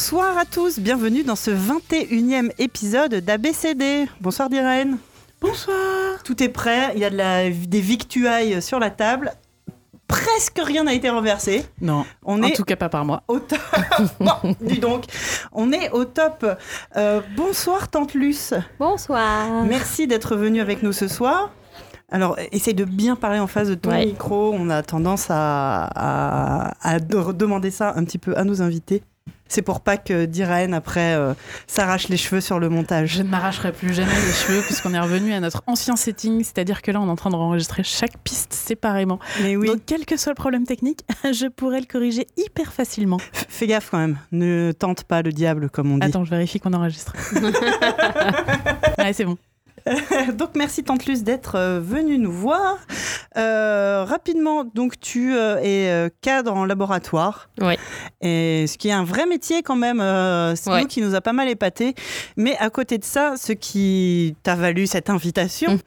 Bonsoir à tous, bienvenue dans ce 21e épisode d'ABCD. Bonsoir Dirène. Bonsoir. Tout est prêt, il y a de la, des victuailles sur la table. Presque rien n'a été renversé. Non, On en est tout cas pas par moi. au top. Bon, dis donc, on est au top. Euh, bonsoir Tante Luce. Bonsoir. Merci d'être venue avec nous ce soir. Alors, essaye de bien parler en face de ton Ouais. micro. On a tendance à, à- à de- demander ça un petit peu à nos invités. C'est pour pas que Diraen, après, euh, s'arrache les cheveux sur le montage. Je ne m'arracherai plus jamais les cheveux puisqu'on est revenu à notre ancien setting, c'est-à-dire que là on est en train de enregistrer chaque piste séparément. Mais oui, Donc quel que soit le problème technique, je pourrais le corriger hyper facilement. f- fais gaffe quand même. Ne tente pas le diable, comme on dit. Attends, je vérifie qu'on enregistre. ouais, c'est bon. donc, merci Tante Luce d'être euh, venue nous voir. Euh, rapidement, donc, tu euh, es cadre en laboratoire. Ouais. Et ce qui est un vrai métier quand même, euh, c'est Ouais. nous qui nous a pas mal épaté. Mais à côté de ça, ce qui t'a valu cette invitation, Mm.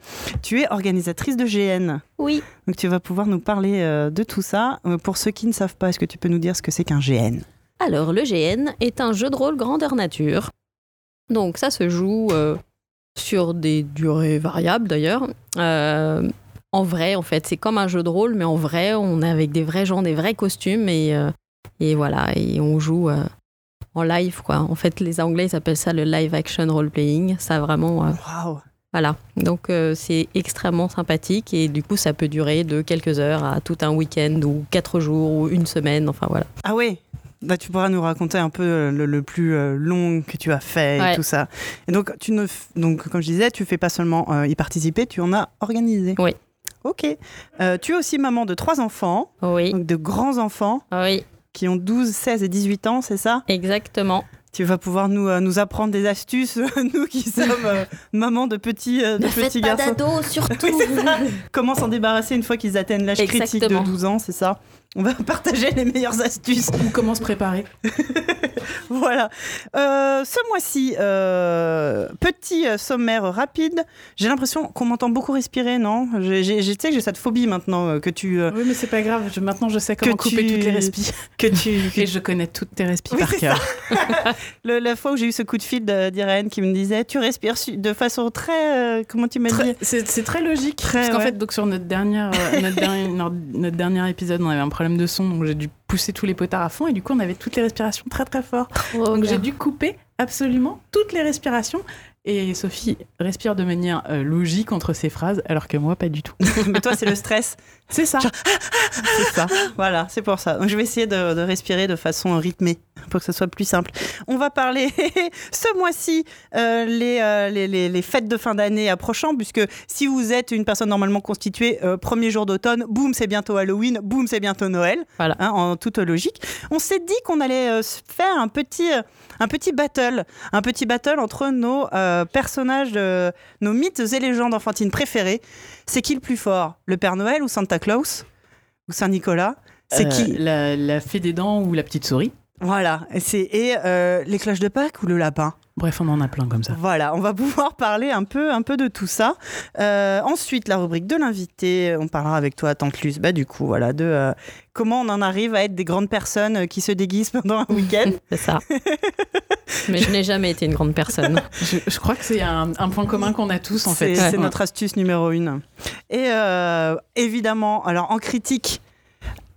tu es organisatrice de GN. Oui. Donc tu vas pouvoir nous parler euh, de tout ça. Pour ceux qui ne savent pas, est-ce que tu peux nous dire ce que c'est qu'un GN Alors, le GN est un jeu de rôle grandeur nature. Donc, ça se joue euh, sur des durées variables d'ailleurs. Euh, en vrai, en fait, c'est comme un jeu de rôle, mais en vrai, on est avec des vrais gens, des vrais costumes et, euh, et voilà, et on joue euh, en live quoi. En fait, les Anglais ils appellent ça le live action role playing. Ça vraiment. Waouh Voilà, donc c'est extrêmement sympathique et du coup ça peut durer de quelques heures à tout un week-end ou quatre jours ou une semaine, enfin voilà. Ah ouais bah, tu pourras nous raconter un peu euh, le, le plus euh, long que tu as fait et tout ça. Et donc, tu ne, f- donc, comme je disais, tu fais pas seulement euh, y participer, tu en as organisé. Oui. Ok. Euh, tu es aussi maman de trois enfants, Oui, donc de grands enfants oui, qui ont 12, 16 et 18 ans, c'est ça? Exactement. Tu vas pouvoir nous, euh, nous apprendre des astuces, nous qui sommes euh, mamans de petits, euh, de Ne petits faites pas garçons. d'ado surtout. Oui. Comment s'en débarrasser une fois qu'ils atteignent l'âge critique de Exactement. 12 ans, c'est ça? On va partager les meilleures astuces. Ou comment se préparer Voilà. Euh, ce mois-ci, euh, petit euh, sommaire rapide. J'ai l'impression qu'on m'entend beaucoup respirer, non? Tu sais que j'ai cette phobie maintenant que tu... euh, Oui, mais c'est pas grave. je- maintenant, je sais comment Que couper tu- toutes les respis. que tu Et je connais toutes tes respis Oui, par cœur. Le- la fois où j'ai eu ce coup de fil d'Irène qui me disait tu respires de façon très comment tu m'as dit? C'est très logique. Très, parce qu'en ouais. fait, donc, sur notre, dernière, notre, dernier, notre- notre dernier épisode, on avait un problème de son, donc j'ai dû pousser tous les potards à fond, et du coup, on avait toutes les respirations très très fort. Oh, Donc j'ai dû couper absolument toutes les respirations. Et Sophie respire de manière euh, logique entre ses phrases, alors que moi, pas du tout. mais toi c'est le stress C'est ça. C'est ça. voilà c'est pour ça donc je vais essayer de, de respirer de façon rythmée pour que ce soit plus simple on va parler ce mois-ci euh, les, euh, les, les- les fêtes de fin d'année approchant puisque si vous êtes une personne normalement constituée euh, premier jour d'automne boum c'est bientôt Halloween boum c'est bientôt Noël Voilà. hein, en toute logique on s'est dit qu'on allait euh, faire un petit un petit battle un petit battle entre nos personnages nos mythes et légendes enfantines préférés c'est qui le plus fort Le Père Noël ou Santa Claus Ou Saint-Nicolas C'est Euh, qui la, la fée des dents ou la petite souris Voilà. Et, et euh, les cloches de Pâques ou le lapin Bref, on en a plein comme ça. Voilà, on va pouvoir parler un peu, un peu de tout ça. Euh, ensuite, la rubrique de l'invité, on parlera avec toi, Tante Luce, bah, du coup, voilà, de euh, comment on en arrive à être des grandes personnes euh, qui se déguisent pendant un week-end. C'est ça. Mais je n'ai jamais été une grande personne. Je, je crois que c'est un, un point commun qu'on a tous, en fait. c'est notre astuce numéro une. Et euh, évidemment, alors en critique,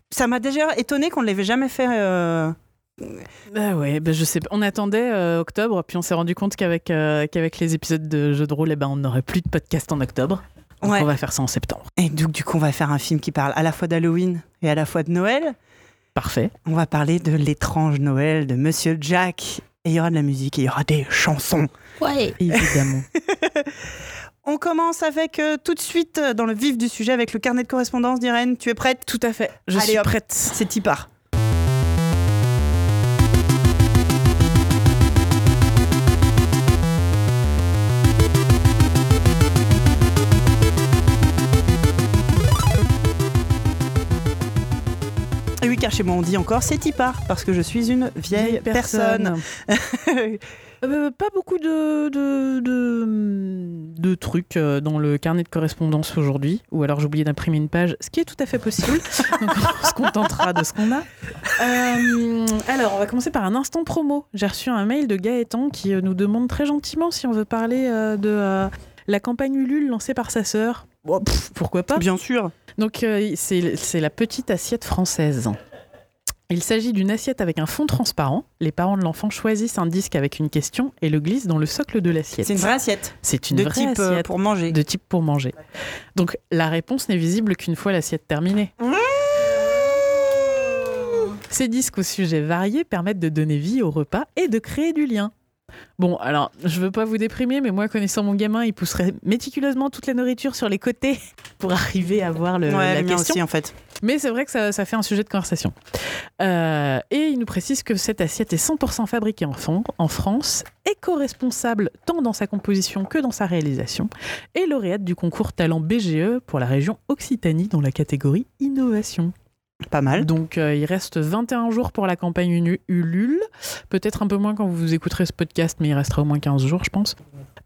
ça m'a déjà étonné qu'on ne l'avait jamais fait. Bah ouais, bah je sais pas. On attendait euh, octobre, puis on s'est rendu compte qu'avec euh, qu'avec les épisodes de jeux de rôle, eh ben, on n'aurait plus de podcast en octobre. Donc Ouais. on va faire ça en septembre. Et donc, du coup, on va faire un film qui parle à la fois d'Halloween et à la fois de Noël. Parfait. On va parler de l'étrange Noël de Monsieur Jack. Et il y aura de la musique et il y aura des chansons. Ouais. Évidemment. On commence avec euh, tout de suite dans le vif du sujet avec le carnet de correspondance d'Irène. Tu es prête? Tout à fait. Je Allez, suis hop. prête. C'est y part. Oui, car chez moi on dit encore c'est Tipar, parce que je suis une vieille, personne. Euh, pas beaucoup de, de, de, de trucs euh, dans le carnet de correspondance aujourd'hui, ou alors j'ai oublié d'imprimer une page, ce qui est tout à fait possible. Donc on se contentera de ce qu'on a. Euh, alors, on va commencer par un instant promo. J'ai reçu un mail de Gaëtan qui nous demande très gentiment si on veut parler de la campagne Ulule lancée par sa sœur. Bon, pff, pourquoi pas Bien sûr. Donc, euh, c'est c'est la petite assiette française. Il s'agit d'une assiette avec un fond transparent. Les parents de l'enfant choisissent un disque avec une question et le glissent dans le socle de l'assiette. C'est une vraie assiette. C'est une de vraie type euh, assiette pour manger. de type pour manger. Donc la réponse n'est visible qu'une fois l'assiette terminée. Ces disques au sujet variés permettent de donner vie au repas et de créer du lien. Bon, alors, je veux pas vous déprimer, mais moi, connaissant mon gamin, il pousserait méticuleusement toute la nourriture sur les côtés pour arriver à voir le, ouais, la question. aussi en fait. Mais c'est vrai que ça, ça fait un sujet de conversation. Euh, et il nous précise que cette assiette est 100% fabriquée en, en France, éco-responsable tant dans sa composition que dans sa réalisation, et lauréate du concours Talent BGE pour la région Occitanie dans la catégorie Innovation. Pas mal. Donc euh, il reste 21 jours pour la campagne Ulule, peut-être un peu moins quand vous écouterez ce podcast, mais il restera au moins 15 jours, je pense.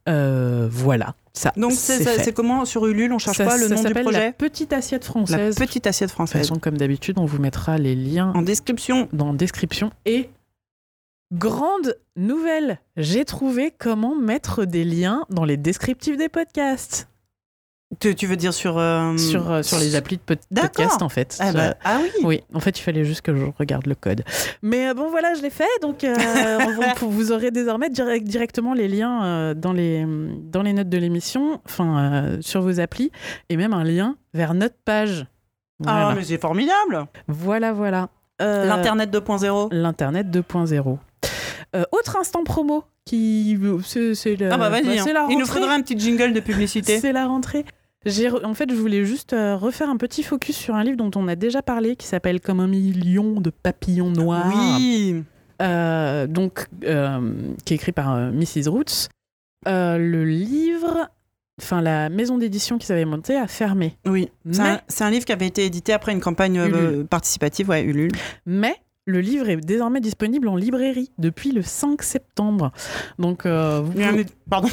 Euh, voilà, ça. Donc c'est comment sur Ulule On cherche Ça- pas le ça nom du projet La petite assiette La française. petite assiette De toute française. façon, comme d'habitude, on vous mettra les liens En description. dans description. Et grande nouvelle, j'ai trouvé comment mettre des liens dans les descriptifs des podcasts. Tu, tu veux dire sur euh, Sur, euh, sur les applis de pod- podcast, en fait. Ah, bah, ah oui. Oui, en fait, il fallait juste que je regarde le code. Mais euh, bon, voilà, je l'ai fait. Donc, euh, on- vous, vous aurez désormais direct- directement les liens euh, dans, les, dans les notes de l'émission, enfin, euh, sur vos applis, et même un lien vers notre page. Ah mais c'est formidable. voilà. voilà. Euh, L'internet 2.0. L'Internet 2.0. Euh, autre instant promo qui. C'est le- Ah bah vas-y. bah, hein. la Il nous rentrée. faudrait un petit jingle de publicité. C'est la rentrée. En fait, je voulais juste euh, refaire un petit focus sur un livre dont on a déjà parlé, qui s'appelle Comme un million de papillons noirs. Oui. Euh, donc, euh, qui est écrit par euh, Mrs. Roots. Le livre, enfin la maison d'édition qu'ils avaient montée a fermé. Oui. C'est un, un livre qui avait été édité après une campagne participative, ouais, Ulule. Mais le livre est désormais disponible en librairie depuis le 5 septembre. Donc, euh, vous Il y a un, pouvez- pardon.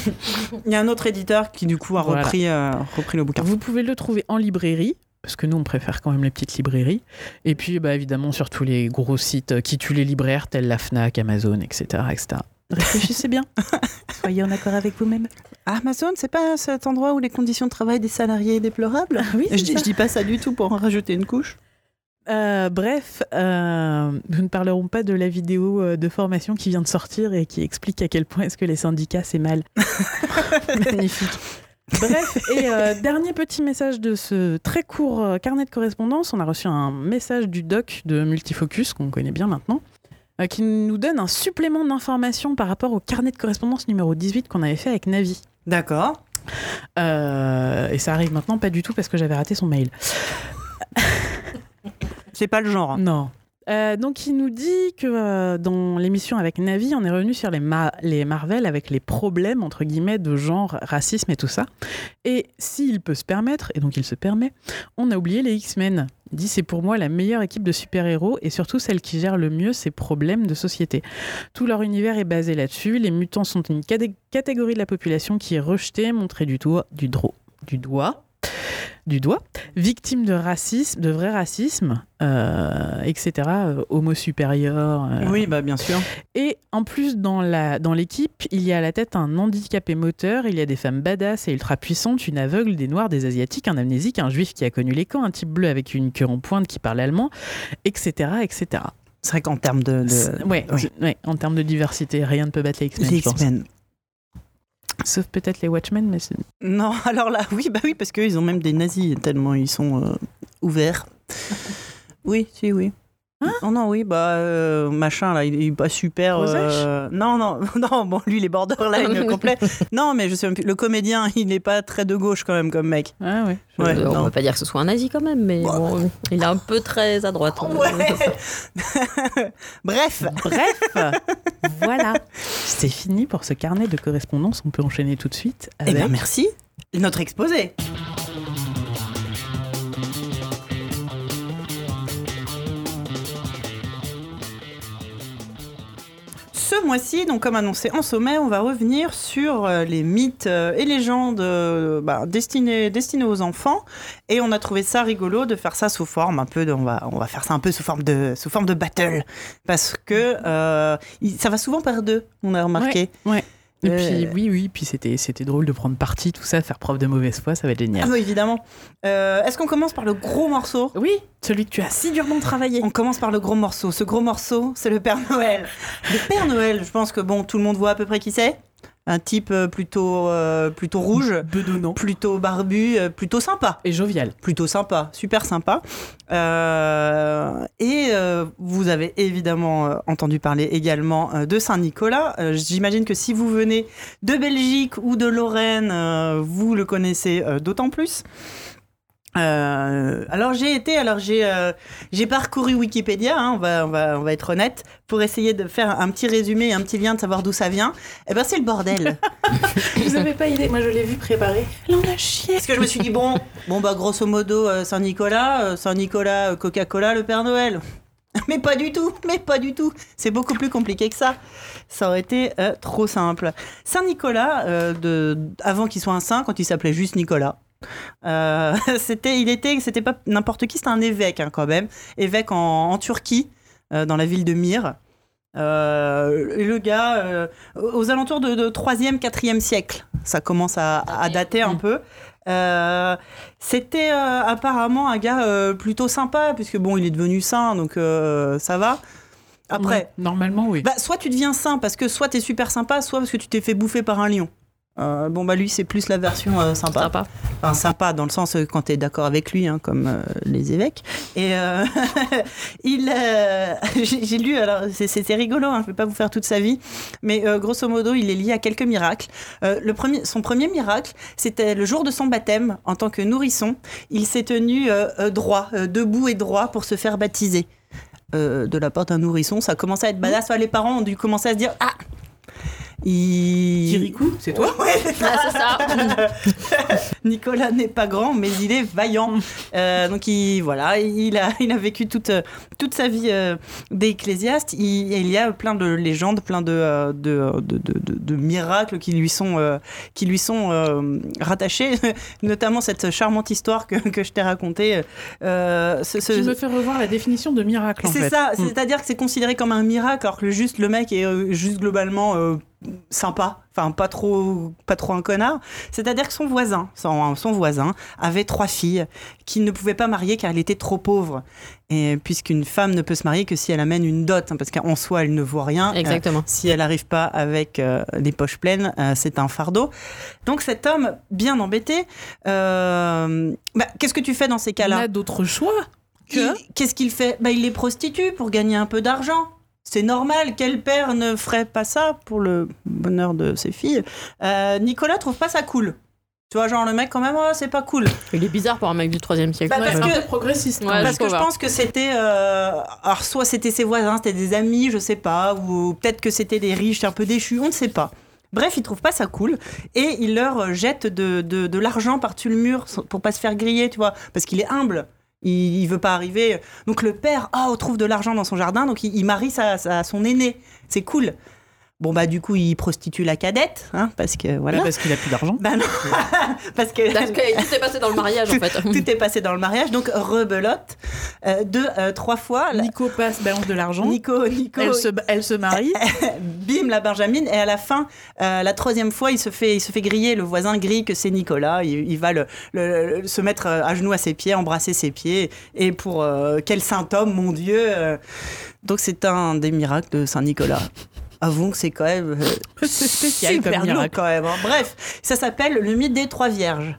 Il y a un autre éditeur qui du coup a Voilà. repris, euh, repris le bouquin. Vous pouvez le trouver en librairie, parce que nous, on préfère quand même les petites librairies. Et puis, bah, évidemment, sur tous les gros sites euh, qui tuent les libraires, tels la FNAC, Amazon, etc. etc. Réfléchissez bien. Soyez en accord avec vous-même. Amazon, c'est pas cet endroit où les conditions de travail des salariés déplorables? Oui, je, dis- je dis pas ça du tout pour en rajouter une couche. Euh, bref, euh, nous ne parlerons pas de la vidéo euh, de formation qui vient de sortir et qui explique à quel point est-ce que les syndicats c'est mal. Magnifique. Bref, et euh, dernier petit message de ce très court carnet de correspondance. On a reçu un message du doc de Multifocus, qu'on connaît bien maintenant, qui nous donne un supplément d'informations par rapport au carnet de correspondance numéro 18 qu'on avait fait avec Navi. D'accord. Et ça arrive maintenant pas du tout parce que j'avais raté son mail. C'est pas le genre. hein. Non. Euh, donc il nous dit que euh, dans l'émission avec Navi, on est revenu sur les, ma- les Marvel avec les problèmes entre guillemets de genre, racisme et tout ça. Et s'il peut se permettre, et donc il se permet, on a oublié les X-Men. Il dit c'est pour moi la meilleure équipe de super-héros et surtout celle qui gère le mieux ces problèmes de société. Tout leur univers est basé là-dessus. Les mutants sont une catégorie de la population qui est rejetée, montrée du doigt du doigt, victime de racisme, de vrai racisme, euh, etc., euh, homo supérieur. euh. Oui, bah bien sûr. Et en plus, dans la dans l'équipe, il y a à la tête un handicapé moteur, il y a des femmes badass et ultra puissantes, une aveugle, des noirs, des asiatiques, un amnésique, un juif qui a connu les camps, un type bleu avec une queue en pointe qui parle allemand, etc., etc. C'est vrai qu'en termes de, Ouais, oui. ouais, en termes de diversité, rien ne peut battre les X-Men, les. X-Men. Sauf peut-être les Watchmen, mais c'est- Non, alors là, oui, bah oui, parce qu'ils ont même des nazis tellement ils sont euh, ouverts. Oui, si, oui. Oh non, oui, bah euh, machin là, il est pas super. euh, Non, non, non, bon, lui il est borderline complet. Non, mais je sais même plus. Le comédien, il n'est pas très de gauche quand même comme mec. Ah ouais. Ouais, Euh, on non. va pas dire que ce soit un nazi quand même, mais Bah. bon, il est un peu très à droite. Ouais. Bref, Bref, voilà. C'est fini pour ce carnet de correspondance. On peut enchaîner tout de suite eh avec... bien merci. Notre exposé. Ce mois-ci, donc comme annoncé en sommet, on va revenir sur euh, les mythes euh, et légendes euh, bah, destinés, destinés aux enfants. Et on a trouvé ça rigolo de faire ça sous forme un peu de, on va, on va faire ça un peu sous forme de, sous forme de battle. Parce que ça va souvent par deux, on a remarqué. Et Euh, puis, oui, oui, puis c'était, c'était drôle de prendre parti, tout ça, faire preuve de mauvaise foi, ça va être Ah génial. oui, évidemment. Euh, Est-ce qu'on commence par le gros morceau? Oui, celui que tu as si durement travaillé. On commence par le gros morceau. Ce gros morceau, c'est le Père Noël. Le Père Noël, je pense que bon, tout le monde voit à peu près qui c'est. Un type euh, plutôt, euh, plutôt rouge, Bedonnant. plutôt barbu, euh, plutôt sympa. Et jovial. Plutôt sympa, super sympa. Euh, et euh, vous avez évidemment entendu parler également de Saint-Nicolas. J'imagine que si vous venez de Belgique ou de Lorraine, vous le connaissez d'autant plus. Euh, alors j'ai été, alors j'ai euh, j'ai parcouru Wikipédia, hein, on, va, on, va, on va être honnête, pour essayer de faire un petit résumé, un petit lien de savoir d'où ça vient. Eh ben c'est le bordel. Vous avez pas idée, moi je l'ai vu préparer. A chié. Parce que je me suis dit, bon, bon bah grosso modo, euh, Saint-Nicolas, euh, Saint-Nicolas, euh, Coca-Cola, le Père Noël. Mais pas du tout, mais pas du tout. C'est beaucoup plus compliqué que ça. Ça aurait été trop simple. Saint-Nicolas, euh, de, avant qu'il soit un saint, quand il s'appelait juste Nicolas, euh, c'était, il était, c'était pas n'importe qui, c'était un évêque hein, quand même, évêque en, en Turquie, euh, dans la ville de Myre. Euh, le gars, aux alentours de, de 3e, 4e siècle, ça commence à, à dater un peu. C'était apparemment un gars plutôt sympa, puisque bon, il est devenu saint, donc ça va. Après, normalement, oui. bah, soit tu deviens saint parce que soit t'es super sympa, soit parce que tu t'es fait bouffer par un lion. Euh, bon, bah lui, c'est plus la version euh, sympa. Sympa. Enfin, sympa dans le sens euh, quand tu es d'accord avec lui, hein, comme les évêques. Et il, j'ai lu, alors c'est rigolo, hein, je vais pas vous faire toute sa vie, mais grosso modo, il est lié à quelques miracles. Le premier, son premier miracle, c'était le jour de son baptême en tant que nourrisson. Il s'est tenu droit, debout et droit pour se faire baptiser. De la part d'un nourrisson, ça commençait à être badass. Enfin, les parents ont dû commencer à se dire Ah il... Kirikou, c'est toi Ouais, c'est ça. Ah, c'est ça. Nicolas n'est pas grand, mais il est vaillant. Euh, donc il, voilà, il a, il a vécu toute, toute sa vie euh, d'ecclésiaste. Il, il y a plein de légendes, plein de, euh, de, de, de- de- de miracles qui lui sont, euh, qui lui sont euh, rattachés, notamment cette charmante histoire que, que je t'ai racontée. Euh, ce- ce- Tu me fais revoir la définition de miracle, en c'est fait. ça, Mm. c'est-à-dire que c'est considéré comme un miracle, alors que juste le mec est juste globalement euh, sympa, enfin pas trop, pas trop un connard. C'est-à-dire que son voisin, son, son voisin, avait trois filles qu'il ne pouvait pas marier car elle était trop pauvre. Et puisqu'une femme ne peut se marier que si elle amène une dot, hein, parce qu'en soi elle ne vaut rien. Euh, Exactement. si elle n'arrive pas avec euh, les poches pleines, euh, c'est un fardeau. Donc cet homme, bien embêté, euh, bah, qu'est-ce que tu fais dans ces cas-là? A d'autres choix que... il- Qu'est-ce qu'il fait? Bah, Il les prostitue pour gagner un peu d'argent. C'est normal, quel père ne ferait pas ça pour le bonheur de ses filles Euh, Nicolas trouve pas ça cool. Tu vois, genre le mec quand même, oh, c'est pas cool. Il est bizarre pour un mec du 3 siècle. Bah, parce que- progressiste. Ouais. Parce que je pense que c'était... euh, Alors soit c'était ses voisins, c'était des amis, je sais pas, ou peut-être que c'était des riches un peu déchus, on ne sait pas. Bref, il trouve pas ça cool et il leur jette de, de, de l'argent par-dessus le mur pour pas se faire griller, tu vois, parce qu'il est humble. Il, veut pas arriver. Donc le père, oh, trouve de l'argent dans son jardin, donc il, il marie sa, sa- son aîné. C'est cool. Bon bah du coup il prostitue la cadette, hein, parce que voilà. Parce qu'il a plus d'argent. Bah non, parce que Parce que tout est passé dans le mariage, en fait. tout est passé dans le mariage, donc rebelote euh, deux, euh, trois fois. Nico passe, balance de l'argent. Nico, Nico, Elle se, elle se marie. bim la Benjamin et à la fin euh, la troisième fois il se fait il se fait griller le voisin grille que c'est Nicolas il, il va le, le- le- se mettre à genoux à ses pieds embrasser ses pieds et pour euh, quel saint homme mon dieu donc c'est un des miracles de Saint Nicolas Avouons que c'est quand même euh, C'est spécial super comme miracle. quand même. hein. Bref, ça s'appelle le mythe des trois vierges.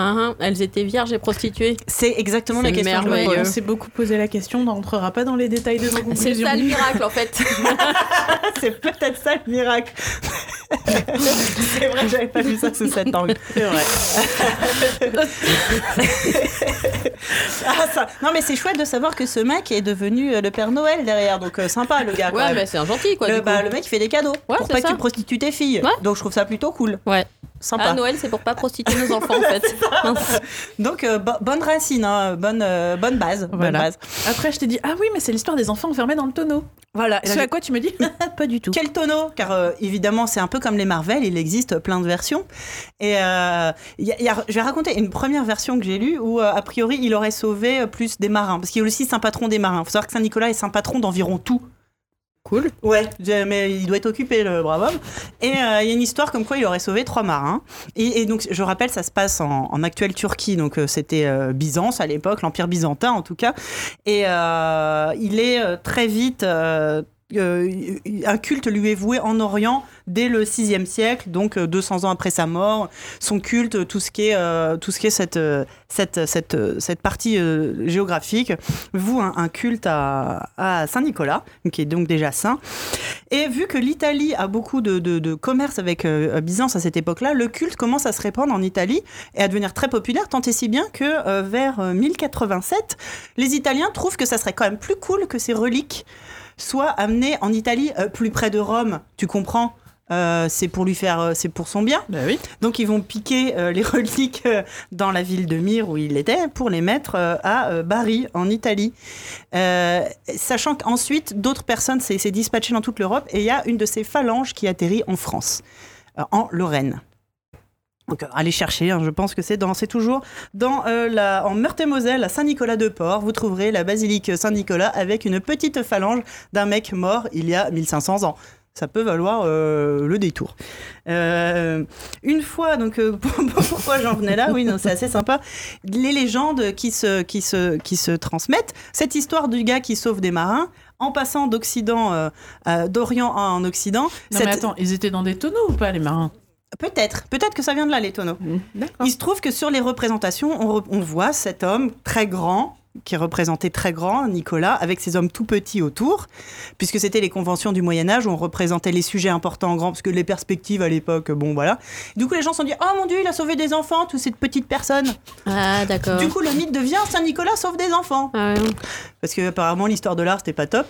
Ah, ah, elles étaient vierges et prostituées. C'est exactement la C'est question. que je me merveilleux. On s'est beaucoup posé la question, on n'entrera pas dans les détails de nos C'est conclusions. ça le miracle, en fait. C'est peut-être ça le miracle. c'est vrai, j'avais pas vu ça sous cet angle. C'est vrai. Ah, ça. Non, mais c'est chouette de savoir que ce mec est devenu euh, le Père Noël derrière. Donc, euh, sympa, le gars. Ouais, mais c'est un gentil, quoi. le, du bah, le mec, il fait des cadeaux Ouais, pour c'est pas que ça. tu prostitues tes filles. Ouais. Donc, je trouve ça plutôt cool. Ouais. Sympa. Ah, Noël, c'est pour pas prostituer nos enfants, en fait. Donc, euh, bo- bonne racine, hein, bonne, euh, bonne base. bonne base. Après, je t'ai dit, ah oui, mais c'est l'histoire des enfants enfermés dans le tonneau. Voilà. Ce à quoi tu me dis, pas du tout. Quel tonneau? Car euh, évidemment, c'est un peu comme les Marvel, il existe plein de versions. Et euh, y a- y a- je vais raconter une première version que j'ai lue où, euh, a priori, il aurait sauvé plus des marins. Parce qu'il est aussi saint patron des marins. Il faut savoir que Saint-Nicolas est saint patron d'environ tout. Cool. Ouais, mais il doit être occupé, le brave homme. Et euh, il y a une histoire comme quoi il aurait sauvé trois marins. Et, donc, je rappelle, ça se passe en, actuelle Turquie. Donc, euh, c'était euh, Byzance à l'époque, l'Empire byzantin en tout cas. Et il est très vite. Euh, euh, un culte lui est voué en Orient dès le 6e siècle, donc euh, 200 ans après sa mort. Son culte, tout ce qui est, euh, tout ce qui est cette, euh, euh, partie euh, géographique, voue un, culte à, Saint-Nicolas, qui est donc déjà saint. Et vu que l'Italie a beaucoup de, de- commerce avec euh, Byzance à cette époque-là, le culte commence à se répandre en Italie et à devenir très populaire, tant et si bien que euh, vers euh, 1087, les Italiens trouvent que ça serait quand même plus cool que ces reliques soient amenées en Italie, euh, plus près de Rome, tu comprends Euh, c'est pour lui faire, euh, c'est pour son bien. Bah oui. Donc ils vont piquer euh, les reliques euh, dans la ville de Myre où il était pour les mettre euh, à euh, Bari en Italie. Euh, sachant qu'ensuite d'autres personnes s'est s'est dispatché dans toute l'Europe et il y a une de ces phalanges qui atterrit en France, euh, en Lorraine. Donc euh, allez chercher, hein, je pense que c'est dans, c'est toujours dans euh, la, en Meurthe-et-Moselle, à Saint-Nicolas-de-Port, vous trouverez la basilique Saint-Nicolas avec une petite phalange d'un mec mort il y a 1500 ans. Ça peut valoir euh, le détour. Euh, une fois, donc euh, pourquoi j'en venais là? Oui, non, c'est assez sympa. Les légendes qui se, qui, se, qui se transmettent. Cette histoire du gars qui sauve des marins en passant d'Occident, d'Orient en Occident. Non, cette- mais attends, ils étaient dans des tonneaux ou pas, les marins? Peut-être, peut-être que ça vient de là les tonneaux. D'accord. Il se trouve que sur les représentations, on, re- on voit cet homme très grand, qui est représenté très grand, Nicolas, avec ces hommes tout petits autour, puisque c'était les conventions du Moyen-Âge où on représentait les sujets importants en grand, parce que les perspectives à l'époque, bon voilà. Du coup, les gens se sont dit Oh mon Dieu, il a sauvé des enfants, toutes ces petites personnes. Ah, d'accord. Du coup, le mythe devient Saint-Nicolas sauve des enfants. Ah. Parce que apparemment, l'histoire de l'art, c'était pas top.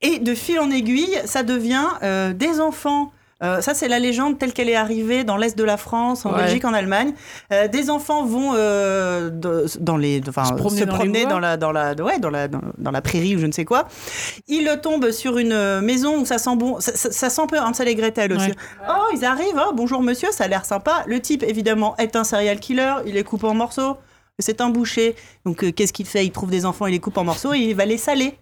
Et de fil en aiguille, ça devient euh, des enfants. Euh, ça, c'est la légende telle qu'elle est arrivée dans l'est de la France, en Ouais. Belgique, en Allemagne. Euh, des enfants vont euh, de- dans les, Se promener dans la, dans la, ouais, dans la, dans, la prairie ou je ne sais quoi. Ils tombent sur une maison où ça sent bon, ça, ça- ça sent un peu Hansel et Gretel aussi. Ouais. Oh, ils arrivent. Oh, bonjour monsieur, ça a l'air sympa. Le type, évidemment, est un serial killer. Il les coupe en morceaux. C'est un boucher. Donc, qu'est-ce qu'il fait? Il trouve des enfants, il les coupe en morceaux et il va les saler.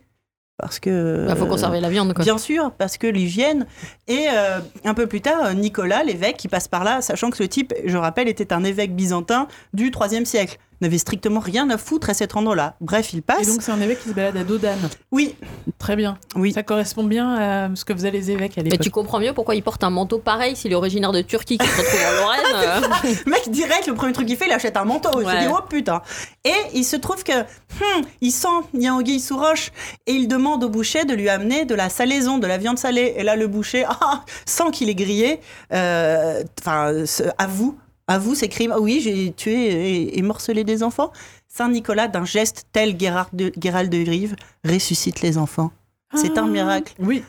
Parce que. Bah, faut euh, conserver la viande, quoi. Bien sûr, parce que l'hygiène. Et euh, un peu plus tard, Nicolas, l'évêque, qui passe par là, sachant que ce type, je rappelle, était un évêque byzantin du IIIe siècle, n'avait strictement rien à foutre à cet endroit-là. Bref, il passe. Et donc, c'est un évêque qui se balade à Dodane. oui, Très bien. oui. Ça correspond bien à ce que faisaient les évêques à Mais l'époque. tu comprends mieux pourquoi il porte un manteau pareil s'il est originaire de Turquie qui se retrouve en Lorraine. euh. Le mec, direct, le premier truc qu'il fait, il achète un manteau. Il se Ouais. dit, oh putain. Et il se trouve que, hmm, il sent, il y a anguille sous roche, et il demande au boucher de lui amener de la salaison, de la viande salée. Et là, le boucher, ah, sent qu'il est grillé, euh, enfin, se- avoue, avoue ses crimes. Ah oui, j'ai tué et, et morcelé des enfants. Saint Nicolas, d'un geste tel Gérard de, Gérald de Rive, ressuscite les enfants. C'est un Ah, miracle. Oui.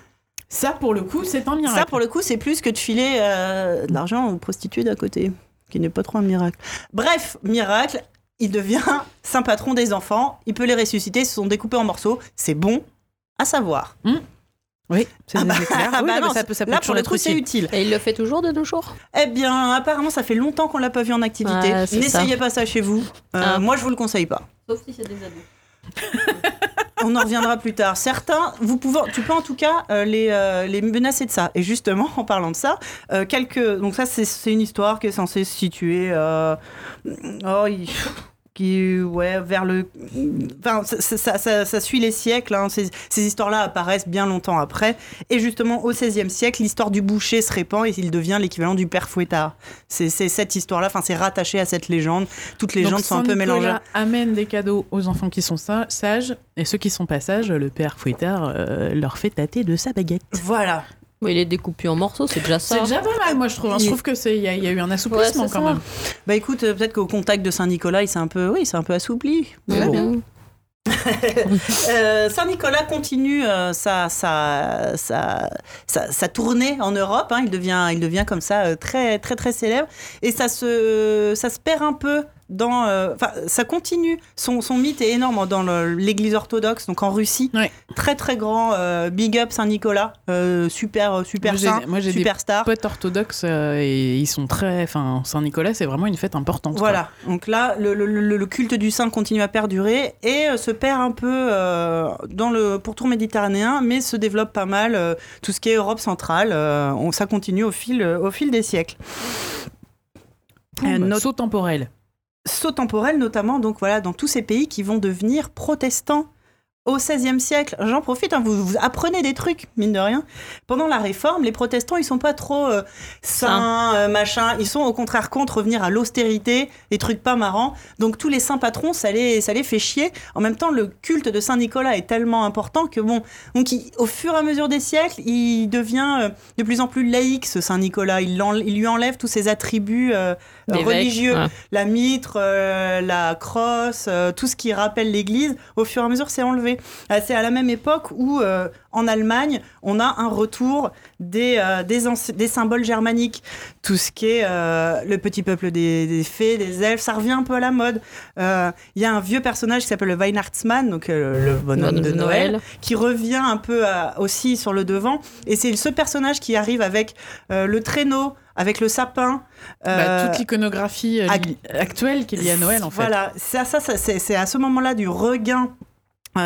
Ça, pour le coup, c'est un miracle. Ça, pour le coup, c'est plus que de filer euh, de l'argent aux prostituées d'à côté, qui n'est pas trop un miracle. Bref, miracle, il devient saint patron des enfants, il peut les ressusciter, ils se sont découpés en morceaux, c'est bon à savoir. Oui, c'est Ah bah, clair. ah Oui, bah non, ça peut, ça peut Là, toujours pour le être coup, c'est utile. utile. Et il le fait toujours de nos jours? Eh bien, apparemment, ça fait longtemps qu'on l'a pas vu en activité. N'essayez pas ça chez vous. Euh, Ah. Moi, je vous le conseille pas. Sauf si c'est des ados. On en reviendra plus tard. Certains, vous pouvez, tu peux en tout cas euh, les, euh, les menacer de ça. Et justement, en parlant de ça, euh, quelques, donc ça c'est c'est une histoire qui est censée se situer, euh, oh, il- qui, ouais, vers le, enfin, ça, ça- ça- ça suit les siècles. hein. Ces, ces histoires-là apparaissent bien longtemps après. Et justement, au XVIe siècle, l'histoire du boucher se répand et il devient l'équivalent du père fouettard. C'est cette histoire-là. Enfin, c'est rattaché à cette légende. Toutes les légendes sont un peu Saint-Nicolas mélangées. amène des cadeaux aux enfants qui sont sa- sages, et ceux qui sont pas sages, le père Fouettard euh, leur fait tâter de sa baguette. Voilà. Bon, il est découpé en morceaux, c'est déjà ça. C'est déjà pas mal, moi je trouve. hein. Je trouve que c'est il y, a- il y a eu un assouplissement Ouais, c'est quand ça. même. Bah écoute, euh, peut-être qu'au contact de Saint-Nicolas, il s'est un peu, oui, il s'est un peu assoupli. Mais Ouais, bon. bien. Euh, Saint-Nicolas continue euh, sa, sa, sa, sa, sa tournée en Europe. hein. Il, devient, il devient comme ça euh, très, très, très célèbre. Et ça se, ça se perd un peu dans. euh, ça continue. Son, son mythe est énorme dans le- l'église orthodoxe, donc en Russie. Ouais. Très, très grand. euh, big up Saint-Nicolas. Euh, super, super Moi, saint, moi, j'ai des super star. Poètes orthodoxes euh, et ils sont très. Enfin, Saint-Nicolas, c'est vraiment une fête importante. quoi. Voilà, donc là, le, le- le- le culte du saint continue à perdurer et euh, se perd un peu euh, dans le pourtour méditerranéen, mais se développe pas mal euh, tout ce qui est Europe centrale. euh, on, ça continue au fil, euh, au fil des siècles. Poum, Euh, notre- Saut temporel. Saut temporel, notamment, donc voilà, dans tous ces pays qui vont devenir protestants au XVIe siècle. J'en profite, hein, vous, vous apprenez des trucs, mine de rien. Pendant la Réforme, les protestants, ils sont pas trop euh, saints, euh, machin. Ils sont au contraire contre revenir à l'austérité, des trucs pas marrants. Donc tous les saints patrons, ça les, ça les fait chier. En même temps, le culte de Saint Nicolas est tellement important que bon, donc il- au fur et à mesure des siècles, il devient euh, de plus en plus laïque, ce Saint Nicolas. Il, lui enlève tous ses attributs euh, religieux ouais. la mitre, euh, la crosse, euh, tout ce qui rappelle l'Église, au fur et à mesure, c'est enlevé. Euh, c'est à la même époque où, en Allemagne, on a un retour des, euh, des, anci- des symboles germaniques. Tout ce qui est euh, le petit peuple des, des fées, des elfes, ça revient un peu à la mode. Euh, Il y a un vieux personnage qui s'appelle le Weihnachtsmann, donc euh, le bonhomme de, de Noël, Noël. qui revient un peu à- aussi sur le devant. Et c'est ce personnage qui arrive avec euh, le traîneau, avec le sapin. Bah, toute l'iconographie euh, ac- li- actuelle qu'il y a à Noël, en fait. Voilà, ça, ça, ça, c'est à ce moment-là du regain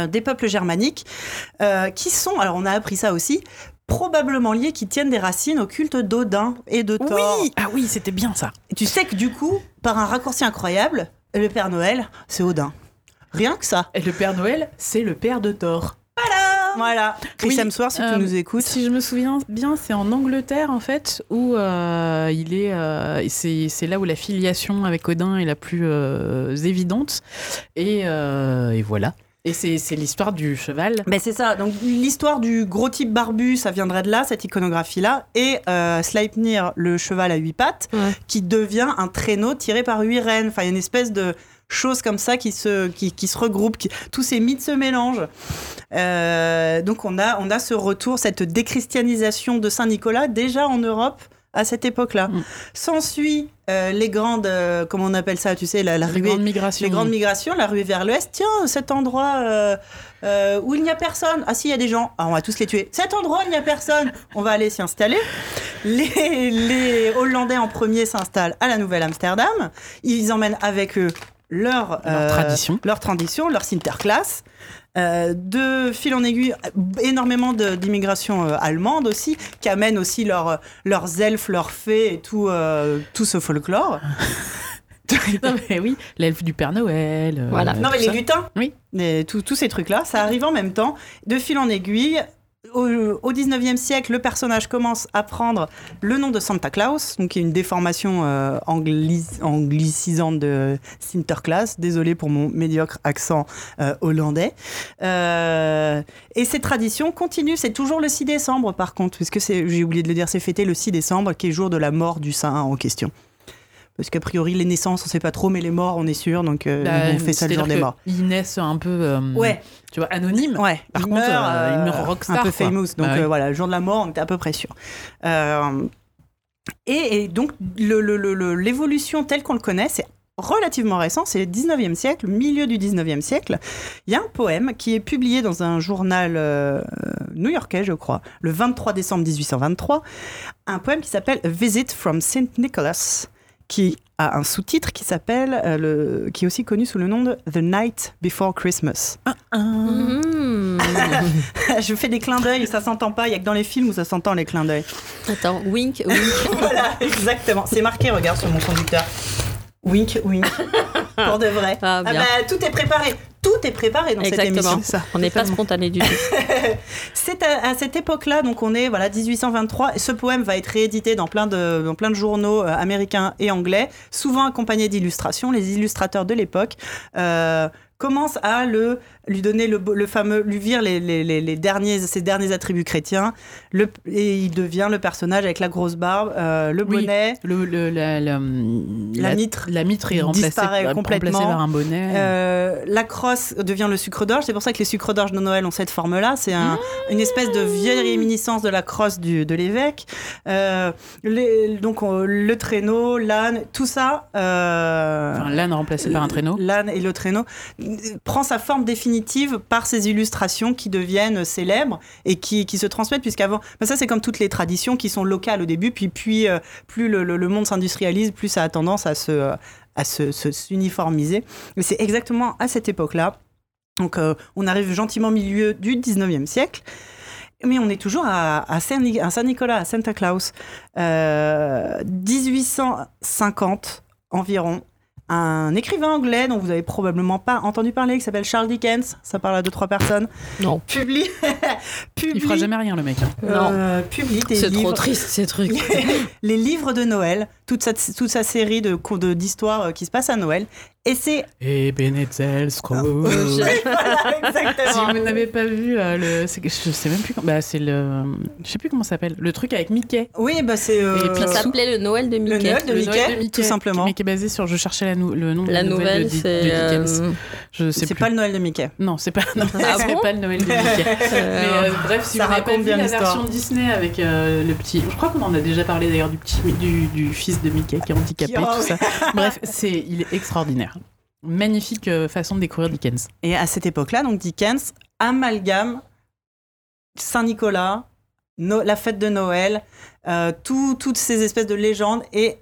des peuples germaniques euh, qui sont, alors on a appris ça aussi, probablement liés, qui tiennent des racines au culte d'Odin et de Thor. Oui Ah oui, c'était bien ça. Et tu sais que du coup, par un raccourci incroyable, le Père Noël, c'est Odin. Rien que ça. Et le Père Noël, c'est le père de Thor. Voilà. Chris Oui, Hemsworth, si euh, tu nous écoutes. Si je me souviens bien, c'est en Angleterre en fait où euh, il est. euh, c'est c'est là où la filiation avec Odin est la plus euh, évidente. Et, euh, et voilà. Et c'est l'histoire du cheval. Ben c'est ça. Donc l'histoire du gros type barbu, ça viendrait de là, cette iconographie-là, et euh, Sleipnir, le cheval à huit pattes, Ouais. qui devient un traîneau tiré par huit rennes. Enfin, il y a une espèce de chose comme ça qui se qui, qui se regroupe, qui- tous ces mythes se mélangent. Euh, donc on a on a ce retour, cette déchristianisation de Saint Nicolas déjà en Europe à cette époque-là. Mm. S'ensuit euh, les grandes, euh, comment on appelle ça, tu sais, la, la Les ruée, grandes migrations. les grandes migrations, la rue vers l'ouest. Tiens, cet endroit euh, où il n'y a personne. Ah si, il y a des gens. Ah, on va tous les tuer. Cet endroit, il n'y a personne. On va aller s'y installer. Les, les Hollandais en premier s'installent à la Nouvelle-Amsterdam. Ils emmènent avec eux leur, Leur tradition. leur tradition, leur Sinterklaas. Euh, de fil en aiguille, énormément d'immigration euh, allemande aussi, qui amènent aussi leur- leurs elfes, leurs fées et tout, euh, tout ce folklore. Non, mais oui, l'elfe du Père Noël. euh, Voilà. Non, mais les ça. lutins, Oui. tous ces trucs-là, ça arrive en même temps, de fil en aiguille. Au, au 19e siècle, le personnage commence à prendre le nom de Santa Claus, donc qui est une déformation euh, anglicisante de Sinterklaas. Désolé pour mon médiocre accent euh, hollandais. Euh, et cette tradition continue. C'est toujours le 6 décembre, par contre, puisque j'ai oublié de le dire, c'est fêté le 6 décembre, qui est jour de la mort du saint en question. Parce qu'a priori, les naissances, on sait pas trop, mais les morts, on est sûr. Donc, euh, Bah, on fait ça le jour des morts. Ils naissent un peu. euh, Ouais, Tu vois, anonymes. ouais. Par Il contre, euh, il euh, meurt rockstar, Un peu quoi. famous. Donc Ah oui. euh, voilà, le jour de la mort, on était à peu près sûr. Euh, et, et donc, l'évolution telle qu'on le connaît, c'est relativement récent, c'est le 19e siècle, milieu du 19e siècle. Il y a un poème qui est publié dans un journal euh, new-yorkais, je crois, le 23 décembre 1823. Un poème qui s'appelle A Visit from St. Nicholas, qui a un sous-titre qui s'appelle, euh, le- qui est aussi connu sous le nom de The Night Before Christmas. Mhm. je fais des clins d'œil, ça s'entend pas. Il y a que dans les films où ça s'entend les clins d'œil. Attends, wink, wink. voilà, exactement. C'est marqué, regarde sur mon conducteur. Wink, wink. Pour de vrai. Ah, bien. bah, tout est préparé. Tout est préparé dans cette émission. ça. On n'est pas spontané du tout. C'est à, à cette époque-là, donc on est voilà 1823. Et ce poème va être réédité dans plein de, dans plein de journaux euh, américains et anglais, souvent accompagné d'illustrations. Les illustrateurs de l'époque euh, commencent à le lui donner le, le fameux, lui vire les, les, les, les derniers, ses derniers attributs chrétiens, le, et il devient le personnage avec la grosse barbe, euh, le Oui. bonnet. Le, le- la, la, La mitre la mitre est remplacée, disparaît complètement. remplacée par un bonnet. Euh, la crosse devient le sucre d'orge. C'est pour ça que les sucres d'orge de Noël ont cette forme-là. C'est un- une espèce de vieille réminiscence de la crosse du, de l'évêque. Euh, donc on- le traîneau, l'âne, tout ça. Enfin, l'âne remplacé par un traîneau. L'âne et le traîneau prend sa forme définitive par ces illustrations qui deviennent célèbres et qui, qui se transmettent puisqu'avant, ben ça c'est comme toutes les traditions qui sont locales au début, puis, puis euh, plus le, monde s'industrialise, plus ça a tendance à se, euh, à se, se- s'uniformiser. Et c'est exactement à cette époque-là. Donc euh, on arrive gentiment au milieu du 19e siècle. Mais on est toujours à, à Saint- à Saint-Nicolas, à Santa Claus. Euh, 1850 environ un écrivain anglais dont vous avez probablement pas entendu parler, qui s'appelle Charles Dickens, ça parle à deux trois personnes, Non. publie, publie, Il fera jamais rien, le mec. hein. euh, publie des C'est trop livres, triste ces trucs. les livres de Noël, toute sa, toute sa série de co- de- d'histoires euh, qui se passent à Noël, et c'est Et Benetzel Scrooge. Voilà, exactement. Si vous n'avez pas vu euh, le, je sais même plus. comment- Bah c'est le, je sais plus comment ça s'appelle. Le truc avec Mickey. Oui, bah c'est euh, Et puis Ça s'appelait le Noël de le Mickey. Noël de Le Mickey, Noël de tout simplement. Mais qui est basé sur. Je cherchais la nou- le nom de La nouvelle, nouvelle, de, Di- c'est. euh, Je sais C'est pas le Noël de Mickey. Non, c'est pas. Non, Ah bon pas le Noël de Mickey. Mais euh, euh, bref, si ça vous n'avez pas raconte vu bien la l'histoire. version Disney avec euh, le petit, je crois qu'on en a déjà parlé d'ailleurs du petit du, du fils de Mickey qui est handicapé, Qui- oh, tout ça. Bref, c'est il est extraordinaire. Magnifique euh, façon de découvrir Dickens. Et à cette époque-là, donc Dickens amalgame Saint-Nicolas, No- la fête de Noël, euh, tout- toutes ces espèces de légendes et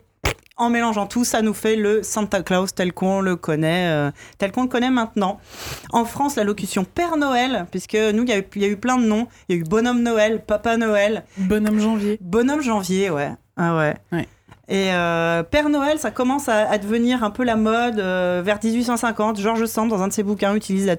en mélangeant tout, ça nous fait le Santa Claus tel qu'on le connaît, euh, tel qu'on le connaît maintenant. En France, la locution Père Noël, puisque nous, il y, a eu- il y a eu plein de noms. Il y a eu Bonhomme Noël, Papa Noël, Bonhomme janvier. Bonhomme Janvier, ouais. Ah ouais. Ouais. Et euh, Père Noël, ça commence à, devenir un peu la mode euh, vers 1850. Georges Sand, dans un de ses bouquins, utilise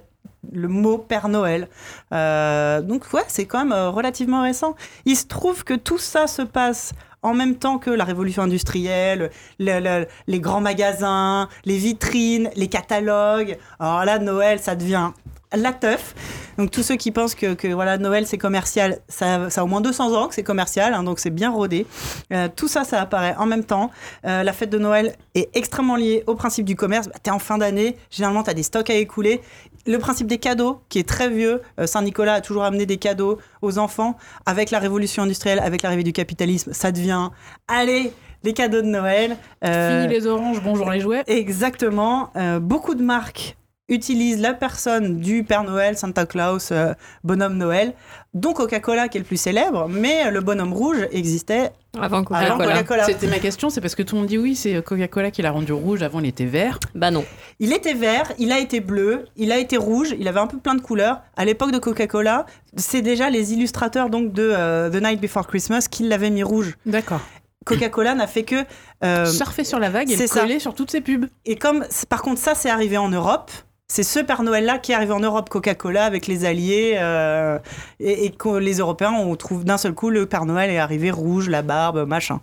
le mot Père Noël. Euh, donc ouais, c'est quand même relativement récent. Il se trouve que tout ça se passe en même temps que la révolution industrielle, le- le- les grands magasins, les vitrines, les catalogues. Alors là, Noël, ça devient la teuf. Donc tous ceux qui pensent que, que, voilà Noël c'est commercial, ça, ça a au moins 200 ans que c'est commercial, hein, donc c'est bien rodé. Euh, tout ça, ça apparaît en même temps. Euh, la fête de Noël est extrêmement liée au principe du commerce. Bah, t'es en fin d'année, généralement t'as des stocks à écouler. Le principe des cadeaux, qui est très vieux, euh, Saint-Nicolas a toujours amené des cadeaux aux enfants. Avec la révolution industrielle, avec l'arrivée du capitalisme, ça devient, allez, les cadeaux de Noël. Fini les oranges, bonjour les jouets. Exactement. Beaucoup de marques utilisent la personne du Père Noël, Santa Claus, euh, bonhomme Noël, dont Coca-Cola qui est le plus célèbre, mais le bonhomme rouge existait Avant Coca-Cola. C'était ma question, c'est parce que tout le monde dit oui, c'est Coca-Cola qui l'a rendu rouge, avant il était vert. Bah non. Il était vert, il a été bleu, il a été rouge, il avait un peu plein de couleurs. À l'époque de Coca-Cola, c'est déjà les illustrateurs donc de euh, The Night Before Christmas qui l'avaient mis rouge. D'accord. Coca-Cola n'a fait que euh, Surfer sur la vague et c'est le ça. coller sur toutes ses pubs. Et comme, par contre, ça, c'est arrivé en Europe. C'est ce Père Noël-là qui est arrivé en Europe, Coca-Cola, avec les Alliés. euh, et, et que les Européens, on trouve d'un seul coup, le Père Noël est arrivé rouge, la barbe, machin.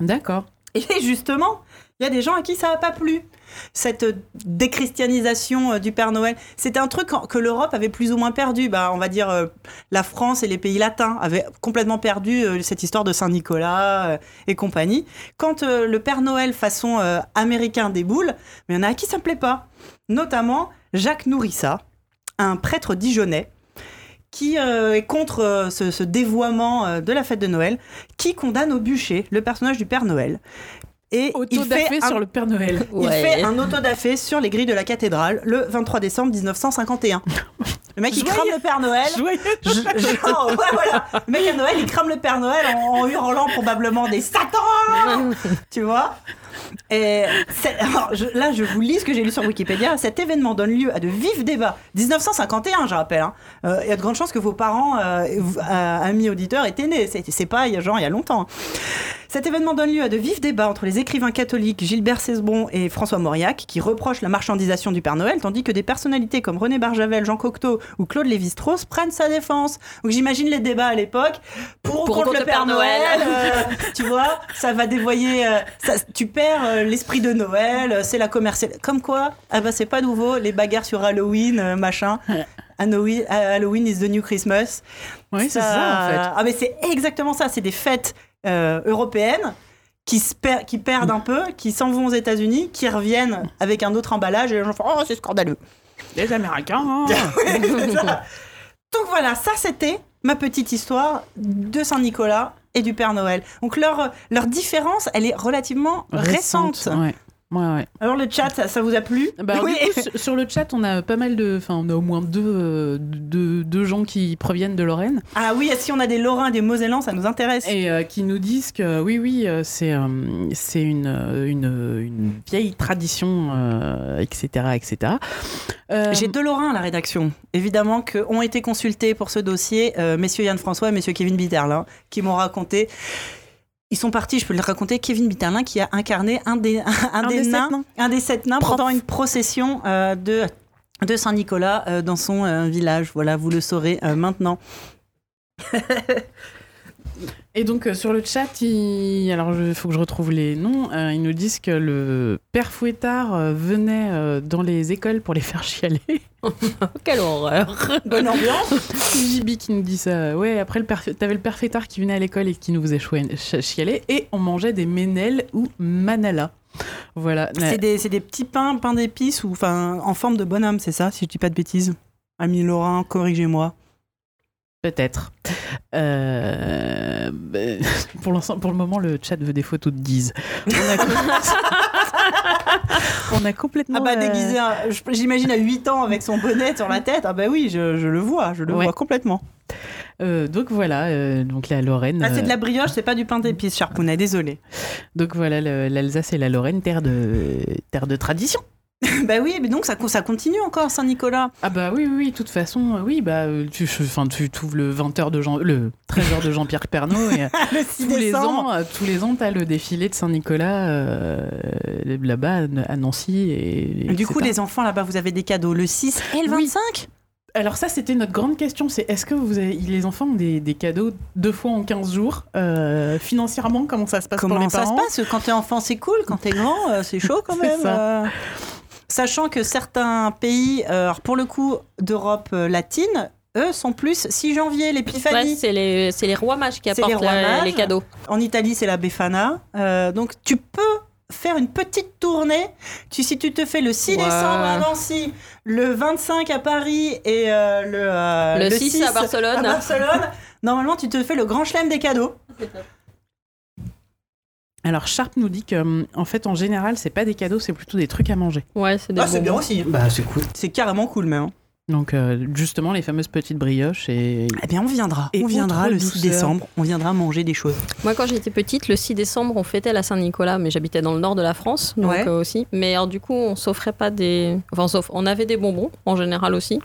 D'accord. Et justement, il y a des gens à qui ça n'a pas plu. Cette déchristianisation euh, du Père Noël, c'était un truc que l'Europe avait plus ou moins perdu. Bah, on va dire euh, la France et les pays latins avaient complètement perdu cette histoire de Saint-Nicolas euh, et compagnie. Quand le Père Noël façon américain déboule, mais il y en a à qui ça ne plaît pas. Notamment Jacques Nourrissat, un prêtre dijonnais qui euh, est contre euh, ce, ce dévoiement euh, de la fête de Noël, qui condamne au bûcher le personnage du Père Noël. Et il Autodafé fait, un, sur le Père Noël. il fait un autodafé sur les grilles de la cathédrale le 23 décembre 1951. Le mec, il crame le Père Noël. Joyeux Je- je- oh, ouais, voilà. Le mec à Noël, il crame le Père Noël en, en hurlant probablement des Satans tu vois? Et c'est- alors, je- là, je vous lis ce que j'ai lu sur Wikipédia. Cet événement donne lieu à de vifs débats. 1951, je rappelle. hein. Euh, Il y a de grandes chances que vos parents, euh, vous- euh, amis auditeurs, étaient nés. C'est c'est pas il y a genre il y a longtemps. Cet événement donne lieu à de vifs débats entre les écrivains catholiques Gilbert Cesbron et François Mauriac, qui reprochent la marchandisation du Père Noël, tandis que des personnalités comme René Barjavel, Jean Cocteau où Claude Lévi-Strauss prenne sa défense. Donc j'imagine les débats à l'époque pour, Pour contre contre le Père Noël. euh, tu vois, ça va dévoyer. euh, ça- tu perds euh, l'esprit de Noël. euh, C'est la commerciale. Comme quoi, ah bah c'est pas nouveau. Les bagarres sur Halloween, euh, machin. Halloween, Halloween is the new Christmas. Oui, c'est ça, en fait. Ah, mais c'est exactement ça. C'est des fêtes euh, européennes qui, se per- qui perdent un peu, qui s'en vont aux États-Unis, qui reviennent avec un autre emballage et les gens font Oh, c'est scandaleux. Les Américains. hein. Donc voilà, ça c'était ma petite histoire de Saint-Nicolas et du Père Noël. Donc leur, leur différence, elle est relativement récente. Ouais. Ouais, ouais. Alors le chat, ça, ça vous a plu Bah, Oui. du coup, sur- le chat, on a pas mal de. Enfin, on a au moins deux, euh, deux, deux gens qui proviennent de Lorraine Ah oui, si on a des Lorrains des Mosellans, ça nous intéresse. et euh, qui nous disent que oui, oui, euh, c'est euh, c'est une, une, une vieille tradition, etc. etc. J'ai deux Lorrains à la rédaction, évidemment, qui ont été consultés pour ce dossier, messieurs Yann François et messieurs Kevin Bitterlin, qui m'ont raconté. Ils sont partis, je peux le raconter, Kevin Bitterlin qui a incarné un des, un, Un des, nains, nains. un des sept nains Prof. pendant une procession euh, de, de Saint-Nicolas euh, dans son euh, village. Voilà, vous le saurez maintenant. Et donc euh, sur le chat, il... alors il faut que je retrouve les noms. Euh, ils nous disent que le père Fouettard euh, venait euh, dans les écoles pour les faire chialer. Quelle horreur. Bonne ambiance. JB qui nous dit ça. Ouais, après le père... t'avais le père Fouettard qui venait à l'école et qui nous faisait chialer et on mangeait des ménelles ou manala. Voilà. C'est des, petits pains, pains d'épices ou enfin en forme de bonhomme, c'est ça, si je dis pas de bêtises? Ami Laurent, corrigez-moi. Peut-être. Euh, ben, pour, pour le moment, le chat veut des photos de Guise. On a, On a complètement. Ah bah euh, déguisé, j'imagine à 8 ans avec son bonnet sur la tête. Ah bah oui, je, je le vois, je le Ouais. vois complètement. euh, donc voilà, euh, donc la Lorraine. Ah c'est de la brioche, c'est pas du pain d'épices, Charpounet, désolé. Donc voilà, l'Alsace et la Lorraine, terre de, terre de tradition. bah oui, mais donc ça, co- ça continue encore Saint-Nicolas. Ah bah oui, oui, oui, de toute façon, euh, oui, bah euh, tu, enfin, tu trouves le 20h de Jean, le 13h de Jean-Pierre Pernaut et euh, Le 6 tous les ans, tous les ans, t'as le défilé de Saint-Nicolas euh, là-bas à- Nancy et, Du coup, les enfants là-bas, vous avez des cadeaux le 6 et le Oui. 25 Alors ça, c'était notre grande question, c'est est-ce que vous avez, les enfants ont des, des cadeaux deux fois en 15 jours euh, Financièrement, comment ça se passe pour Comment les ça se parents? passe? Quand t'es enfant, c'est cool. Quand t'es grand, c'est chaud quand même. Sachant que certains pays, euh, alors pour le coup d'Europe euh, latine, eux sont plus 6 janvier, Ouais, l'épiphanie. c'est les, c'est les rois mages qui les apportent mages. les cadeaux. en Italie, c'est la Befana. Euh, donc tu peux faire une petite tournée. Tu, si tu te fais le 6 Ouais. décembre à Nancy, le 25 à Paris et euh, le, euh, Le 6 à Barcelone. à Barcelone, normalement tu te fais le grand chelem des cadeaux. Alors Sharp nous dit que hum, en fait, en général, c'est pas des cadeaux, c'est plutôt des trucs à manger. Ouais, c'est des Ah, c'est bien aussi. Bah, c'est cool. C'est carrément cool même. hein. Donc euh, justement, les fameuses petites brioches et Eh bien, on viendra. Et on viendra le 6 douceur. décembre. On viendra manger des choses. Moi, quand j'étais petite, le 6 décembre, on fêtait la Saint-Nicolas, mais j'habitais dans le nord de la France, donc Ouais. euh, aussi. Mais alors, du coup, on s'offrait pas des. Enfin, sauf, on avait des bonbons, en général aussi.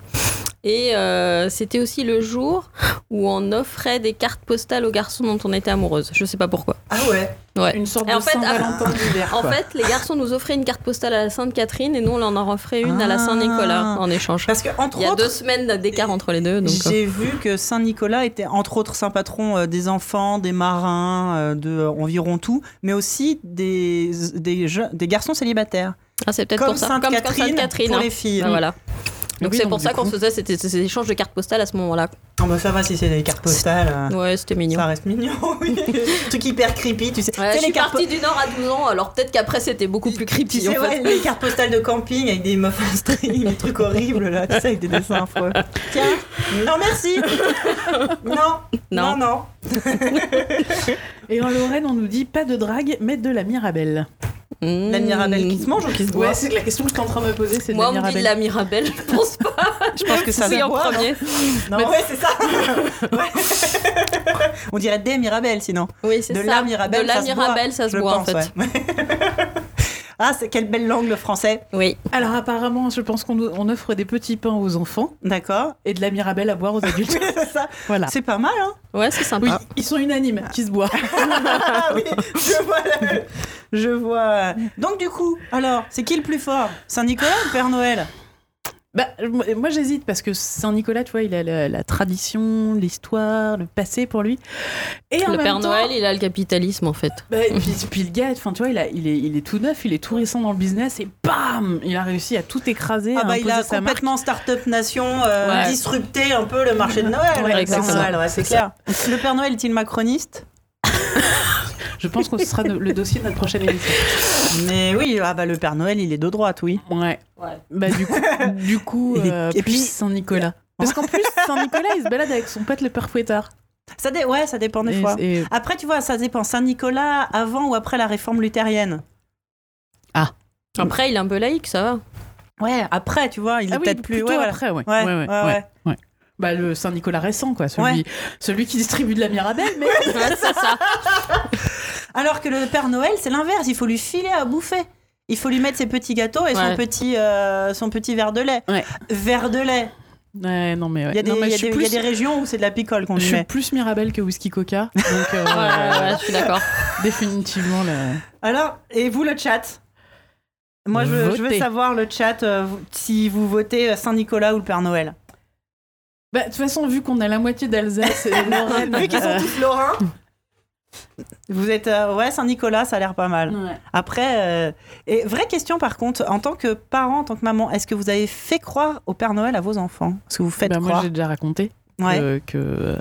Et euh, c'était aussi le jour où on offrait des cartes postales aux garçons dont on était amoureuse. Je sais pas pourquoi. Ah ouais Ouais. une sorte Et de en fait, Saint-Valentin d'hiver. En quoi. fait, les garçons nous offraient une carte postale à la Sainte-Catherine et nous, on en offrait une à la Ah. Saint-Nicolas en échange. Parce que entre Il y a autres, deux semaines d'écart entre les deux. Donc, euh, j'ai vu que Saint Nicolas était entre autres saint patron euh, des enfants, des marins, euh, de euh, environ tout, mais aussi des des, garçons célibataires. ah, c'est peut-être Comme pour ça. Sainte Comme, comme Catherine Sainte-Catherine. pour hein. les filles. Ah, voilà. Donc Oui, c'est pour ça qu'on coup- faisait c'était ces échanges de cartes postales à ce moment-là. Ah bah ça va si c'est des cartes postales. euh, Ouais, c'était mignon. Ça reste mignon, oui. truc hyper creepy, tu sais. Ouais, Tu sais, je suis les cartes partie du Nord à 12 ans, alors peut-être qu'après c'était beaucoup plus Tu creepy en sais, fait. les cartes postales de camping avec des meufs en string, des trucs horribles là, tu sais, avec des dessins affreux. Tiens, non merci. Non, non, Non. non. Et en Lorraine, on nous dit pas de drague, mais de la Mirabelle. Mmh. La Mirabelle qui se mange ou qui se boit Ouais, c'est la question que je suis en train de me poser, c'est de Moi, la on me dit Mirabelle. de la Mirabelle, je pense pas. Je pense que ça se en boit, non premier. Non, ouais, c'est ça. Ouais. On dirait des Mirabelles sinon. Oui, c'est De ça. la Mirabelle, de la ça se boit, Mirabelle, ça se boit en fait. ouais. ah, c'est quelle belle langue le français. Oui. Alors apparemment, je pense qu'on on offre des petits pains aux enfants D'accord. et de la Mirabelle à boire aux adultes. c'est ça. voilà. C'est pas mal, hein Ouais, c'est sympa. Oui, ils sont unanimes, qui se boivent. Ah oui, je vois. la- Je vois. Donc du coup, alors, c'est qui le plus fort? Saint-Nicolas ou Père Noël? Bah, moi j'hésite parce que Saint-Nicolas, tu vois, il a la, la tradition, l'histoire, le passé pour lui. Et en Le même Père temps- Noël, il a le capitalisme en fait. Bah, et puis, puis le gars, enfin, tu vois, il, a, il, est, il est tout neuf, il est tout récent dans le business et bam Il a réussi à tout écraser, Ah à bah il a sa complètement start-up nation euh, Ouais. disrupté un peu le marché de Noël. Ouais, le Père exactement. Noël, ouais, c'est clair. Le Père Noël est-il macroniste? Je pense que ce sera le dossier de notre prochaine émission. Mais oui, ah bah le Père Noël, il est de droite, oui. Ouais. Ouais. Bah, du coup, du coup Et- euh, et puis- Saint-Nicolas. Parce qu'en plus, Saint-Nicolas, il se balade avec son pote le père fouettard. Ça dé- ouais, ça dépend des Et- fois. et- Après, tu vois, ça dépend. Saint-Nicolas, avant ou après la réforme luthérienne? Après, il est un peu laïque, ça va. Ouais, après, tu vois, il est Ah oui, peut-être plus. ouais, après, ouais. Ouais, ouais, ouais, ouais, ouais. Bah, le Saint-Nicolas récent, quoi. Celui, Ouais. celui qui distribue de la Mirabelle, mais. Ouais, ça. Alors que le Père Noël, c'est l'inverse. Il faut lui filer à bouffer. Il faut lui mettre ses petits gâteaux et son, petit, euh, son petit verre de lait. Verre de lait. Ouais, non, mais. ouais. Il y a des, y je y a régions où c'est de la picole qu'on Je lui suis met. plus Mirabelle que whisky coca. Donc, euh, Ouais, je suis d'accord. définitivement, là. Alors, et vous, le chat? Moi, je, veux- je savoir le chat euh, si vous votez euh, Saint-Nicolas ou le Père Noël. Bah, de toute façon, vu qu'on a la moitié d'Alsace et de Lorraine. Vu qu'ils sont euh, tous lorrains. Vous êtes. euh, ouais, Saint-Nicolas, ça a l'air pas mal. ouais. Après, euh, et vraie question par contre, en tant que parent, en tant que maman, est-ce que vous avez fait croire au Père Noël à vos enfants? Est-ce que vous faites Bah, moi, croire? j'ai déjà raconté Ouais. que, que, euh,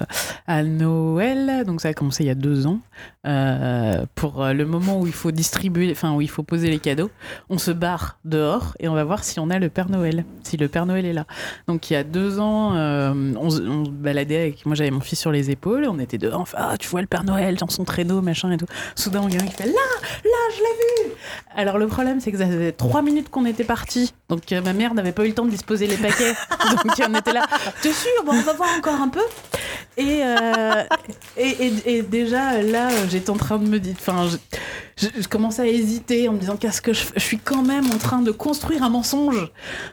à Noël, donc ça a commencé il y a deux ans, euh, pour euh, le moment où il faut distribuer, enfin où il faut poser les cadeaux, on se barre dehors et on va voir si on a le Père Noël, si le Père Noël est là. Donc il y a deux ans, euh, on, se- on baladait avec, moi j'avais mon fils sur les épaules, on était dehors, enfin ah, tu vois le Père Noël dans son traîneau, machin et tout. Soudain, un gamin qui fait là, là, je l'ai vu. Alors le problème, c'est que ça faisait trois minutes qu'on était partis, donc euh, ma mère n'avait pas eu le temps de disposer les paquets, donc on était là. T'es sûr? Bon, on va voir encore un peu. Et, euh, et, et- et déjà, là, j'étais en train de me dire. Enfin, je, je- je commençais à hésiter en me disant qu'est-ce que je suis quand même en train de construire un mensonge.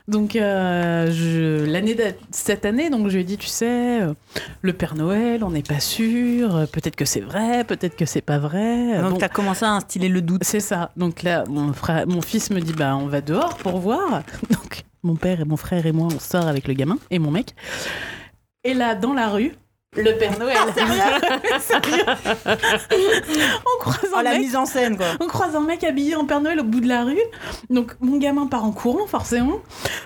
Donc, euh, l'année cette année, donc je lui ai dit tu sais, euh, le Père Noël, on n'est pas sûr. euh, Peut-être que c'est vrai, peut-être que c'est pas vrai. Donc, Bon, t'as commencé à instiller le doute. c'est ça. Donc là, mon, frère, mon fils me dit bah on va dehors pour voir. Donc mon père et mon frère et moi on sort avec le gamin et mon mec. Et là dans la rue, le Père Noël. Sérieux On croise Oh, un la mec. mise en scène, quoi. On croise un mec habillé en Père Noël au bout de la rue. Donc mon gamin part en courant forcément.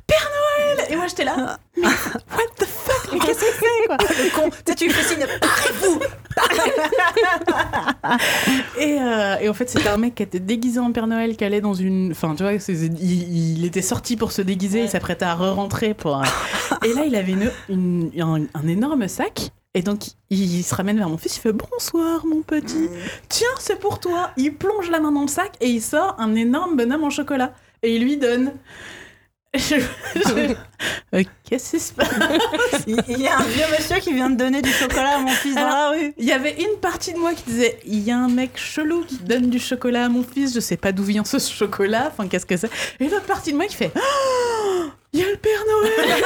Père Noël Et moi j'étais là. Mais what the fuck? Mais qu'est-ce que c'est quoi Le con. Tu sais, tu lui fais signe. Barrez-vous Et, euh, et en fait, c'était un mec qui était déguisé en Père Noël, qui allait dans une. Enfin, tu vois, il, il était sorti pour se déguiser, il s'apprêtait à re-rentrer pour. et là, il avait une, une- un, un énorme sac. Et donc, il, il se ramène vers mon fils, il fait Bonsoir, mon petit. Tiens, c'est pour toi. Il plonge la main dans le sac et il sort un énorme bonhomme en chocolat. Et il lui donne. Je- Euh, Qu'est-ce qui se passe Il il y a un vieux monsieur qui vient de donner du chocolat à mon fils dans la rue. Il y avait une partie de moi qui disait il y a un mec chelou qui donne du chocolat à mon fils, je sais pas d'où vient ce chocolat, enfin qu'est-ce que c'est. Et l'autre partie de moi qui fait Oh, il y a le Père Noël.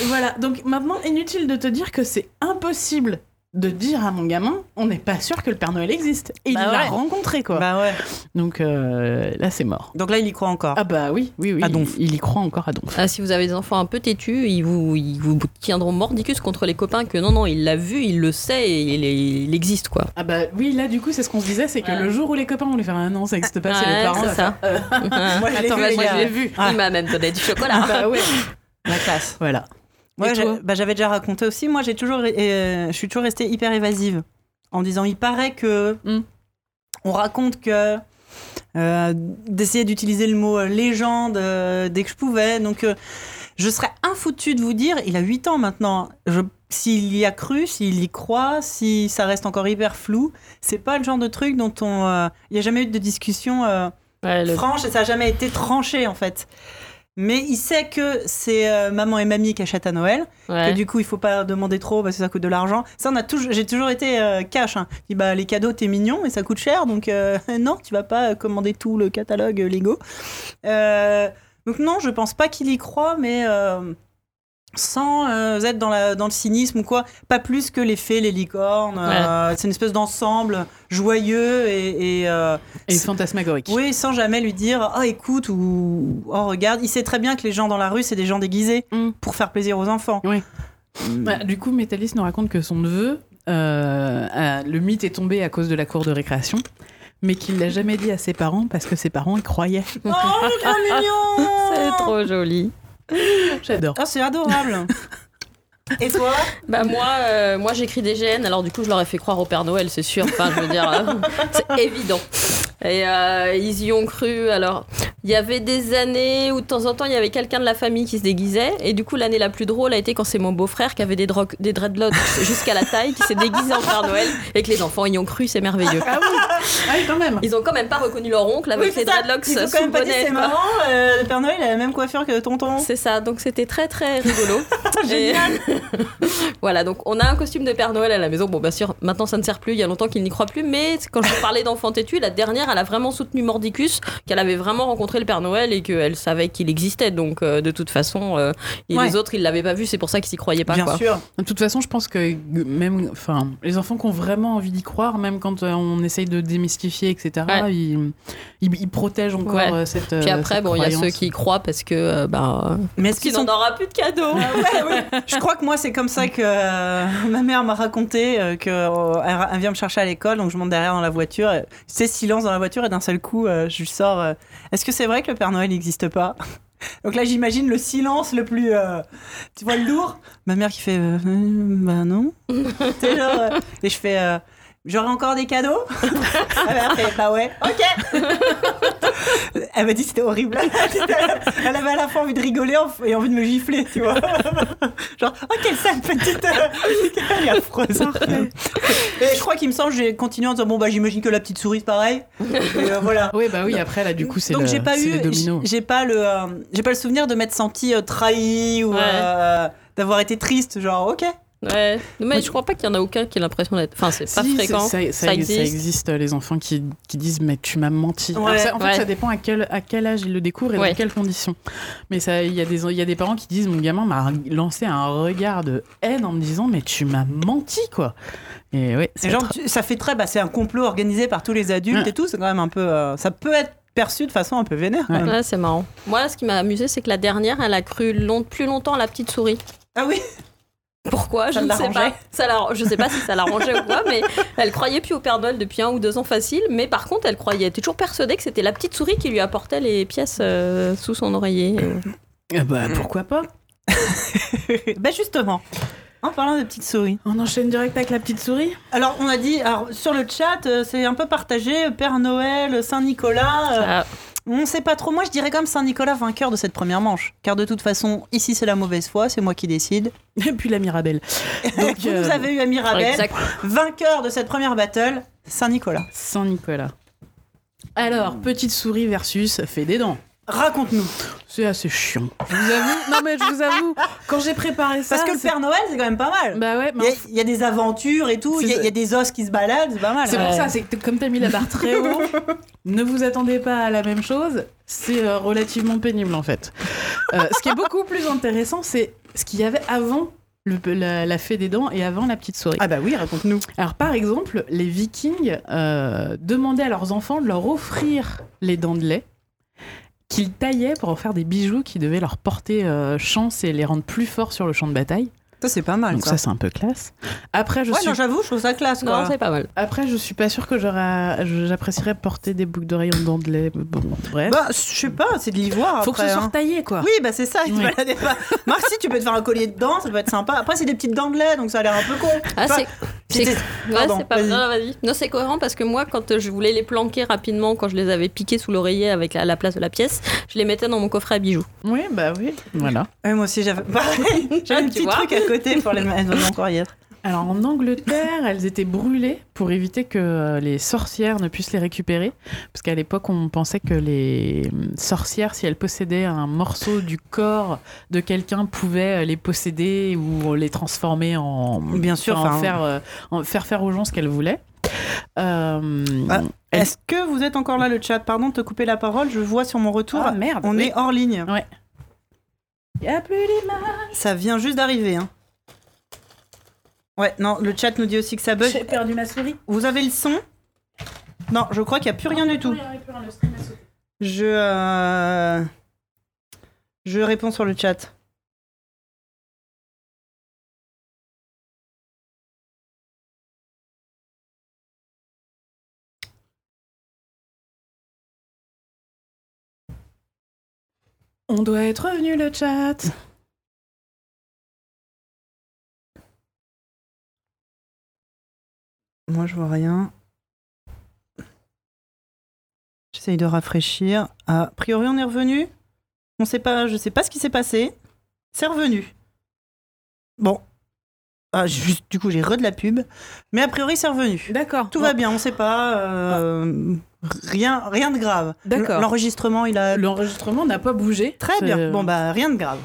voilà, donc maintenant inutile de te dire que c'est impossible de dire à mon gamin on n'est pas sûr que le Père Noël existe. Et Bah il l'a ouais. rencontré quoi. Bah ouais. Donc euh, là c'est mort. Donc là, il y croit encore. Ah bah oui, oui, oui. À donf. Il, il y croit encore à donf. Ah, si vous avez des enfants un peu têtus, ils vous, ils vous tiendront mordicus contre les copains que non, non, il l'a vu, il le sait et il, il existe quoi. Ah bah oui, là du coup c'est ce qu'on se disait, c'est que Ouais. le jour où les copains vont lui faire ah non ça n'existe pas, c'est les parents. c'est ça. euh, Moi, je l'ai Attends, vu, moi les je vu. Ah. Il m'a même donné du chocolat. Bah ouais. La classe. Voilà. Ouais, bah, j'avais déjà raconté aussi. Moi, j'ai toujours, euh, je suis toujours restée hyper évasive en disant il paraît que Mm. on raconte que euh, d'essayer d'utiliser le mot euh, légende euh, dès que je pouvais. Donc, je serais infoutu de vous dire. Il a 8 ans maintenant. Je- S'il y a cru, s'il y croit, si ça reste encore hyper flou, c'est pas le genre de truc dont on. Il n'y a jamais eu de discussion. Ouais, le- franche et ça n'a jamais été tranché en fait. Mais il sait que c'est euh, maman et mamie qui achètent à Noël, ouais. que du coup il faut pas demander trop parce que ça coûte de l'argent. Ça, on a toujours, j'ai toujours été euh, cash. Hein. Je dis, bah les cadeaux t'es mignon mais ça coûte cher donc euh, non tu vas pas commander tout le catalogue Lego. Donc non je pense pas qu'il y croit mais sans euh, être dans, la, dans le cynisme ou quoi. Pas plus que les fées, les licornes. euh, c'est une espèce d'ensemble joyeux et. et, euh, Et fantasmagorique. oui, sans jamais lui dire Oh, écoute ou Oh, regarde. Il sait très bien que les gens dans la rue, c'est des gens déguisés Mm. pour faire plaisir aux enfants. Oui. Mm. Bah, du coup, Métalis nous raconte que son neveu, euh, a- le mythe est tombé à cause de la cour de récréation, mais qu'il l'a jamais dit à ses parents parce que ses parents y croyaient. Oh, trop mignon C'est trop joli. J'adore. Oh, c'est adorable Et toi Bah moi, euh, moi j'écris des GN, alors du coup je leur ai fait croire au Père Noël, c'est sûr. Enfin, je veux dire, euh, c'est évident. Et euh, ils y ont cru. Alors, il y avait des années où de temps en temps il y avait quelqu'un de la famille qui se déguisait. Et du coup, l'année la plus drôle a été quand c'est mon beau-frère qui avait des, dreadlocks jusqu'à la taille, qui s'est déguisé en Père Noël et que les enfants y ont cru, c'est merveilleux. Ah oui, ah oui, quand même. Ils ont quand même pas reconnu leur oncle avec Oui, ça. dreadlocks Ils ont quand même pas dit c'est marrant, euh, le Père Noël a la même coiffure que tonton. C'est ça, donc c'était très très rigolo. Et- Génial. voilà, donc on a un costume de Père Noël à la maison. Bon, bien sûr, maintenant ça ne sert plus, il y a longtemps qu'il n'y croit plus, mais quand je parlais d'enfant têtu, la dernière, elle a vraiment soutenu Mordicus, qu'elle avait vraiment rencontré le Père Noël et qu'elle savait qu'il existait. Donc euh, de toute façon, euh, et Ouais. les autres, ils l'avaient pas vu, c'est pour ça qu'ils s'y croyaient pas. Bien quoi. sûr. De toute façon, je pense que même, enfin, les enfants qui ont vraiment envie d'y croire, même quand euh, on essaye de démystifier, etc., Ouais. ils, ils, ils protègent encore Ouais. cette. Puis après, cette bon, il y a ceux qui y croient parce que, euh, bah, Mais est-ce qu'il qu'ils n'en sont aura plus de cadeaux. Ouais, ouais. Je crois que moi, c'est comme ça que euh, ma mère m'a raconté euh, que euh, elle, elle vient me chercher à l'école, donc je monte derrière dans la voiture. C'est silence dans la voiture et d'un seul coup, euh, je sors. euh, Est-ce que c'est vrai que le Père Noël n'existe pas Donc là, j'imagine le silence le plus, euh, tu vois, le lourd. Ma mère qui fait, euh, Euh, bah non. Genre, euh, et je fais. euh, J'aurai encore des cadeaux Elle m'a fait, bah ouais, ok Elle m'a dit c'était horrible. Elle avait à la fois envie de rigoler et envie de me gifler, tu vois. Genre, oh, quelle sale petite. euh, Elle est affreuse. Et je crois qu'il me semble, j'ai continué en disant, bon, bah, j'imagine que la petite souris, pareil. Et, euh, voilà. Oui, bah oui, après, là, du coup, c'est Donc j'ai pas eu, j'ai pas le, euh, j'ai pas le souvenir de m'être senti euh, trahi ou Ouais. d'avoir été triste, genre ok. Ouais. Mais je crois pas qu'il y en a aucun qui ait l'impression d'être. Enfin, c'est pas Si, fréquent. Ça, ça- Ça ça existe. existe, euh, les enfants qui, qui disent mais tu m'as menti. Ouais. Alors ça- en fait, Ouais. ça dépend à quel, à quel âge ils le découvrent et Ouais. dans quelles conditions. Mais ça, il y, a des- il y a des parents qui disent mon gamin m'a lancé un regard de haine en me disant mais tu m'as menti quoi. Et c'est genre, ça fait très, bah, c'est un complot organisé par tous les adultes Ouais. et tout. C'est quand même un peu, euh, ça peut être perçu de façon un peu vénère. quand Ouais. même. Ouais, c'est marrant. Moi, ce qui m'a amusé, c'est que la dernière, elle a cru long- plus longtemps à la petite souris. Ah oui. Pourquoi Ça Je ne sais pas. Ça la- je sais pas si ça l'arrangeait ou quoi, mais elle croyait plus au Père Noël depuis un ou deux ans facile. Mais par contre, elle croyait, elle était toujours persuadée que c'était la petite souris qui lui apportait les pièces euh, sous son oreiller. Bah, pourquoi pas bah justement, en parlant de petites souris. On enchaîne direct avec la petite souris? Alors, on a dit, alors, sur le chat, euh, c'est un peu partagé, Père Noël, Saint-Nicolas. euh, Ça- on sait pas trop. Moi, je dirais comme Saint-Nicolas vainqueur de cette première manche. Car de toute façon, ici, c'est la mauvaise foi, c'est moi qui décide. Et puis la Mirabelle. Donc, Vous euh, nous avez eu à Mirabel, exact. vainqueur de cette première battle, Saint-Nicolas. Saint-Nicolas. Alors, petite souris versus fait des dents. Raconte-nous. C'est assez chiant. Je vous avoue. Non, mais je vous avoue, quand j'ai préparé ça. Parce que le Père Noël, c'est quand même pas mal. Bah ouais, Il mais y, a, il y a des aventures et tout, il y, a- ça. il y a des os qui se baladent, c'est pas mal. C'est Ouais. pour ça, c'est comme t'as mis la barre très haut, ne vous attendez pas à la même chose. C'est euh, relativement pénible en fait. Euh, ce qui est beaucoup plus intéressant, c'est ce qu'il y avait avant le- la, la fée des dents et avant la petite souris. Ah bah oui, raconte-nous. Alors par exemple, les Vikings euh, demandaient à leurs enfants de leur offrir les dents de lait qu'ils taillaient pour en faire des bijoux qui devaient leur porter euh, chance et les rendre plus forts sur le champ de bataille. Ça, c'est pas mal. Donc ça. ça, c'est un peu classe. Après, je ouais, suis non, j'avoue, je trouve ça classe, quoi. Non, c'est pas mal. Après, je suis pas sûre que j'aurais, j'apprécierais porter des boucles d'oreilles en dents de lait. Bon, bref. Bah, je sais pas, c'est de l'ivoire. Faut que ce après, soit hein. retaillé, quoi. Oui, bah c'est ça, Oui. baladait pas. Marc, si tu peux te faire un collier de dents, ça peut être sympa. Après, c'est des petites dents de lait, donc ça a l'air un peu con. Ah, c'est. C'est- Ouais, pas non, non, vas-y. Non, c'est cohérent parce que moi, quand je voulais les planquer rapidement, quand je les avais piqués sous l'oreiller avec la, la place de la pièce, je les mettais dans mon coffret à bijoux. Oui, bah oui. Voilà. Moi aussi, j'avais pareil. J'avais un Tu petit vois truc à côté pour les mettre dans mon courrier. Alors en Angleterre, elles étaient brûlées pour éviter que euh, les sorcières ne puissent les récupérer. Parce qu'à l'époque, on pensait que les hum, sorcières, si elles possédaient un morceau du corps de quelqu'un, pouvaient euh, les posséder ou les transformer en. Bien sûr, enfin, en faire, euh, en faire faire aux gens ce qu'elles voulaient. Euh, Ah, Est-ce que vous êtes encore là, le chat? Pardon de te couper la parole, je vois sur mon retour. Ah, merde. on oui. est hors ligne. Ouais. Y a plus l'image. Ça vient juste d'arriver. Hein. Ouais, non, le chat nous dit aussi que ça bug. J'ai perdu ma souris. Vous avez le son? Non, je crois qu'il n'y a plus rien du tout. Je. euh, Je réponds sur le chat. On doit être revenu le chat. Moi, je vois rien. J'essaye de rafraîchir. A priori, on est revenu. On sait pas, je sais pas ce qui s'est passé. C'est revenu. Bon. Ah, juste, du coup, j'ai re de la pub. Mais a priori, c'est revenu. D'accord. Tout va bien, on sait pas. euh, rien, rien de grave. D'accord. L'enregistrement, il a. L'enregistrement n'a pas bougé. Très bien. Bon, bah, rien de grave.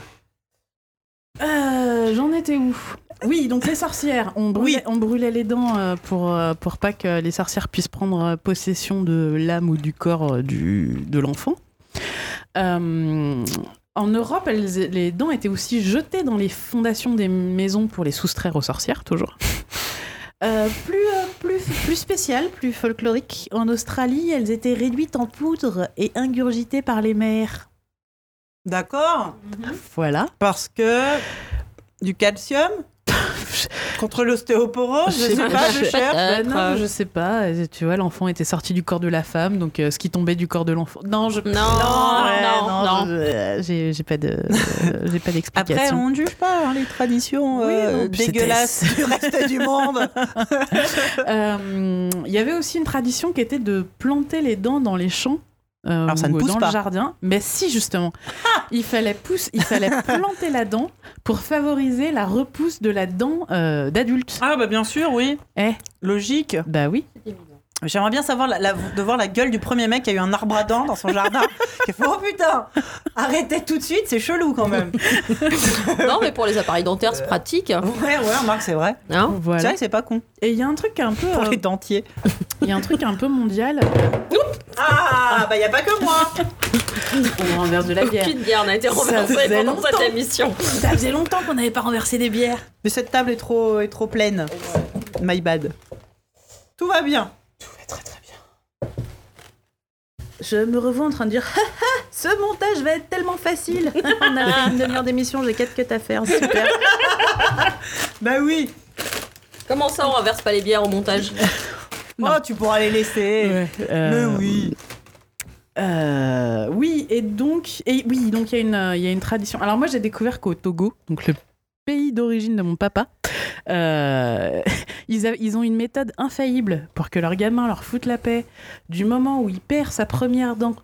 Euh, J'en étais où? Oui, donc les sorcières. On brûlait, Oui. on brûlait les dents euh, pour, euh, pour pas que les sorcières puissent prendre possession de l'âme ou du corps du, de l'enfant. En Europe, elles- les dents étaient aussi jetées dans les fondations des maisons pour les soustraire aux sorcières, toujours. Euh, plus, euh, plus, plus spécial, plus folklorique, en Australie, elles étaient réduites en poudre et ingurgitées par les mères. D'accord. Voilà. Parce que. Du calcium Contre l'ostéoporose Je sais pas, je cherche. Être, non, euh, je sais pas. euh, Tu vois, l'enfant était sorti du corps de la femme, donc euh, ce qui tombait du corps de l'enfant. Non, je. Non, Ouais, non, non. je- euh, J'ai pas de, euh, j'ai pas Après, d'explication. on ne juge pas hein, les traditions Oui, euh, c'était- dégueulasses du reste du monde. Euh, Il y avait aussi une tradition qui était de planter les dents dans les champs. Euh, Alors, ça ne ou pousse dans pas. le jardin, mais si justement, il fallait pousse, il fallait planter la dent pour favoriser la repousse de la dent euh, d'adulte. Ah, bah bien sûr, oui. Eh. Logique. Bah oui. J'aimerais bien savoir la, la- de voir la gueule du premier mec qui a eu un arbre à dents dans son jardin. qui a fait, oh putain, arrêtez tout de suite, c'est chelou quand même. Non, mais pour les appareils dentaires, c'est pratique. Ouais, ouais, remarque, c'est vrai. Hein C'est Voilà. vrai que c'est pas con Et il y a un truc un peu, pour euh, les dentiers. il y a un truc un peu mondial. Ah, bah y a pas que moi. On renverse de la bière. Aucune bière n'a été renversée pendant cette longtemps. émission. Ça faisait longtemps qu'on n'avait pas renversé des bières. Mais cette table est trop, est trop pleine. My bad. Tout va bien. Je me revois en train de dire ce montage va être tellement facile. On a fait une demi-heure d'émission, j'ai quatre cuts à faire, super. Bah oui. Comment ça, on renverse pas les bières au montage Oh, tu pourras les laisser. Mais oui. Euh, oui, et donc, et oui, donc il y, a une, euh, il y a une tradition. Alors moi, j'ai découvert qu'au Togo, donc le pays d'origine de mon papa, euh, ils, a- ils ont une méthode infaillible pour que leur gamin leur foute la paix du moment où il perd sa première dent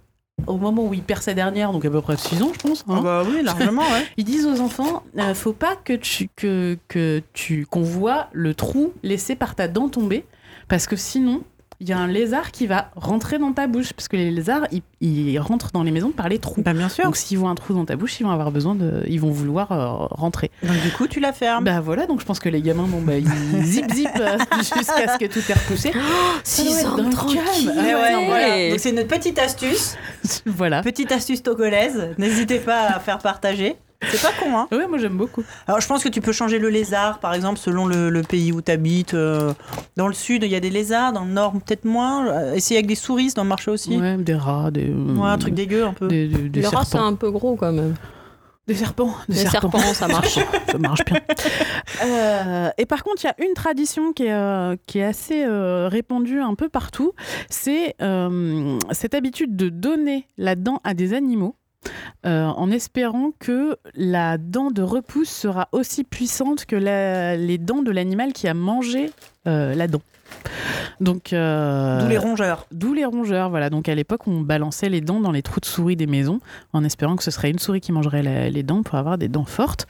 au moment où il perd sa dernière, donc à peu près 6 ans, je pense. hein. Ah bah oui, largement, ouais. Ils disent aux enfants, euh, faut pas que tu que que tu qu'on voit le trou laissé par ta dent tomber, parce que sinon il y a un lézard qui va rentrer dans ta bouche, parce que les lézards ils, ils rentrent dans les maisons par les trous. Bah bien sûr. Donc s'ils voient un trou dans ta bouche, ils vont avoir besoin de, ils vont vouloir euh, rentrer. Donc du coup, tu la fermes. Bah voilà, donc je pense que les gamins, bon bah ils zip zip euh, jusqu'à ce que tout est repoussé. Doit Six être ans calme. Ouais, ouais, Ouais. voilà. Donc c'est notre petite astuce, voilà. petite astuce togolaise. N'hésitez pas à faire partager. C'est pas con, hein. Ouais, moi j'aime beaucoup. Alors je pense que tu peux changer le lézard, par exemple, selon le, le pays où tu habites. dans le sud, il y a des lézards, dans le nord, peut-être moins. Euh, Essayer avec des souris, ça doit marcher aussi. Ouais, Ouais, des rats, des un truc dégueu un peu. des, des, des Le rat, c'est un peu gros quand même. Des serpents. Des serpents. serpents, ça marche. ça marche bien. Euh, et par contre, il y a une tradition qui est, euh, qui est assez euh, répandue un peu partout. C'est euh, cette habitude de donner la dent à des animaux. Euh, en espérant que la dent de repousse sera aussi puissante que la- les dents de l'animal qui a mangé euh, la dent. Donc, euh, D'où les rongeurs. D'où les rongeurs, voilà. Donc à l'époque, on balançait les dents dans les trous de souris des maisons en espérant que ce serait une souris qui mangerait la- les dents pour avoir des dents fortes.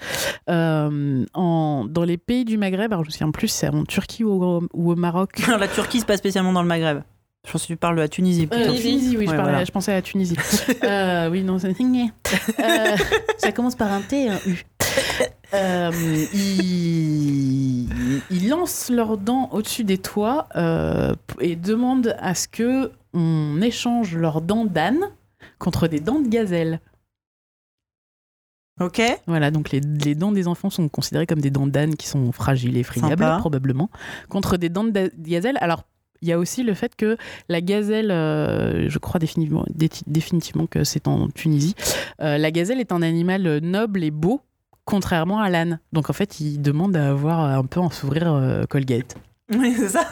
Euh, en, dans les pays du Maghreb, alors je me souviens plus, c'est en Turquie ou au, ou au Maroc. la Turquie, c'est pas spécialement dans le Maghreb. Je pense que tu parles de la Tunisie Euh. Tunisie, oui, je, Ouais, parlais- voilà. je pensais à la Tunisie. Euh, oui, non, c'est... Euh, ça commence par un T et un U. Euh, ils, ils lancent leurs dents au-dessus des toits euh, et demandent à ce que on échange leurs dents d'âne contre des dents de gazelle. Ok. Voilà, donc les, les dents des enfants sont considérées comme des dents d'âne qui sont fragiles et friables, Sympa. probablement, contre des dents de gazelle. Alors, il y a aussi le fait que la gazelle, euh, je crois définitivement, dé- définitivement que c'est en Tunisie, euh, la gazelle est un animal euh, noble et beau, contrairement à l'âne. Donc en fait, il demande à avoir un peu un sourire euh, Colgate. Oui, c'est ça.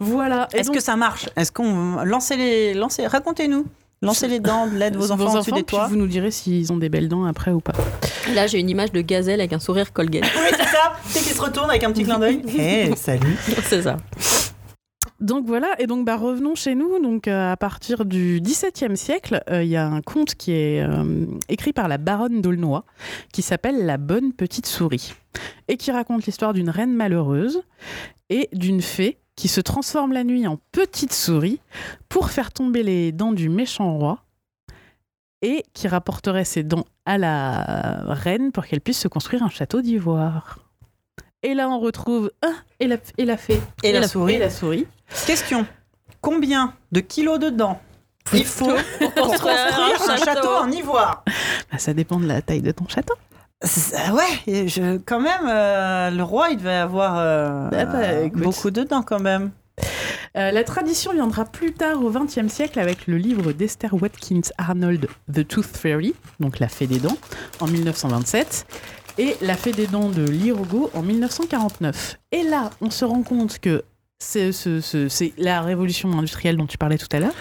Voilà. Est-ce donc, que ça marche? Est-ce qu'on lancez les, lancez, racontez-nous. Lancez les dents de l'aide vos enfants au-dessus des puis toits. vous nous direz s'ils ont des belles dents après ou pas. Là, j'ai une image de gazelle avec un sourire Colgate. C'est ça. C'est qui se retourne avec un petit clin d'œil. Hé, salut. c'est ça. Donc voilà, et donc bah, revenons chez nous. Donc euh, à partir du XVIIe siècle, euh, il y a un conte qui est euh, écrit par la baronne d'Aulnoy qui s'appelle La bonne petite souris et qui raconte l'histoire d'une reine malheureuse et d'une fée qui se transforme la nuit en petite souris pour faire tomber les dents du méchant roi et qui rapporterait ses dents à la reine pour qu'elle puisse se construire un château d'ivoire. Et là, on retrouve ah, et, la, et la fée Et la souris. la souris. Question. Combien de kilos de dents il faut pour construire un château en ivoire Bah, ça dépend de la taille de ton château. Ouais, je, quand même, euh, le roi, il devait avoir euh, Bah, bah, beaucoup de dents quand même. Euh, la tradition viendra plus tard au XXe siècle avec le livre d'Esther Watkins Arnold, The Tooth Fairy, donc la fée des dents, en 1927, et la fée des dents de l'Irogo en 1949. Et là, on se rend compte que c'est ce- ce- c'est la révolution industrielle dont tu parlais tout à l'heure,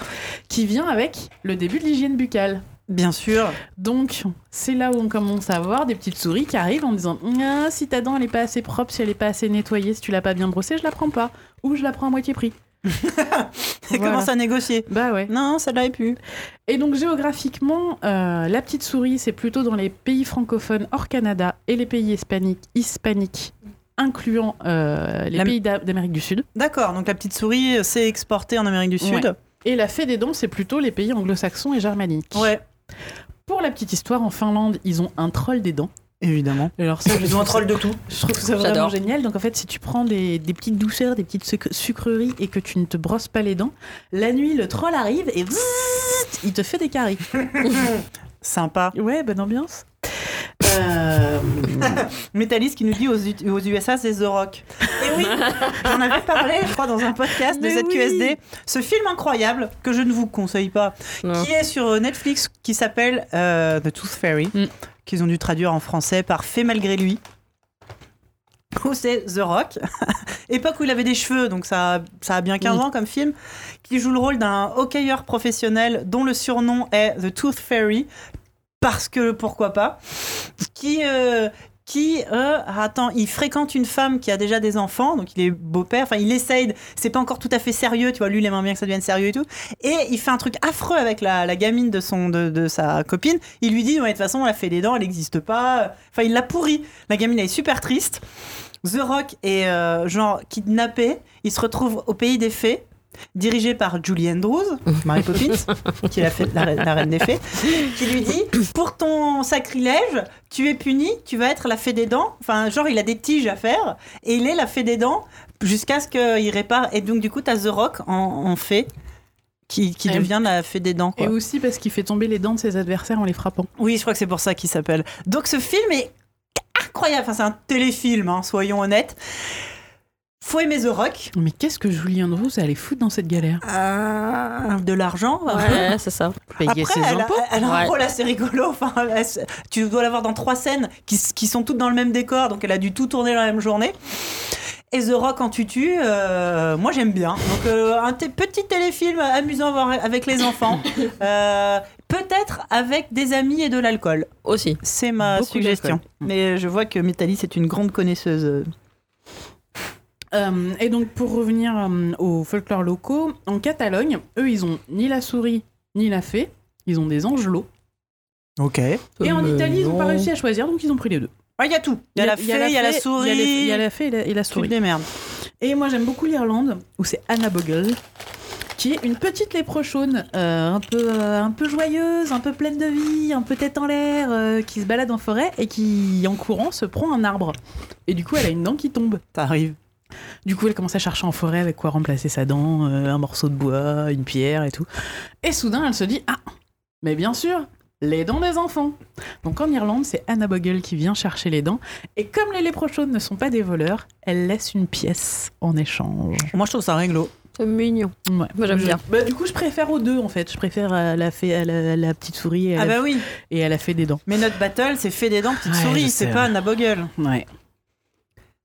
qui vient avec le début de l'hygiène buccale. Bien sûr. Donc, c'est là où on commence à voir des petites souris qui arrivent en disant ah, si ta dent elle est pas assez propre, si elle est pas assez nettoyée, si tu l'as pas bien brossée, je la prends pas. Ou je la prends à moitié prix. Et Voilà. commence à négocier. Bah ouais. Non, celle-là est plus. Et donc, géographiquement, euh, la petite souris, c'est plutôt dans les pays francophones hors Canada et les pays hispaniques, hispaniques incluant euh, les La- pays d'A- d'Amérique du Sud. D'accord, donc la petite souris euh, s'est exportée en Amérique du Sud. Et la fée des dents, c'est plutôt les pays anglo-saxons et germaniques. Ouais, Pour la petite histoire, en Finlande, ils ont un troll des dents. Évidemment. Alors ça, je Ils ont un troll de tout. Je trouve ça vraiment génial. Donc en fait, si tu prends des, des petites douceurs, des petites sucre- sucreries et que tu ne te brosses pas les dents, la nuit, le troll arrive et il te fait des caries. Sympa. Ouais, bonne ambiance. Euh, qui nous dit aux, U- aux USA, c'est The Rock. Et oui, j'en avais parlé, je crois, dans un podcast de Mais ZQSD. oui. Ce film incroyable, que je ne vous conseille pas, Non. qui est sur Netflix, qui s'appelle euh, The Tooth Fairy, Mm. Qu'ils ont dû traduire en français par Fait malgré lui. Où c'est The Rock, époque où il avait des cheveux, donc ça, ça a bien 15 Mm. ans comme film, qui joue le rôle d'un hockeyeur professionnel dont le surnom est The Tooth Fairy, parce que pourquoi pas, qui, euh, qui euh, attends, il fréquente une femme qui a déjà des enfants, donc il est beau-père, enfin il essaye, c'est pas encore tout à fait sérieux, tu vois, lui il aimerait bien que ça devienne sérieux et tout, et il fait un truc affreux avec la, gamine de, son, de, sa copine, il lui dit, ouais, de toute façon, la fée des dents, elle n'existe pas, enfin il l'a pourri, la gamine elle est super triste, The Rock est euh, genre kidnappé, il se retrouve au pays des fées, dirigé par Julie Andrews, Mary Poppins, qui est la, la reine- la reine des fées, qui lui dit Pour ton sacrilège, tu es puni, tu vas être la fée des dents. Enfin, genre, il a des tiges à faire, et il est la fée des dents jusqu'à ce qu'il répare. Et donc, du coup, t'as The Rock en, en fée. Qui, devient la fée des dents. Quoi. et aussi parce qu'il fait tomber les dents de ses adversaires en les frappant. Oui, je crois que c'est pour ça qu'il s'appelle. Donc ce film est incroyable. Enfin, c'est un téléfilm, hein, soyons honnêtes. Faut aimer The Rock. Mais qu'est-ce que Julie Andrews allait foutre dans cette galère Euh, de l'argent. Ouais, c'est ça. Payer Après, ses elle, a, impôts elle a un Ouais. rôle assez rigolo. Enfin, elle tu dois l'avoir dans trois scènes qui, sont toutes dans le même décor, donc elle a dû tout tourner la même journée. Et The Rock en tutu, euh, moi j'aime bien. Donc euh, un petit téléfilm amusant à voir avec les enfants. Euh, Peut-être avec des amis et de l'alcool. Aussi. C'est ma Beaucoup suggestion. Mais je vois que Métalis est une grande connaisseuse. Euh, et donc, pour revenir euh, aux folklores locaux, en Catalogne, eux, ils ont ni la souris ni la fée. Ils ont des angelots. Ok. Et en Mais Italie, ils n'ont pas réussi à choisir, donc ils ont pris les deux. Il y a tout. Il y a la fée, il y a la souris. Il y a, la fée et la, et la Tu souris. te démerdes. Et moi, j'aime beaucoup l'Irlande, où c'est Anna Bogle, qui est une petite léprechaune, euh, un, peu, euh, un peu joyeuse, un peu pleine de vie, un peu tête en l'air, euh, qui se balade en forêt et qui, en courant, se prend un arbre. Et du coup, elle a une dent qui tombe. T'arrives. Du coup, elle commence à chercher en forêt avec quoi remplacer sa dent, euh, un morceau de bois, une pierre et tout. Et soudain, elle se dit Ah, mais bien sûr, les dents des enfants. Donc en Irlande, c'est Anna Bogle qui vient chercher les dents. Et comme les léprochaunes ne sont pas des voleurs, elle laisse une pièce en échange. Moi, je trouve ça réglo. C'est mignon. Ouais. Moi, j'aime Je- bien. Bah, du coup, je préfère aux deux en fait. Je préfère à la, fée- à la, à la petite souris et à, Ah la, bah oui. et à la fée des dents. Mais notre battle, c'est fait des dents, petite Ouais, souris, c'est pas. Anna Bogle. Ouais.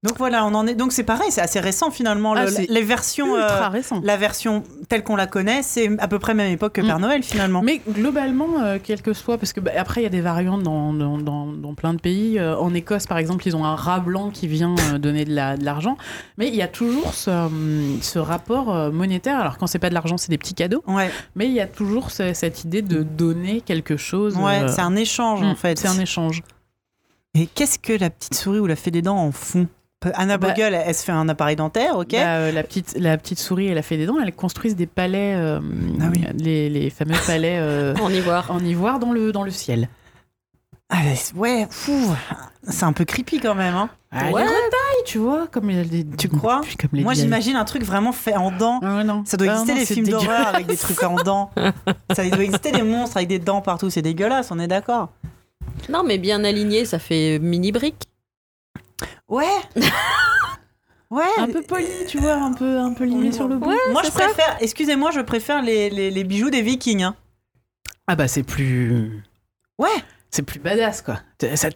Donc voilà, on en est. Donc c'est pareil, c'est assez récent finalement. Ah, le- les versions, euh, Ultra récent. la version telle qu'on la connaît, c'est à peu près même époque que Mm. Père Noël finalement. Mais globalement, euh, quel que soit, parce que bah, après il y a des variantes dans, dans, dans, dans plein de pays. Euh, en Écosse, par exemple, ils ont un rat blanc qui vient euh, donner de la- de l'argent. Mais il y a toujours ce, hum, ce rapport euh, monétaire. Alors quand c'est pas de l'argent, c'est des petits cadeaux. Ouais, Mais il y a toujours ce- cette idée de donner quelque chose. ouais, euh, c'est un échange hum, en fait. C'est un échange. Et qu'est-ce que la petite souris ou la fée des dents en font? Anna Bah- Bogle, elle, elle se fait un appareil dentaire, ok Bah, euh, la, petite, la petite souris et la fée des dents, elles construisent des palais, euh, Ah oui. les, les fameux palais euh, En ivoire. en ivoire dans le, dans le ciel. Ah, ouais, c'est un peu creepy quand même. Hein. Ah, Ouais. Les retailles, tu vois, comme les, Tu crois comme les Moi, j'imagine un truc vraiment fait en dents. Ah, non. Ça doit exister des films d'horreur avec des trucs en dents. Ça doit exister des monstres avec des dents partout. C'est dégueulasse, on est d'accord. Non, mais bien aligné, ça fait mini brique. Ouais. Ouais. Un peu poli, tu vois, un peu, un peu limé sur le bout. Moi, je ça. préfère. Excusez-moi, je préfère les, les, les bijoux des Vikings. hein. Ah bah c'est plus... Ouais. C'est plus badass, quoi. Ça-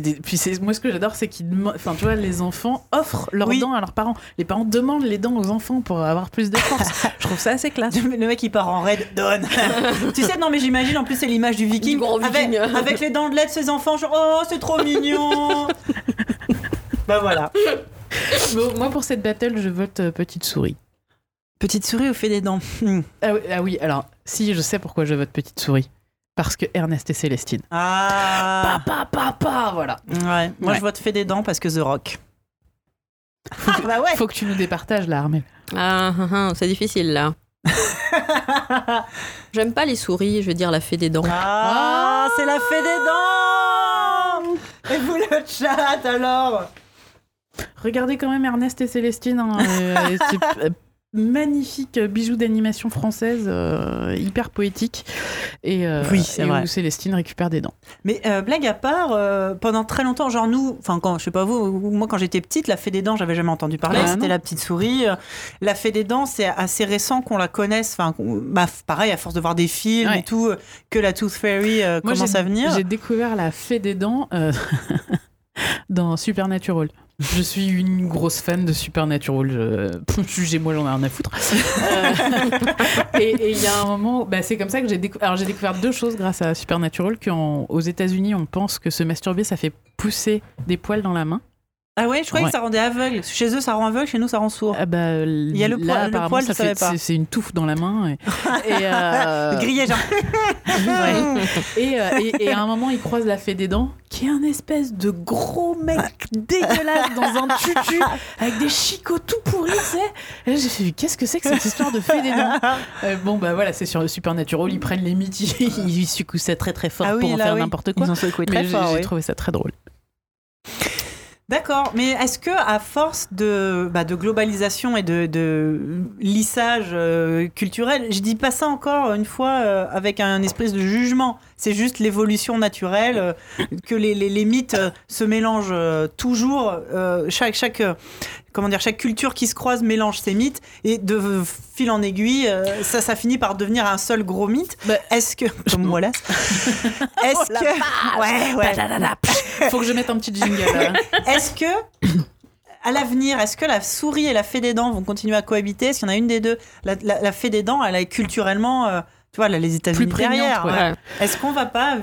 des- Puis c'est- moi, ce que j'adore, c'est qu'ils demandent... Enfin, tu vois, les enfants offrent leurs Oui. dents à leurs parents. Les parents demandent les dents aux enfants pour avoir plus de force. je trouve ça assez classe. Le mec il part en raid, donne. tu sais, non mais j'imagine en plus c'est l'image du viking, Du gros avec, viking. avec les dents de lait de ses enfants, genre oh c'est trop mignon. Bah voilà. Bon, moi, pour cette battle, je vote euh, Petite Souris. Petite souris au fait des dents. Hmm. Ah oui, ah oui, alors, si, je sais pourquoi je vote Petite Souris. Parce que Ernest et Célestine. Ah. Papa, papa, voilà. Ouais. Moi Ouais. je vote fait des dents parce que The Rock. Ah, bah ouais. Faut que tu nous départages, là, Armel. Ah, ah, ah, c'est difficile là. J'aime pas les souris, je veux dire la fée des dents. Ah, c'est la fée des dents. Et vous le chat alors? Regardez quand même Ernest et Célestine. hein, euh, c'est, euh, magnifique bijou d'animation française, euh, hyper poétique. Et, euh, Oui, c'est et où Célestine récupère des dents. Mais euh, blague à part, pendant très longtemps, genre nous, enfin quand je sais pas vous, moi quand j'étais petite, la fée des dents, j'avais jamais entendu parler. Ah, C'était la petite souris. La fée des dents, c'est assez récent qu'on la connaisse. Enfin, bah, pareil, à force de voir des films Ouais. et tout, que la Tooth Fairy Moi, commence à venir. J'ai découvert la fée des dents dans Supernatural. Je suis une grosse fan de Supernatural. Jugez-moi, j'en ai rien à foutre. Euh, et il y a un moment, bah, c'est comme ça que j'ai décou- découvert deux choses grâce à Supernatural. Qu'aux États-Unis, on pense que se masturber, ça fait pousser des poils dans la main. Ah ouais, je croyais Ouais. que ça rendait aveugle. Chez eux, ça rend aveugle, chez nous, ça rend sourd. Ah bah, Il y a le là, poil- le poil, ça je savais fait- pas. c'est- une touffe dans la main. Et, et, euh, Grillé, genre. Ouais. Et, euh, et- et à un moment, il croise la fée des dents, qui est un espèce de gros mec dégueulasse dans un tutu, avec des chicots tout pourris, tu sais. Et là, j'ai fait, qu'est-ce que c'est que cette histoire de fée des dents? Euh, Bon, bah voilà, c'est sur le Supernatural, ils prennent les mythes, ils, ça très très fort Ah oui, pour en là, faire oui. n'importe quoi. Ils ont secoué Mais très j'ai fort. j'ai oui. trouvé ça très drôle. D'accord, mais est-ce que à force de, bah, globalisation et de, lissage euh, culturel, je dis pas ça encore une fois euh, avec un esprit de jugement, c'est juste l'évolution naturelle, euh, que les, les, les mythes euh, se mélangent toujours, chaque, chaque, comment dire, chaque culture qui se croise mélange ses mythes, et de fil en aiguille, euh, ça, ça finit par devenir un seul gros mythe. Bah, Est-ce que, comme Wallace, est-ce que, ouais, ouais, Faut que je mette un petit jingle. est-ce que, à l'avenir, est-ce que la souris et la fée des dents vont continuer à cohabiter? Est-ce qu'il y en a une des deux? La, la- la fée des dents, elle est culturellement, euh, tu vois, les États-Unis derrière. ouais. Ouais. Est-ce qu'on va pas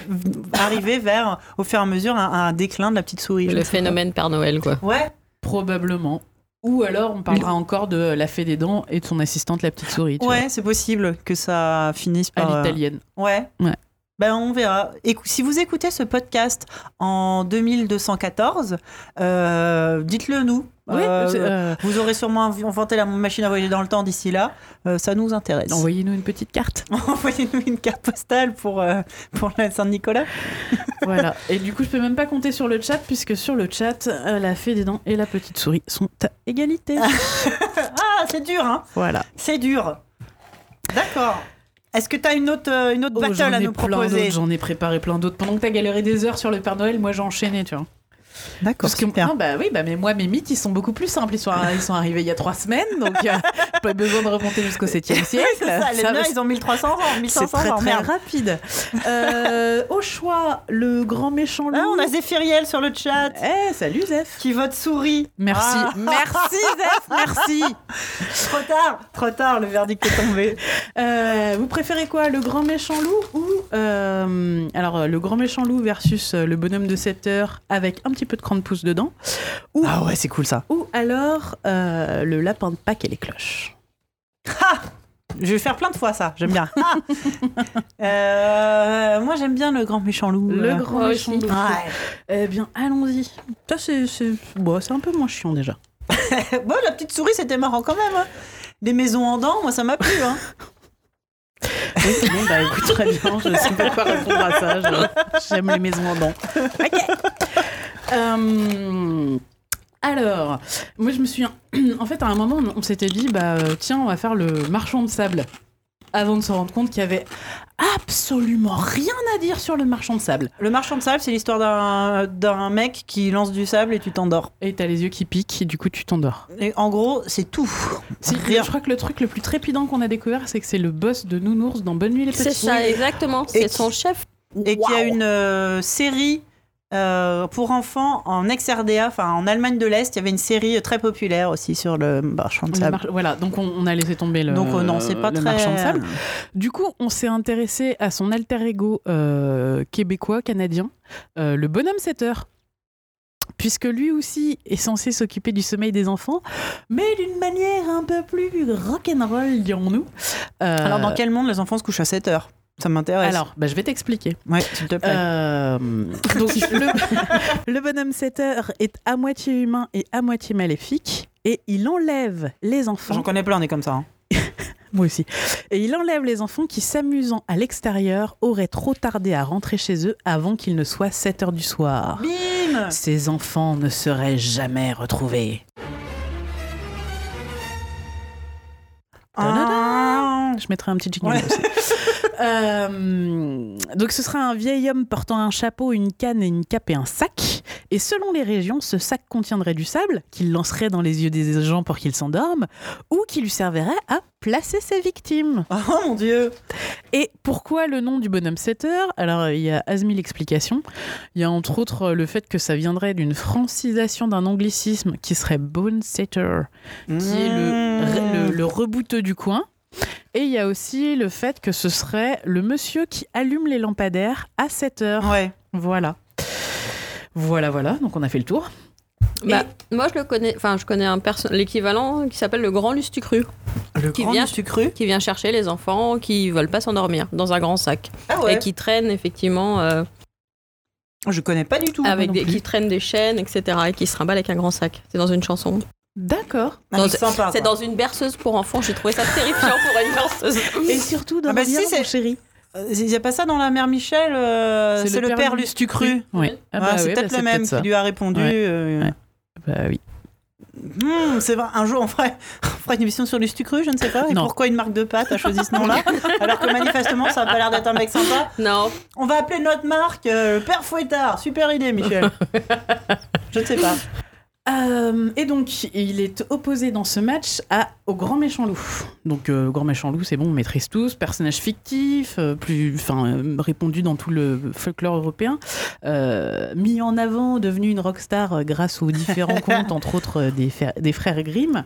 arriver vers, au fur et à mesure, un, un déclin de la petite souris? Le phénomène Père Noël, quoi. Ouais. Probablement. Ou alors, on parlera encore de la fée des dents et de son assistante, la petite souris. tu Ouais, c'est possible que ça finisse par. à euh, l'italienne. Ouais. Ouais. Ben, on verra. Si vous écoutez ce podcast en 2214, euh, dites-le nous. Oui, Euh, euh, Vous aurez sûrement inv- inventé la machine à voyager dans le temps d'ici là. Euh, ça nous intéresse. Envoyez-nous une petite carte. Envoyez-nous une carte postale pour, pour la Saint-Nicolas. voilà. Et du coup, je peux même pas compter sur le chat, puisque sur le chat, la fée des dents et la petite souris sont à égalité. Ah, c'est dur, hein voilà. C'est dur. D'accord. Est-ce que tu as une autre, euh, une autre Oh, battle à nous proposer J'en ai préparé plein d'autres. Pendant que t'as galéré des heures sur le Père Noël, moi j'ai enchaîné, tu vois. D'accord, Parce que super. non, bah oui, bah mais moi mes mythes ils sont beaucoup plus simples. Ils sont, ils sont arrivés il y a trois semaines, donc euh, pas besoin de remonter jusqu'au 7e siècle. C'est ça, les Ça, miens, ils ont 1300 ans, c'est 1500 très ans, très merde. rapide. Euh, au choix, le grand méchant loup. Ah, on a Zéphiriel sur le chat Eh, salut Zef. qui vote souris. Merci, Ah. merci Zef, merci. Trop tard, trop tard, le verdict est tombé. Euh, vous préférez quoi, le grand méchant loup ou euh, alors le grand méchant loup versus le bonhomme de 7 heures avec un petit peu de cran de pouce dedans, ou Ah ouais, c'est cool ça. ou alors euh, le lapin de Pâques et les cloches. Je vais faire plein de fois ça, j'aime bien. Ah. Euh, moi j'aime bien le grand méchant loup. Le Euh, grand méchant loup. Ouais. Eh bien, allons-y. Ça c'est c'est bon, c'est un peu moins chiant déjà. bon, la petite souris c'était marrant quand même. hein. Des maisons en dents, moi ça m'a plu. Hein. Oui, c'est bon, bah écoute, très bien, je sais pas quoi répondre à ça. je- J'aime les maisons en dents. Ok. Euh, alors, moi je me souviens, en fait, à un moment, on, on s'était dit, bah euh, tiens, on va faire le marchand de sable. Avant de se rendre compte qu'il y avait absolument rien à dire sur le marchand de sable. Le marchand de sable, c'est l'histoire d'un d'un mec qui lance du sable et tu t'endors. Et t'as les yeux qui piquent, et du coup tu t'endors. Et en gros, c'est tout. Si, Rien. Je crois que le truc le plus trépidant qu'on a découvert, c'est que c'est le boss de Nounours dans Bonne Nuit les Petits. C'est ça, exactement. C'est qui- son chef. Et qu'il y a une euh, série euh, pour enfants en ex-RDA, enfin en Allemagne de l'Est, il y avait une série très populaire aussi sur le marchand de Le sable. Voilà, donc on, on a laissé tomber le, Donc euh, non, pas le très. marchand de sable. Du coup, on s'est intéressé à son alter ego euh, québécois, canadien, euh, le bonhomme 7 heures. Puisque lui aussi est censé s'occuper du sommeil des enfants, mais d'une manière un peu plus rock'n'roll, dirons-nous. Euh, Alors dans quel monde les enfants se couchent à 7 heures? Ça m'intéresse. alors, bah, je vais t'expliquer. ouais, s'il te plaît. Euh, donc, le, le bonhomme 7 heures est à moitié humain et à moitié maléfique, et il enlève les enfants. J'en connais plein, on est comme ça. hein. Moi aussi. Et il enlève les enfants qui, s'amusant à l'extérieur, auraient trop tardé à rentrer chez eux avant qu'il ne soit 7 heures du soir. Bim Ces enfants ne seraient jamais retrouvés. Ah. Je mettrai un petit jingle Ouais. aussi. Euh, donc ce sera un vieil homme portant un chapeau, une canne et une cape et un sac. Et selon les régions, ce sac contiendrait du sable qu'il lancerait dans les yeux des gens pour qu'ils s'endorment ou qui lui servirait à placer ses victimes. Oh mon dieu Et pourquoi le nom du bonhomme 7 heures Alors, il y a as mille explications. Il y a entre autres le fait que ça viendrait d'une francisation d'un anglicisme qui serait bone setter, qui est le, le, le rebouteux du coin. Et il y a aussi le fait que ce serait le monsieur qui allume les lampadaires à 7 heures. Ouais. Voilà. Voilà, voilà. Donc, on a fait le tour. Bah, moi, je le connais. Enfin, je connais un l'équivalent qui s'appelle le grand lustucru, Le Qui grand vient- tu cru qui vient chercher les enfants qui veulent pas s'endormir dans un grand sac Ah et qui traîne effectivement euh, Je connais pas du tout. avec des, qui traîne des chaînes, etc. et qui se trimballe avec un grand sac. C'est dans une chanson. D'accord. C'est dans une berceuse pour enfants. J'ai trouvé ça terrifiant pour une berceuse. Et surtout, dans Ah bah si, c'est- mon chéri. Euh, Il n'y a pas ça dans la mère Michel euh, C'est le, père Lustucru. Oui. Ah bah Ah, c'est oui, peut-être bah le même qui lui a répondu. Ouais. euh, Ouais. Bah oui. Hmm, c'est vrai, un jour on ferait, on ferait une émission sur Lustucru, je ne sais pas. Et Non. pourquoi une marque de pâtes a choisi ce nom-là Alors que manifestement ça n'a pas l'air d'être un mec sympa. Non, On va appeler notre marque euh, le Père Fouettard. Super idée, Michel. je ne sais pas. Euh, et donc, il est opposé dans ce match à, au grand méchant loup. Donc, euh, grand méchant loup, c'est bon, on maîtrise tous. Personnage fictif, euh, plus, enfin, euh, répandu dans tout le folklore européen, mis en avant, devenu une rockstar grâce aux différents contes, entre autres des, des frères Grimm.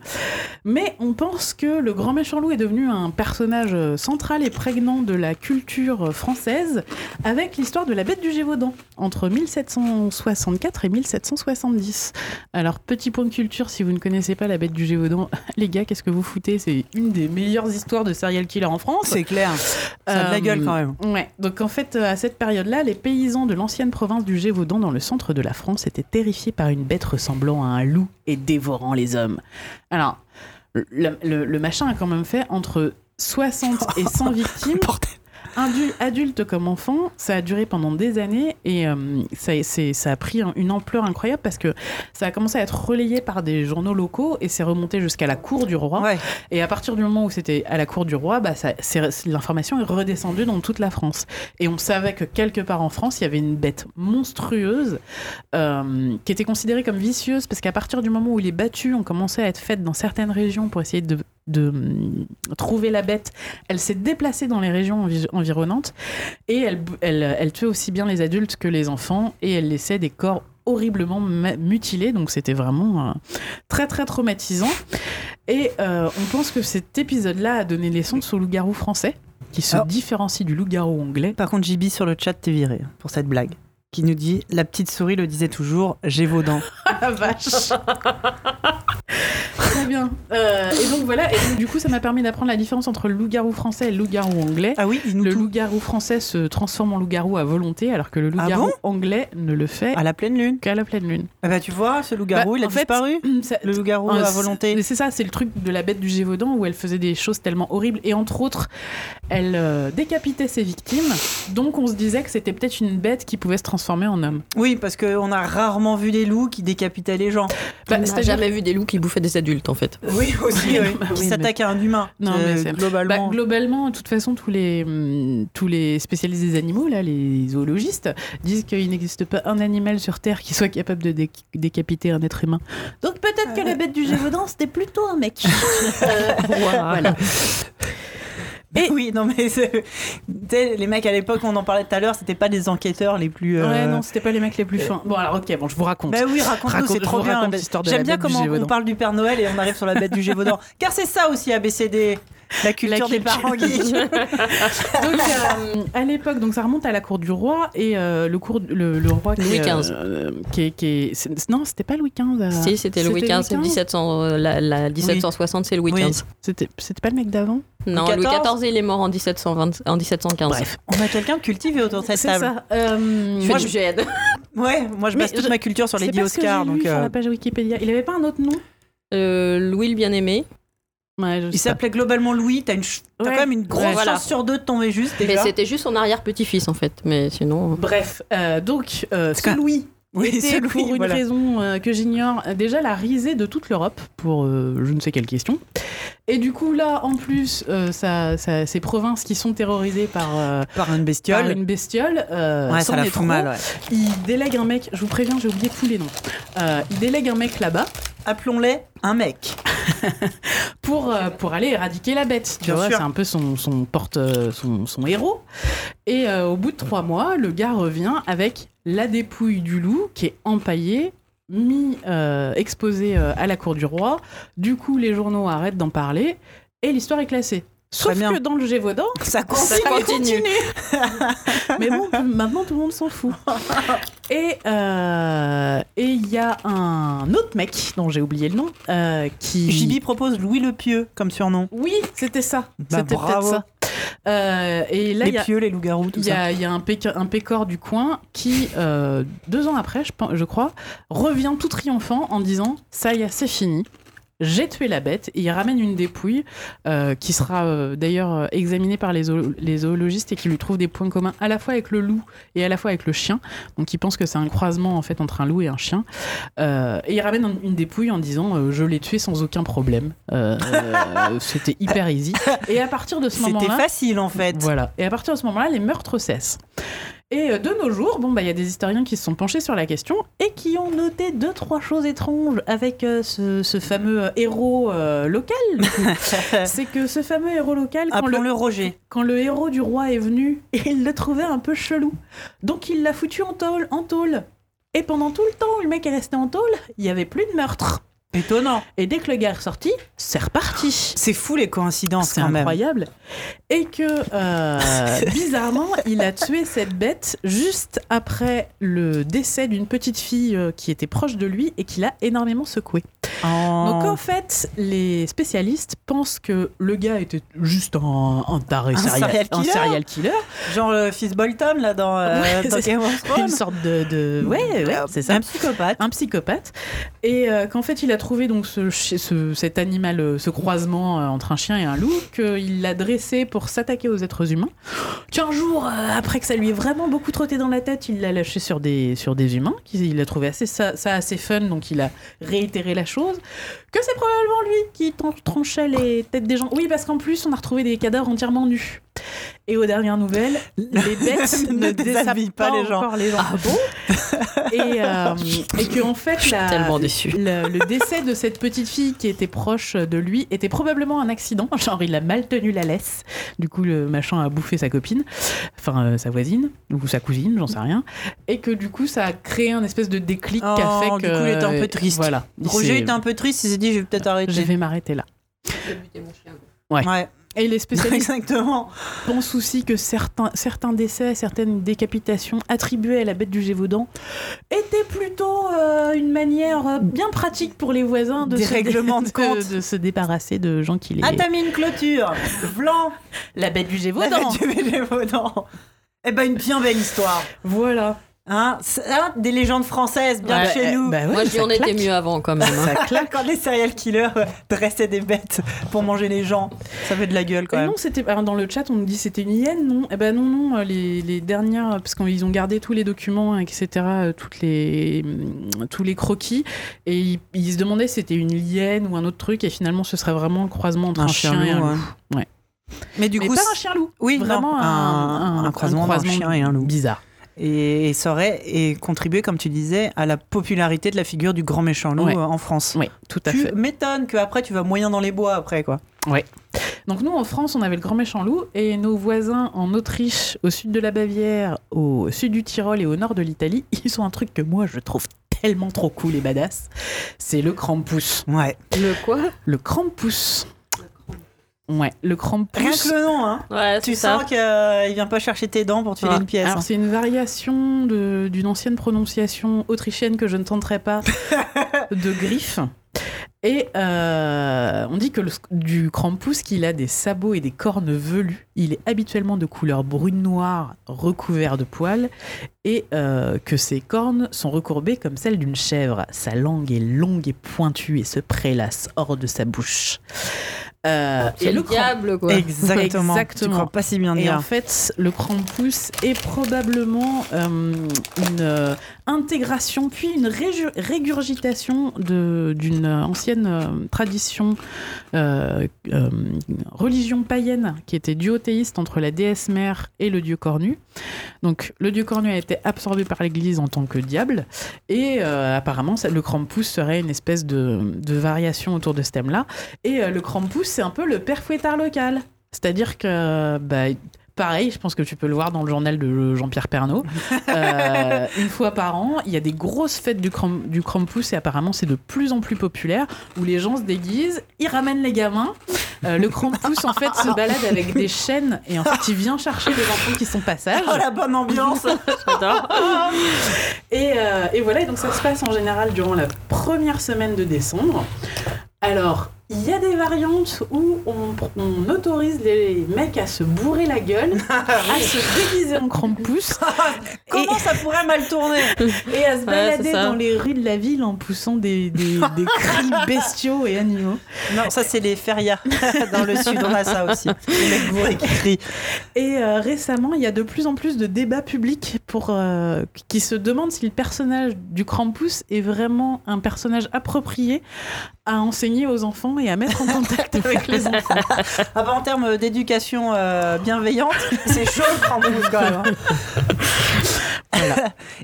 Mais on pense que le grand méchant loup est devenu un personnage central et prégnant de la culture française, avec l'histoire de la bête du Gévaudan entre 1764 et 1770. Alors, petit point de culture, si vous ne connaissez pas la bête du Gévaudan, les gars, qu'est-ce que vous foutez? C'est une des meilleures histoires de serial killer en France. C'est clair. Ça a de la Euh, gueule quand même. Ouais, donc en fait, euh, à cette période-là, les paysans de l'ancienne province du Gévaudan, dans le centre de la France, étaient terrifiés par une bête ressemblant à un loup et dévorant les hommes. Alors, le, le- le machin a quand même fait entre 60 et 100 victimes. Adulte comme enfant, ça a duré pendant des années et euh, ça, a pris un- une ampleur incroyable parce que ça a commencé à être relayé par des journaux locaux et c'est remonté jusqu'à la cour du roi. Ouais. Et à partir du moment où c'était à la cour du roi, bah, l'information est redescendue dans toute la France. Et on savait que quelque part en France, il y avait une bête monstrueuse euh, qui était considérée comme vicieuse parce qu'à partir du moment où les battues ont commencé à être faites dans certaines régions pour essayer de, de, hum, trouver la bête, elle s'est déplacée dans les régions envi- environnantes et elle, elle, elle tuait aussi bien les adultes que les enfants et elle laissait des corps horriblement mutilés. Donc c'était vraiment euh, très très traumatisant. Et euh, on pense que cet épisode-là a donné naissance au loup-garou français qui se différencie du loup-garou anglais. Par contre, JB sur le chat t'es viré pour cette blague. Qui nous dit La petite souris le disait toujours, j'ai vos dents. Ah vache Très bien. Euh, et donc voilà, et donc, du coup ça m'a permis d'apprendre la différence entre le loup-garou français et le loup-garou anglais. Ah oui, Le loup-garou français se transforme en loup-garou à volonté, alors que le Ah loup-garou bon anglais ne le fait À la pleine lune. qu'à la pleine lune. Ah bah tu vois, ce loup-garou, Bah, il a fait, disparu. Ça- Le loup-garou Euh, à volonté. C'est ça, c'est le truc de la bête du Gévaudan où elle faisait des choses tellement horribles et entre autres, elle euh, décapitait ses victimes. Donc on se disait que c'était peut-être une bête qui pouvait se transformer en homme. Oui, parce qu'on a rarement vu des loups qui décapitaient les gens. Bah, on n'a jamais vu des loups qui bouffaient des adultes en fait. Oui, aussi, oui. Bah qui oui, s'attaquent à un humain. Non, Euh, mais c'est- Bah, globalement. globalement, de toute façon, tous les, hum, tous les spécialistes des animaux, là, les zoologistes, disent qu'il n'existe pas un animal sur Terre qui soit capable de dé- décapiter un être humain. Donc peut-être que la bête du Gévaudan, c'était plutôt un mec. voilà. Et... Oui, non, mais les mecs à l'époque, on en parlait tout à l'heure, c'était pas des enquêteurs les plus. euh, Ouais, non, c'était pas les mecs les plus fins. Bon, alors ok, bon, je vous raconte. Bah oui, raconte-nous, Raconte- c'est trop bien. J'aime bien comment on parle du Père Noël et on arrive sur la bête du Gévaudan. Car c'est ça aussi ABCD, la culture des parents geeks. Donc, euh, à l'époque, donc ça remonte à la cour du roi et euh, le, cour, le, le roi qui, Louis XV. euh, qui est- qui est- c'est- non, c'était pas Louis XV. euh, Si, c'était Louis XV, c'est 1700, euh, la, la 1760, c'est Louis Oui. XV. C'était c'était pas le mec d'avant? Non, Louis Louis XIV? Il est mort en, 1720, en 1715. Bref, On a quelqu'un de cultivé autour de cette c'est table. ça. Euh, Moi, je- GN. Ouais, moi je base toute je- ma culture sur c'est Lady parce que Oscar. j'ai lu Donc, sur euh, la page Wikipédia. Il avait pas un autre nom? Euh, Louis le bien-aimé. Ouais, il s'appelait globalement Louis. T'as une ch- quand même une grosse Ouais. Voilà. chance sur deux de tomber juste Mais c'était juste son arrière-petit-fils en fait. Mais sinon. Bref, euh, donc euh, ce Louis Oui, était, pour une voilà. raison euh, que j'ignore, euh, déjà la risée de toute l'Europe pour euh, je ne sais quelle question. Et du coup là, en plus, euh, ça, ça- ces provinces qui sont terrorisées par, Par une par bestiole. une bestiole, Ouais, ça la fout trop. mal. ouais. Il délègue un mec, je vous préviens, j'ai oublié tous les noms. Euh, il délègue un mec là-bas Appelons-les un mec. pour, euh, pour aller éradiquer la bête. Tu vois, c'est un peu son, son porte, son, son héros. Et euh, au bout de trois mois, le gars revient avec la dépouille du loup qui est empaillée, mis, euh, exposée euh, à la cour du roi. Du coup, les journaux arrêtent d'en parler et l'histoire est classée. Sauf bien. que dans le Gévaudan, Ça Ça continue. mais bon, maintenant tout le monde s'en fout. Et euh, et il y a un autre mec dont j'ai oublié le nom euh, qui. JB propose Louis le Pieux comme surnom. Oui, c'était ça. Bah, c'était peut-être ça. Euh, et là, les y a, pieux, les loups-garous, tout il y ça. a, il y a un, péc- un pécor du coin qui, deux ans après, je, je crois, revient tout triomphant en disant Ça y est, c'est fini. J'ai tué la bête et il ramène une dépouille euh, qui sera euh, d'ailleurs euh, examinée par les, zoolo- les zoologistes et qui lui trouve des points communs à la fois avec le loup et à la fois avec le chien. Donc ils pensent que c'est un croisement en fait entre un loup et un chien. Euh, et il ramène un- une dépouille en disant je l'ai tué sans aucun problème. C'était hyper easy. Et à partir de ce C'était moment-là, facile en fait. voilà. Et à partir de ce moment-là, les meurtres cessent. Et euh, de nos jours, bon, bah, il y a des historiens qui se sont penchés sur la question et qui ont noté deux, trois choses étranges avec euh, ce, ce fameux euh, héros euh, local. C'est que ce fameux héros local, quand le, Roger. quand le héros du roi est venu, il le trouvait un peu chelou. Donc il l'a foutu en tôle, en tôle. Et pendant tout le temps où le mec est resté en tôle, il y avait plus de meurtre. Étonnant. Et dès que le gars est ressorti, c'est reparti. C'est fou les coïncidences C'est quand même. incroyable. Et que, euh, bizarrement, il a tué cette bête juste après le décès d'une petite fille euh, qui était proche de lui et qui l'a énormément secoué. Oh. Donc en fait, les spécialistes pensent que le gars était juste un, un taré Un serial, serial un killer. serial killer. Genre le fils Bolton là dans, euh, Ouais. Une sorte de... de... Ouais, ouais, c'est ça. Un psychopathe. un psychopathe et euh, qu'en fait il a trouvé donc ce, cet animal, euh, ce croisement euh, entre un chien et un loup, qu'il l'a dressé pour s'attaquer aux êtres humains. Qu'un jour, euh, après que ça lui ait vraiment beaucoup trotté dans la tête, il l'a lâché sur des, sur des humains. Il a trouvé assez, ça, ça assez fun, donc il a réitéré la chose. Que c'est probablement lui qui tran- tranchait les têtes des gens. Oui, parce qu'en plus, on a retrouvé des cadavres entièrement nus. Et aux dernières nouvelles, les bêtes Ne ne déshabillent pas pas les gens. encore les gens. Ah bon? Et, euh, et que en fait, Je suis la- tellement déçue. le, le décès de cette petite fille qui était proche de lui était probablement un accident. Genre, il a mal tenu la laisse. Du coup, le machin a bouffé sa copine, enfin euh, sa voisine ou sa cousine, j'en sais rien. Et que du coup, ça a créé un espèce de déclic qui a Oh, fait du que. coup, il était un peu triste. Voilà. Il Roger était un peu triste, il s'est dit je vais peut-être Je arrêter. vais m'arrêter là. Ouais. Ouais, Et les spécialistes exactement. pensent aussi que certains, certains décès, certaines décapitations attribuées à la bête du Gévaudan étaient plutôt euh, une manière euh, bien pratique pour les voisins de, Des se, règlements de de- compte. de se débarrasser de gens qui les... Ah, t'as mis une clôture. Blanc. la bête du La Gévaudan bête du Gévaudan. Eh ben, une bien belle histoire. Voilà. Hein, hein, des légendes françaises, bien Ouais, chez Eh, nous. bah ouais, Moi, je dis on était mieux avant quand même. hein. Ça quand les serial killers euh, dressaient des bêtes pour manger les gens. Ça fait de la gueule quand Et même. non, c'était alors, dans le chat, on nous dit c'était une hyène, non? Eh ben non, non, euh, les, les dernières, parce qu'ils ont gardé tous les documents, etc., euh, toutes les, hum, tous les croquis, et ils, ils se demandaient si c'était une hyène ou un autre truc, et finalement, ce serait vraiment le croisement entre un, chien, et un loup, loup. ouais. Ouais. Mais du Mais coup, pas c'est- un chien loup. oui, vraiment non, un, un croisement d'un chien et un loup. Bizarre. Et, et ça aurait et contribué, comme tu disais, à la popularité de la figure du grand méchant loup Ouais. euh, en France. Oui, tout à Tu fait. m'étonnes qu'après tu vas moyen dans les bois après quoi. Donc nous, en France, on avait le grand méchant loup, et nos voisins en Autriche, au sud de la Bavière, au sud du Tyrol et au nord de l'Italie, ils ont un truc que moi, je trouve tellement trop cool et badass. C'est le Krampus. Ouais. Le quoi? Le Krampus. Ouais, le Rien Krampus. que le nom, hein. Ouais, Tu sens qu'il vient pas chercher tes dents pour te filer Ouais. une pièce. Alors hein. c'est une variation d'une ancienne prononciation autrichienne que je ne tenterai pas de griffe. Et euh, on dit que le, du Krampus qu'il a des sabots et des cornes velues. Il est habituellement de couleur brune noire recouvert de poils et euh, que ses cornes sont recourbées comme celles d'une chèvre. Sa langue est longue et pointue et se prélasse hors de sa bouche. Euh, C'est le diable, quoi. Exactement. Exactement. Tu crois pas si bien et dire. en fait, le Krampus est probablement euh, une euh, intégration, puis une régurgitation d'une ancienne euh, tradition, euh, euh, religion païenne qui était duothéiste entre la déesse mère et le dieu cornu. Donc, le dieu cornu a été absorbé par l'Église en tant que diable, et apparemment, le Krampus serait une espèce de, variation autour de ce thème-là. Et le Krampus, c'est un peu le père fouettard local. C'est-à-dire que, bah, pareil, je pense que tu peux le voir dans le journal de Jean-Pierre Pernaud. Euh, une fois par an, il y a des grosses fêtes du, Krampus et apparemment c'est de plus en plus populaire où les gens se déguisent, ils ramènent les gamins. Euh, le Krampus en fait se balade avec des chaînes et en fait il vient chercher les enfants qui sont passage. Oh la bonne ambiance. Et, euh, et voilà, et donc ça se passe en général durant la première semaine de décembre. Alors, il y a des variantes où on, on autorise les mecs à se bourrer la gueule, à se déguiser en Krampus Comment ça pourrait mal tourner et à se balader dans les rues de la ville en poussant des, des- des cris bestiaux et animaux. Non, ça c'est les férias. Dans le sud, on a ça aussi. Les mecs bourrés qui crient. Et euh, récemment, il y a de plus en plus de débats publics pour, euh, qui se demandent si le personnage du Krampus est vraiment un personnage approprié à enseigner aux enfants et à mettre en contact avec les enfants. Ah bah, en termes d'éducation euh, bienveillante, c'est chaud le quand même. hein.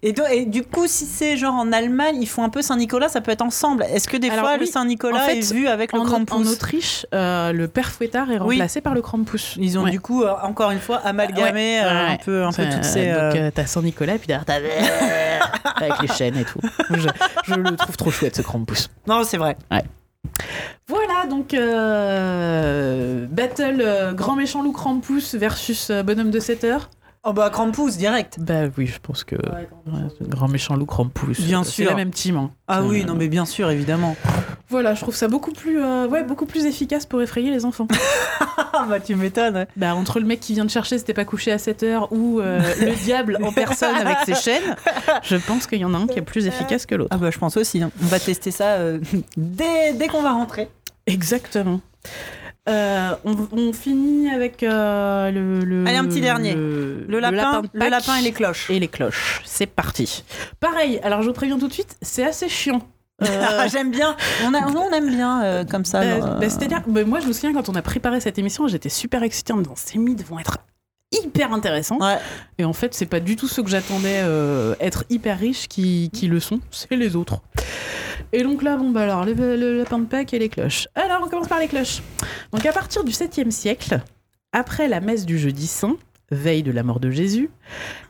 Et, do- et du coup, si c'est genre en Allemagne, ils font un peu Saint-Nicolas, ça peut être ensemble. Est-ce que des Alors fois le oui, Saint-Nicolas en fait, est vu avec le En, Krampus en Autriche, euh, le père fouettard est Oui. remplacé par le Krampus. Ils ont Ouais. du coup, euh, encore une fois, amalgamé Ouais, euh, ouais. un peu, un peu toutes ces. Donc t'as Saint-Nicolas, puis derrière t'as avec les chaînes et tout. Je, je le trouve trop chouette ce Krampus. Non, c'est vrai. Voilà, donc euh, battle euh, grand méchant loup Krampus versus euh, bonhomme de 7 heures. Oh bah Krampus, direct. Bah oui, je pense que ouais, grand méchant loup Krampus. Bien c'est sûr. la même team. hein. Ah oui, Euh, non mais bien sûr, évidemment. Voilà, je trouve ça beaucoup plus, euh, ouais, beaucoup plus efficace pour effrayer les enfants. Ah bah tu m'étonnes. bah, entre le mec qui vient de chercher, c'était pas couché à 7 heures, ou euh, le diable en personne avec ses chaînes, je pense qu'il y en a un qui est plus efficace que l'autre. Ah bah je pense aussi. hein. On va tester ça euh, dès, dès qu'on va rentrer. Exactement. Euh, on, on finit avec euh, le, le- Allez, un petit dernier. Le, Le lapin, le lapin et les cloches. et les cloches. C'est parti. Pareil, alors je vous préviens tout de suite, c'est assez chiant. Euh, Ah, J'aime bien. On, a- on aime bien euh, comme ça. Euh, bah, C'est-à-dire, bah, moi je me souviens quand on a préparé cette émission, j'étais super excitée en me disant ces mythes vont être hyper intéressants. Ouais. Et en fait, c'est pas du tout ceux que j'attendais être hyper riches qui, qui le sont, c'est les autres. Et donc là, bon, bah alors, le, le lapin de Pâques et les cloches. Alors, on commence par les cloches. Donc, à partir du 7e siècle, après la messe du jeudi saint, veille de la mort de Jésus,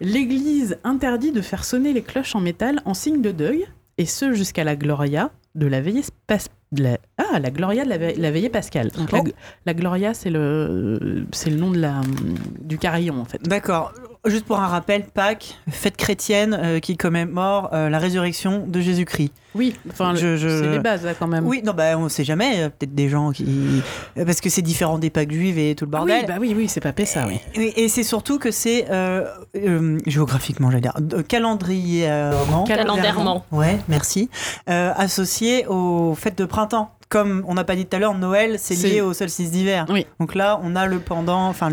l'Église interdit de faire sonner les cloches en métal en signe de deuil, et ce jusqu'à la Gloria de la veillée pas- de la- ah, la Gloria de la, ve- la veillée pascale. Donc, la, Oh. la Gloria, c'est le, c'est le nom de la, du carillon, en fait. D'accord. Juste pour un rappel, Pâques, fête chrétienne euh, qui commémore euh, la résurrection de Jésus-Christ. Oui, enfin, le- Je- je- c'est les bases, là, quand même. Oui, non, bah on sait jamais. euh, Peut-être des gens qui. Parce que c'est différent des Pâques juives et tout le Ah bordel. oui, bah oui, oui, c'est pas ça, oui. Et, et c'est surtout que c'est euh, euh, géographiquement, j'allais dire, euh, calendrièrement. Calendairement. Ouais, merci. Euh, associé aux fêtes de printemps. Comme on n'a pas dit tout à l'heure, Noël, c'est lié au solstice d'hiver. Oui. Donc là, on a le pendant, enfin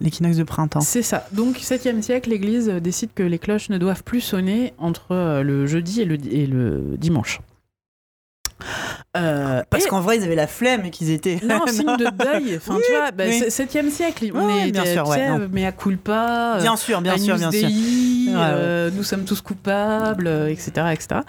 l'équinoxe de printemps. C'est ça. Donc, 7e siècle, l'Église euh, décide que les cloches ne doivent plus sonner entre euh, le jeudi et le, et le dimanche. Euh, Parce et- qu'en vrai, ils avaient la flemme et qu'ils étaient. Non, signe de deuil. Enfin, Oui, tu vois, bah, oui. c'est- 7e siècle, on Ouais, est bien tu sûr, ouais, euh, mais à culpa. euh, Bien sûr, bien sûr, bien sûr. Dei, euh, nous sommes tous coupables, euh, etc., etc.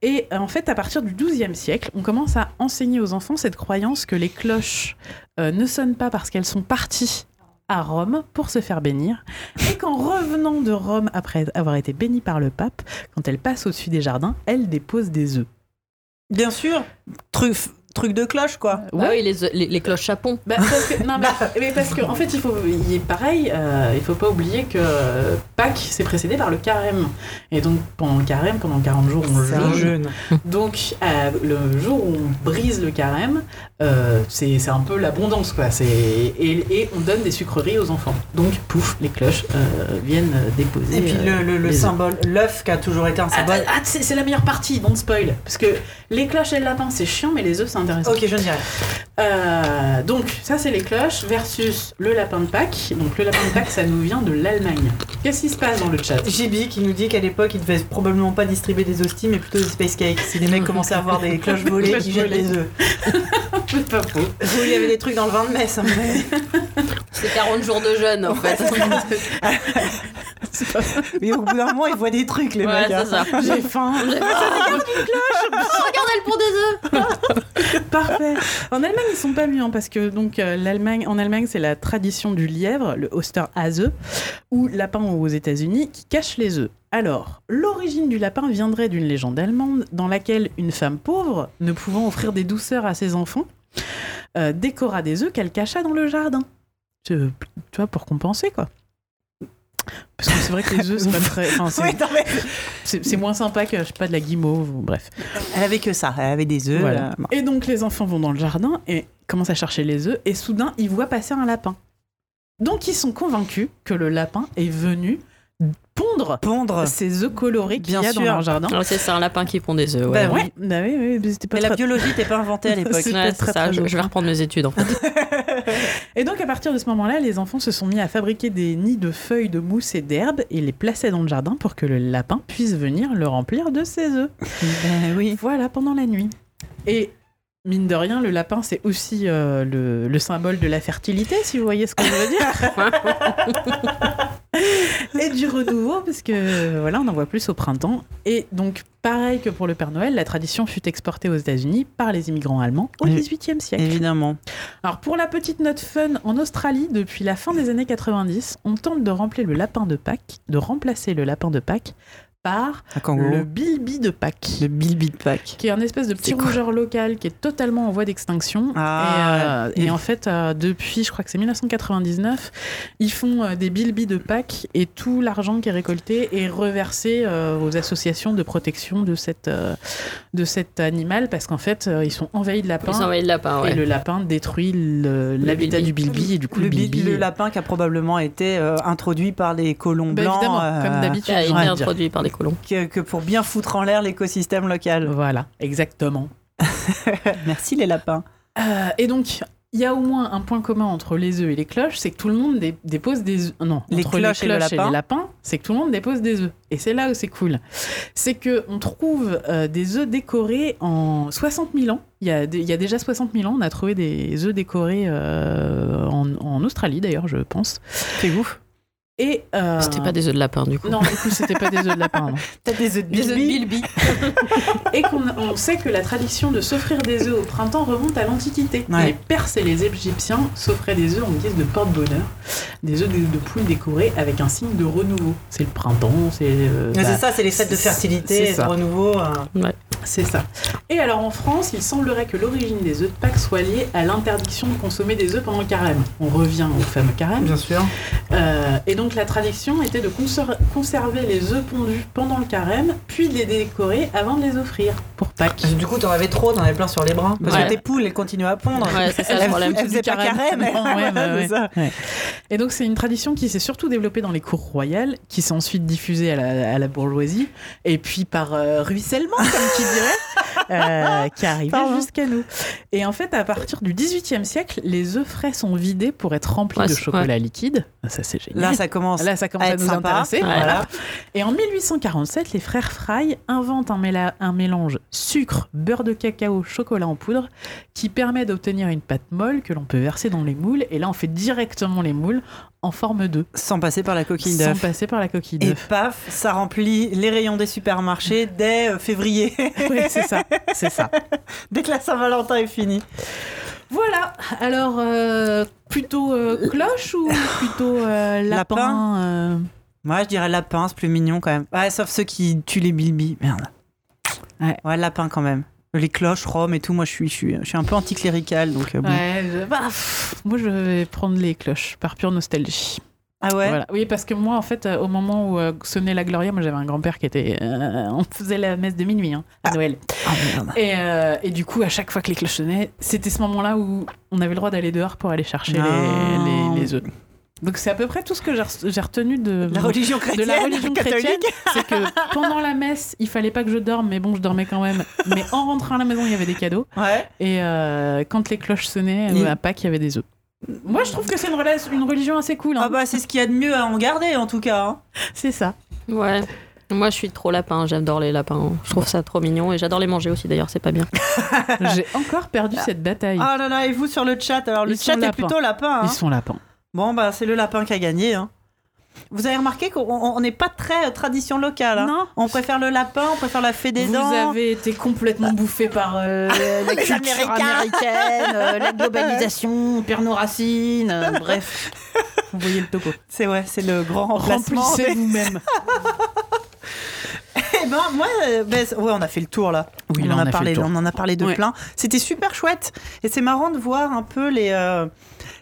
Et euh, en fait, à partir du XIIe siècle, on commence à enseigner aux enfants cette croyance que les cloches euh, ne sonnent pas parce qu'elles sont parties à Rome pour se faire bénir, et qu'en revenant de Rome après avoir été bénies par le pape, quand elles passent au-dessus des jardins, elles déposent des œufs. Bien sûr. Truc, truc de cloche, quoi. Bah oui, les, les, les cloches chapons. Bah, parce que, non, mais, mais parce que en fait, il faut, il est pareil. euh, il faut pas oublier que Pâques c'est précédé par le carême, et donc pendant le carême, pendant 40 jours, on C'est un jeûne. jeûne. Donc euh, le jour où on brise le carême, euh, c'est c'est un peu l'abondance, quoi. C'est et, et on donne des sucreries aux enfants. Donc pouf, les cloches euh, viennent déposer. Et puis le, le- symbole, l'œuf qui a toujours été un symbole. ah, c'est c'est la meilleure partie, don't spoil. Parce que les cloches et le lapin, c'est chiant, mais les œufs, c'est intéressant. Ok, je ne dirais. Euh, donc, ça, c'est les cloches versus le lapin de Pâques. Donc, le lapin de Pâques, ça nous vient de l'Allemagne. Qu'est-ce qui se passe dans le chat JB qui nous dit qu'à l'époque, ils devaient probablement pas distribuer des hosties, mais plutôt des space cakes. Si les mecs commençaient à avoir des cloches volées, ils jettent les œufs. C'est pas faux. Vous, il y avait des trucs dans le vin de messe. hein, mais- C'est 40 jours de jeûne, en fait. Pas. Mais au bout d'un moment, ils voient des trucs, les Ouais, mecs. hein. c'est ça. J'ai faim. Regardez le pont des œufs Parfait. En Allemagne, ils sont pas mieux hein, parce que donc euh, l'Allemagne, en Allemagne, c'est la tradition du lièvre, le Osterhase, ou lapin aux États-Unis, qui cache les œufs. Alors, l'origine du lapin viendrait d'une légende allemande dans laquelle une femme pauvre, ne pouvant offrir des douceurs à ses enfants, euh, décora des œufs qu'elle cacha dans le jardin. Tu tu vois, pour compenser, quoi. Parce que c'est vrai que les œufs, c'est pas très. enfin, c'est- Oui, non, mais- c'est c'est moins sympa que, je sais pas, de la guimauve, ou bref. Elle avait que ça, elle avait des œufs. Voilà. euh. Et donc les enfants vont dans le jardin et commencent à chercher les œufs et soudain ils voient passer un lapin. Donc ils sont convaincus que le lapin est venu pondre Pondre. ces œufs colorés qu'il y Bien a dans sûr. leur jardin. Alors, C'est c'est un lapin qui pond des œufs. Bah Ouais, oui. Ouais, bah oui, oui, mais c'était pas Mais la biologie n'était pas inventée à l'époque. C'est Ouais, pas c'est très, ça. très Je, je vais reprendre mes études, en fait. Et donc à partir de ce moment-là, les enfants se sont mis à fabriquer des nids de feuilles de mousse et d'herbes et les plaçaient dans le jardin pour que le lapin puisse venir le remplir de ses œufs. Ben oui. Voilà, pendant la nuit. Et mine de rien, le lapin, c'est aussi euh, le, le symbole de la fertilité, si vous voyez ce que je veux dire. et du renouveau, parce que voilà, on en voit plus au printemps. Et donc, pareil que pour le Père Noël, la tradition fut exportée aux États-Unis par les immigrants allemands au Oui. XVIIIe siècle. Évidemment. Alors, pour la petite note fun, en Australie, depuis la fin des années 90, on tente de remplir le lapin de Pâques, de remplacer le lapin de Pâques par le bilbi de Pâques. Le Bilby de Pâques. qui est un espèce de petit rougeur local qui est totalement en voie d'extinction. Ah, et, euh, ouais. et en fait, euh, depuis, je crois que c'est 1999, ils font euh, des bilbis de Pâques et tout l'argent qui est récolté est reversé euh, aux associations de protection de, cette, euh, de cet animal parce qu'en fait, euh, ils sont envahis de lapins. Ils envoient le lapin, ouais. Et le lapin détruit l'habitat bilbi. du bilbi et du coup Le, le, bi- bilbi le lapin qui a probablement été euh, introduit par les colons bah, blancs. évidemment euh, comme d'habitude Ah, de dire. introduit par des colons. que, que pour bien foutre en l'air l'écosystème local. voilà exactement Merci les lapins. Euh, et donc, il y a au moins un point commun entre les œufs et les cloches, c'est que tout le monde dé- dépose des œufs. Non, Les entre cloches et le lapin. les lapins, c'est que tout le monde dépose des œufs. Et c'est là où c'est cool. C'est que on trouve euh, des œufs décorés en 60 000 ans. Il y, a, des- il y a déjà 60 000 ans, on a trouvé des œufs décorés euh, en, en Australie d'ailleurs, je pense. C'est ouf. Et euh, C'était pas des œufs de lapin, du coup. non, du coup, c'était pas des œufs de lapin. Peut-être des œufs de Des œufs de Bilby. bilbi. Et qu'on on sait que la tradition de s'offrir des œufs au printemps remonte à l'Antiquité. Ouais. Les Perses et les Égyptiens s'offraient des œufs en guise de porte-bonheur, des œufs de, de poule décorés avec un signe de renouveau. C'est le printemps, c'est. euh, Mais bah, c'est ça, c'est les fêtes de fertilité, de renouveau. euh. C'est ça. Et alors en France, il semblerait que l'origine des œufs de Pâques soit liée à l'interdiction de consommer des œufs pendant le carême. On revient au fameux carême. Bien sûr. Euh, et donc la tradition était de conser- conserver les œufs pondus pendant le carême, puis de les décorer avant de les offrir pour Pâques. Du coup, t'en avais trop, t'en avais plein sur les bras. Parce Ouais. que tes poules, elles continuent à pondre. Ouais, c'est ça le Elles- problème. elles faisaient pas carême. Non, ouais, bah ouais. c'est ça. Et donc c'est une tradition qui s'est surtout développée dans les cours royales, qui s'est ensuite diffusée à la, à la bourgeoisie, et puis par euh, ruissellement, comme tu dirais, euh, qui Pardon. jusqu'à nous. Et en fait, à partir du XVIIIe siècle, les œufs frais sont vidés pour être remplis Ouais, de chocolat liquide. Ça c'est génial. Là, ça commence. Là, ça commence à, nous sympa. intéresser. Ouais. Voilà. Et en 1847, les frères Fry inventent un, méla- un mélange sucre, beurre de cacao, chocolat en poudre qui permet d'obtenir une pâte molle que l'on peut verser dans les moules. Et là, on fait directement les moules en forme d'œuf, Sans passer par la coquille sans d'œuf. passer par la coquille Et d'œuf. paf, ça remplit les rayons des supermarchés dès euh, février, Oui, c'est ça, c'est ça. dès que la Saint-Valentin est finie. Voilà. Alors, euh, plutôt euh, cloche ou plutôt lapin, Moi, je dirais lapin, c'est plus mignon quand même. Ouais, sauf ceux qui tuent les bilbis. Merde. Ouais. lapin quand même. Les cloches, Rome et tout, moi je suis, je suis, je suis un peu anticlérical donc. euh, bon. Ouais, je- bah, pff, moi je vais prendre les cloches par pure nostalgie. Ah ouais? Voilà. Oui, parce que moi, en fait, euh, au moment où euh, sonnait la Gloria, moi j'avais un grand-père qui était. euh, on faisait la messe de minuit hein, à Noël. Ah merde. Et, euh, et du coup, à chaque fois que les cloches sonnaient, c'était ce moment-là où on avait le droit d'aller dehors pour aller chercher Non. les, les, les œufs. Donc c'est à peu près tout ce que j'ai re- j'ai retenu de, La religion de chrétienne, la religion catholique. chrétienne. C'est que pendant la messe, il fallait pas que je dorme, mais bon, je dormais quand même. Mais en rentrant à la maison, il y avait des cadeaux. Ouais. Et euh, quand les cloches sonnaient, Il- à Pâques, il y avait des œufs. Moi, je trouve que c'est une, religion assez cool. hein. Ah bah c'est ce qu'il y a de mieux à en garder en tout cas. hein. C'est ça. Ouais. Moi, je suis trop lapin. J'adore les lapins. Je trouve ça trop mignon et j'adore les manger aussi. D'ailleurs, c'est pas bien. J'ai encore perdu cette bataille. Ah là là, et vous sur le chat? Alors le Ils chat est lapins. plutôt lapin. hein. Ils sont lapins. Bon bah c'est le lapin qui a gagné. hein. Vous avez remarqué qu'on on n'est pas très euh, tradition locale. hein. Non. On préfère le lapin, on préfère la fée des Vous dents. avez été complètement bouffé par euh, la Les culture américaine, euh, la globalisation, Pernod Racine, euh, bref. Vous voyez le topo. C'est ouais, c'est le grand remplacement. Remplissez vous-même. Eh ben moi, euh, ben, ouais, on a fait le tour là. Oui, on, là, en on a parlé, le tour. on en a parlé de Ouais. plein. C'était super chouette et c'est marrant de voir un peu les, euh,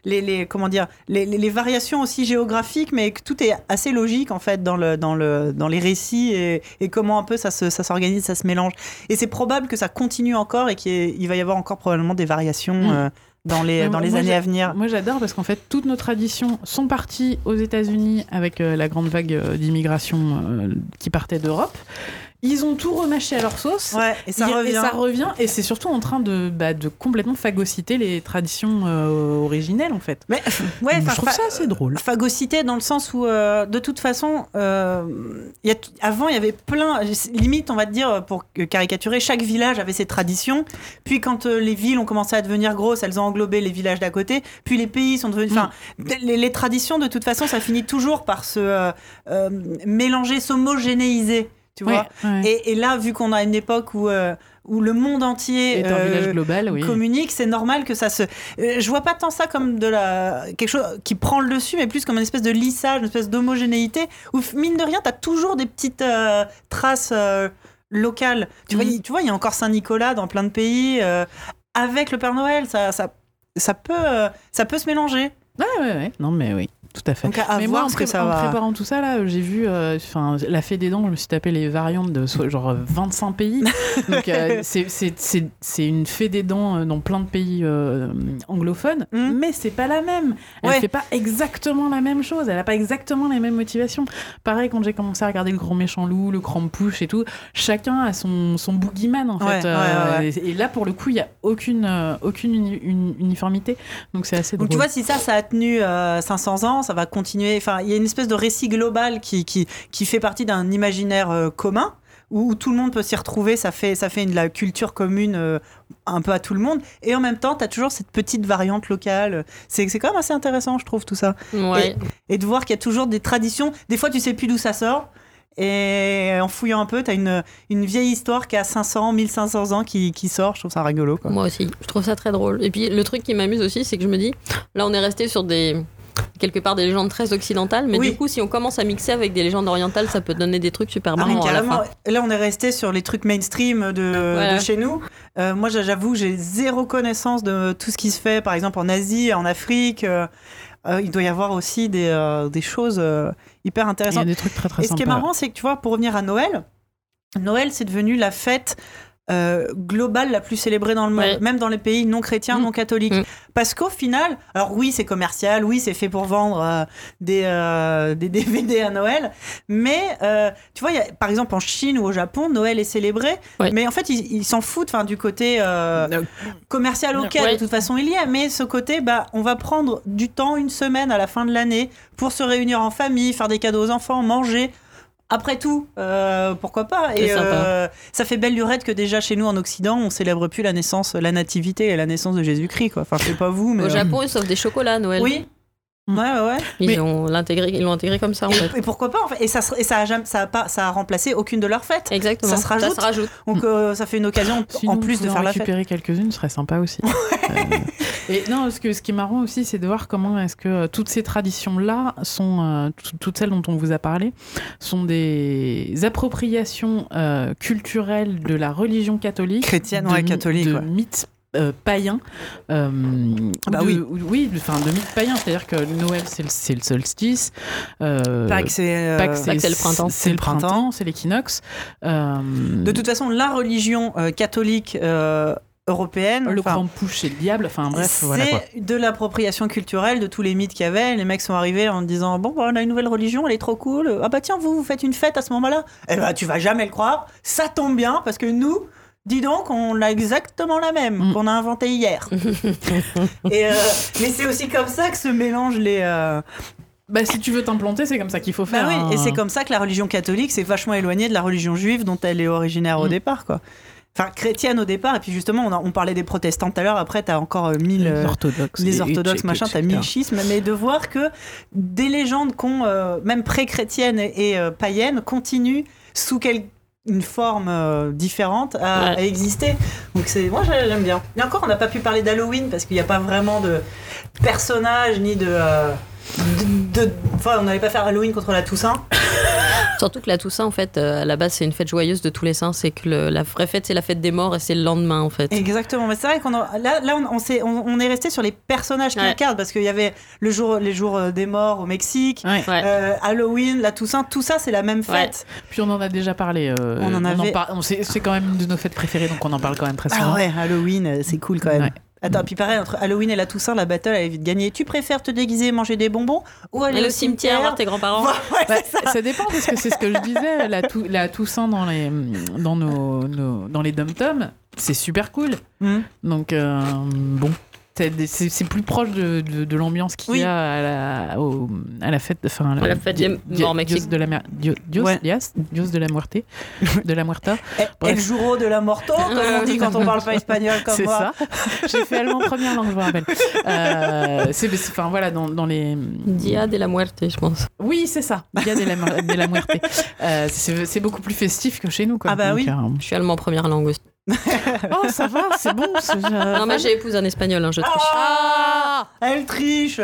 les, les- comment dire, les, les- les variations aussi géographiques, mais que tout est assez logique en fait dans le dans le dans les récits et, et comment un peu ça se ça s'organise, ça se mélange. Et c'est probable que ça continue encore et qu'il y ait- il va y avoir encore probablement des variations Mm. euh, dans les dans les moi, années à venir. Moi, j'adore parce qu'en fait, toutes nos traditions sont parties aux États-Unis avec euh, la grande vague euh, d'immigration euh, qui partait d'Europe. Ils ont tout remâché à leur sauce. Ouais, et ça revient. Et ça revient, et c'est surtout en train de, bah, de complètement phagocyter les traditions euh, originelles, en fait. Mais ouais, je trouve ça assez drôle. phagocyté dans le sens où, euh, de toute façon, euh, y a avant, il y avait plein, limite, on va te dire, pour caricaturer, chaque village avait ses traditions. Puis quand euh, les villes ont commencé à devenir grosses, elles ont englobé les villages d'à côté. Puis les pays sont devenus... Enfin, les, les traditions, de toute façon, ça finit toujours par se mélanger, s'homogénéiser. Tu vois. Ouais. Et, et là, vu qu'on a une époque où, euh, où le monde entier est un euh, village global, oui. communique, c'est normal que ça se. Euh, je vois pas tant ça comme de la quelque chose qui prend le dessus, mais plus comme une espèce de lissage, une espèce d'homogénéité où mine de rien, t'as toujours des petites euh, traces locales. Tu vois, il- tu vois, il y a encore Saint-Nicolas dans plein de pays avec le Père Noël, ça, ça, ça peut, ça peut se mélanger. Ouais, ouais, ouais. Non, mais oui, tout à fait. Donc à, à mais moi, voir en, ce que pré- ça en va. préparant tout ça, là, j'ai vu euh, enfin, la fée des dents, je me suis tapé les variantes de so- genre euh, 25 pays. Donc, euh, c'est- c'est c'est- c'est une fée des dents euh, dans plein de pays euh, anglophones, Mm. mais c'est pas la même. Elle Ouais. fait pas exactement la même chose, elle a pas exactement les mêmes motivations. Pareil, quand j'ai commencé à regarder le grand méchant loup, le crampouche et tout, chacun a son, son boogeyman en Ouais, fait. ouais, euh, ouais, Et, et là, pour le coup, il y a aucune, euh, aucune uni- une- uniformité. Donc, c'est assez Donc tu drôle. vois, si ça, ça a tenu euh, 500 ans, ça va continuer. Enfin, il y a une espèce de récit global qui, qui, qui fait partie d'un imaginaire euh, commun où, où tout le monde peut s'y retrouver. Ça fait, ça fait une, la culture commune euh, un peu à tout le monde. Et en même temps, tu as toujours cette petite variante locale. C'est c'est quand même assez intéressant, je trouve, tout ça. Ouais. Et de voir qu'il y a toujours des traditions. Des fois, tu sais plus d'où ça sort. Et en fouillant un peu, tu as une, une vieille histoire qui a 500, 1500 ans qui, qui sort. Je trouve ça rigolo. Quoi. Moi aussi, je trouve ça très drôle. Et puis le truc qui m'amuse aussi, c'est que je me dis, là on est resté sur des quelque part des légendes très occidentales, mais Oui. du coup si on commence à mixer avec des légendes orientales, ça peut donner des trucs super Ah, marrants à la fin. Là, on est resté sur les trucs mainstream de, Voilà. de chez nous. Euh, moi, j'avoue, j'ai zéro connaissance de tout ce qui se fait, par exemple en Asie, en Afrique. Euh, euh, il doit y avoir aussi des, euh, des choses euh, hyper Il y a intéressantes. des trucs très très Et ce qui est marrant, c'est que tu vois, pour revenir à Noël, Noël, c'est devenu la fête euh, globale la plus célébrée dans le monde, Ouais. même dans les pays non chrétiens, Mm. non catholiques. Mm. Parce qu'au final, alors oui, c'est commercial, oui, c'est fait pour vendre euh, des, euh, des DVD à Noël, mais euh, tu vois, il y a- par exemple en Chine ou au Japon, Noël est célébré, Ouais. mais en fait, ils s'en foutent enfin, du côté euh, commercial auquel Ouais. de toute façon il y a, mais ce côté, bah, on va prendre du temps, une semaine à la fin de l'année, pour se réunir en famille, faire des cadeaux aux enfants, manger. Après tout, euh, pourquoi pas C'est Et sympa. euh, ça fait belle lurette que déjà chez nous en Occident, on célèbre plus la naissance, la nativité et la naissance de Jésus-Christ. Quoi. Enfin, je sais pas vous, mais Au euh, Japon, ils s'offrent des chocolats à Noël. oui. Mm. Ouais, ouais. Ils Mais- ont l'intégré, ils l'ont intégré comme ça en fait. Et, pourquoi pas en fait? Et ça, et ça a jamais, ça a pas, ça a remplacé aucune de leurs fêtes. Exactement. Ça se rajoute. rajoute. Donc euh, ça fait une occasion Sinon, en plus de faire la fête. récupérer quelques-unes serait sympa aussi. Euh, et non, ce, que, ce qui est marrant aussi, c'est de voir comment est-ce que euh, toutes ces traditions-là sont, euh, tout- toutes celles dont on vous a parlé, sont des appropriations euh, culturelles de la religion catholique, Chrétienne, de ouais, my- catholique, de ouais. mythes euh, païens. euh, Bah de- oui. ou- oui, de- enfin de mythes païens, c'est-à-dire que Noël c'est le, solstice. euh, Pâques, c'est. euh, Pâques, c'est le printemps. C'est le printemps, c'est l'équinoxe. euh, De toute façon, la religion euh, catholique euh, européenne. le grand pouche, c'est le diable. Enfin bref, voilà c'est de l'appropriation culturelle de tous les mythes qu'il y avait. Les mecs sont arrivés en disant Bon, bah, on a une nouvelle religion, elle est trop cool. Ah bah tiens, vous, vous faites une fête à ce moment-là Eh bah, tu vas jamais le croire. Ça tombe bien parce que nous, dis donc, on a exactement la même Mm. qu'on a inventée hier. Et, euh, mais c'est aussi comme ça que se mélangent les. euh, Bah, si tu veux t'implanter, c'est comme ça qu'il faut Bah faire. oui, hein. et c'est comme ça que la religion catholique s'est vachement éloignée de la religion juive dont elle est originaire au Mm. départ, quoi. Enfin, chrétienne au départ, et puis justement, on, a- on parlait des protestants tout à l'heure, après, t'as encore euh, mille. les orthodoxes. les orthodoxes, et- machin, t'as mille schismes, mais de voir que des légendes qu'on, euh, même pré-chrétiennes et, et, euh, païennes, continuent sous quelle une forme euh, différente à, Ouais. à exister. Donc c'est, moi j'ai- j'aime bien. Et encore, on n'a pas pu parler d'Halloween parce qu'il n'y a pas vraiment de personnage ni de, euh, de, de- enfin, on n'allait pas faire Halloween contre la Toussaint. Surtout que la Toussaint, en fait, euh, à la base, c'est une fête joyeuse de tous les saints. C'est que le- la vraie fête, c'est la fête des morts et c'est le lendemain, en fait. Exactement, mais c'est vrai qu'on a- là, là on, on, s'est- on- on est resté sur les personnages qui Ouais. incarnent parce qu'il y avait le jour, les jours euh, des morts au Mexique. Ouais. Ouais. Euh, Halloween, la Toussaint, tout ça c'est la même fête. Puis on en a déjà parlé. euh, On en avait- c'est quand même une de nos fêtes préférées, donc on en parle quand même très souvent. Ah ouais, Halloween, c'est cool quand même. Attends, puis pareil, entre Halloween et la Toussaint, la battle, elle est vite gagnée. Tu préfères te déguiser et manger des bonbons ou aller au cimetière voir tes grands-parents. Ouais, Bah, c'est ça. ça dépend parce que c'est ce que je disais, la, tou- la Toussaint dans les dans nos, nos- dans les dom toms, c'est super cool. Hmm. Donc euh, bon, C'est C'est c'est plus proche de, de, de l'ambiance qu'il Oui. y a à la, au- à la fête. Enfin, À la fête Di- Di- Mexique. Dios de la mer- Dio- Dios, Ouais. Dios, Dios de la muerte, de la muerta. El juro de la morto, comme on dit quand on parle pas espagnol comme C'est moi. ça. J'ai fait allemand première langue, je vous rappelle. Euh, c'est, c'est- enfin voilà, dans, dans les. Dia de la muerte, je pense. Oui, c'est ça. Dia de la, mu- de la muerte. Euh, c'est, c'est beaucoup plus festif que chez nous. Quoi. Ah bah oui. euh, Je suis allemand première langue aussi. Oh, ça va, c'est bon. Non, mais j'ai épousé un espagnol, hein, je triche. Ah Elle triche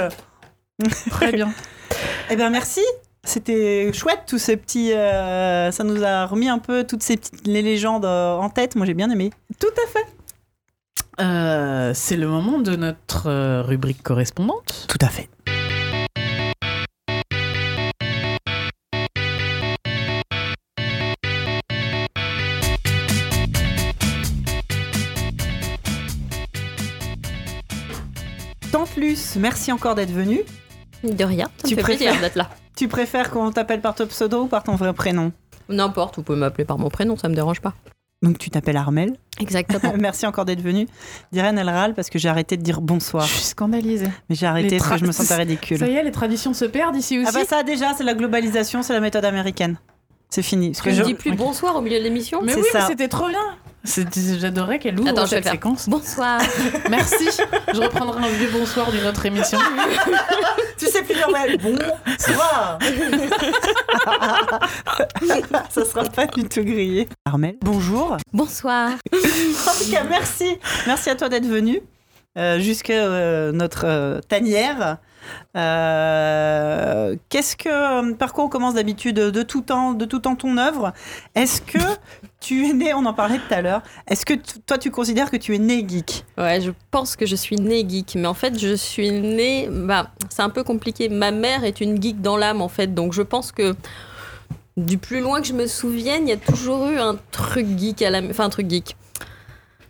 Très bien. Eh bien, merci. C'était chouette, tous ces petits. euh, ça nous a remis un peu toutes ces petites les légendes euh, en tête. Moi, j'ai bien aimé. Tout à fait. Euh, c'est le moment de notre euh, rubrique correspondante. Tout à fait. Merci encore d'être venue. De rien, ça me Tu plaisir préfères- d'être là. Tu préfères qu'on t'appelle par ton pseudo ou par ton vrai prénom? N'importe, vous pouvez m'appeler par mon prénom, ça me dérange pas. Donc tu t'appelles Armel. Exactement. merci encore d'être venue. Diren, elle râle parce que j'ai arrêté de dire bonsoir. Je suis scandalisée. Mais j'ai arrêté parce que je me sentais ridicule. Ça y est, les traditions se perdent ici aussi. Ah bah ça déjà, c'est la globalisation, c'est la méthode américaine. C'est fini. Parce que Je je- ne dis plus bonsoir au milieu de l'émission mais oui, mais c'était trop bien. J'adorais qu'elle ouvre Attends, cette séquence. Bonsoir. Merci. Je reprendrai un vieux bonsoir d'une autre émission. Tu sais plus dire ouais, bon, ça sera pas du tout grillé. Armel, bonjour. Bonsoir. En tout cas, merci. Merci à toi d'être venu euh, jusqu'à euh, notre euh, tanière. Euh, Qu'est-ce que par quoi on commence d'habitude de tout temps de tout temps ton œuvre? Est-ce que tu es né On en parlait tout à l'heure. Est-ce que toi tu considères que tu es né geek? Ouais, je pense que je suis née geek, mais en fait, je suis née. Bah, c'est un peu compliqué. Ma mère est une geek dans l'âme, en fait, donc je pense que du plus loin que je me souvienne, il y a toujours eu un truc geek à la. Enfin, un truc geek.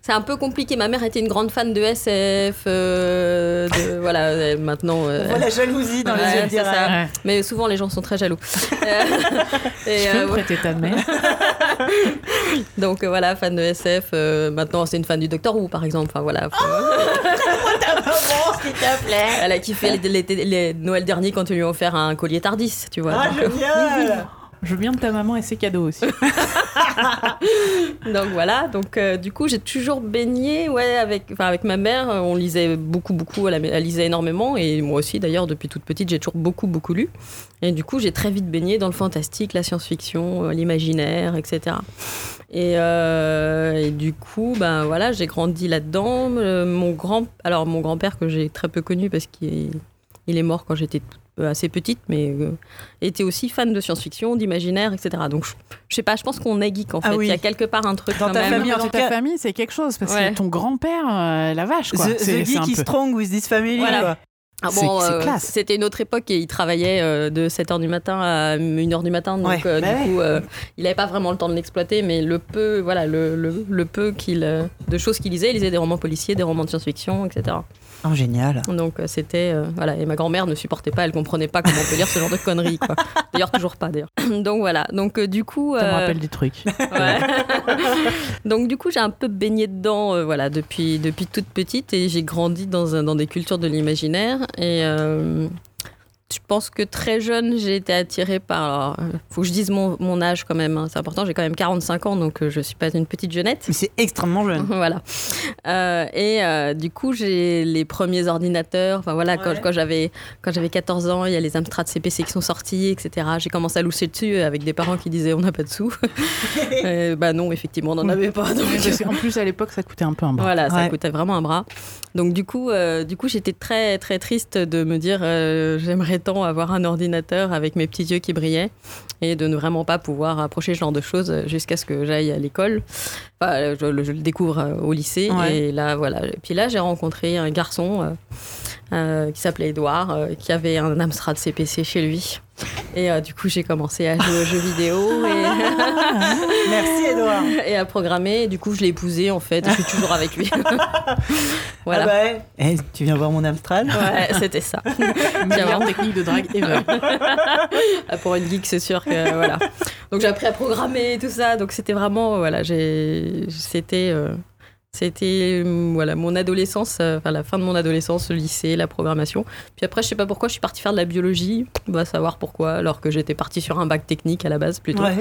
C'est un peu compliqué. Ma mère était une grande fan de SF. euh, de, voilà, euh, maintenant. euh, On voit la jalousie dans les yeux de. Ouais. mais souvent, les gens sont très jaloux. Euh, et, Tu peux euh, me prêter ta mère donc euh, voilà, fan de SF. euh, maintenant, c'est une fan du Doctor Who, par exemple. Enfin voilà. faut- Maman, s'il te plaît. Elle a kiffé les, les, les Noël dernier quand ils lui ont offert un collier Tardis, tu vois. Ah, donc, génial Je bien de ta maman et ses cadeaux aussi. donc voilà, donc euh, du coup j'ai toujours baigné ouais, avec, avec ma mère, euh, on lisait beaucoup beaucoup, elle, lisait énormément et moi aussi d'ailleurs depuis toute petite j'ai toujours beaucoup beaucoup lu. Et du coup j'ai très vite baigné dans le fantastique, la science-fiction, euh, l'imaginaire, etc. Et, du coup, ben voilà, j'ai grandi là-dedans. Mon grand, alors mon grand-père que j'ai très peu connu parce qu'il il est mort quand j'étais euh, assez petite, mais euh, était aussi fan de science-fiction, d'imaginaire, etc. Donc je, je sais pas, je pense qu'on est geek en Ah fait. oui. Il y a quelque part un truc Dans quand ta même. famille, en dans ta cas- famille, c'est quelque chose parce Ouais. que ton grand-père, euh, la vache, quoi. The, C'est- the geek is peu- strong with this family. Voilà. quoi. Ah C'est- bon, c'est euh, classe. c'était une autre époque et il travaillait euh, de 7h du matin à 1h du matin. Donc, Ouais. euh, Bah du coup, euh, il n'avait pas vraiment le temps de l'exploiter, mais le peu, voilà, le, le, le peu qu'il, euh, de choses qu'il lisait, il lisait des romans policiers, des romans de science-fiction, etc. Oh, génial. Donc, euh, c'était. euh, voilà, et ma grand-mère ne supportait pas, elle comprenait pas comment on peut lire ce genre de conneries, quoi. D'ailleurs, toujours pas, d'ailleurs. Donc, voilà. Donc, euh, du coup. Ça me rappelle des trucs. Ouais. Donc du coup, j'ai un peu baigné dedans, voilà, depuis depuis toute petite, et j'ai grandi dans un- dans des cultures de l'imaginaire. Et je pense que très jeune, j'ai été attirée par. Alors, euh, faut que je dise mon, mon âge quand même. hein, c'est important. J'ai quand même 45 ans, donc euh, je suis pas une petite jeunette. Mais c'est extrêmement jeune. voilà. Euh, et euh, du coup, j'ai les premiers ordinateurs. Enfin voilà, quand, Ouais. quand j'avais quand j'avais 14 ans, il y a les Amstrad CPC qui sont sortis, etc. J'ai commencé à lousser dessus avec des parents qui disaient on n'a pas de sous. Euh, bah non, effectivement, on n'en avait pas. donc- Parce qu'en plus, à l'époque, ça coûtait un peu un bras. voilà, ça Ouais. coûtait vraiment un bras. Donc du coup, euh, du coup, j'étais très très triste de me dire euh, j'aimerais avoir un ordinateur avec mes petits yeux qui brillaient et de ne vraiment pas pouvoir approcher ce genre de choses jusqu'à ce que j'aille à l'école. Enfin, je, le- je le découvre euh, au lycée Ouais. et là voilà. Et puis là, j'ai rencontré un garçon. euh, euh, qui s'appelait Edouard, euh, qui avait un Amstrad CPC chez lui. Et du coup, j'ai commencé à jouer aux jeux vidéo et, Merci, Edouard. et à programmer. Et du coup, je l'ai épousé en fait. Je suis toujours avec lui. voilà. Ah bah, ouais. Eh, tu viens voir mon Amstrad? Ouais, c'était ça. Meilleure technique de drague ever. Ah, Pour une geek, c'est sûr que voilà. Donc j'ai appris à programmer et tout ça. Donc c'était vraiment voilà, j'ai c'était euh, C'était euh, voilà mon adolescence, euh, enfin la fin de mon adolescence, le lycée, la programmation. Puis après, je sais pas pourquoi, je suis partie faire de la biologie. On va savoir pourquoi, alors que j'étais partie sur un bac technique à la base plutôt. Ouais.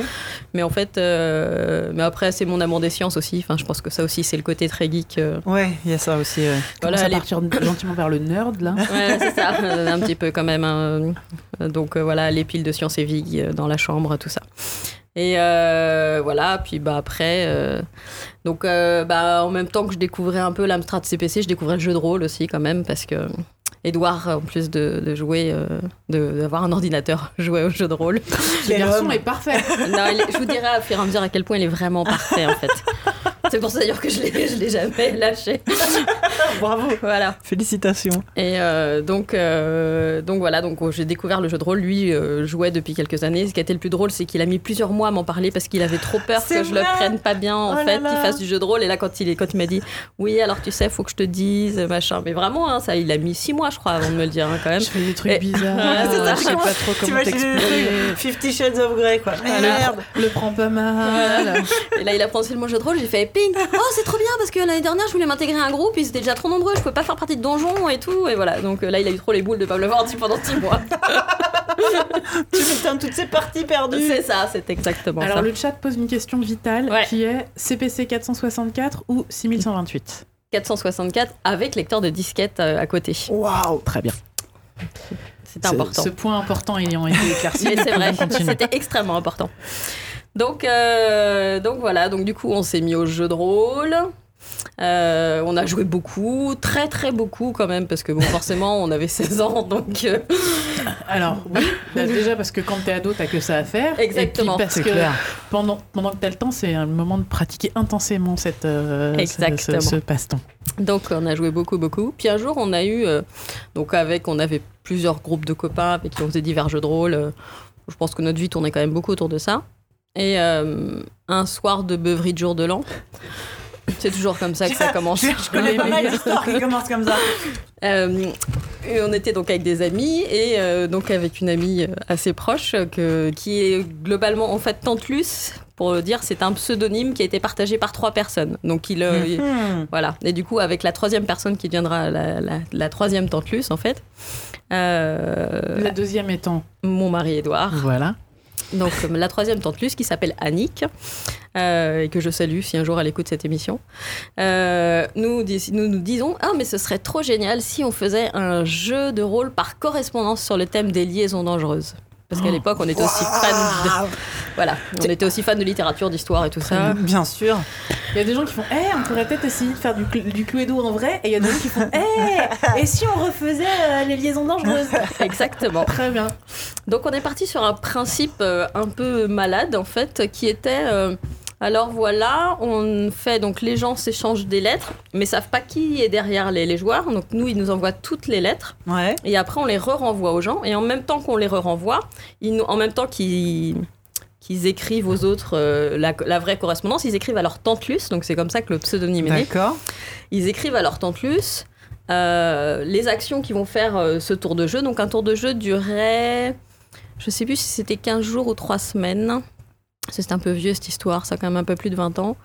Mais en fait, euh, mais après, c'est mon amour des sciences aussi. Enfin, je pense que ça aussi, c'est le côté très geek. euh. Ouais, il y a ça aussi. ouais. Voilà, les- partir gentiment vers le nerd, là? Ouais, c'est ça, un petit peu quand même. hein. Donc euh, voilà, les piles de sciences et vie dans la chambre, tout ça. Et euh, voilà, puis bah après, euh, donc euh, bah, en même temps que je découvrais un peu l'Amstrad CPC, je découvrais le jeu de rôle aussi quand même parce que Edouard, en plus de, de jouer, euh, de- d'avoir un ordinateur, jouait au jeu de rôle. Le garçon est parfait. Non, il est- je vous dirai à fur et à mesure à quel point il est vraiment parfait en fait. C'est pour ça d'ailleurs que je l'ai, je l'ai jamais lâché. Bravo. Voilà. Félicitations. Et euh, donc, euh, donc voilà, donc oh, j'ai découvert le jeu de rôle. Lui euh, jouait depuis quelques années. Ce qui a été le plus drôle, c'est qu'il a mis plusieurs mois à m'en parler parce qu'il avait trop peur que je le prenne pas bien en Oh fait, qu'il fasse du jeu de rôle. Et là, quand il est, quand il m'a dit, oui, alors tu sais, faut que je te dise, machin. Mais vraiment, hein, ça, il a mis six mois, je crois, avant de me le dire hein, quand même. Je fais des trucs Et- bizarres. Ouais, ça, je sais pas trop comment le truc Fifty Shades of Grey, quoi. Merde. Le prends pas mal. Et là, il a prononcé le mot jeu de rôle. J'ai fait ping. Oh, c'est trop bien parce que l'année dernière, je voulais m'intégrer à un groupe. Ils étaient déjà trop nombreux. Je pouvais pas faire partie de donjon et tout. Et voilà. Donc euh, là, il a eu trop les boules de pas me l'avoir dit pendant six mois. Tu m'étonnes toutes ces parties perdues. C'est ça, c'est exactement Alors ça. le chat pose une question vitale Ouais. qui est CPC 464 ou 6128 464 avec lecteur de disquette euh, à côté. Waouh. Très bien. C'est important. Ce point important ayant été éclairci. Mais c'est vrai, c'était extrêmement important. Donc, euh, donc voilà, donc du coup on s'est mis au jeu de rôle. Euh, on a joué beaucoup, très très beaucoup quand même, parce que bon, forcément on avait 16 ans, donc euh, Alors, oui, bah, déjà parce que quand t'es ado, t'as que ça à faire. Exactement. Et puis parce C'est que clair. pendant, pendant que t'as le temps, c'est un moment de pratiquer intensément cette, euh, ce- Exactement. ce, ce passe-temps. Donc on a joué beaucoup beaucoup. Puis un jour on a eu euh, donc avec on avait plusieurs groupes de copains avec qui on faisait divers jeux de rôle. Je pense que notre vie tournait quand même beaucoup autour de ça. Et euh, un soir de beuverie de jour de l'an. C'est toujours comme ça que ça commence. Je, connais pas mal d'histoires qui commencent comme ça. Euh, et on était donc avec des amis et euh, donc avec une amie euh, assez proche que, qui est globalement en fait Tante Luce. Pour le dire, c'est un pseudonyme qui a été partagé par trois personnes. Donc il, euh, il- Hmm. voilà. Et du coup, avec la troisième personne qui deviendra la, la- la troisième tante Luce, en fait, euh, La deuxième étant, mon mari Édouard. voilà. Donc, la troisième tante qui s'appelle Annick, euh, et que je salue si un jour elle écoute cette émission. Euh, nous nous disons Ah, mais ce serait trop génial si on faisait un jeu de rôle par correspondance sur le thème des liaisons dangereuses. Parce qu'à Oh. l'époque, on était aussi fan de, voilà, on était aussi fan de littérature, d'histoire et tout ça. Bien sûr. Il y a des gens qui font Eh, on pourrait peut-être essayer de faire du, cl- du Cluedo en vrai. Et il y a d'autres qui font Eh, et si on refaisait euh, les liaisons dangereuses? Exactement. Très bien. Donc on est parti sur un principe euh, un peu malade en fait, qui était euh, alors voilà, on fait donc les gens s'échangent des lettres, mais savent pas qui est derrière les, les joueurs. Donc nous ils nous envoient toutes les lettres Ouais. et après on les re-renvoie aux gens et en même temps qu'on les re-renvoie, ils nous, en même temps qu'ils qu'ils écrivent aux autres euh, la, la vraie correspondance, ils écrivent à leur tante Luce, donc c'est comme ça que le pseudonyme est né. D'accord. Ils écrivent à leur tante Luce euh, les actions qu'ils vont faire euh, ce tour de jeu. Donc un tour de jeu durait, je sais plus si c'était 15 jours ou 3 semaines. C'est un peu vieux cette histoire, ça a quand même un peu plus de 20 ans.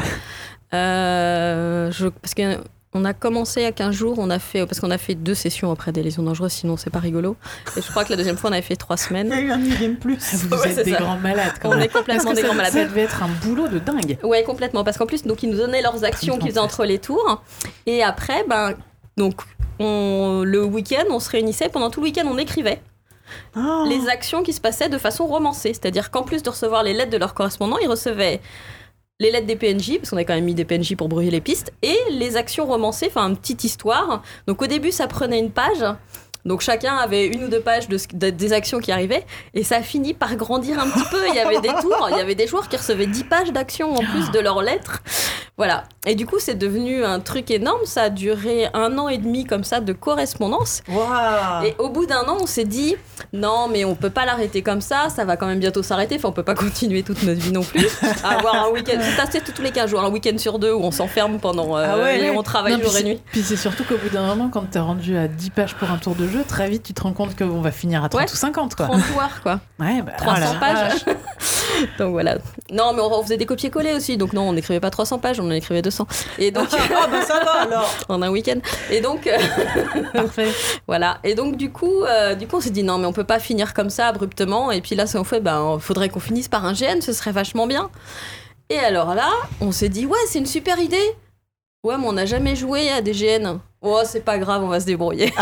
Euh, je, parce que on a commencé à 15 jours, on a fait, parce qu'on a fait deux sessions après des lésions dangereuses, sinon c'est pas rigolo. Et je crois que la deuxième fois on avait fait 3 Il y semaines. a eu un millième plus. Vous Ouais, êtes des ça. grands malades quand On est complètement que des ça, grands malades. Ça devait être un boulot de dingue. Ouais, complètement. Parce qu'en plus, donc, ils nous donnaient leurs actions qu'ils faisaient en entre les tours. Et après, ben, donc, on, le week-end, on se réunissait. Pendant tout le week-end, on écrivait Oh. les actions qui se passaient de façon romancée. C'est-à-dire qu'en plus de recevoir les lettres de leurs correspondants, ils recevaient les lettres des PNJ, parce qu'on a quand même mis des PNJ pour brouiller les pistes, et les actions romancées, enfin, une petite histoire. Donc, au début, ça prenait une page. Donc chacun avait une ou deux pages de, ce- de- des actions qui arrivaient et ça a fini par grandir un petit peu. Il y avait des tours, il y avait des joueurs qui recevaient 10 pages d'actions en plus de leurs lettres. Voilà. Et du coup, c'est devenu un truc énorme. Ça a duré un an et demi comme ça de correspondance. Et au bout d'un an, on s'est dit non, mais on peut pas l'arrêter comme ça. Ça va quand même bientôt s'arrêter. Enfin, on peut pas continuer toute notre vie non plus. Avoir un week-end, c'est tous les 15 jours, un week-end sur deux où on s'enferme pendant euh, Ah ouais, et ouais. on travaille Non, jour et nuit. Puis c'est surtout qu'au bout d'un moment, quand t'es rendu à 10 pages pour un tour de jeu, très vite tu te rends compte qu'on va finir à 30 Ouais. ou 50 quoi. 30 joueurs, quoi. Ouais, bah, 300 voilà. pages. donc voilà. Non, mais on, faisait des copier-coller aussi. Donc non, on n'écrivait pas 300 pages, on en écrivait 200. Et donc. ah bah ça va alors En un week-end. Et donc. euh, Parfait. voilà. Et donc du coup, euh, du coup, on s'est dit non, mais on peut pas finir comme ça abruptement. Et puis là, si on fait, ben, faudrait qu'on finisse par un GN, ce serait vachement bien. Et alors là, on s'est dit ouais, c'est une super idée. Ouais, mais on n'a jamais joué à des GN. Oh, c'est pas grave, on va se débrouiller.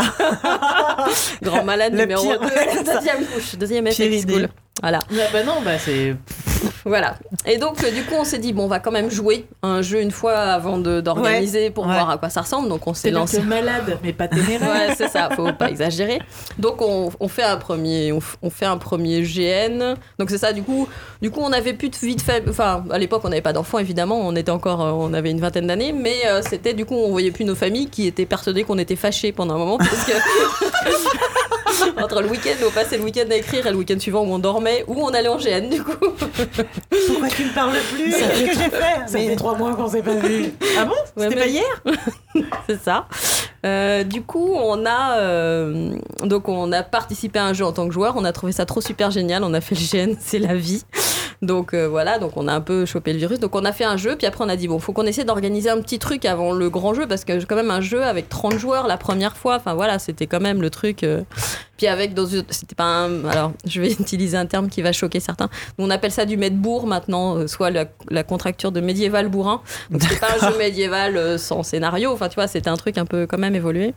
Grand malade Le numéro pire, 2, ouais, c'est ça. deuxième couche, deuxième effet. Voilà. Ah bah non, bah c'est. Voilà. Et donc, euh, du coup, on s'est dit, bon, on va quand même jouer un jeu une fois avant de- d'organiser pour Ouais. voir à quoi ça ressemble. Donc, on s'est C'est lancé. malade, mais pas téméraire. Ouais, c'est ça, faut pas exagérer. Donc on, on fait un premier, on, f- on fait un premier GN. Donc c'est ça, du coup, du coup on avait plus de vie de famille. Enfin, à l'époque on n'avait pas d'enfants évidemment, on était encore, euh, on avait une vingtaine d'années, mais euh, c'était du coup on voyait plus nos familles qui étaient persuadées qu'on était fâchés pendant un moment parce que entre le week-end où on passait le week-end à écrire et le week-end suivant où on dormait ou on allait en GN du coup. Pourquoi tu me parles plus Ça Qu'est-ce fait que j'ai fait Ça Mais- fait trois mois qu'on s'est pas vu. Ah bon Ouais, C'était mais- pas hier c'est ça. Euh, du coup, on a euh, donc on a participé à un jeu en tant que joueur. On a trouvé ça trop super génial. On a fait le GN, c'est la vie. Donc euh, voilà, donc on a un peu chopé le virus. Donc on a fait un jeu, puis après on a dit bon, faut qu'on essaie d'organiser un petit truc avant le grand jeu parce que quand même un jeu avec 30 joueurs la première fois. Enfin voilà, c'était quand même le truc. euh. Puis avec dans c'était pas un, alors je vais utiliser un terme qui va choquer certains. On appelle ça du Medbourg maintenant, euh, soit la, contracture de médiéval bourrin. Donc c'était pas un jeu médiéval sans scénario. Enfin tu vois, c'était un truc un peu quand même évolué.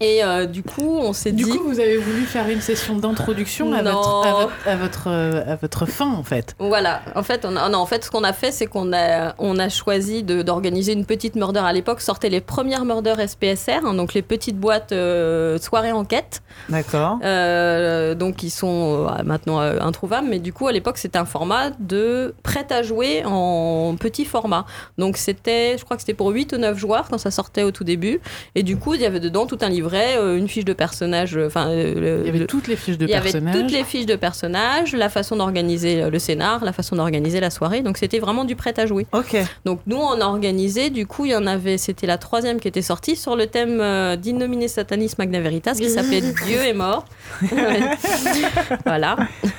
Et euh, du coup, on s'est Du dit. coup, vous avez voulu faire une session d'introduction à votre, à, votre, à, votre, à votre fin, en fait. Voilà, en fait, on a, non, en fait, ce qu'on a fait, c'est qu'on a, on a choisi de- d'organiser une petite murder à l'époque. Sortaient les premières murder SPSR, hein, donc les petites boîtes euh, soirée enquête, D'accord. euh, donc qui sont euh, maintenant introuvables. Mais du coup, à l'époque, c'était un format de prêt à jouer en petit format. Donc c'était, je crois que c'était pour 8 ou 9 joueurs quand ça sortait au tout début. Et du coup, il y avait dedans tout un livret, euh, une fiche de personnage, euh, enfin, euh, Il y avait toutes les fiches de personnages. toutes les fiches de personnages, la façon d'organiser le scénar, la façon d'organiser la soirée. Donc c'était vraiment du prêt à jouer. Ok. Donc nous on a organisé, du coup il y en avait, c'était la troisième qui était sortie sur le thème d'Innominé Satanis Magna Veritas qui s'appelait Dieu est mort. Voilà.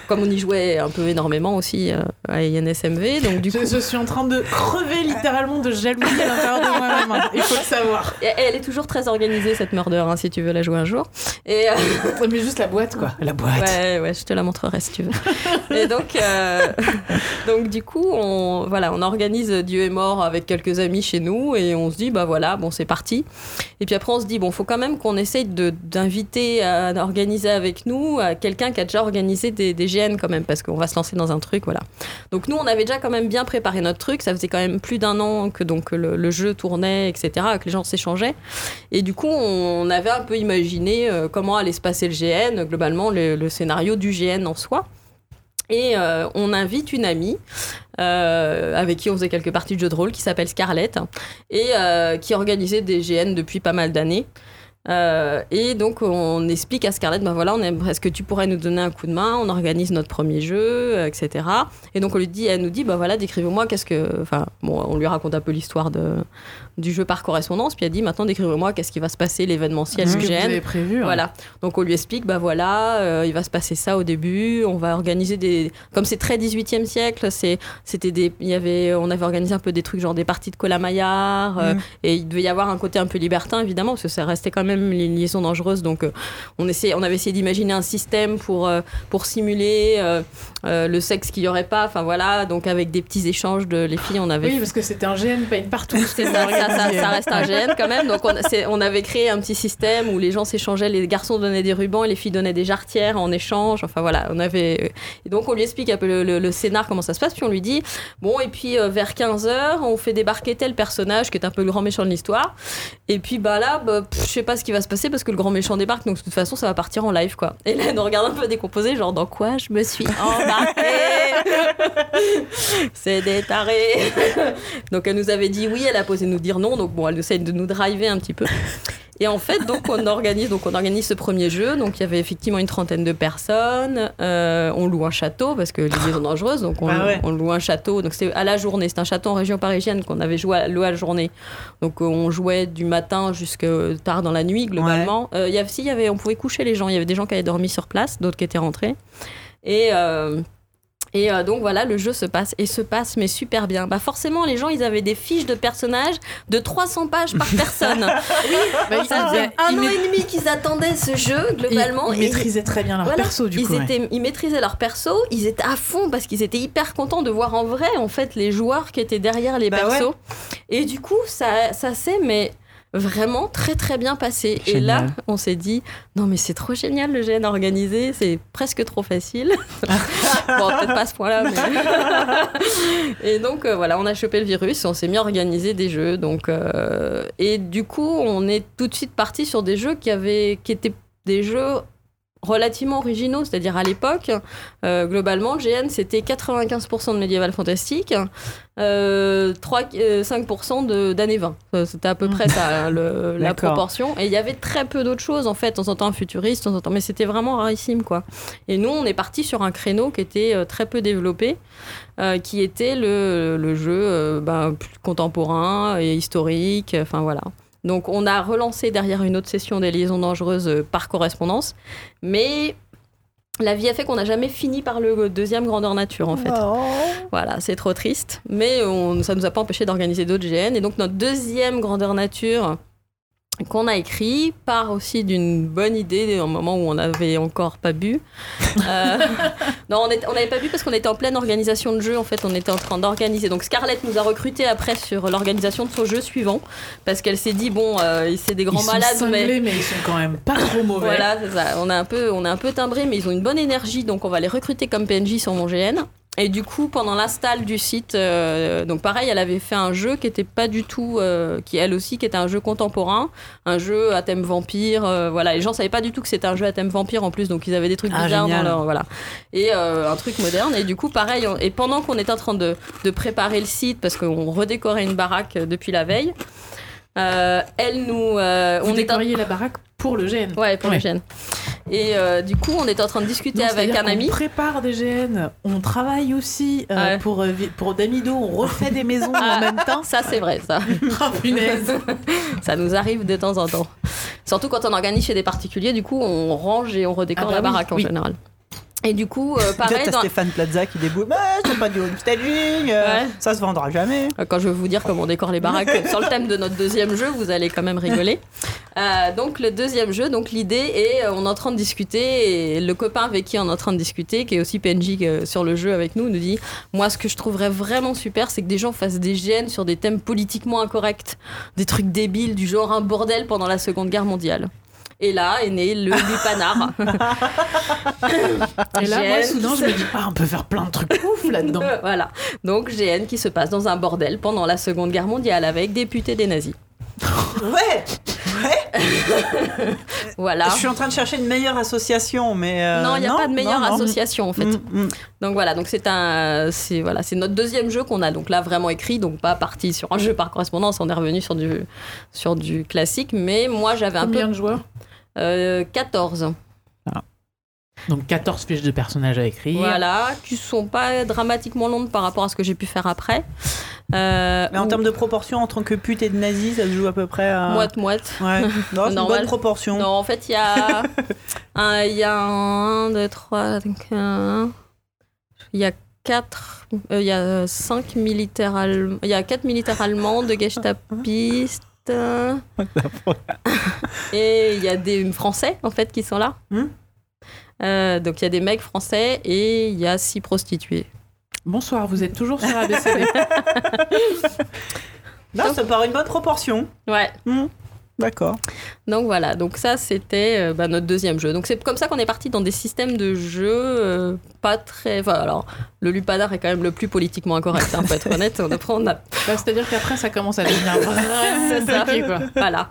Comme on y jouait un peu énormément aussi à INSMV, donc du coup. Je, je suis en train de crever littéralement de jalousie à l'intérieur de moi-même. hein. Il faut le savoir. Et elle est toujours très organisée cette murder, hein, si tu veux la jouer un jour. Et euh, Mais juste la boîte, quoi. La boîte. Ouais, ouais, je te la montrerai si tu veux. Et donc, euh, donc du coup, on, voilà, on organise Dieu est mort avec quelques amis chez nous et on se dit, bah voilà, bon, c'est parti. Et puis après, on se dit, bon, faut quand même qu'on essaye de- d'inviter à, organiser avec nous quelqu'un qui a déjà organisé des, des GN quand même, parce qu'on va se lancer dans un truc, voilà. Donc nous, on avait déjà quand même bien préparé notre truc. Ça faisait quand même plus d'un an que donc le, le jeu tournait, etc., que les gens s'échangeaient. Et du coup, on avait un peu imaginé euh, comment allait se passer le GN, globalement le, scénario du GN en soi. Et euh, on invite une amie euh, avec qui on faisait quelques parties de jeux de rôle qui s'appelle Scarlett et euh, qui organisait des GN depuis pas mal d'années. Euh, et donc on explique à Scarlett, ben voilà, on aimerait- est-ce que tu pourrais nous donner un coup de main On organise notre premier jeu, etc. Et donc on lui dit, elle nous dit, bah voilà, décrivez-moi qu'est-ce que, enfin, bon, on lui raconte un peu l'histoire de du jeu par correspondance, puis elle dit, maintenant décrivez-moi qu'est-ce qui va se passer, l'événementiel Ce que avez prévu. hein. Voilà. Donc on lui explique, bah voilà, euh, il va se passer ça au début. On va organiser des, comme c'est très 18e siècle, c'est, c'était des, il y avait, on avait organisé un peu des trucs genre des parties de Colamaillard, euh, Mm. et il devait y avoir un côté un peu libertin évidemment parce que ça restait quand même une liaison dangereuse. Donc euh, on essayait, on avait essayé d'imaginer un système pour euh, pour simuler euh, le sexe qu'il y aurait pas. Enfin voilà, donc avec des petits échanges de les filles, on avait Oui, parce que c'était un GN pas une partout. ça, ça, reste un GN quand même. Donc on, avait créé un petit système où les gens s'échangeaient, les garçons donnaient des rubans et les filles donnaient des jarretières en échange. Enfin voilà, on avait. Et donc on lui explique un peu le, le- le scénar, comment ça se passe, puis on lui dit bon, et puis euh, vers 15h, on fait débarquer tel personnage qui est un peu le grand méchant de l'histoire. Et puis bah là, bah, je sais pas ce qui va se passer parce que le grand méchant débarque, donc de toute façon ça va partir en live quoi. Et là, nous regarde un peu décomposé, genre dans quoi je me suis embarquée C'est des tarés Donc elle nous avait dit oui, elle a posé nous dire non, donc bon, elle essaie de nous driver un petit peu. Et en fait, donc on organise, donc on organise ce premier jeu. Donc il y avait effectivement une trentaine de personnes. Euh, on loue un château parce que les sont dangereuses, donc on, Ah ouais. on loue un château. Donc c'était à la journée. C'est un château en région parisienne qu'on avait joué à, loué à la journée. Donc euh, on jouait du matin jusque tard dans la nuit globalement. Euh, il y avait, si, y avait, on pouvait coucher les gens. Il y avait des gens qui avaient dormi sur place, d'autres qui étaient rentrés. Et euh, Et euh, donc voilà, le jeu se passe et se passe mais super bien. Bah forcément, les gens, ils avaient des fiches de personnages de 300 pages par personne. Bah, ils- Ça faisait un an et demi qu'ils attendaient ce jeu globalement. Ils, maîtrisaient très bien leur voilà, perso, du ils, coup. ouais. étaient, ils maîtrisaient leur perso, ils étaient à fond parce qu'ils étaient hyper contents de voir en vrai en fait les joueurs qui étaient derrière les Bah persos. Et du coup, ça, ça s'est mais vraiment très très bien passé. Et là, on s'est dit non mais c'est trop génial le GN organisé, c'est presque trop facile. bon, peut-être pas à ce point-là, mais et donc euh, voilà, on a chopé le virus, on s'est mis à organiser des jeux. Donc euh, et du coup, on est tout de suite parti sur des jeux qui avaient qui étaient des jeux relativement originaux, c'est-à-dire à l'époque, euh, globalement, GN c'était 95% de médiéval fantastique, euh, 3, euh, 5% de- d'années 20. Euh, C'était à peu près ça, le- la proportion. Et il y avait très peu d'autres choses, en fait, en temps un futuriste, en temps, mais c'était vraiment rarissime, quoi. Et nous, on est parti sur un créneau qui était euh, très peu développé, euh, qui était le, le jeu ben, plus contemporain et historique, enfin voilà. Donc on a relancé derrière une autre session des liaisons dangereuses euh, par correspondance, mais la vie a fait qu'on n'a jamais fini par le deuxième grandeur nature en fait. Voilà, c'est trop triste, mais on, ça nous a pas empêché d'organiser d'autres GN. Et donc notre deuxième grandeur nature qu'on a écrit part aussi d'une bonne idée au moment où on n'avait encore pas bu. Euh, non, on n'avait pas bu parce qu'on était en pleine organisation de jeu. En fait, on était en train d'organiser. Donc Scarlett nous a recruté après sur l'organisation de son jeu suivant parce qu'elle s'est dit bon, euh, c'est des grands ils sont malades, mais cinglés, mais... ils sont quand même pas trop mauvais. voilà, c'est ça. On a un peu, on est un peu timbré, mais ils ont une bonne énergie, donc on va les recruter comme PNJ sur mon GN. Et du coup, pendant l'install du site, euh, donc pareil, elle avait fait un jeu qui était pas du tout, euh, qui elle aussi, qui était un jeu contemporain, un jeu à thème vampire. euh, voilà, les gens savaient pas du tout que c'était un jeu à thème vampire en plus, donc ils avaient des trucs Ah, bizarres dans leur, voilà, et euh, un truc moderne. Et du coup, pareil, on- et pendant qu'on était en train de, de préparer le site, parce qu'on redécorait une baraque euh, depuis la veille. Euh, elle nous, euh, Vous on est en- la baraque pour le GN. Ouais, pour Ouais. le GN. Et euh, du coup, on était en train de discuter Non, avec un ami. prépare des GN, on travaille aussi euh, Ouais. pour, euh, pour Damido, on refait des maisons en même temps. Ça, c'est vrai, ça. Ah, punaise. ça nous arrive de temps en temps. Surtout quand on organise chez des particuliers, du coup, on range et on redécore Ah bah la oui, baraque en oui. général. Et du coup, euh, Peut-être pareil, dans- Stéphane Plaza qui déboule. Bah, c'est pas du homestaging, euh, Ouais. ça se vendra jamais. Euh, Quand je vais vous dire comment on décore les baraques sur le thème de notre deuxième jeu, vous allez quand même rigoler. Euh, donc le deuxième jeu, donc l'idée est, on est en train de discuter et le copain avec qui on est en train de discuter, qui est aussi PNJ sur le jeu avec nous, nous dit, moi ce que je trouverais vraiment super, c'est que des gens fassent des GN sur des thèmes politiquement incorrects, des trucs débiles du genre un bordel pendant la Seconde Guerre mondiale. Et là est né le lupanar. Et là, moi, soudain, je me dis, ah, on peut faire plein de trucs ouf là-dedans. voilà. Donc GN qui se passe dans un bordel pendant la Seconde Guerre mondiale avec députés des nazis. Ouais, Voilà. je suis en train de chercher une meilleure association, mais. euh, non, il n'y a pas de meilleure non, non. association en fait. Mm, mm. Donc voilà, donc c'est un, c'est voilà, c'est notre deuxième jeu qu'on a donc là vraiment écrit, donc pas parti sur un jeu par correspondance, on est revenu sur du sur du classique, mais moi j'avais un peu Combien de joueurs? Euh, 14. Donc 14 fiches de personnages à écrire. Voilà, qui sont pas dramatiquement longues par rapport à ce que j'ai pu faire après. Euh, Mais en termes de proportion, en tant que pute et de nazi, ça se joue à peu près à. moite moite. Ouais, non, c'est une bonne proportion. Non, en fait, il y a un, il y a un, deux, trois, un, il y a quatre, euh, il y a cinq militaires allemands, il y a quatre militaires allemands, deux gestapistes, et il y a des Français en fait qui sont là. Hmm. Euh, donc il y a des mecs français et il y a six prostituées. Bonsoir, vous êtes toujours sur ABCD. Non, ça paraît une bonne proportion. Ouais. Hmm, D'accord. Donc voilà, donc ça c'était euh, bah, notre deuxième jeu. Donc c'est comme ça qu'on est parti dans des systèmes de jeu euh, pas très. Enfin, alors, le Lupadar est quand même le plus politiquement incorrect, hein, pour être honnête. On apprend, on a... Bah, C'est-à-dire qu'après, ça commence à devenir C'est ça. quoi. Voilà.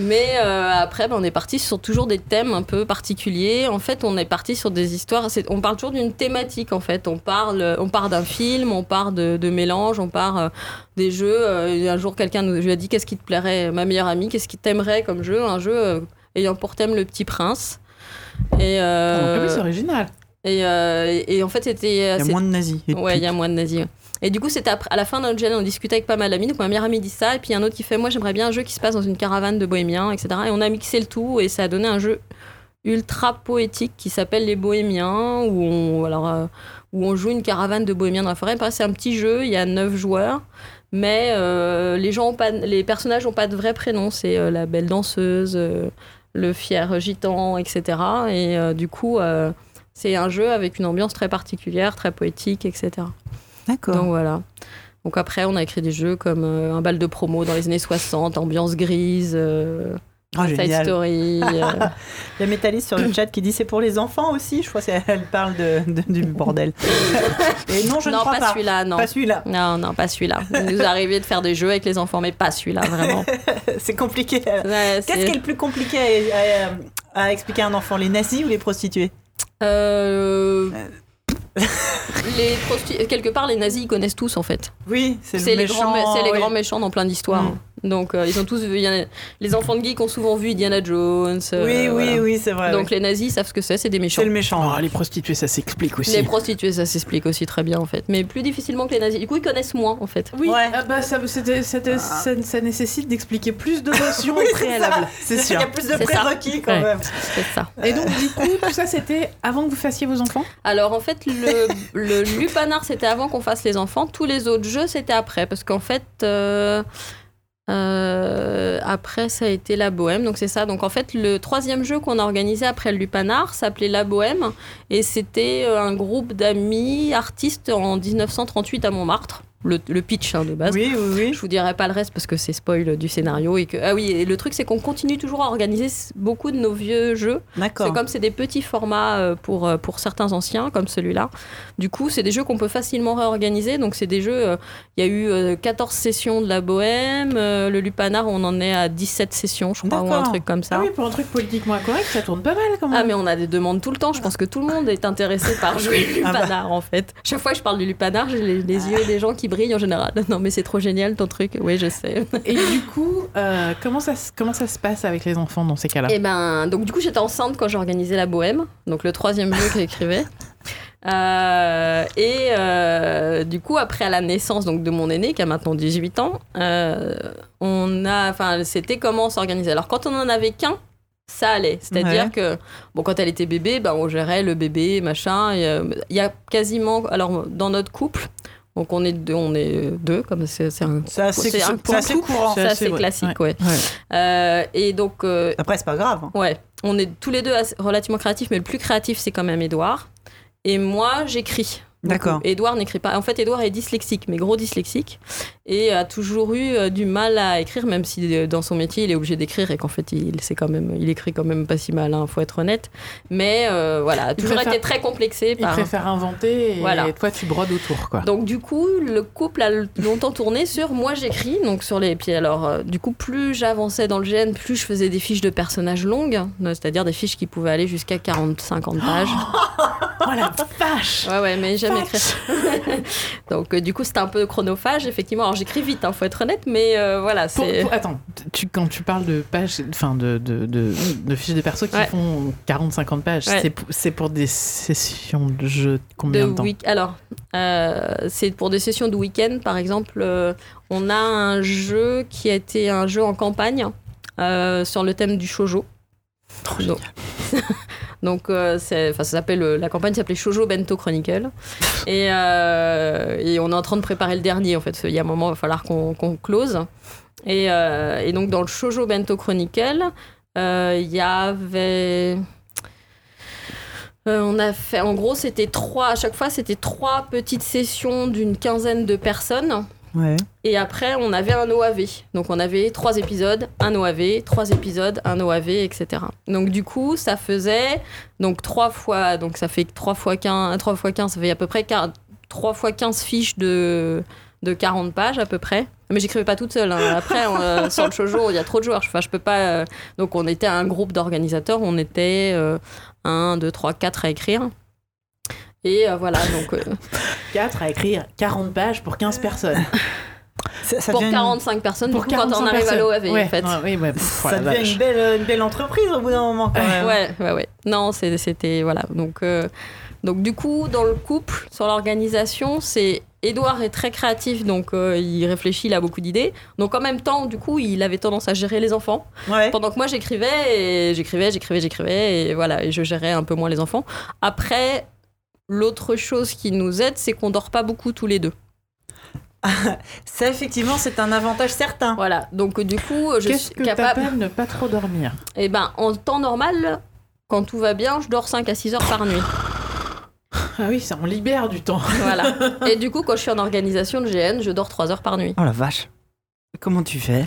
Mais euh, après, bah, on est parti sur toujours des thèmes un peu particuliers. En fait, on est parti sur des histoires. On parle toujours d'une thématique, en fait. On parle, on part d'un film, on part de, de mélange, on part euh, des jeux. Un jour, quelqu'un nous lui a dit Qu'est-ce qui te plairait, ma meilleure amie Qu'est-ce qui t'aimerait comme jeu? Un jeu euh, ayant pour thème le petit prince. Et, euh, Ah oui, c'est original. et, euh, et- en fait, c'était. Il y a moins de nazis. Ouais, il y a moins de nazis. ouais. Et du coup, c'était à la fin notre GN, on discutait avec pas mal d'amis. Donc, ma meilleure amie dit ça. Et puis, un autre qui fait Moi, j'aimerais bien un jeu qui se passe dans une caravane de bohémiens, etc. Et on a mixé le tout. Et ça a donné un jeu ultra poétique qui s'appelle Les Bohémiens. Où on, alors, euh, où on joue une caravane de bohémiens dans la forêt. C'est un petit jeu, il y a neuf joueurs, mais euh, les, gens ont pas, les personnages n'ont pas de vrai prénom. C'est euh, la belle danseuse, euh, le fier gitan, etc. Et du coup, c'est un jeu avec une ambiance très particulière, très poétique, etc. D'accord. Donc voilà. Donc après, on a écrit des jeux comme euh, un bal de promo dans les années 60, ambiance grise, euh, Oh, Side génial. Story. euh, Il y a Métalis sur le chat qui dit c'est pour les enfants aussi. Je crois qu'elle parle de, de- du bordel. Et non, je ne non, crois pas, pas. celui-là, non. Pas celui-là. Non, non, pas celui-là. Il nous est arrivé de faire des jeux avec les enfants, mais pas celui-là, vraiment. C'est compliqué. Ouais, Qu'est-ce qui est le plus compliqué à, à- à expliquer à un enfant Les nazis ou les prostituées Euh, les prosti- Quelque part, les nazis, ils connaissent tous, en fait. Oui, c'est le C'est les, méchant. grands, les oui. grands méchants dans plein d'histoires. Mm. Donc, euh, ils ont tous vu. y a- Les enfants de geeks ont souvent vu Indiana Jones. euh, Oui, oui, voilà. oui, c'est vrai. Donc, oui. les nazis savent ce que c'est, c'est des méchants. c'est le méchant. Oh, les prostituées, ça s'explique aussi. Les prostituées, ça s'explique aussi très bien, en fait. Mais plus difficilement que les nazis. Du coup, ils connaissent moins, en fait. Oui, Ouais. ah bah, ça, c'était- c'était- ça, ça nécessite d'expliquer plus de notions Oui, au c'est préalable. ça. Il y a plus de C'est ça. prérequis quand Ouais. même. C'est ça. Et donc, du coup, tout ça, c'était avant que vous fassiez vos enfants? Alors en fait, le, le lupanar c'était avant qu'on fasse les enfants. Tous les autres jeux c'était après, parce qu'en fait, euh, euh, après ça a été la bohème. Donc c'est ça. Donc en fait, le troisième jeu qu'on a organisé après le lupanar s'appelait la bohème, et c'était euh, un groupe d'amis artistes en 1938 à Montmartre. Le, le pitch hein, de base. Oui, oui, oui. Je vous dirai pas le reste parce que c'est spoil du scénario et que ah oui et le truc c'est qu'on continue toujours à organiser beaucoup de nos vieux jeux D'accord. c'est comme c'est des petits formats euh, pour, euh, pour certains anciens, comme celui-là. Du coup, c'est des jeux qu'on peut facilement réorganiser. Donc, c'est des jeux. euh, Il y a eu euh, 14 sessions de la Bohème. le Lupanar, on en est à 17 sessions, je crois, ou un truc comme ça. Ah oui, pour un truc politiquement incorrect, ça tourne pas mal quand même. Ah, mais on a des demandes tout le temps. Je pense que tout le monde est intéressé par jouer au Ah bah. Lupanar, en fait. Chaque fois que je parle du Lupanar, j'ai les, les yeux des gens qui brillent en général. Non, mais c'est trop génial ton truc. Oui, je sais. Et du coup, euh, comment, ça, se- comment ça se passe avec les enfants dans ces cas-là? Et ben, donc du coup, j'étais enceinte quand j'ai organisé la Bohème, donc le troisième jeu que j'écrivais. Euh, et euh, du coup, après à la naissance donc de mon aîné qui a maintenant 18 ans, euh, on a, enfin, c'était comment s'organiser? Alors quand on en avait qu'un, ça allait. C'est-à-dire Ouais. que bon, quand elle était bébé, ben on gérait le bébé, machin. Il y a quasiment, alors dans notre couple, donc on est deux, on est deux, comme c'est un, C'est assez, un c'est assez courant. c'est assez ouais. classique, ouais. Ouais. Euh, et donc euh, Après, c'est pas grave. hein. Ouais, on est tous les deux assez- relativement créatifs, mais le plus créatif, c'est quand même Edouard. Et moi, j'écris. D'accord. Edouard n'écrit pas. En fait, Edouard est dyslexique, mais gros dyslexique, et a toujours eu euh, du mal à écrire, même si euh, dans son métier, il est obligé d'écrire et qu'en fait, il, c'est quand même, il écrit quand même pas si mal, hein, faut être honnête. Mais euh, voilà, toujours préfère- été très complexé Ils par. préfèrent inventer et Voilà. toi, tu brodes autour, quoi. Donc du coup, le couple a longtemps tourné sur moi j'écris, donc sur les puis alors euh, du coup plus j'avançais dans le GN, plus je faisais des fiches de personnages longues, euh, c'est-à-dire des fiches qui pouvaient aller jusqu'à 40 50 pages. Oh la vache Ouais ouais, mais j'aime écrire. donc euh, du coup, c'était un peu chronophage effectivement. Alors j'écris vite hein, faut être honnête, mais euh, voilà, c'est attends, tu, quand tu parles de pages, enfin de, de, de, de fiches de perso qui Ouais. font 40-50 pages, Ouais. c'est pour- des sessions de jeu combien de, temps? Alors, euh, c'est pour des sessions de week-end, par exemple. on a un jeu qui a été un jeu en campagne sur le thème du shojo. Donc, donc euh, ça s'appelle euh, la campagne s'appelait Shojo Bento Chronicle et, euh, et on est en train de préparer le dernier en fait. Il y a un moment, il va falloir qu'on close. Et, euh, et donc dans le Shojo Bento Chronicle, il y avait on a fait, en gros, c'était trois, à chaque fois, c'était trois petites sessions d'une quinzaine de personnes. Et après, on avait un OAV. Donc, on avait trois épisodes, un OAV, trois épisodes, un OAV, etc. Donc, du coup, ça faisait donc trois fois, donc ça fait trois fois 15, trois fois 15, ça fait à peu près quar- trois fois 15 fiches de, de 40 pages à peu près. Mais j'écrivais pas toute seule. hein. Après, on, euh, sur le shoujo, il y a trop de joueurs. Enfin, je peux pas. euh, Donc, on était un groupe d'organisateurs. On était euh, 1, 2, 3, 4 à écrire. Et euh, voilà, donc euh, 4 à écrire 40 pages pour 15 personnes. Ça, ça pour devient une- 45 personnes, pour du coup, quand on 45 arrive à l'OAV, ouais, en fait. ouais, oui, ouais, pff, ça oh devient une belle, une belle entreprise au bout d'un moment quand même. Ouais, ouais, ouais. Non, c'était. Voilà. Donc, euh, donc, du coup, dans le couple, sur l'organisation, c'est. Édouard est très créatif, donc euh, il réfléchit, il a beaucoup d'idées. Donc en même temps, du coup, il avait tendance à gérer les enfants. Ouais. Pendant que moi, j'écrivais, et j'écrivais, j'écrivais, j'écrivais, et voilà, et je gérais un peu moins les enfants. Après, l'autre chose qui nous aide, c'est qu'on dort pas beaucoup tous les deux. Ça, effectivement, c'est un avantage certain. Voilà, donc du coup, je Qu'est-ce suis que capable. t'appelles ne pas trop dormir? Et ben, en temps normal, quand tout va bien, je dors 5 à 6 heures par nuit. Ah oui, ça en libère du temps. Voilà. Et du coup, quand je suis en organisation de GN, je dors 3 heures par nuit. Oh la vache. Comment tu fais?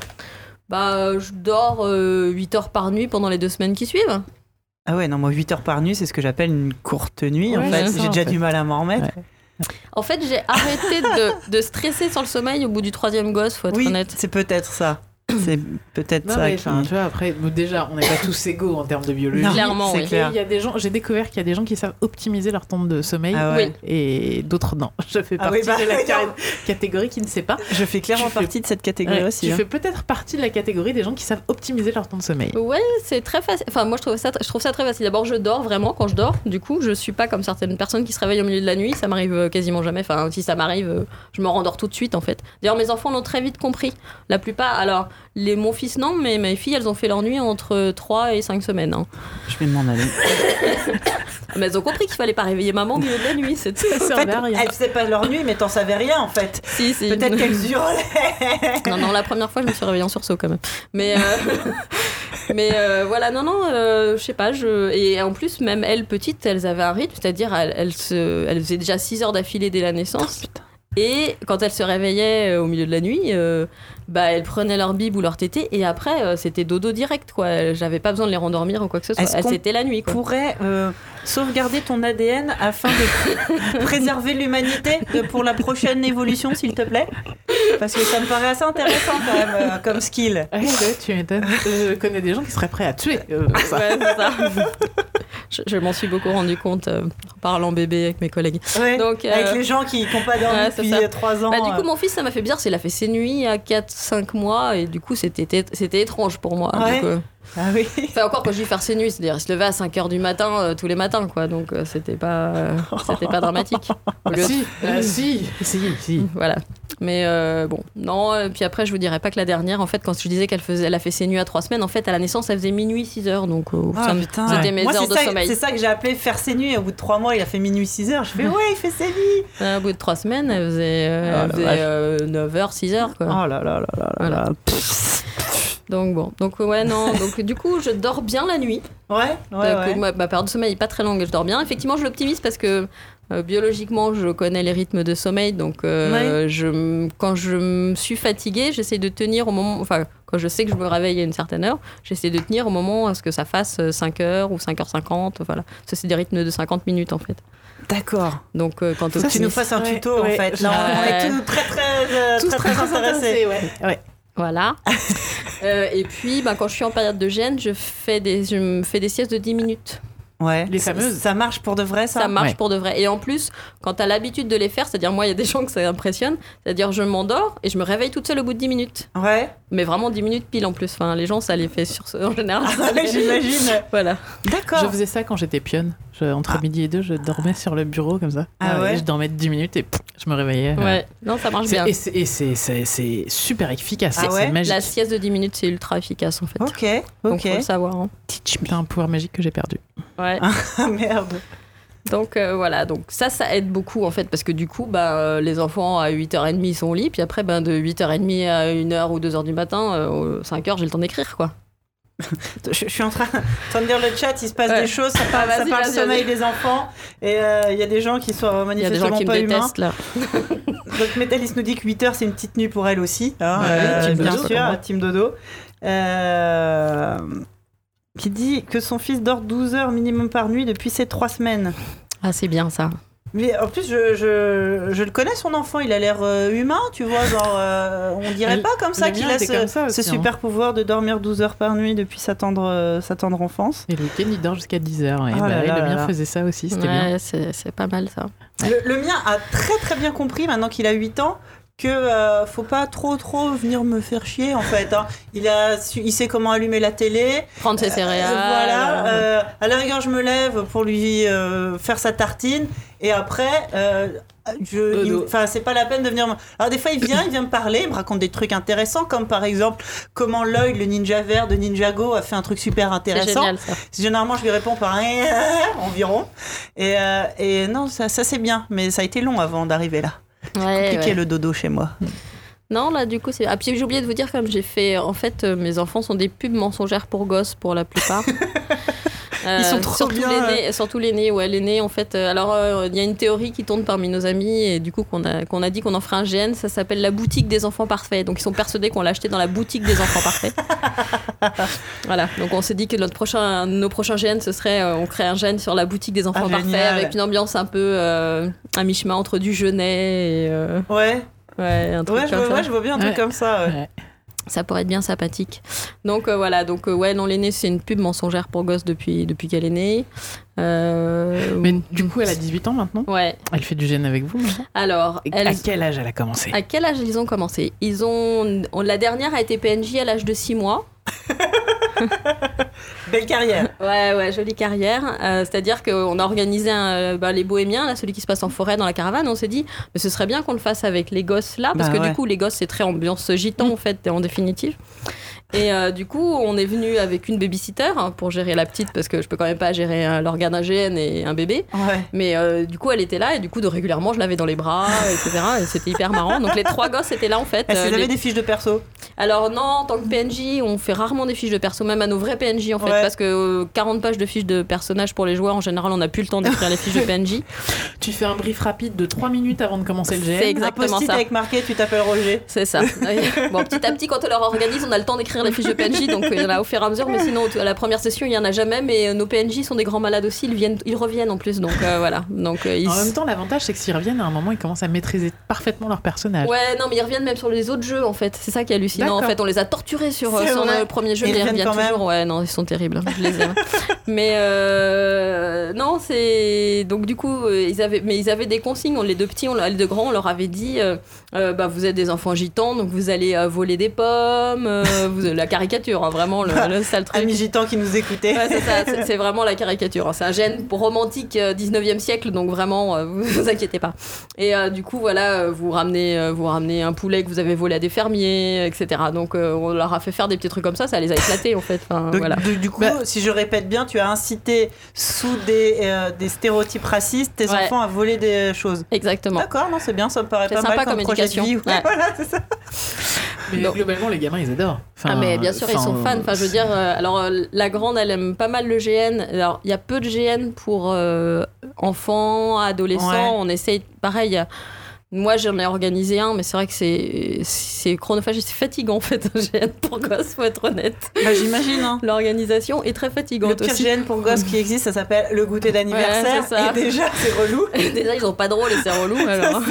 Bah, euh, je dors 8 heures par nuit pendant les deux semaines qui suivent. Ah ouais, non, moi 8 heures par nuit, c'est ce que j'appelle une courte nuit. en fait, j'ai déjà fait. du mal à m'en remettre. En fait, j'ai arrêté de, de stresser sur le sommeil au bout du troisième gosse, faut être Oui, honnête. c'est peut-être ça. C'est peut-être ça. mais qui- enfin, tu vois, après, bon, déjà, on n'est pas tous égaux en termes de biologie. Non, Clairement, c'est oui. Clair. il y a des gens, j'ai découvert qu'il y a des gens qui savent optimiser leur temps de sommeil Ah ouais. et d'autres non. Je fais Ah partie oui, bah, de la non. catégorie qui ne sait pas. Je fais clairement Tu fais- partie de cette catégorie Ouais, aussi. tu hein. fais peut-être partie de la catégorie des gens qui savent optimiser leur temps de sommeil. Ouais, c'est très facile. Enfin, moi, je trouve ça, je trouve ça très facile. D'abord, je dors vraiment quand je dors. Du coup, je suis pas comme certaines personnes qui se réveillent au milieu de la nuit. Ça m'arrive euh, quasiment jamais. Enfin, si ça m'arrive, euh, je me rendors tout de suite, en fait. D'ailleurs, mes enfants l'ont très vite compris. La plupart. Alors, les, mon fils, non, mais mes filles, elles ont fait leur nuit entre 3 et 5 semaines. hein. Je vais m'en aller. Mais elles ont compris qu'il fallait pas réveiller maman au milieu de la nuit. C'est tout. Ça En sert fait, à rien. elles faisaient pas leur nuit, mais t'en savais rien en fait. Si, si. Peut-être qu'elles hurlaient. Non, non, la première fois, je me suis réveillée en sursaut quand même. Mais, euh, mais euh, voilà, non, non, euh, je sais pas. Je... Et en plus, même elles, petites, elles avaient un rythme, c'est-à-dire elles, elles, se... elles faisaient déjà 6 heures d'affilée dès la naissance. Et quand elles se réveillaient euh, au milieu de la nuit, euh, bah, elles prenaient leur bib ou leur tété et après, euh, c'était dodo direct, quoi. J'avais pas besoin de les rendormir ou quoi que ce soit. C'était la nuit, quoi. pourrait euh, sauvegarder ton ADN afin de préserver l'humanité de- pour la prochaine évolution, s'il te plaît? Parce que ça me paraît assez intéressant quand même euh, comme skill. Ouais, ouais, tu m'étonnes. Je connais des gens qui seraient prêts à tuer. euh, pour ça. Ouais, c'est ça. je je m'en suis beaucoup rendu compte euh, en parlant bébé avec mes collègues. Ouais, Donc, euh, Avec les gens qui n'ont pas dormi depuis ça. 3 ans. Bah, du euh. coup, mon fils, ça m'a fait bizarre. c'est qu'il a fait ses nuits à 4-5 mois et du coup, c'était c'était étrange pour moi. Ouais. Donc, euh, Ah oui. enfin, encore quand je dis faire ses nuits, c'est-à-dire il se levait à 5 h du matin euh, tous les matins, quoi. Donc, euh, c'était pas, euh, c'était pas dramatique. De- si, ah, si, si, si. Voilà. Mais euh, bon, non. euh, Puis après, je vous dirais pas que la dernière, en fait, quand je disais qu'elle faisait, elle a fait ses nuits à 3 semaines, en fait, à la naissance, elle faisait minuit 6 heures. Donc, euh, Ah, c'était Ouais. mes Moi, heures de ça, sommeil. c'est ça que j'ai appelé faire ses nuits. Au bout de 3 mois, il a fait minuit 6 heures. Je fais ouais, il fait ses nuits. Au bout de 3 semaines, elle faisait, euh, Oh, elle la faisait, vache. euh, 9 heures, 6 heures, quoi. Oh là là là là là Voilà. là. Donc, bon. Donc, ouais, non. Donc, du coup, je dors bien la nuit. Ouais, ouais, Donc, ouais. ma, ma période de sommeil est pas très longue et je dors bien. Effectivement, je l'optimise parce que euh, biologiquement, je connais les rythmes de sommeil. Donc, euh, je, quand je me suis fatiguée, j'essaie de tenir au moment. Enfin, quand je sais que je me réveille à une certaine heure, j'essaie de tenir au moment à ce que ça fasse euh, 5 heures ou 5h50. Voilà. Ça, c'est des rythmes de 50 minutes en fait. D'accord. Donc, euh, quand Faut que tu nous fasses un Ouais, tuto en ouais, fait. je- Là, on Ouais. est tous très très, euh, Tous très, très, intéressés. ouais. Voilà. Euh, et puis, bah, quand je suis en période de gêne, je, fais des, je me fais des siestes de 10 minutes. Ouais. Les Ça- fameuses. Ça marche pour de vrai ça? Ça marche Ouais. pour de vrai. Et en plus, quand tu as l'habitude de les faire, c'est-à-dire moi, il y a des gens que ça impressionne, c'est-à-dire je m'endors et je me réveille toute seule au bout de 10 minutes. Ouais. Mais vraiment 10 minutes pile en plus. Enfin, les gens, ça les fait sur ce... en général. ça les- J'imagine. Voilà. D'accord. Je faisais ça quand j'étais pionne. Je- entre Ah. midi et deux, je dormais sur le bureau comme ça. Ah ouais je dormais 10 minutes et pff, je me réveillais. Ouais. Non, ça marche C'est- bien. Et c'est- super efficace. Ah ouais magique. La sieste de 10 minutes, c'est ultra efficace en fait. Ok. Donc, Ok. faut le savoir. hein. C'est un pouvoir magique que j'ai perdu. Ouais. Ah merde. Donc euh, voilà, donc ça, ça aide beaucoup en fait, parce que du coup, bah, euh, les enfants à 8h30 ils sont au lit, puis après, ben, de 8h30 à 1h ou 2h du matin, euh, 5h, j'ai le temps d'écrire quoi. Je, je suis en train, en train de lire le chat, il se passe Ouais. des choses, ça parle, Ah, ça parle sommeil des enfants, et euh, il y a des gens qui sont manifestement pas humains. là. Donc Métalis nous dit que 8 heures c'est une petite nuit pour elle aussi, hein, Ouais, euh, bien dodo, sûr, team dodo. Euh, qui dit que son fils dort 12 heures minimum par nuit depuis ces 3 semaines. Ah, c'est bien ça. Mais en plus, je, je, je le connais, son enfant, il a l'air euh, humain, tu vois, genre, euh, on dirait pas comme ça qu'il mien a ce, hein. super pouvoir de dormir 12 heures par nuit depuis sa tendre, euh, sa tendre enfance. Et le week-end, il dort jusqu'à 10h. Ouais. Oh Bah là oui, là le mien là. faisait ça aussi, c'était bien. Ouais, c'est c'est pas mal ça. Le, le mien a très très bien compris, maintenant qu'il a 8 ans, que euh, faut pas trop trop venir me faire chier en fait. hein. Il, a su- il sait comment allumer la télé. Prendre ses Euh, céréales. voilà. euh, à la rigueur, je me lève pour lui euh, faire sa tartine. Et après, euh, je, enfin, c'est pas la peine de venir. Alors des fois, il vient, il vient me parler, il me raconte des trucs intéressants, comme par exemple comment l'œil, le ninja vert de Ninjago, a fait un truc super c'est intéressant. génial ça. Généralement, je lui réponds par un environ. Et, euh, et non, ça, ça c'est bien, mais ça a été long avant d'arriver là. Ouais, Compliqué ouais. le dodo chez moi. Non, là, du coup, c'est. Ah, puis j'ai oublié de vous dire, comme j'ai fait. En fait, euh, mes enfants sont des pubs mensongères pour gosses pour la plupart. Euh, Ils sont trop surtout bien, L'aîné, surtout l'aîné, ouais, l'aîné, en fait. euh, alors, euh, il y a une théorie qui tourne parmi nos amis, et du coup, qu'on a, qu'on a dit qu'on en ferait un GN, ça s'appelle la boutique des enfants parfaits. Donc, ils sont persuadés qu'on l'a acheté dans la boutique des enfants parfaits. voilà, donc on s'est dit que notre prochain, nos prochains GN, ce serait. euh, on crée un GN sur la boutique des enfants Ah, parfaits, génial. avec une ambiance un peu. euh, à mi-chemin entre du Genet et. euh, Ouais, ouais, un truc ouais, je comme vois, ça. ouais, je vois bien un truc Ouais. comme ça. ouais. Ça pourrait être bien sympathique. Donc euh, voilà, donc euh, ouais, non, l'aînée, c'est une pub mensongère pour gosse depuis, depuis qu'elle est née. Euh, Mais du coup, elle a 18 ans maintenant. Ouais, Elle fait du gène avec vous alors, elle- À quel âge elle a commencé? À quel âge ils ont commencé? Ils ont. on- La dernière a été PNJ à l'âge de 6 mois. Belle carrière. Ouais, ouais, jolie carrière. Euh, C'est-à-dire qu'on a organisé un, euh, bah, les bohémiens, là, celui qui se passe en forêt dans la caravane. On s'est dit, mais ce serait bien qu'on le fasse avec les gosses là, parce Bah que ouais. du coup, les gosses, c'est très ambiance gitan, en fait, en définitive. Et euh, du coup, on est venu avec une babysitter hein, pour gérer la petite, parce que je peux quand même pas gérer euh, l'organe AGN et un bébé. Ouais. Mais euh, du coup, elle était là, et du coup, de régulièrement, je l'avais dans les bras, etc. Et c'était hyper marrant. Donc, les trois gosses étaient là, en fait. Est-ce que vous avez les- des fiches de perso? Alors non, en tant que PNJ, on fait rarement des fiches de perso, même à nos vrais PNJ en fait, Ouais. parce que euh, 40 pages de fiches de personnages pour les joueurs, en général, on n'a plus le temps d'écrire les fiches de PNJ. Tu fais un brief rapide de 3 minutes avant de commencer le C'est GN. exactement un ça. avec marqué tu t'appelles Roger. C'est ça. Bon, petit à petit, quand on leur organise, on a le temps d'écrire les fiches de PNJ, donc euh, il y en a au fur et à mesure, mais sinon, à la première session, il y en a jamais, mais euh, nos PNJ sont des grands malades aussi, ils, viennent, ils reviennent en plus, donc euh, voilà. Donc, ils... En même temps, l'avantage, c'est que s'ils reviennent à un moment, ils commencent à maîtriser parfaitement leur personnage. Ouais, non, mais ils reviennent même sur les autres jeux en fait. C'est ça qui est hallucinant. En fait, on les a torturés sur, sur le premier jeu, Ils mais ils reviennent toujours. Ouais, non, ils sont terribles. Je les aime. mais euh, non, c'est donc du coup, ils avaient, mais ils avaient des consignes. On- Les deux petits, on, les deux grands, on leur avait dit, euh, bah vous êtes des enfants gitans, donc vous allez voler des pommes. euh, la caricature, hein, vraiment le, le sale truc. Amis gitans qui nous écoutaient. Ouais, c'est ça, c'est- c'est vraiment la caricature. hein. C'est un gène romantique euh, 19e siècle, donc vraiment, euh, vous vous inquiétez pas. Et euh, du coup, voilà, euh, vous ramenez, euh, vous ramenez un poulet que vous avez volé à des fermiers, etc. Donc euh, on leur a fait faire des petits trucs comme ça, ça les a éclatés en fait. Enfin, Donc, voilà. du, du coup, Bah- si je répète bien, tu as incité sous des, euh, des stéréotypes racistes tes Ouais. enfants à voler des choses. Exactement. D'accord, non, c'est bien, ça me paraît C'est pas sympa mal comme, comme projet de éducation. vie. Ouais. voilà, c'est ça. Mais globalement, les gamins, ils adorent. Enfin, ah mais bien sûr ils sont fans. Enfin je veux dire, euh, alors euh, la grande elle aime pas mal le GN. Alors il y a peu de GN pour euh, enfants, adolescents. Ouais. On essaye pareil. Moi j'en ai organisé un, mais c'est vrai que c'est c'est chronophage, et c'est fatigant en fait un GN pour gosses, faut être honnête. Bah, J'imagine. Hein. L'organisation est très Le fatigante pire aussi. GN pour gosses qui existe, ça s'appelle le goûter d'anniversaire. Ouais, et déjà, c'est relou. Déjà, ils sont pas drôles et c'est relou alors.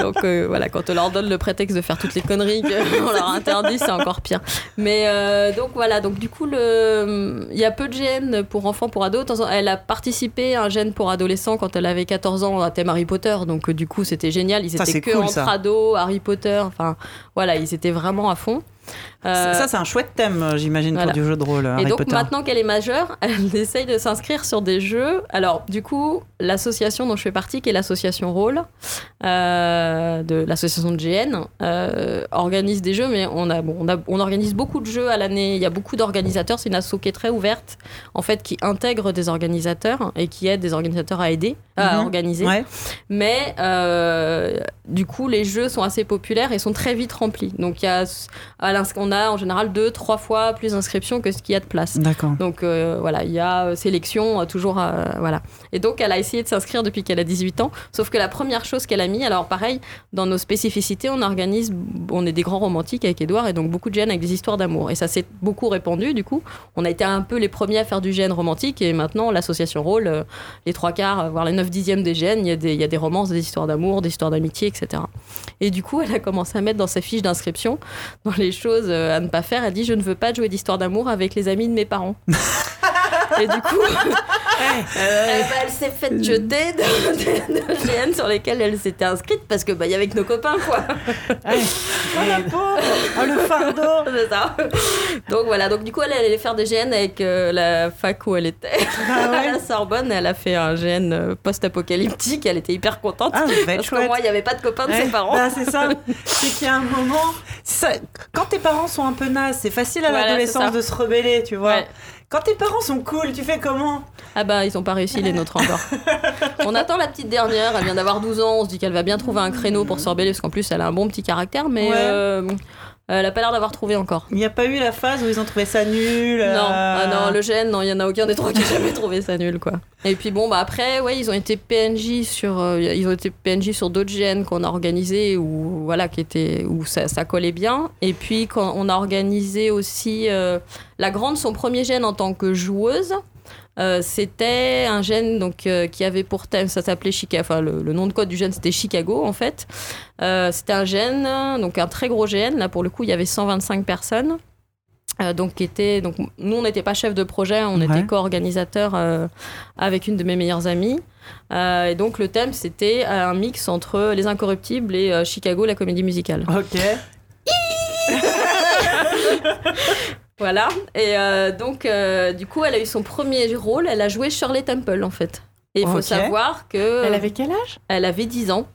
Donc euh, voilà, quand on leur donne le prétexte de faire toutes les conneries qu'on leur interdit, c'est encore pire. Mais euh, donc voilà, donc du coup, le... il y a peu de GN pour enfants, pour ados. De Elle a participé à un GN pour adolescents quand elle avait 14 ans à thème Harry Potter. Donc euh, du coup, c'était génial. Ils étaient que cool, entre ça. ados, Harry Potter. Enfin voilà, ils étaient vraiment à fond. Euh, Ça, c'est un chouette thème, euh, j'imagine, voilà. pour du jeu de rôle. et Harry donc Potter. maintenant qu'elle est majeure, elle essaye de s'inscrire sur des jeux. Alors du coup, l'association dont je fais partie, qui est l'association Rôle, euh, de l'association de GN, euh, organise des jeux, mais on, a, bon, on, a- on organise beaucoup de jeux à l'année. Il y a beaucoup d'organisateurs. C'est une asso qui est très ouverte, en fait, qui intègre des organisateurs et qui aide des organisateurs à aider, à Mhm. organiser. Ouais. Mais euh, du coup, les jeux sont assez populaires et sont très vite remplis. Donc, il y a, à on a en général deux, trois fois plus d'inscriptions que ce qu'il y a de place. D'accord. Donc euh, voilà, il y a euh, sélection euh, toujours euh, voilà. Et donc elle a essayé de s'inscrire depuis qu'elle a 18 ans, sauf que la première chose qu'elle a mis, alors pareil, dans nos spécificités, on organise on est des grands romantiques avec Edouard et donc beaucoup de gènes avec des histoires d'amour et ça s'est beaucoup répandu du coup. On a été un peu les premiers à faire du gène romantique et maintenant l'association Rôle les trois quarts voire les 9 dixièmes des gènes, il y a des il y a des romances, des histoires d'amour, des histoires d'amitié, etc. Et du coup, elle a commencé à mettre dans sa fiche d'inscription dans les euh, à ne pas faire, elle dit je ne veux pas jouer d'histoire d'amour avec les amis de mes parents. Et du coup, eh ben, elle s'est fait jeter de, de- de GN sur lesquels elle s'était inscrite parce que bah, y avait que nos copains quoi. Oh la pauvre Oh le fardeau C'est ça. Donc voilà, donc du coup elle allait faire des GN avec euh, la fac où elle était Ah ouais. à la Sorbonne. Elle a fait un GN euh, post-apocalyptique. Elle était hyper contente. Ah, parce que chouette. moi il n'y avait pas de copains de Ouais, ses parents. bah, c'est ça. C'est qu'il y a un moment. ça, Quand tes parents sont un peu nazes, c'est facile à l'adolescence de se rebeller, tu vois. Quand tes parents sont cool, tu fais comment? Ah bah ils ont pas réussi les nôtres encore. on attend la petite dernière, elle vient d'avoir 12 ans, on se dit qu'elle va bien trouver un créneau pour se rebeller parce qu'en plus elle a un bon petit caractère mais Ouais. euh, elle a pas l'air d'avoir trouvé encore. Il n'y a pas eu la phase où ils ont trouvé ça nul euh, Non, ah non, le gène, non, il y en a aucun des trois qui a jamais trouvé ça nul, quoi. Et puis bon, bah après, ouais, ils ont été PNJ sur, euh, ils ont été PNJ sur d'autres gènes qu'on a organisés où voilà, qui étaient où ça, ça collait bien. Et puis quand on a organisé aussi euh, la grande, son premier gène en tant que joueuse. Euh, c'était un gène donc euh, qui avait pour thème, ça s'appelait Chicago, enfin le, le nom de code du gène c'était Chicago en fait. Euh, c'était un gène, donc un très gros gène. Là pour le coup il y avait 125 personnes. Euh, donc, était, donc nous on n'était pas chef de projet, on Ouais. était co-organisateur euh, avec une de mes meilleures amies. Euh, et donc le thème c'était un mix entre Les Incorruptibles et euh, Chicago, la comédie musicale. Ok. Voilà. Et euh, donc euh, du coup elle a eu son premier rôle, elle a joué Shirley Temple en fait. Et il faut savoir que Elle avait quel âge? Elle avait 10 ans.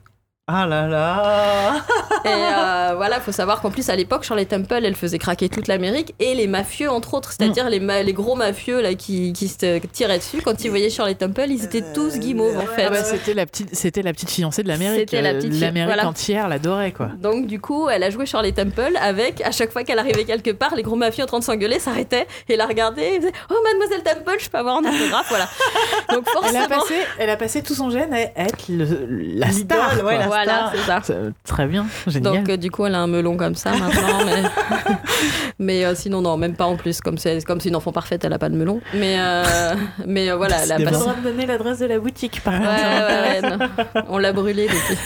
Ah là là. Et euh, voilà, il faut savoir qu'en plus, à l'époque, Shirley Temple, elle faisait craquer toute l'Amérique et les mafieux, entre autres, c'est-à-dire les, ma- les gros mafieux là, qui, qui se tiraient dessus. Quand ils voyaient Shirley Temple, ils étaient tous guimauves, en fait. Ah bah, C'était la petite, c'était la petite fiancée de l'Amérique. C'était la Euh, L'Amérique voilà. entière l'adorait quoi. Donc, du coup, elle a joué Shirley Temple avec, à chaque fois qu'elle arrivait quelque part, les gros mafieux en train de s'engueuler s'arrêtaient et la regardaient et faisaient Oh, mademoiselle Temple, je peux avoir un autographe? Voilà. Donc, Elle a, forcément. passé, elle a passé tout son gène à être le- la star. ouais, quoi. la Voilà, c'est ça. Ça, Très bien, génial. Donc, euh, du coup, elle a un melon comme ça maintenant. mais mais euh, sinon, non, même pas en plus. Comme c'est comme c'est une enfant parfaite, elle a pas de melon. Mais, euh, mais euh, voilà, elle a passé. me donner l'adresse de la boutique par Ouais, ouais, ouais. On l'a brûlé depuis.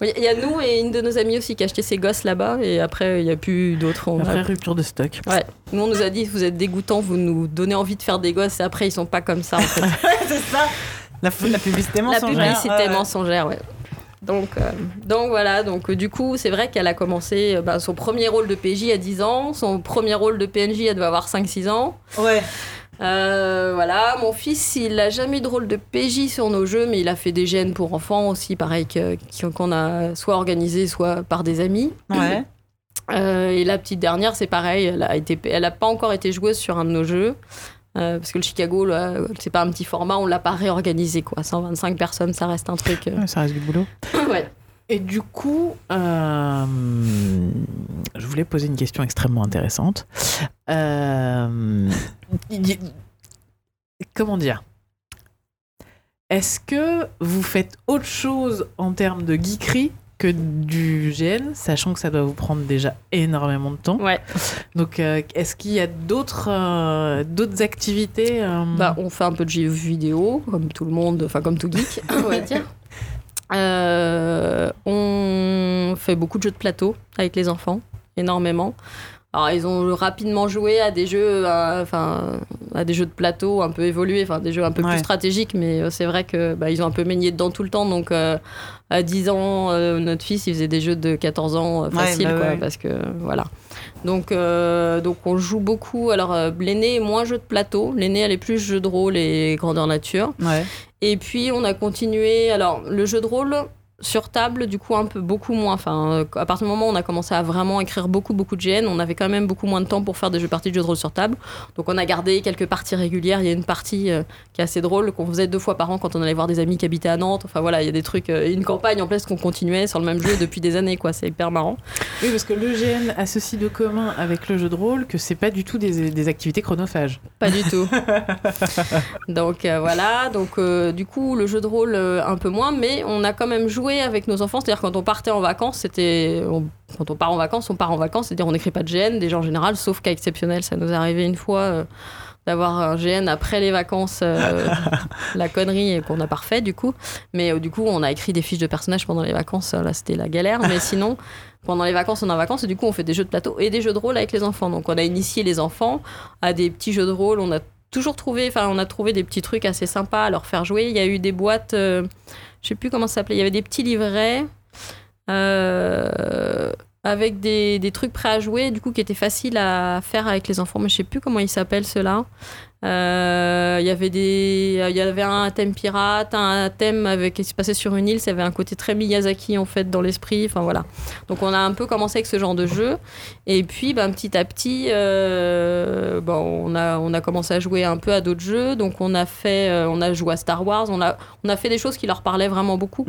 Oui, Il y a nous et une de nos amies aussi qui a acheté ses gosses là-bas et après il n'y a plus d'autres. On a- Après rupture de stock. Ouais. Nous on nous a dit vous êtes dégoûtants, vous nous donnez envie de faire des gosses et après ils sont pas comme ça en fait. c'est ça. La, la publicité La mensongère. publicité Ouais, ouais. mensongère, ouais. Donc, euh, donc voilà, donc euh, du coup, c'est vrai qu'elle a commencé euh, bah, son premier rôle de PJ à 10 ans, son premier rôle de PNJ, elle devait avoir 5-6 ans. Ouais. Voilà, mon fils, il a jamais eu de rôle de PJ sur nos jeux, mais il a fait des gènes pour enfants aussi, pareil, que- qu'on a soit organisé, soit par des amis. Ouais. Et la petite dernière, c'est pareil, elle a, été, elle a pas encore été joueuse sur un de nos jeux. Euh, parce que le Chicago, là, c'est pas un petit format, on l'a pas réorganisé, quoi. 125 personnes, ça reste un truc. euh, Ouais, ça reste du boulot. ouais. Et du coup, euh, je voulais poser une question extrêmement intéressante. Euh, comment dire? Est-ce que vous faites autre chose en termes de geekerie que du GN, sachant que ça doit vous prendre déjà énormément de temps Ouais. Donc, euh, est-ce qu'il y a d'autres euh, d'autres activités euh, Bah, on fait un peu de jeux vidéo, comme tout le monde, enfin comme tout geek, on va dire. Euh, on fait beaucoup de jeux de plateau avec les enfants, énormément. Alors, ils ont rapidement joué à des jeux, euh, enfin, à des jeux de plateau un peu évolués, enfin, des jeux un peu Ouais. plus stratégiques, mais euh, c'est vrai que bah, ils ont un peu baigné dedans tout le temps. Donc, euh, à 10 ans, euh, notre fils, il faisait des jeux de 14 ans euh, Ouais, facile, bah quoi, ouais. parce que voilà. Donc, donc, on joue beaucoup. Alors, l'aîné est moins jeu de plateau. L'aîné, elle est plus jeu de rôle et grandeur nature. Et puis on a continué. Alors le jeu de rôle sur table, du coup un peu beaucoup moins. Enfin, euh, à partir du moment où on a commencé à vraiment écrire beaucoup beaucoup de GN, on avait quand même beaucoup moins de temps pour faire des jeux parties de jeux de rôle sur table. Donc on a gardé quelques parties régulières. Il y a une partie euh, qui est assez drôle qu'on faisait deux fois par an quand on allait voir des amis qui habitaient à Nantes. Enfin voilà, il y a des trucs, euh, une campagne en place qu'on continuait sur le même jeu depuis des années. quoi. C'est hyper marrant. Oui, parce que le GN a ceci de commun avec le jeu de rôle que c'est pas du tout des, des activités chronophages. Pas du tout. donc euh, voilà, donc du coup le jeu de rôle un peu moins, mais on a quand même joué avec nos enfants. C'est-à-dire quand on partait en vacances, c'était on- quand on part en vacances, on part en vacances. C'est-à-dire on n'écrit pas de GN déjà en général, sauf cas exceptionnel. Ça nous est arrivé une fois euh, d'avoir un GN après les vacances, euh, la connerie qu'on n'a pas refait du coup. Mais euh, du coup on a écrit des fiches de personnages pendant les vacances. Là c'était la galère, mais sinon. Pendant les vacances, on est en vacances et du coup, on fait des jeux de plateau et des jeux de rôle avec les enfants. Donc, on a initié les enfants à des petits jeux de rôle. On a toujours trouvé, enfin, on a trouvé des petits trucs assez sympas à leur faire jouer. Il y a eu des boîtes, je sais plus comment ça s'appelait, il y avait des petits livrets. euh, avec des, des trucs prêts à jouer, du coup, qui étaient faciles à faire avec les enfants. Mais je sais plus comment ils s'appellent ceux-là. Euh, Il y avait y avait un thème pirate, un thème avec qui se passait sur une île. Ça avait un côté très Miyazaki en fait dans l'esprit. Enfin voilà. Donc on a un peu commencé avec ce genre de jeu. Et puis ben, petit à petit, euh, bon, on a on a commencé à jouer un peu à d'autres jeux. Donc on a fait, euh, on a joué à Star Wars. On a on a fait des choses qui leur parlaient vraiment beaucoup.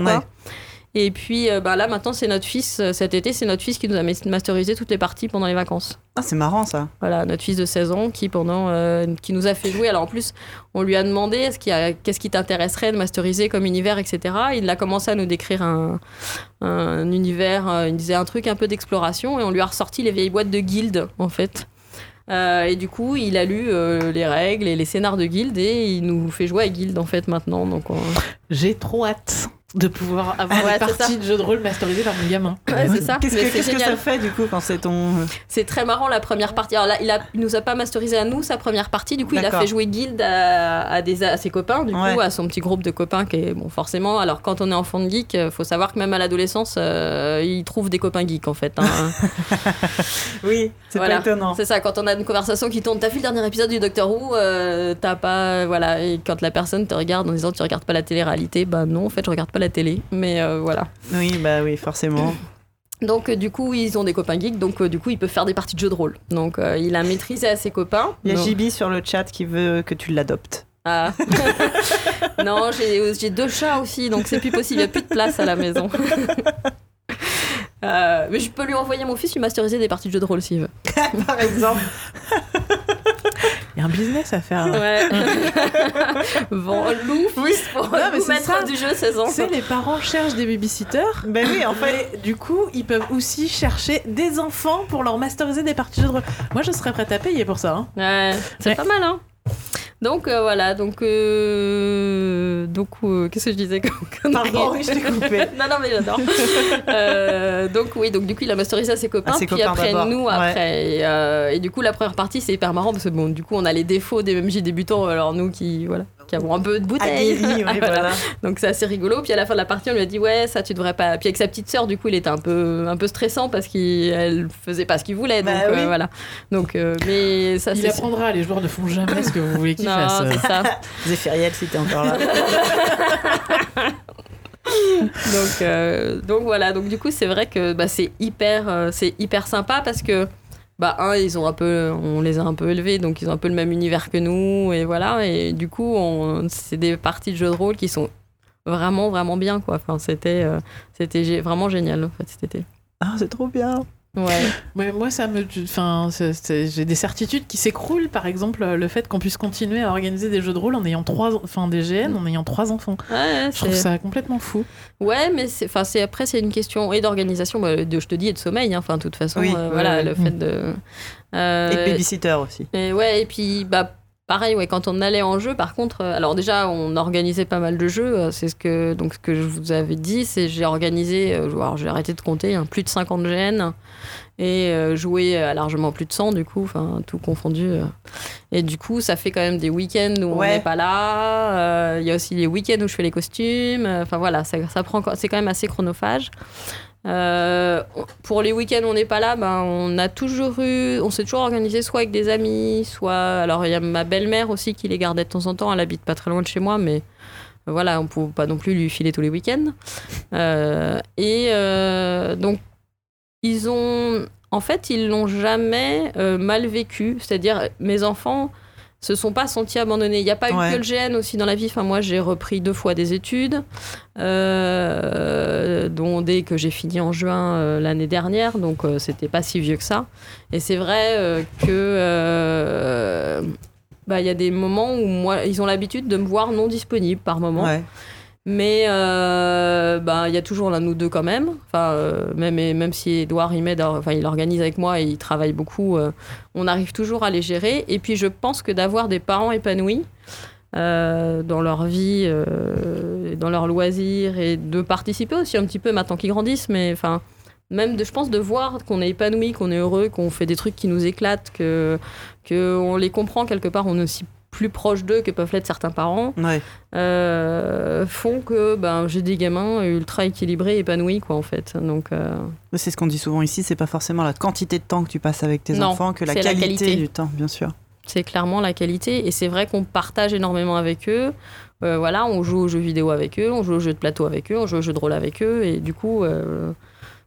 Et puis euh, bah, là maintenant c'est notre fils, euh, cet été c'est notre fils qui nous a mas- masterisé toutes les parties pendant les vacances. Ah, c'est marrant ça. Voilà, notre fils de 16 ans qui pendant euh, qui nous a fait jouer. Alors en plus, on lui a demandé est-ce qu'il y a- qu'est-ce qui t'intéresserait de masteriser comme univers, etc. Il a commencé à nous décrire un, un univers, euh, il disait un truc un peu d'exploration et on lui a ressorti les vieilles boîtes de guildes en fait. Euh, et du coup, il a lu euh, les règles et les scénars de guildes et il nous fait jouer à guilde en fait maintenant. Donc on- J'ai trop hâte de pouvoir avoir Ouais, une c'est partie de jeu de rôle masterisée par mon gamin. Ouais, c'est ça. Qu'est-ce que, qu'est-ce que ça fait du coup quand c'est ton. C'est très marrant la première partie. Alors là, il, a, il nous a pas masterisé à nous sa première partie. Du coup, il a fait jouer Guild à, à des, à ses copains, du Ouais. coup, à son petit groupe de copains qui est, bon, forcément. Alors, quand on est enfant de geek, euh, faut savoir que même à l'adolescence, euh, il trouve des copains geeks en fait. hein. Oui, c'est Voilà. pas étonnant. C'est ça, quand on a une conversation qui tourne, t'as vu le dernier épisode du Doctor Who, euh, t'as pas. Voilà, et quand la personne te regarde en disant tu regardes pas la télé-réalité, bah non, en fait, je regarde pas la télé. Mais euh, voilà. Oui, bah oui, forcément. Donc, euh, du coup, ils ont des copains geeks, donc euh, du coup, ils peuvent faire des parties de jeux de rôle. Donc, il a maîtrisé à ses copains. Il y a Donc- JB sur le chat qui veut que tu l'adoptes. Ah. non, j'ai j'ai deux chats aussi, donc c'est plus possible. Il n'y a plus de place à la maison. Euh, mais je peux lui envoyer mon fils lui masteriser des parties de jeux de rôle s'il veut. Par exemple. Il y a un business à faire. Ouais. bon, loup, fils, pour Non, mais maître ça. du jeu 16 ans. Tu sais, les parents cherchent des babysitters. Ben oui, en fait. Du coup, ils peuvent aussi chercher des enfants pour leur masteriser des parties de jeu de rôle. Moi, je serais prête à payer pour ça. hein. Ouais, c'est Ouais. pas mal, hein. Donc euh, voilà, donc euh, donc euh, qu'est-ce que je disais Pardon, oui, je t'ai coupé. non non mais j'adore. Euh, donc oui, donc du coup il a masterisé à ses copains, À ses puis copains après d'abord, nous ouais. après et, euh, et du coup la première partie c'est hyper marrant parce que bon du coup on a les défauts des MJ débutants alors nous qui voilà qui avons un peu de bouteille. Oui, Voilà. voilà. Donc c'est assez rigolo. Puis à la fin de la partie, on lui a dit ouais, ça tu devrais pas. Puis avec sa petite sœur, du coup, il était un peu un peu stressant parce qu'elle faisait pas ce qu'il voulait. Donc Bah oui. euh, voilà. Donc euh, mais ça Il c'est apprendra, les joueurs ne font jamais ce que vous voulez qu'ils non, fassent. c'est ça. Zéphiriel, si t'es encore là. Donc, euh, donc voilà. Donc du coup, c'est vrai que bah, c'est hyper, euh, c'est hyper sympa parce que bah un, ils ont un peu, on les a un peu élevés, donc ils ont un peu le même univers que nous et voilà. Et du coup, c'est des parties de jeux de rôle qui sont vraiment vraiment bien quoi. Enfin, c'était, euh, c'était vraiment génial en fait cet été. Ah, c'est trop bien. Ouais. Ouais, moi, ça me. Enfin, j'ai des certitudes qui s'écroulent. Par exemple, le fait qu'on puisse continuer à organiser des jeux de rôle en ayant trois, enfin, des GN, en ayant trois enfants. Ouais, Je trouve ça complètement fou. Ouais, mais c'est, enfin, c'est après c'est une question et d'organisation, bah, de, je te dis, et de sommeil. hein. Enfin, de toute façon, Oui, euh, ouais, voilà, ouais. le fait de. euh, Et de babysitter aussi. Et ouais, et puis bah pareil, ouais, quand on allait en jeu, par contre, euh, alors déjà on organisait pas mal de jeux. euh, C'est ce que donc ce que je vous avais dit, c'est j'ai organisé, euh, alors j'ai arrêté de compter, hein, plus de 50 GN et euh, joué à largement plus de 100 du coup, enfin tout confondu. Et du coup, ça fait quand même des week-ends où on n'est pas là. euh, Il y a aussi les week-ends où je fais les costumes. Enfin voilà, ça, ça prend, c'est quand même assez chronophage. Euh, pour les week-ends, on n'est pas là. Ben, on a toujours eu, on s'est toujours organisé soit avec des amis, soit. Alors il y a ma belle-mère aussi qui les gardait de temps en temps. Elle habite pas très loin de chez moi, mais euh, voilà, on pouvait pas non plus lui filer tous les week-ends. Euh, et donc ils ont, en fait, ils l'ont jamais mal vécu. C'est-à-dire mes enfants se sont pas sentis abandonnés. Il n'y a pas Ouais. eu que le GN aussi dans la vie. Enfin, moi, j'ai repris deux fois des études, euh, dont dès que j'ai fini en juin euh, l'année dernière, donc euh, c'était pas si vieux que ça. Et c'est vrai que bah, il y a des moments où moi, ils ont l'habitude de me voir non disponible par moment. Ouais. Mais euh, ben, il y a toujours l'un nous deux quand même. Enfin, euh, même, même si Edouard il m'aide, enfin, il organise avec moi et il travaille beaucoup, euh, on arrive toujours à les gérer. Et puis je pense que d'avoir des parents épanouis dans leur vie, dans leurs loisirs et de participer aussi un petit peu maintenant qu'ils grandissent, mais enfin. Même je pense de voir qu'on est épanoui, qu'on est heureux, qu'on fait des trucs qui nous éclatent, que, que on les comprend quelque part, on est aussi plus proches d'eux que peuvent l'être certains parents, Ouais. euh, font que ben, j'ai des gamins ultra équilibrés, épanouis, quoi, en fait. Donc, euh, C'est ce qu'on dit souvent ici, c'est pas forcément la quantité de temps que tu passes avec tes Non, enfants que la qualité, du temps, bien sûr. c'est clairement la qualité. Et c'est vrai qu'on partage énormément avec eux. Euh, voilà, on joue aux jeux vidéo avec eux, on joue aux jeux de plateau avec eux, on joue aux jeux de rôle avec eux. Et du coup,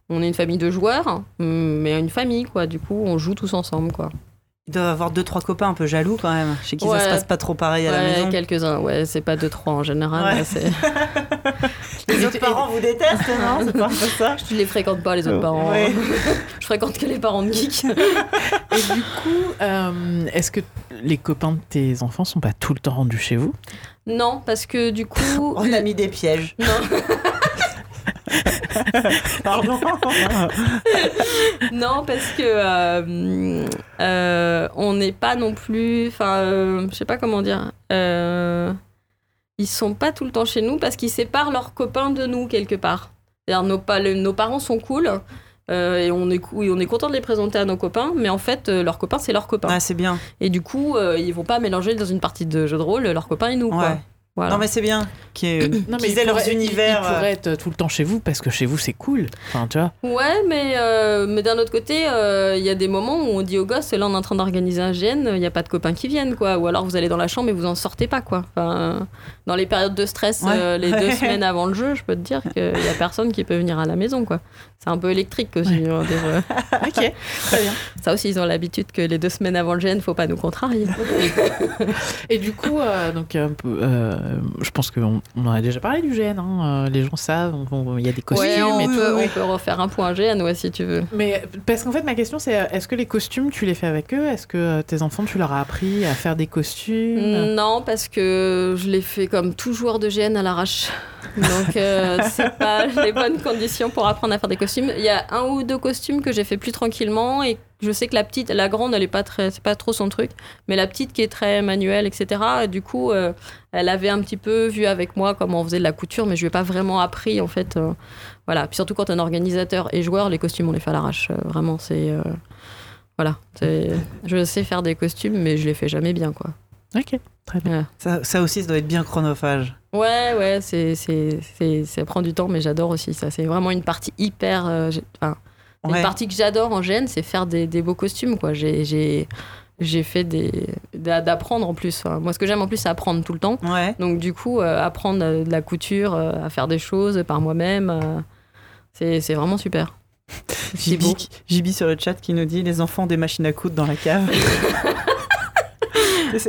on est une famille de joueurs, mais une famille, quoi. Du coup, on joue tous ensemble, quoi. Ils doivent avoir deux, trois copains un peu jaloux quand même. Chez qui ça Ouais. se passe pas trop pareil à la maison. quelques-uns. Ouais, c'est pas deux, trois en général. Ouais. là, c'est- Les autres parents vous détestent, non C'est pas ça Je les fréquente pas, les autres parents. Ouais. Je fréquente que les parents de geeks. Et du coup, euh, est-ce que les copains de tes enfants sont pas tout le temps rendus chez vous? Non, parce que du coup. On a mis des pièges. Non. Pardon. Non, parce que euh, euh, on n'est pas non plus. Enfin, euh, je sais pas comment dire. Euh, ils sont pas tout le temps chez nous parce qu'ils séparent leurs copains de nous quelque part. C'est-à-dire nos, pa- le- nos parents sont cool. euh, et on est, cou- oui, on est content de les présenter à nos copains, mais en fait, euh, leurs copains, c'est leurs copains. Ah, c'est bien. Et du coup, euh, ils vont pas mélanger dans une partie de jeu de rôle leurs copains et nous. Quoi. Voilà. Non, mais c'est bien qu'ils Non, qu'ils ils aient leurs pourraient- ils- univers. Ils, pourraient être tout le temps chez vous parce que chez vous c'est cool. Enfin, tu vois. Ouais, mais, euh, mais d'un autre côté, euh, il y a des moments où on dit aux gosses, là on est en train d'organiser un GN, il n'y a pas de copains qui viennent, quoi. Ou alors vous allez dans la chambre et vous en sortez pas, quoi. Enfin, dans les périodes de stress, Ouais. euh, les deux semaines avant le jeu, je peux te dire qu'il n'y a personne qui peut venir à la maison, quoi. C'est un peu électrique aussi. dire, euh. Ok, très bien. Ça aussi, ils ont l'habitude que les deux semaines avant le GN, faut pas nous contrarier. Et du coup, euh, donc peu, euh, je pense qu'on on en a déjà parlé du GN. hein, euh, les gens savent. Il y a des costumes ouais, on, et tout. on peut refaire un point GN, ouais, si tu veux. Mais parce qu'en fait, ma question c'est est-ce que les costumes tu les fais avec eux? Est-ce que euh, tes enfants tu leur as appris à faire des costumes? Non, parce que je l'ai fait comme tout joueur de GN à l'arrache. Donc, euh, c'est pas les bonnes conditions pour apprendre à faire des costumes. Il y a un ou deux costumes que j'ai fait plus tranquillement et je sais que la petite, la grande, elle est pas très, c'est pas trop son truc. Mais la petite qui est très manuelle, etc. Du coup, euh, elle avait un petit peu vu avec moi comment on faisait de la couture, mais je lui ai pas vraiment appris en fait. euh, voilà. Puis surtout quand un organisateur et joueur, les costumes on les fait à l'arrache. vraiment, c'est voilà. Je sais faire des costumes, mais je les fais jamais bien, quoi. Ok, très bien. Ça, ça aussi, ça doit être bien chronophage. Ouais, ouais, c'est, c'est, c'est, ça prend du temps, mais j'adore aussi ça. C'est vraiment une partie hyper. euh, enfin, Ouais. Une partie que j'adore en GN, c'est faire des, des beaux costumes, quoi. J'ai, j'ai, j'ai fait des. d'a- d'apprendre en plus. Moi, ce que j'aime en plus, c'est apprendre tout le temps. Ouais. Donc, du coup, euh, apprendre euh, de la couture, euh, à faire des choses par moi-même, euh, c'est, c'est vraiment super. Jibi, Jibi sur le chat qui nous dit les enfants ont des machines à coudre dans la cave.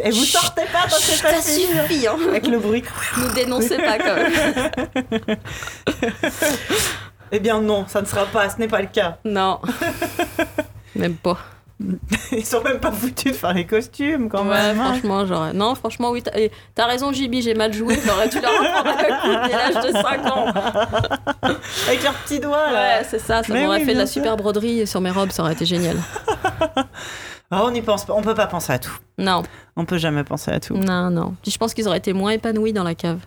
Et vous sortez pas quand c'est pas fini, suffit, hein. Avec le bruit. Nous dénoncez pas, quand même. Eh bien non, ça ne sera pas, ce n'est pas le cas. Non. Même pas. Ils sont même pas foutus de faire les costumes quand ouais, même. hein. franchement, j'aurais. Non, franchement, oui. T'as, et t'as raison, JB, j'ai mal joué. J'aurais dû leur apprendre à dès l'âge de 5 ans. Avec leurs petits doigts là. Ouais, c'est ça. Ça m'aurait oui, fait de la super broderie sur mes robes. Ça aurait été génial. Ah, on n'y pense pas, on peut pas penser à tout. Non, On peut jamais penser à tout. non, non. Puis je pense qu'ils auraient été moins épanouis dans la cave.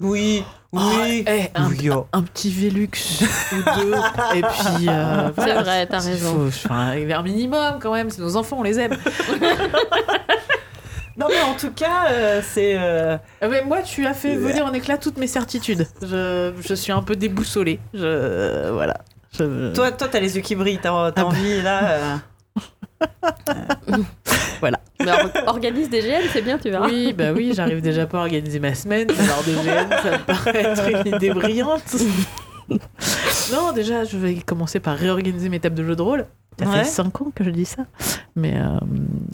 Oui, Oh, oui. eh, un, Oui, oh. un petit Velux ou deux, et puis. euh, C'est voilà. vrai, t'as raison. faut- Enfin, un minimum quand même, c'est nos enfants, on les aime. Non mais en tout cas, euh, c'est. euh, Ah moi, tu as fait voler en éclat toutes mes certitudes. Je, je suis un peu déboussolée. Je, voilà. Je- Toi, toi, t'as les yeux qui brillent, t'as t'as Ah bah. envie là. euh, Mais or- organise des GN, c'est bien, tu verras. Oui, bah oui, j'arrive déjà pas à organiser ma semaine. Alors des GN, ça me paraît être une idée brillante. non, déjà, je vais commencer par réorganiser mes tables de jeux de rôle. Ça Ouais. fait 5 ans que je dis ça. Mais euh,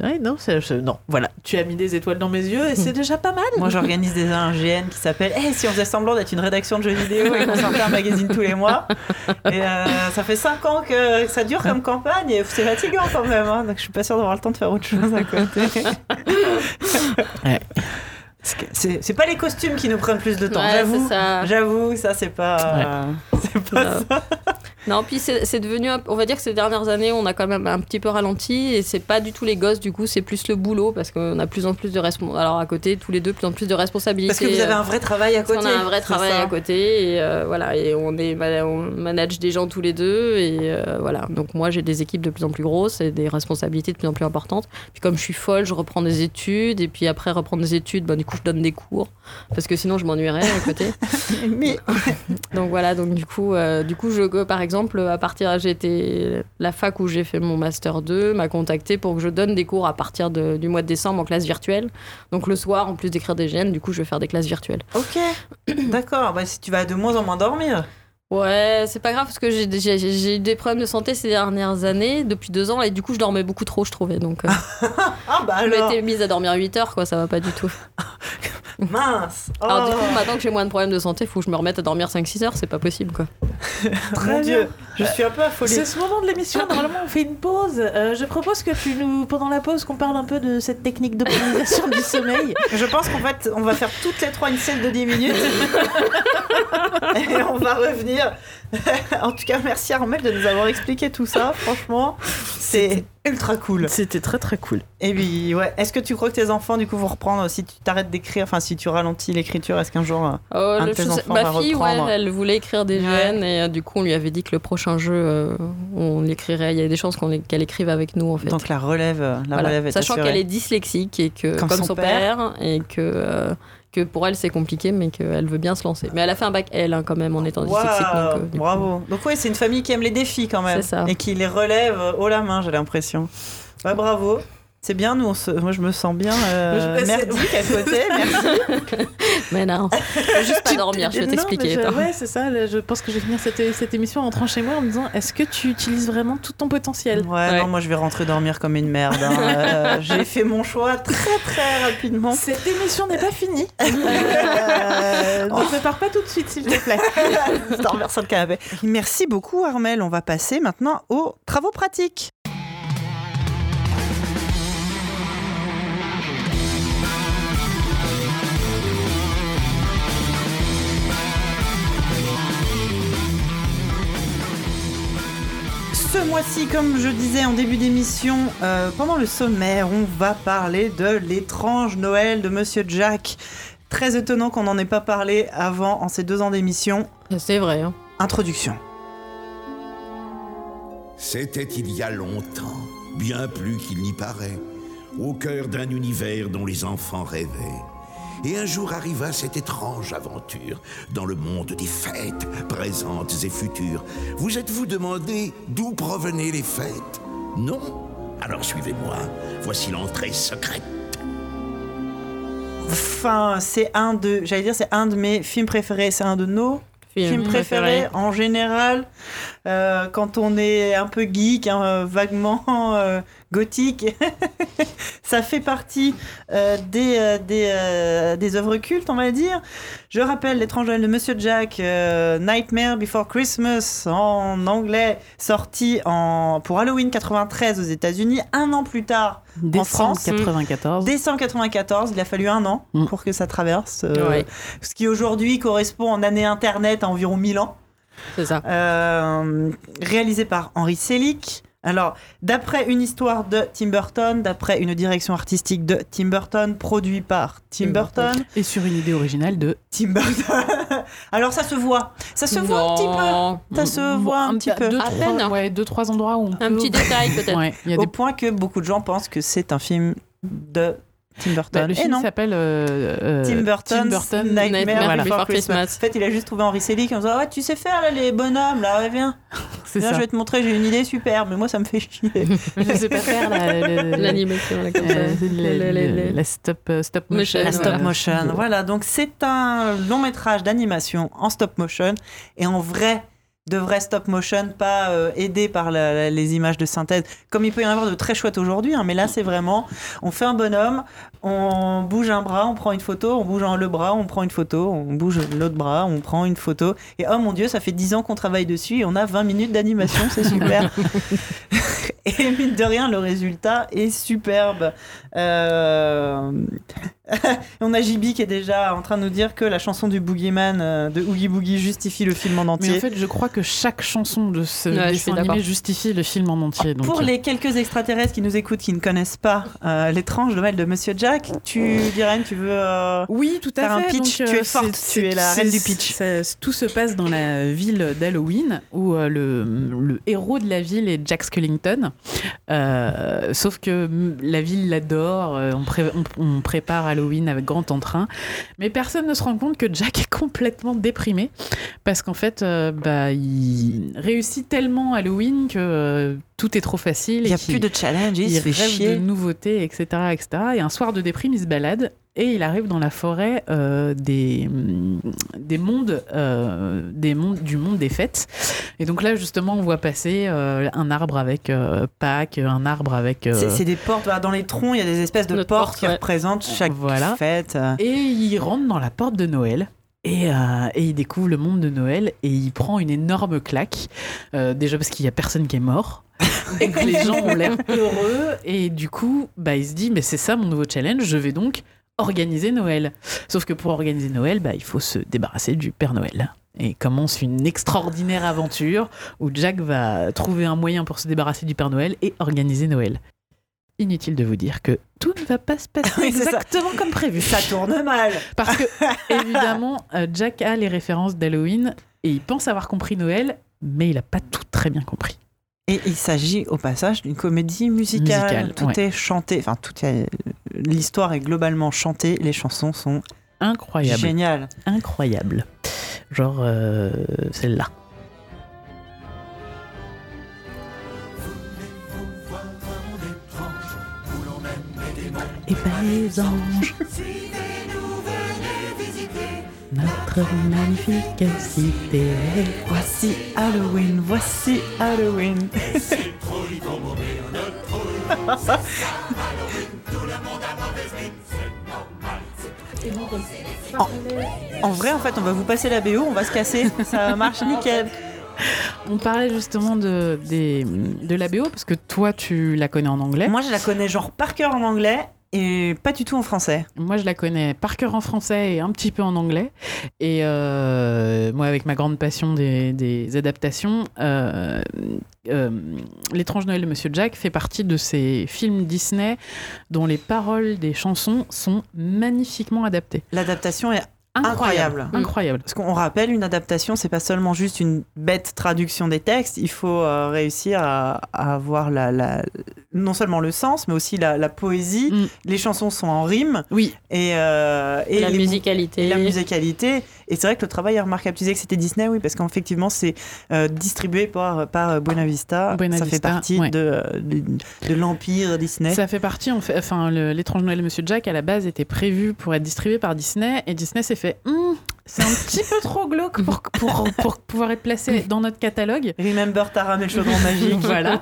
ouais, non, je- non, voilà. Tu as mis des étoiles dans mes yeux et c'est déjà pas mal. Moi, j'organise déjà un GN qui s'appelle Eh, si on faisait semblant d'être une rédaction de jeux vidéo et qu'on sortait un magazine tous les mois. Et euh, ça fait 5 ans que ça dure comme campagne et c'est fatigant quand même. hein, donc je suis pas sûre d'avoir le temps de faire autre chose à côté. Ouais. C'est c'est pas les costumes qui nous prennent plus de temps, Ouais, j'avoue. c'est ça. J'avoue, ça c'est pas. C'est pas Non. ça. Non, puis c'est devenu, on va dire que ces dernières années, on a quand même un petit peu ralenti et c'est pas du tout les gosses, du coup, c'est plus le boulot parce qu'on a de plus en plus de responsabilités. Alors à côté, tous les deux, plus en plus de responsabilités. Parce que vous avez un vrai travail à côté. qu'on a un vrai travail ça. à côté et euh, voilà et on est on manage des gens tous les deux et euh, voilà donc moi j'ai des équipes de plus en plus grosses et des responsabilités de plus en plus importantes puis comme je suis folle je reprends des études et puis après reprendre des études bah, du coup je donne des cours parce que sinon je m'ennuierais à côté Mais donc voilà donc du coup euh, du coup je par exemple à partir été la fac où j'ai fait mon master 2 m'a contacté pour que je donne des cours à partir du mois de décembre en classe virtuelle donc le soir en plus d'écrire des GN du coup je vais faire des classes virtuelles ok, d'accord. Bah, si tu vas de moins en moins dormir. Ouais, c'est pas grave parce que j'ai- eu des problèmes de santé ces dernières années, depuis deux ans, et du coup je dormais beaucoup trop, je trouvais. Donc euh, Ah bah je alors, m'étais mise à dormir 8 heures, quoi, ça va pas du tout. mince. Alors du Oh, coup, maintenant que j'ai moins de problèmes de santé, faut que je me remette à dormir 5-6 heures, c'est pas possible, quoi. Très mon bien. Dieu, je suis un peu affolée. C'est ce moment de l'émission, normalement on fait une pause. Euh, je propose que tu nous, pendant la pause, qu'on parle un peu de cette technique d'optimisation du sommeil. Je pense qu'en fait, on va faire toutes les trois une scène de 10 minutes. Et on va revenir. en tout cas, merci Armel de nous avoir expliqué tout ça. Franchement, c'est ultra cool. C'était très très cool. Et puis, ouais, est-ce que tu crois que tes enfants, du coup, vont reprendre Si tu t'arrêtes d'écrire, enfin, si tu ralentis l'écriture, est-ce qu'un jour. euh, Oh, Un de tes enfants ma va fille, ouais, elle voulait écrire des Ouais. GN, et euh, du coup on lui avait dit que le prochain jeu, euh, on l'écrirait. Il y a des chances qu'elle écrive avec nous, en fait. Donc la relève, la Voilà. relève est Sachant qu'elle est dyslexique et que Comme comme, son son, père. père. et que euh, que pour elle c'est compliqué mais qu'elle veut bien se lancer. Mais elle a fait un bac L hein, quand même en étant dyslexique. Waouh, donc, euh, coup, bravo. Donc oui, c'est une famille qui aime les défis quand même. Ça. Et qui les relève euh, haut la main, j'ai l'impression. Ouais, bravo. C'est bien, nous, on se- moi je me sens bien euh, Je- merdique à côté. Merci. Mais non, faut juste pas dormir. Je vais t'expliquer. je-. Ouais, c'est ça. là, Je pense que je vais finir cette, cette émission en rentrant chez moi en me disant est-ce que tu utilises vraiment tout ton potentiel? Ouais, Ouais. non, moi je vais rentrer dormir comme une merde. hein. Euh, j'ai fait mon choix très très rapidement. Cette émission n'est pas finie. Euh, donc ne pars pas tout de suite, s'il te plaît. dormir sur le canapé. Merci beaucoup Armel. On va passer maintenant aux travaux pratiques. Ce mois-ci, comme je disais en début d'émission, euh, pendant le sommaire, on va parler de l'étrange Noël de Monsieur Jack. Très étonnant qu'on n'en ait pas parlé avant en ces deux ans d'émission. C'est vrai. hein. Introduction. C'était il y a longtemps, bien plus qu'il n'y paraît, au cœur d'un univers dont les enfants rêvaient. Et un jour arriva cette étrange aventure dans le monde des fêtes, présentes et futures. Vous êtes-vous demandé d'où provenaient les fêtes? Non? Alors suivez-moi, voici l'entrée secrète. Enfin, c'est un de, j'allais dire, c'est un de mes films préférés. C'est un de nos films préférés en général. Euh, quand on est un peu geek, hein, vaguement euh, gothique, ça fait partie euh, des, euh, des, euh, des œuvres cultes, on va dire. Je rappelle l'étrange Noël de Monsieur Jack, euh, Nightmare Before Christmas en anglais, sorti en, pour Halloween 93 aux États-Unis, un an plus tard Décembre France, 94. Décembre 94, il a fallu un an Mm. pour que ça traverse. euh, Ouais. Ce qui aujourd'hui correspond en année Internet à environ 1000 ans. C'est ça. Euh, réalisé par Henri Selick. Alors, d'après une histoire de Tim Burton, d'après une direction artistique de Tim Burton, produit par Tim Tim Burton. Et sur une idée originale de. Tim Burton. Alors, ça se voit. Ça se voit un petit peu. Ça se voit un petit peu. Deux, À trois, peine. ouais, deux, trois endroits où on Un petit détail peut-être. Ouais, il y a Au des point que beaucoup de gens pensent que c'est un film de Tim Bah, Burton. le film non. s'appelle euh, euh, Tim Burton, Tim Burton Nightmare, Nightmare Before, Before Christmas. Christmas. En fait, il a juste trouvé Henri Selick en disant Ouais, tu sais faire là, les bonhommes, là, ouais, viens. C'est Viens, ça. je vais te montrer, j'ai une idée super, mais moi ça me fait chier. Je sais pas faire la, la- L'animation la- stop, euh, stop motion. La Voilà. stop motion. Voilà, donc c'est un long métrage d'animation en stop motion et en vrai de vrai stop motion, pas euh, aidé par la- la- les images de synthèse, comme il peut y en avoir de très chouettes aujourd'hui. hein, mais là, c'est vraiment, on fait un bonhomme, on bouge un bras, on prend une photo, on bouge un- le bras, on prend une photo, on bouge l'autre bras, on prend une photo. Et oh mon dieu, ça fait 10 ans qu'on travaille dessus et on a 20 minutes d'animation, c'est super. et mine de rien, le résultat est superbe. Euh, On a JB qui est déjà en train de nous dire que la chanson du Boogeyman euh, de Oogie Boogie justifie le film en Mais entier. en fait, je crois que chaque chanson de ce Ouais, dessin animé justifie le film en entier. donc, Pour euh, les quelques extraterrestres qui nous écoutent, qui ne connaissent pas euh, l'étrange Noël de Monsieur Jack, tu dirais, tu veux. euh, Oui, tout à Faire un fait. pitch, Donc, tu es forte, c'est- tu es la reine du pitch. ça- tout se passe dans la ville d'Halloween où euh, le, le héros de la ville est Jack Skellington. Euh, sauf que mm, la ville l'adore, euh, on, pré- on- on prépare Halloween avec grand entrain. Mais personne ne se rend compte que Jack est complètement déprimé parce qu'en fait, euh, bah, il réussit tellement Halloween que euh, tout est trop facile. Il n'y a plus de challenge, il, il se fait rêve chier. de nouveautés, etc., etc. Et un soir de déprime, il se balade et il arrive dans la forêt euh, des, des mondes, euh, des mondes, du monde des fêtes. Et donc là, justement, on voit passer euh, un arbre avec euh, Pâques, un arbre avec. euh, C'est des portes. Dans les troncs, il y a des espèces de De portes, portes, qui ouais. représentent chaque Voilà. fête. Et il rentre dans la porte de Noël. Et, euh, et il découvre le monde de Noël et il prend une énorme claque. Euh, déjà parce qu'il y a personne qui est mort. et que les gens ont l'air heureux. Et du coup, bah, il se dit, mais c'est ça mon nouveau challenge, je vais donc organiser Noël. Sauf que pour organiser Noël, bah, il faut se débarrasser du Père Noël. Et commence une extraordinaire aventure où Jack va trouver un moyen pour se débarrasser du Père Noël et organiser Noël. Inutile de vous dire que tout ne va pas se passer Oui, c'est ça. exactement comme prévu. Ça tourne mal. Parce que, évidemment, euh, Jack a les références d'Halloween et il pense avoir compris Noël, mais il n'a pas tout très bien compris. Et il s'agit au passage d'une comédie musicale. Musicale, tout ouais. est chanté. Enfin, tout est... l'histoire est globalement chantée. Les chansons sont Incroyable. géniales. Incroyable. Genre euh, celle-là. Et pas les anges. Notre magnifique cité. Voici Halloween, voici Halloween. en, en vrai, en fait, on va vous passer la BO, on va se casser. Ça marche nickel. On parlait justement de, des, de la BO parce que toi tu la connais en anglais. Moi, je la connais genre par cœur en anglais et pas du tout en français. Moi, je la connais par cœur en français et un petit peu en anglais. Et euh, moi, avec ma grande passion des, des adaptations, euh, euh, L'étrange Noël de Monsieur Jack fait partie de ces films Disney dont les paroles des chansons sont magnifiquement adaptées. L'adaptation est Incroyable. Incroyable. Parce qu'on rappelle, une adaptation, c'est pas seulement juste une bête traduction des textes, il faut euh, réussir à, à avoir la, la- non seulement le sens, mais aussi la, la poésie. Mm. Les chansons sont en rime Oui, et, euh, et la les- musicalité. et la musicalité. Et c'est vrai que le travail est remarquable. Tu disais que c'était Disney, oui, parce qu'effectivement, c'est euh, distribué par, par Buena Vista. Buena Ça fait Vista, partie ouais. de, de, de l'empire Disney. ça fait partie, en fait, enfin, l'étrange Noël de Monsieur Jack à la base était prévu pour être distribué par Disney et Disney s'est fait, Hmm, c'est un petit peu trop glauque pour, pour, pour pouvoir être placé dans notre catalogue. Remember Taram et le chaudron magique. voilà.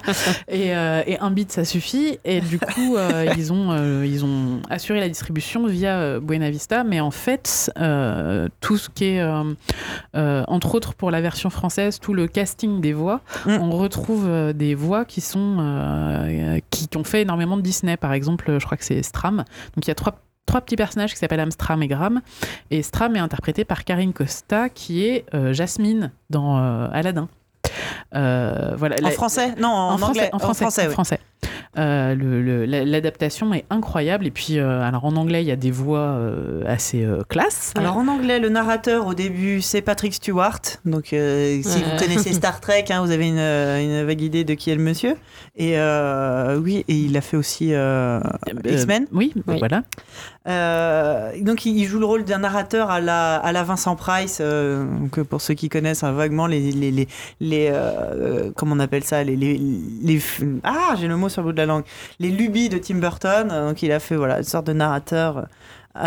Et, euh, et un bit, ça suffit. Et du coup, euh, ils, ont, euh, ils ont assuré la distribution via euh, Buena Vista. Mais en fait, euh, tout ce qui est, euh, euh, entre autres pour la version française, tout le casting des voix, Mm. on retrouve euh, des voix qui sont euh, qui, qui ont fait énormément de Disney. Par exemple, je crois que c'est Stram. Donc il y a trois trois petits personnages qui s'appellent Amstram et Gram. Et Stram est interprété par Karine Costa, qui est euh, Jasmine dans euh, Aladdin. Euh, voilà, En La- français? Non, en, en français, anglais. en français, en oui. français. Euh, le- le- la- L'adaptation est incroyable. Et puis, euh, alors en anglais, il y a des voix euh, assez euh, classe. Alors en anglais, le narrateur au début, c'est Patrick Stewart. Donc euh, si Ouais. vous connaissez Star Trek, hein, vous avez une, une vague idée de qui est le monsieur. Et euh, oui, et il a fait aussi euh, Euh, X-Men. oui, Oui. voilà. Euh, donc il joue le rôle d'un narrateur à la, à la Vincent Price. euh, pour ceux qui connaissent hein, vaguement les, les, les, les, euh, comment on appelle ça les, les, les- ah j'ai le mot sur le bout de la langue les lubies de Tim Burton. Donc il a fait voilà une sorte de narrateur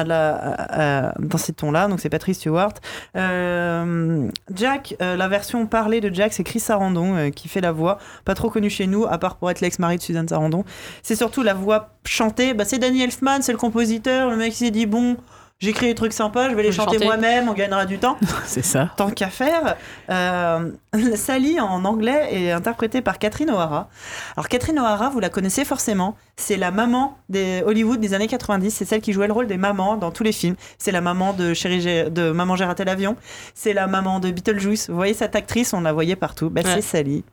dans ces tons-là. Donc c'est Patrick Stewart. Euh, Jack, euh, la version parlée de Jack, c'est Chris Sarandon euh, qui fait la voix. Pas trop connu chez nous, à part pour être l'ex-mari de Suzanne Sarandon. C'est surtout la voix chantée. Bah, c'est Danny Elfman, c'est le compositeur. Le mec s'est dit bon. J'écris des trucs sympas, je vais les chanter chanter. moi-même, on gagnera du temps. C'est ça. Tant qu'à faire, euh, Sally en anglais est interprétée par Catherine O'Hara. Alors Catherine O'Hara, vous la connaissez forcément, c'est la maman des Hollywood des années 90, c'est celle qui jouait le rôle des mamans dans tous les films. C'est la maman de Chérie, de Maman j'ai raté l'avion, c'est la maman de Beetlejuice. Vous voyez cette actrice, on la voyait partout. Ben, Ouais. C'est Sally.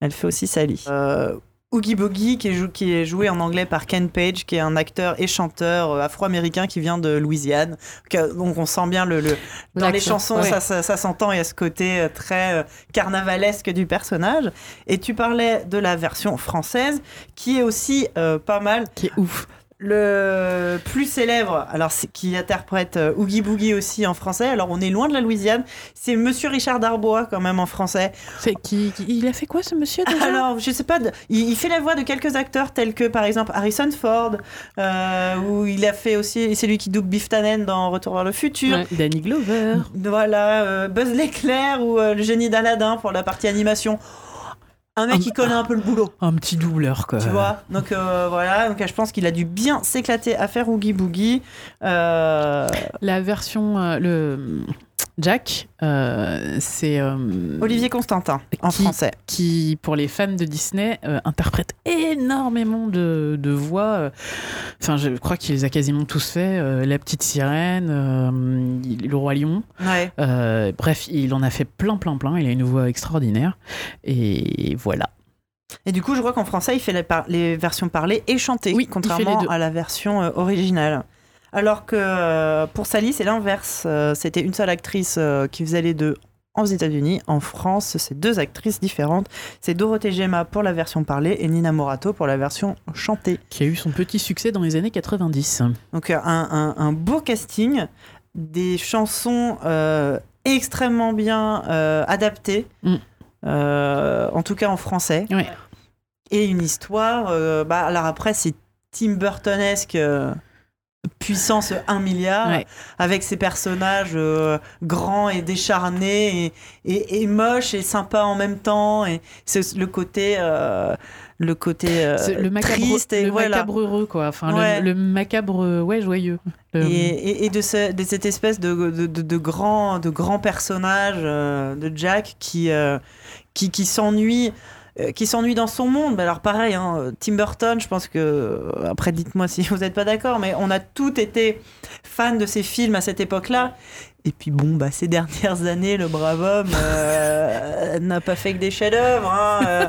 Elle fait aussi Sally. Euh, Oogie Boogie, qui est, jou- qui est joué en anglais par Ken Page, qui est un acteur et chanteur euh, afro-américain qui vient de Louisiane. Donc on sent bien le, le- dans les chansons, ouais. ça, ça, ça s'entend, il y a ce côté euh, très euh, carnavalesque du personnage. Et tu parlais de la version française, qui est aussi euh, pas mal. Qui est ouf. Le plus célèbre, alors qui interprète euh, Oogie Boogie aussi en français. Alors on est loin de la Louisiane. C'est Monsieur Richard Darbois quand même en français. C'est qui, qui- Il a fait quoi ce monsieur déjà? Alors, je sais pas, de- il, il fait la voix de quelques acteurs tels que par exemple Harrison Ford, euh, où il a fait aussi, c'est lui qui double Biff Tannen dans Retour vers le futur. Ouais. Danny Glover. Voilà, euh, Buzz l'éclair ou euh, le génie d'Aladin pour la partie animation. Un mec Un- qui connaît un peu le boulot, Un petit doubleur, quoi. tu vois. Donc euh, voilà, donc je pense qu'il a dû bien s'éclater à faire Oogie Boogie. Euh, La version. euh, le Jack, euh, c'est. euh, Olivier Constantin en Qui- français. qui, pour les fans de Disney, euh, interprète énormément de, de voix. Enfin, je crois qu'il les a quasiment tous fait. la petite sirène, le roi lion. Ouais. Bref, il en a fait plein, plein, plein. Il a une voix extraordinaire. Et voilà. Et du coup, je crois qu'en français, il fait les, par- les versions parlées et chantées, Oui, contrairement à la version originale. Alors que euh, pour Sally, c'est l'inverse. Euh, C'était une seule actrice euh, qui faisait les deux aux États-Unis. En France, c'est deux actrices différentes. C'est Dorothée Gemma pour la version parlée et Nina Morato pour la version chantée. Qui a eu son petit succès dans les années 90. Donc un, un- un beau casting, des chansons euh, extrêmement bien euh, adaptées, Mm. euh, en tout cas en français. Ouais. Et une histoire, bah, alors après c'est Tim Burtonesque, puissance 1 milliard, Ouais. avec ses personnages euh, grands et décharnés, et, et, et moches et sympas en même temps, et c'est le côté... euh, le côté euh, le macabre, triste et le voilà. macabre heureux, quoi. Enfin, le- Ouais. le, macabre, ouais, joyeux. Le- Et, et- de, ce- de cette espèce de, de, de, de grand, de grand personnage de Jack qui, qui, qui s'ennuie. Euh, qui s'ennuie dans son monde. Alors pareil, hein, Tim Burton, je pense que euh, après dites-moi si vous n'êtes pas d'accord, mais on a tous été fans de ces films à cette époque-là. Et puis bon, bah, ces dernières années, le brave homme euh, n'a pas fait que des chefs-d'œuvre. hein, euh,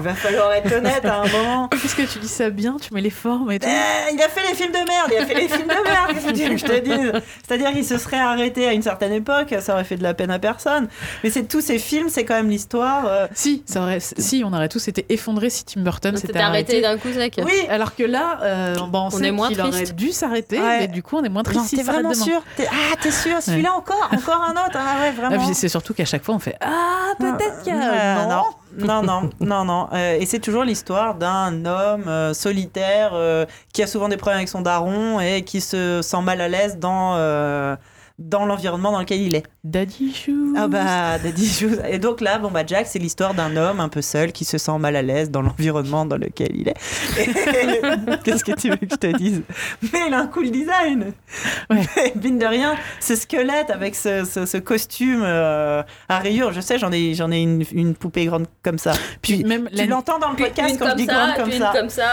Il va falloir être honnête à un moment. Qu'est-ce que tu dis ça bien Tu mets les formes et tout. Eh, il a fait les films de merde, il a fait les films de merde, qu'est-ce que tu veux que je te dise? C'est-à-dire qu'il se serait arrêté à une certaine époque, ça aurait fait de la peine à personne. Mais c'est tous ces films, c'est quand même l'histoire. euh, Si, ça aurait, si, on aurait tous été effondrés si Tim Burton s'était arrêté arrêté. d'un coup sec. Oui, Alors que là, euh, bon, on, On sait est moins qu'il aurait dû s'arrêter, Ouais. mais du coup, on est moins triste. non, s'il t'es vraiment sûr? Ah, t'es sûr Celui-là encore Encore un autre Ah ouais, Ah, vraiment c'est surtout qu'à chaque fois, on fait Ah, peut-être qu'il y a. Non. non, non, non, non. Euh, et c'est toujours l'histoire d'un homme euh, solitaire euh, qui a souvent des problèmes avec son daron et qui se sent mal à l'aise dans, dans l'environnement dans lequel il est. Daddy Shoes. Ah bah, Daddy Issues. Et donc là, bon bah Jack, c'est l'histoire d'un homme un peu seul qui se sent mal à l'aise dans l'environnement dans lequel il est. Qu'est-ce que tu veux que je te dise? Mais il a un cool design. Ouais. Mais, mine de rien, ce squelette avec ce, ce- ce costume euh, à rayures, je sais, j'en ai, j'en ai une, une poupée grande comme ça. Puis même tu l'entends dans le podcast quand je dis grande comme ça. comme ça.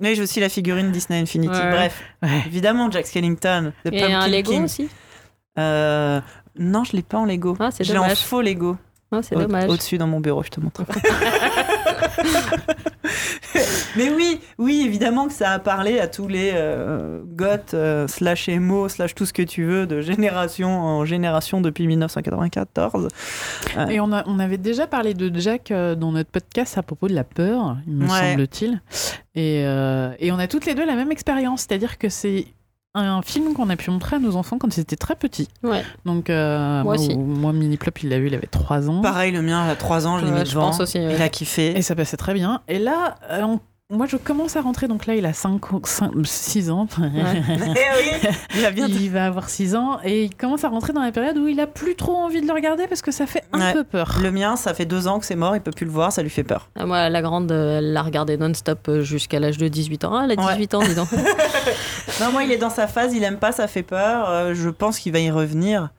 Mais j'ai aussi la figurine Disney Infinity. Ouais. Bref, Ouais. évidemment, Jack Skellington. The Et un Lego King. aussi. Euh, non, je l'ai pas en Lego. Ah, c'est je l'ai en dommage. faux Lego. Ah, c'est dommage. Au-dessus dans mon bureau, je te montre. Mais oui, oui, évidemment que ça a parlé à tous les euh, goths, euh, slash émo, slash tout ce que tu veux, de génération en génération depuis 1994. Et on, a, on avait déjà parlé de Jack euh, dans notre podcast à propos de la peur, il me Ouais. semble-t-il. Et, euh, et on a toutes les deux la même expérience, c'est-à-dire que c'est un film qu'on a pu montrer à nos enfants quand ils étaient très petits. Ouais. Donc, euh, Moi aussi. moi, Mini Plop, il l'a vu, il avait 3 ans. Pareil, le mien, à 3 ans, je l'ai mis je devant. pense aussi, ouais. Il a kiffé. Et ça passait très bien. Et là, euh, on, moi, je commence à rentrer. Donc là, il a 5, 6 ans. Eh il va bien. Il va avoir 6 ans et il commence à rentrer dans la période où il a plus trop envie de le regarder parce que ça fait un Ouais. peu peur. Le mien, ça fait deux ans que c'est mort, il peut plus le voir, ça lui fait peur. Ah, Moi, la grande, euh, elle l'a regardé non-stop euh, jusqu'à l'âge de 18 ans. Ah, elle a Ouais. 18 ans, dis donc. Non, moi, il est dans sa phase, il aime pas, ça fait peur. Euh, je pense qu'il va y revenir.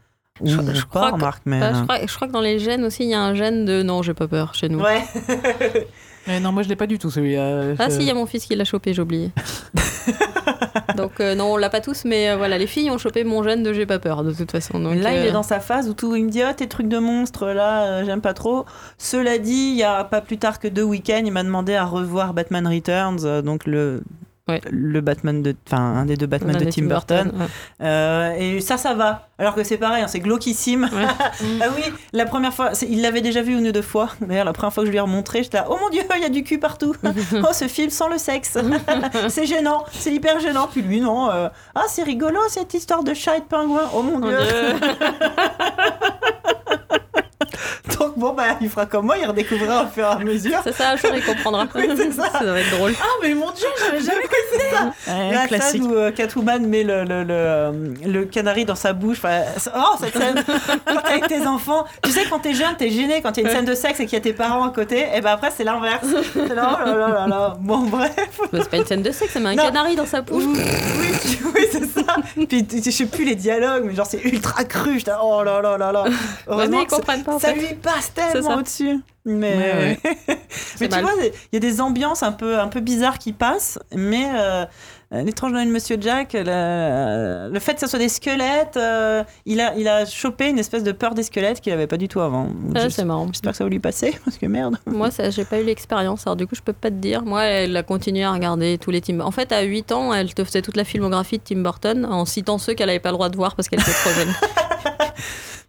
Je- crois que- remarque, mais. Je, crois, je crois que dans les gènes aussi, il y a un gène de non, j'ai pas peur chez nous. Ouais. Mais non, moi, je l'ai pas du tout celui Ah si, il y a mon fils qui l'a chopé, j'ai oublié. donc euh, non, on l'a pas tous, mais euh, voilà, les filles ont chopé mon gène de j'ai pas peur de toute façon. Donc, là, il euh, est dans sa phase où tout, il me dit Ah, tes trucs de monstres, là, euh, j'aime pas trop. Cela dit, il y a pas plus tard que deux week-ends, il m'a demandé à revoir Batman Returns, euh, donc le. Ouais. Le Batman de. Enfin, un des deux Batman de Tim Burton. ouais. Euh, et ça, ça va. Alors que c'est pareil, hein, c'est glauquissime. ah oui, la première fois, il l'avait déjà vu une ou deux fois. D'ailleurs, la première fois que je lui ai remontré, j'étais là, oh mon dieu, il y a du cul partout. oh, ce film sans le sexe. c'est gênant, c'est hyper gênant. Puis lui, non. euh, ah, c'est rigolo cette histoire de chat et de pingouin. Oh mon Mon dieu. Donc bon, bah, il fera comme moi, il redécouvrira au fur et à mesure. C'est ça, un jour il comprendra. Oui, c'est ça. va être drôle. Ah, mais mon dieu, j'avais jamais C'est ça. Ouais, La classique. scène où euh, Catwoman met le, le, le, euh, le canari dans sa bouche. Enfin, oh, cette scène avec tes enfants. Tu sais, quand t'es jeune, t'es gêné. Quand il y a une scène de sexe et qu'il y a tes parents à côté, et ben après, c'est l'inverse. Là, oh là là là là. Bon, bref. C'est pas une scène de sexe, ça met un Non. canari dans sa bouche. Oui, oui, c'est ça. Puis tu- je sais plus les dialogues, mais genre, c'est ultra cru. J'étais, oh là là là là. Ouais, Heureusement ils que ça- comprennent pas ça fait. lui passe tellement au-dessus. Mais, Ouais, mais tu mal. vois, il y a des ambiances un peu, un peu bizarres qui passent, mais euh, l'étrange Noël de Monsieur Jack, le, le fait que ça soit des squelettes, euh, il, a, il a chopé une espèce de peur des squelettes qu'il avait pas du tout avant. Ah, c'est marrant. J'espère que ça va lui passer, parce que merde. Moi, ça, j'ai pas eu l'expérience, alors du coup, je peux pas te dire. Moi, elle a continué à regarder tous les Tim. En fait, à 8 ans, elle te faisait toute la filmographie de Tim Burton en citant ceux qu'elle avait pas le droit de voir parce qu'elle était trop jeune.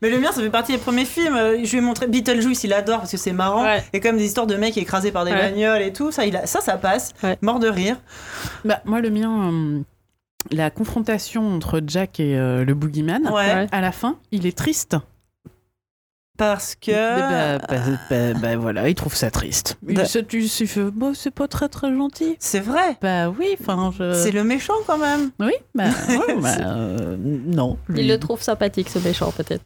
Mais le mien, ça fait partie des premiers films. Euh, Je lui ai montré Beetlejuice, il adore parce que c'est marrant. Ouais. Et comme des histoires de mecs écrasés par des Ouais. bagnoles et tout, ça, il a- ça, ça passe. Ouais. Mort de rire. Bah, moi, le mien, euh, la confrontation entre Jack et euh, le boogeyman, à la fin, il est triste. Parce que. Bah, bah, bah, bah, voilà, il trouve ça triste. Il Bah- se tu se fait, bah, c'est pas très très gentil. C'est vrai. Bah oui, enfin, je... C'est le méchant quand même. Oui, bah, ouais, bah, euh, non. Il le trouve sympathique, ce méchant, peut-être.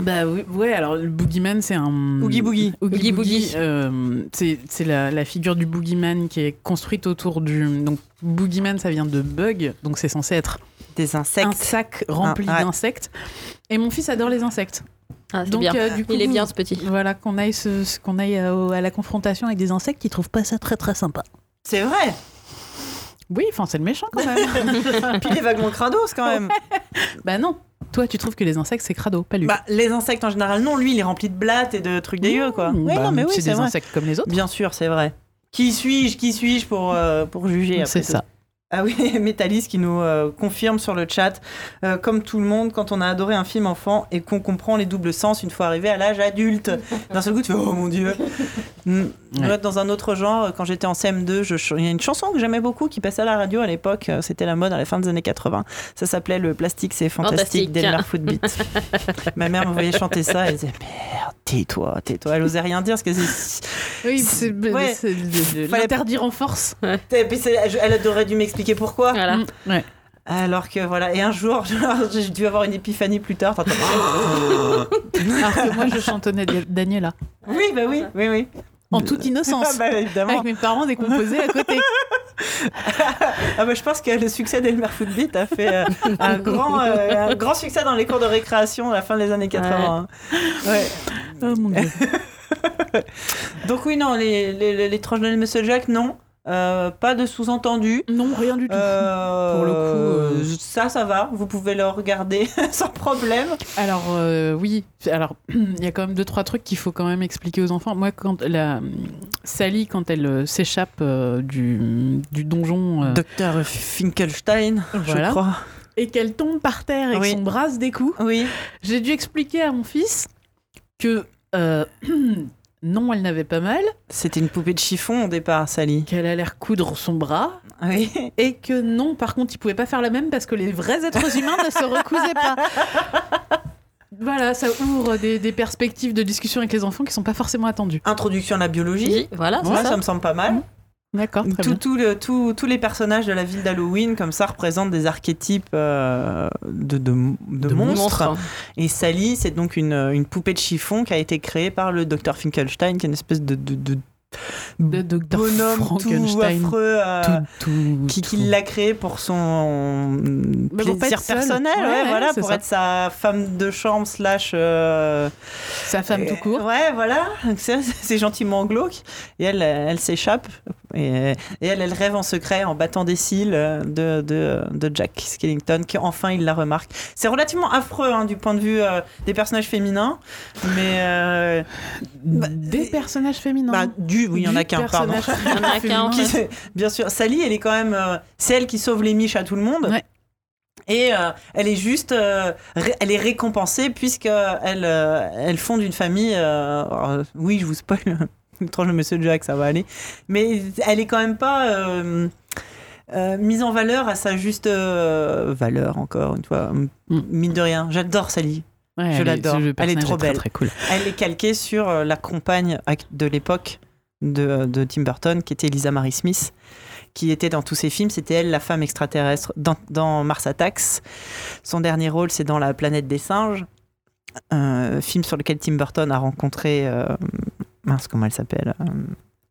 Bah oui, ouais, alors le boogeyman, c'est un. Oogie Boogie. Oogie Oogie Boogie. Boogie. euh, c'est c'est la, la figure du boogeyman qui est construite autour du. Donc, boogeyman, ça vient de bug, donc c'est censé être Des un insectes. sac rempli Ah, ouais. d'insectes. Et mon fils adore les insectes. Ah, c'est Donc, bien. euh, du coup, Il est bien, ce petit. Voilà, qu'on aille, ce- ce- qu'on aille à, au- à la confrontation avec des insectes qui trouvent pas ça très très sympa. C'est vrai. Oui, enfin, c'est le méchant quand même. Puis il est vaguement crados quand même. bah non. Toi, tu trouves que les insectes, c'est crado, pas lui. Bah, les insectes en général, non. Lui, il est rempli de blattes et de trucs dégueux, quoi. Mmh, oui, bah, non, mais oui, c'est c'est des vrai. insectes comme les autres. Bien sûr, c'est vrai. Qui suis-je Qui suis-je pour, euh, pour juger après C'est tout ça. Ah oui, Métalis qui nous euh, confirme sur le chat, euh, comme tout le monde, quand on a adoré un film enfant et qu'on comprend les doubles sens une fois arrivé à l'âge adulte. D'un seul coup, tu fais Oh mon Dieu Mm. Ouais. Moi, Dans un autre genre, quand j'étais en CM2, je ch- il y a une chanson que j'aimais beaucoup qui passait à la radio à l'époque, euh, c'était la mode à la fin des années 80. Ça s'appelait Le plastique, c'est fantastique Fantastique. d'Elmer Footbeat. Ma mère me voyait chanter ça, elle disait Merde, tais-toi, tais-toi. Elle osait rien dire parce que c'est. Oui, c'est Ouais. l'interdire en force. Et puis elle aurait dû m'expliquer pourquoi. Voilà. Mm, ouais. Alors que voilà, et un jour, j'ai dû avoir une épiphanie plus tard. Alors que moi, je chantonnais Da- Daniela. oui, bah oui, oui, oui. En toute innocence. Ah bah évidemment. Avec mes parents décomposés à côté. Ah bah je pense que le succès d'Elmer Footbeat a fait euh, un, grand, euh, un grand succès dans les cours de récréation à la fin des années 80. Ouais. Oh mon dieu. Donc oui, non, les, les, les, les tranches de Monsieur Jack, non. Euh, pas de sous-entendu. Non, rien du tout. Euh, Pour le coup, euh, ça, ça va. Vous pouvez le regarder sans problème. Alors euh, oui, alors il y a quand même deux trois trucs qu'il faut quand même expliquer aux enfants. Moi, quand la Sally, quand elle euh, s'échappe euh, du, du donjon euh, Docteur Finkelstein, Voilà. je crois. et qu'elle tombe par terre et Oui. que son bras se découd, Oui. j'ai dû expliquer à mon fils que euh, non, elle n'avait pas mal, C'était une poupée de chiffon au départ, Sally. qu'elle allait recoudre son bras Oui. et que non, par contre, il pouvait pas faire la même parce que les vrais êtres humains ne se recousaient pas. Voilà, ça ouvre des, des perspectives de discussion avec les enfants qui sont pas forcément attendues. Introduction à la biologie. Voilà, c'est Moi, ça. ça me semble pas mal. D'accord, très Tout- bien. tout le- tout- tous les personnages de la ville d'Halloween, comme ça, représentent des archétypes euh, de, de, de De monstres. Monstre. Et Sally, c'est donc une, une poupée de chiffon qui a été créée par le docteur Finkelstein, qui est une espèce de, de, de De Dr. bonhomme tout affreux. euh, Tout, tout, qui, l'a créé pour son Mais pour plaisir être seul. personnel, Ouais, voilà, pour ça. être sa femme de chambre slash euh, Sa femme tout court. Ouais, voilà. C'est gentiment glauque. Et elle, elle s'échappe. Et, et elle, elle rêve en secret en battant des cils euh, de, de, de Jack Skellington, qui enfin il la remarque. C'est relativement affreux hein, du point de vue euh, des personnages féminins. Mais. euh, bah, Des personnages féminins. bah, du, oui, il y en a qu'un, pardon. Il y en a qu'un, bien sûr, Sally, elle est quand même. euh, c'est elle qui sauve les miches à tout le monde. Ouais. Et euh, elle est juste, euh, elle est récompensée puisque elle, euh, elle fonde une famille. euh, oui, je vous spoil de Monsieur Jack, ça va aller. Mais elle est quand même pas euh, euh, mise en valeur à sa juste euh, valeur encore une fois. Mm. Mine de rien, j'adore Sally. Ouais, je l'adore. Elle est trop belle. Très cool. Elle est calquée sur la compagne de l'époque de, de Tim Burton, qui était Lisa Marie Smith, qui était dans tous ses films. C'était elle, la femme extraterrestre, dans, dans Mars Attacks. Son dernier rôle, c'est dans La planète des singes, un film sur lequel Tim Burton a rencontré. euh, mince, comment elle s'appelle euh,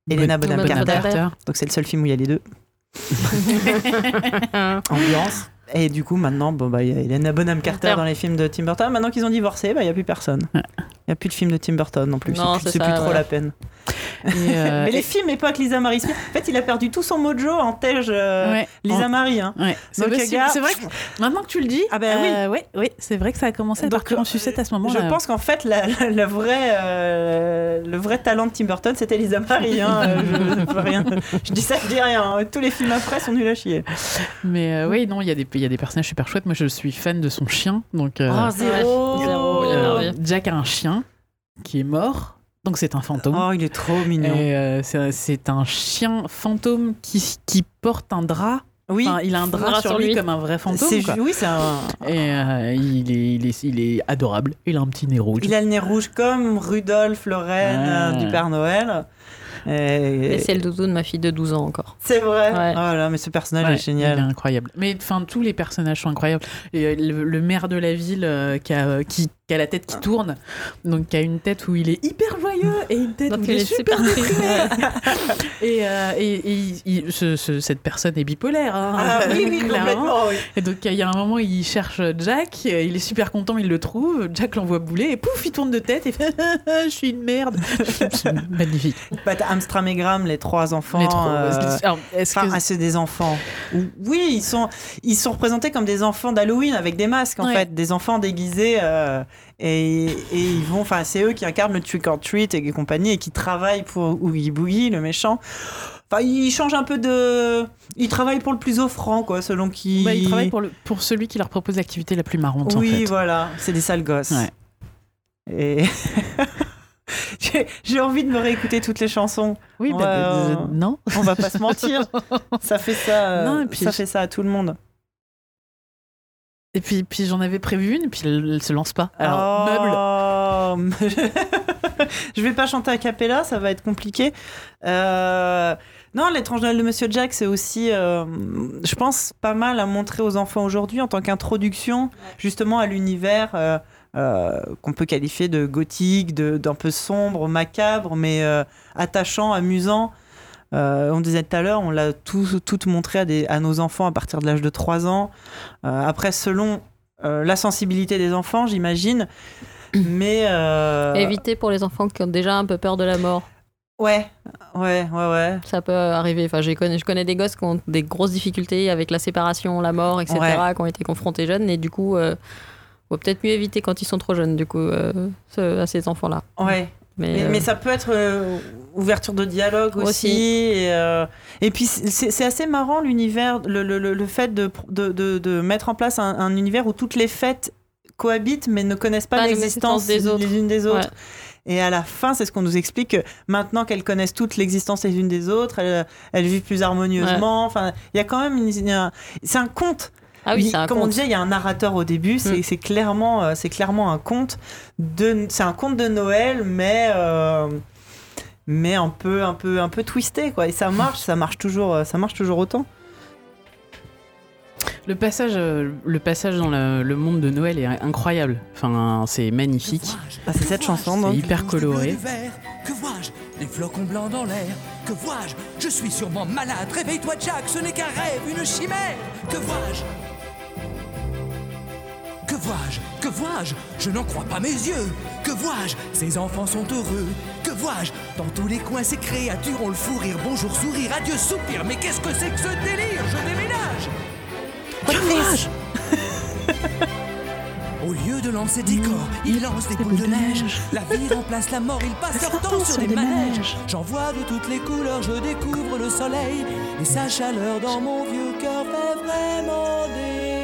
Helena Bonham. Carter. Donc c'est le seul film où il y a les deux. Ambiance. Et du coup, maintenant, bon, bah, il y a Helena Bonham Carter Carter. dans les films de Tim Burton. Maintenant qu'ils ont divorcé, bah, il n'y a plus personne. Il n'y a plus de films de Tim Burton non plus. Non, c'est plus, c'est c'est ça, plus trop la peine. Et, euh, Mais les et- films époque Lisa Marie Smith, en fait, il a perdu tout son mojo en tège euh, ouais, Lisa en- Marie. Hein. ouais. C'est gars, C'est vrai que maintenant que tu le dis, Ah ben oui. euh, ouais, ouais, c'est vrai que ça a commencé à Donc, partir en euh, sucette à ce Je moment-là. pense qu'en fait, la, la- la vraie, euh, le vrai talent de Tim Burton, c'était Lisa Marie. Hein. Je, je rien- je dis ça, je dis rien. hein. Tous les films après sont nuls à chier. Mais euh, oui, non, il y, a des- il y a des personnages super chouettes. Moi, je suis fan de son chien. Donc, euh, Oh, zéro. Zéro, il est euh. Jack a un chien qui est mort. Donc, c'est un fantôme. Oh, il est trop mignon. Euh, c'est un chien fantôme qui, qui porte un drap. oui, Enfin, il a un drap, sur lui, comme un vrai fantôme. quoi. oui, c'est un. Et euh, il, est, il, est, il est adorable. Il a un petit nez rouge. Il a le nez rouge comme Rudolph le reine Ah. du Père Noël. Et- Et c'est le doudou de ma fille de 12 ans encore. C'est vrai. Ouais. Oh là, mais ce personnage Ouais, est génial. Il est incroyable. Mais enfin, tous les personnages sont incroyables. Et euh, le, le maire de la ville euh, qui, a, qui, qui a la tête qui tourne, donc qui a une tête où il est hyper joyeux et une tête Donc où il est super déprimé. et euh, et, et il- il- ce- ce- cette personne est bipolaire. hein, Ah oui, oui, clairement. complètement, oui. Et donc il y a un moment, il cherche Jack, il est super content, il le trouve. Jack l'envoie bouler et pouf, il tourne de tête et fait Je suis une merde. C'est magnifique. Bah, t'as Amstram et Graham, les trois enfants. Les trois, euh, alors, Enfin, que- ah, c'est des enfants. Oui, ils sont, ils sont représentés comme des enfants d'Halloween avec des masques, en Ouais. fait. Des enfants déguisés. euh, et, et ils vont. Enfin, c'est eux qui incarnent le trick or treat et compagnie et qui travaillent pour Oogie Boogie, le méchant. Enfin, ils changent un peu de. Ils travaillent pour le plus offrant, quoi, selon qui. Bah, il travaille pour, le, pour celui qui leur propose l'activité la plus marrante. en Oui, fait. voilà. C'est des sales gosses. Ouais. Et. J'ai- envie de me réécouter toutes les chansons. Oui, bah, euh, euh, non. On va pas se mentir. Ça fait ça. Non, et puis ça je- fait ça à tout le monde. Et puis, puis j'en avais prévu une, et puis elle, elle se lance pas. Alors, meuble. meuble. je vais pas chanter à cappella, ça va être compliqué. Euh, Non, l'étrange Noël de Monsieur Jack, c'est aussi, euh, je pense, pas mal à montrer aux enfants aujourd'hui en tant qu'introduction, justement, à l'univers. euh, euh, qu'on peut qualifier de gothique, de- d'un peu sombre, macabre, mais euh, attachant, amusant. Euh, on disait tout à l'heure, on l'a tout, tout montré à, des, à nos enfants à partir de l'âge de 3 ans. Euh, après, selon euh, la sensibilité des enfants, j'imagine. Mais. Éviter pour les enfants qui ont déjà un peu peur de la mort. Ouais, ouais, ouais, ouais. Ça peut arriver. Enfin, j'ai connais, je connais des gosses qui ont des grosses difficultés avec la séparation, la mort, etc., Ouais. qui ont été confrontés jeunes. Et du coup, euh, faut peut-être mieux éviter quand ils sont trop jeunes, du coup, à ces enfants-là. Ouais. Mais, Mais, euh, mais ça peut être euh, ouverture de dialogue aussi. Aussi. Et, euh, et puis c'est assez marrant l'univers, le, le, le- fait de, de, de, de mettre en place un, un univers où toutes les fêtes cohabitent mais ne connaissent pas, Pas l'existence les unes des autres. Ouais. Et à la fin, c'est ce qu'on nous explique que maintenant qu'elles connaissent toutes l'existence les unes des autres, elles, elles vivent plus harmonieusement. Enfin, il y a quand même une, c'est un conte. Ah oui, c'est un comme on conte. disait, il y a un narrateur au début. C'est Mm. c'est clairement, euh, c'est clairement un conte de, c'est un conte de Noël, mais euh, mais un peu, un peu, un peu twisté, quoi. Et ça marche, ça marche toujours, euh, ça marche toujours autant. Le passage, euh, le passage dans le, le monde de Noël est incroyable. Enfin, c'est magnifique. Ah, c'est cette chanson, C'est donc. hyper coloré. Que vois-je? Des flocons blancs dans l'air. Que vois-je? Je suis sûrement malade. Réveille-toi, Jack. Ce n'est qu'un rêve, une chimère. Que vois-je? Que vois-je? Que vois-je? Je n'en crois pas mes yeux. Que vois-je? Ces enfants sont heureux. Que vois-je? Dans tous les coins, ces créatures ont le fou rire. Bonjour, sourire, adieu, soupir. Mais qu'est-ce que c'est que ce délire? Je déménage Que vois-je? Au lieu de lancer des corps, il lance des boules de neige. La vie remplace la mort, il passe leur temps sur des manèges. J'en vois de toutes les couleurs, je découvre le soleil. Et sa chaleur dans mon vieux cœur fait vraiment des.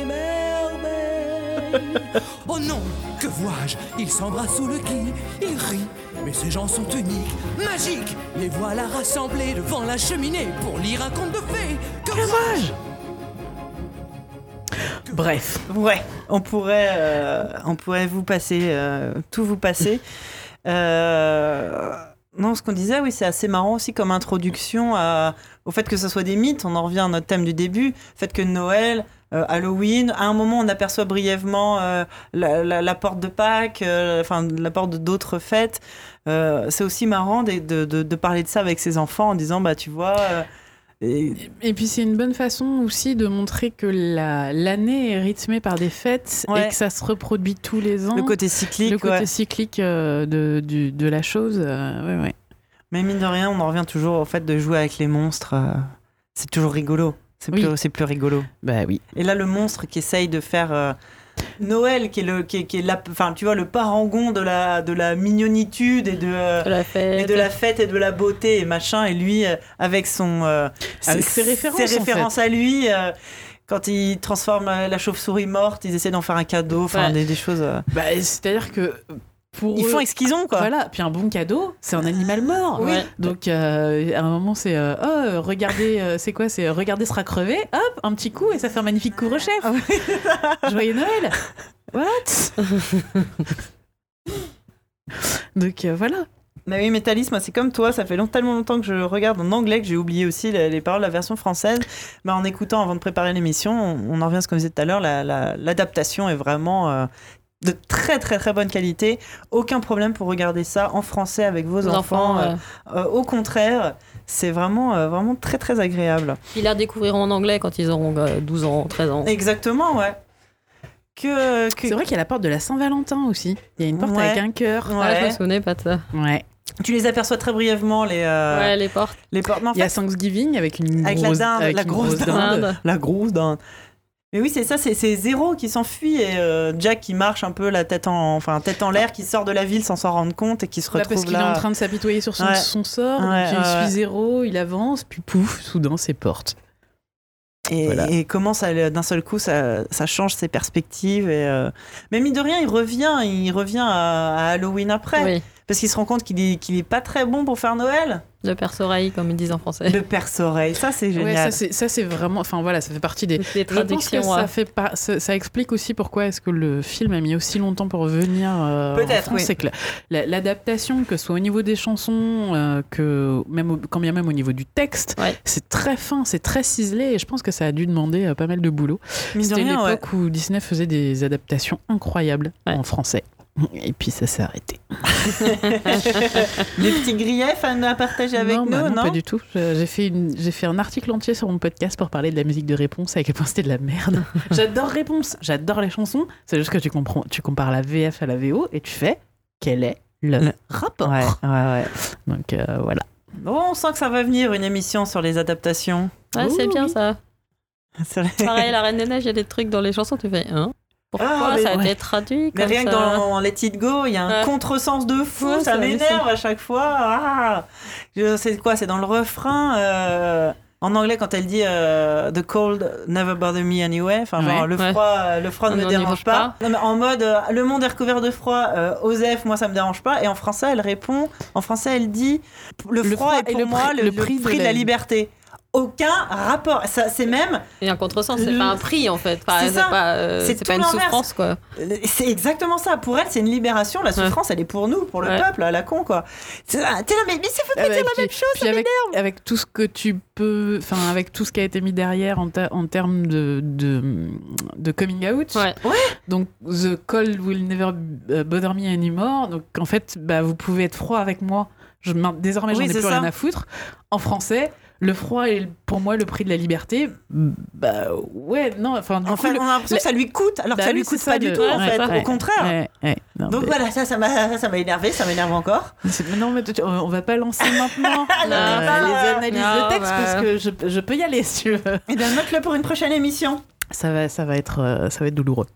Oh non, que vois-je? Ils s'embrassent sous le quai, ils rient. Mais ces gens sont uniques, magiques. Les voilà rassemblés devant la cheminée pour lire un conte de fées. Que vois-je? Bref, Ouais, on pourrait, euh, on pourrait vous passer, euh, tout vous passer. Euh, non, ce qu'on disait, oui, c'est assez marrant aussi comme introduction à- au fait que ce soit des mythes. On en revient à notre thème du début, le fait que Noël, Halloween, à un moment, on aperçoit brièvement euh, la, la- la porte de Pâques, euh, enfin la porte d'autres fêtes. Euh, c'est aussi marrant de, de- de- de parler de ça avec ses enfants en disant, bah tu vois. euh, et- Et puis c'est une bonne façon aussi de montrer que la- l'année est rythmée par des fêtes Ouais. et que ça se reproduit tous les ans. le côté cyclique, Le côté ouais. cyclique euh, de, du- de la chose. euh, ouais, ouais. Mais mine de rien, on en revient toujours au fait de jouer avec les monstres. euh, c'est toujours rigolo. C'est Oui. plus, c'est plus rigolo. Bah oui. Et là, le monstre qui essaye de faire euh, Noël, qui est le, qui est, qui est la, enfin, tu vois, le parangon de la, de la mignonitude et de, euh, De la et fête. de la fête et de la beauté et machin. Et lui, euh, avec son, euh, Avec ses références, en références à lui. euh, quand il transforme la chauve-souris morte, ils essaient d'en faire un cadeau, enfin Ouais. des, des choses. euh, Bah, C'est-à-dire que pour Ils eux- font avec ce qu'ils ont, quoi. Voilà, puis un bon cadeau, c'est un animal mort. Oui. Donc euh, à un moment c'est euh, oh regardez euh, c'est quoi c'est regardez sera crevé hop un petit coup et ça fait un magnifique couvre-chef. Ah Joyeux Noël. What? Donc voilà. Bah oui, Métalis, moi c'est comme toi, ça fait long- tellement longtemps que je regarde en anglais que j'ai oublié aussi les, les paroles de la version française. Bah, en écoutant avant de préparer l'émission, on, on en revient à ce qu'on disait tout à l'heure, la- la- l'adaptation est vraiment euh, de très très très bonne qualité. Aucun problème pour regarder ça en français avec vos enfants. enfants. euh, euh, au contraire, c'est vraiment, euh, vraiment très très agréable. Ils la découvriront en anglais quand ils auront euh, 12 ans, 13 ans. Exactement, ouais. Que, que- C'est vrai qu'il y a la porte de la Saint-Valentin aussi. Il y a une porte Ouais. avec un cœur. Ah, je me Ouais. souvenais pas de ça. Ouais. tu les aperçois très brièvement, les, euh, Ouais, les portes. les portes. Il y a Thanksgiving avec une Avec la grosse dinde, avec la une grosse dinde. Dinde. La grosse dinde. Mais oui, c'est ça, c'est Zéro qui s'enfuit et euh, Jack qui marche un peu la tête en, enfin, tête en l'air, qui sort de la ville sans s'en rendre compte et qui se Bah, retrouve parce qu'il est là. en train de s'apitoyer sur son, Ouais. son sort, Ouais, donc il ouais, suit zéro, il avance, puis pouf, soudain c'est porte. Et, Voilà. et comment ça, d'un seul coup, ça, ça change ses perspectives. Et, euh, Mais mine de rien, il revient, il revient à, à Halloween après, Oui, parce qu'il se rend compte qu'il est, qu'il est pas très bon pour faire Noël. le perce-oreille, comme ils disent en français. Le perce-oreille, ça c'est Ouais, génial. ça c'est ça, c'est vraiment, enfin voilà, ça fait partie des. Les Je pense que traductions. ça ouais. fait pas, ça, ça explique aussi pourquoi est-ce que le film a mis aussi longtemps pour venir. euh, Peut-être, oui. C'est que la- la- l'adaptation, que ce soit au niveau des chansons, euh, que même au- quand bien même au niveau du texte, Ouais. c'est très fin, c'est très ciselé, et je pense que ça a dû demander euh, pas mal de boulot. C'était rien, ouais. l'époque où Disney faisait des adaptations incroyables Ouais. en français. Et puis ça s'est arrêté. Des petits griefs à, à partager avec non, nous, bah non, non pas du tout. J'ai fait, une- j'ai fait un article entier sur mon podcast pour parler de la musique de réponse, à quel point c'était de la merde. J'adore réponse, j'adore les chansons. C'est juste que tu comprends, tu compares la VF à la VO et tu fais quel est le, Le- rapport. Ouais, ouais, ouais. Donc euh, voilà. Bon, on sent que ça va venir une émission sur les adaptations. Ouais, c'est bien oui. ça. Pareil, la Reine des Neiges, il y a des trucs dans les chansons, tu fais, hein? Pourquoi Ah, ça a ouais. été traduit Mais rien que dans Let It Go, il y a un Ouais. contresens de fou, Ouais, ça m'énerve à chaque fois. Ah sais quoi, c'est dans le refrain. euh, En anglais, quand elle dit euh, The cold never bother me anyway, enfin genre le froid, euh, le froid ne me dérange pas. Non, mais en mode euh, le monde est recouvert de froid, Osef, moi ça me dérange pas. Et en français, elle répond, en français, elle dit le, Le froid froid est pour le moi prix- le, prix prix, de la liberté. Aucun rapport. Ça, c'est même, Et un contresens, c'est pas un prix en fait. C'est ça. pas, euh, C'est pas une l'inverse. souffrance quoi. c'est exactement ça. Pour elle, c'est une libération. La souffrance, elle est pour nous, pour le Ouais. peuple, à la con, quoi. T'es là, mais, mais c'est Ah bah, dire la puis- même chose. Puis avec, avec tout ce que tu peux, enfin avec tout ce qui a été mis derrière en, termes de, de, de coming out. Ouais. Donc the cold will never uh, bother me anymore. Donc en fait, bah, vous pouvez être froid avec moi. Je, désormais, j'en Oui, ai c'est plus ça. rien à foutre. En français, le froid est pour moi le prix de la liberté. Bah ouais, non. Enfin, du coup, on a l'impression que ça lui coûte, alors Bah que ça oui, lui coûte ça, pas du tout, en fait. ouais. Au contraire. Ouais, ouais. Non, Donc mais- voilà, ça, ça m'a, ça m'a énervé, ça m'énerve encore. Non, mais tu- on va pas lancer maintenant non, euh, les analyses non, de texte bah. parce que je, je peux y aller si tu veux. Eh bien, note-le pour une prochaine émission. Ça va, ça va être, euh, ça va être douloureux.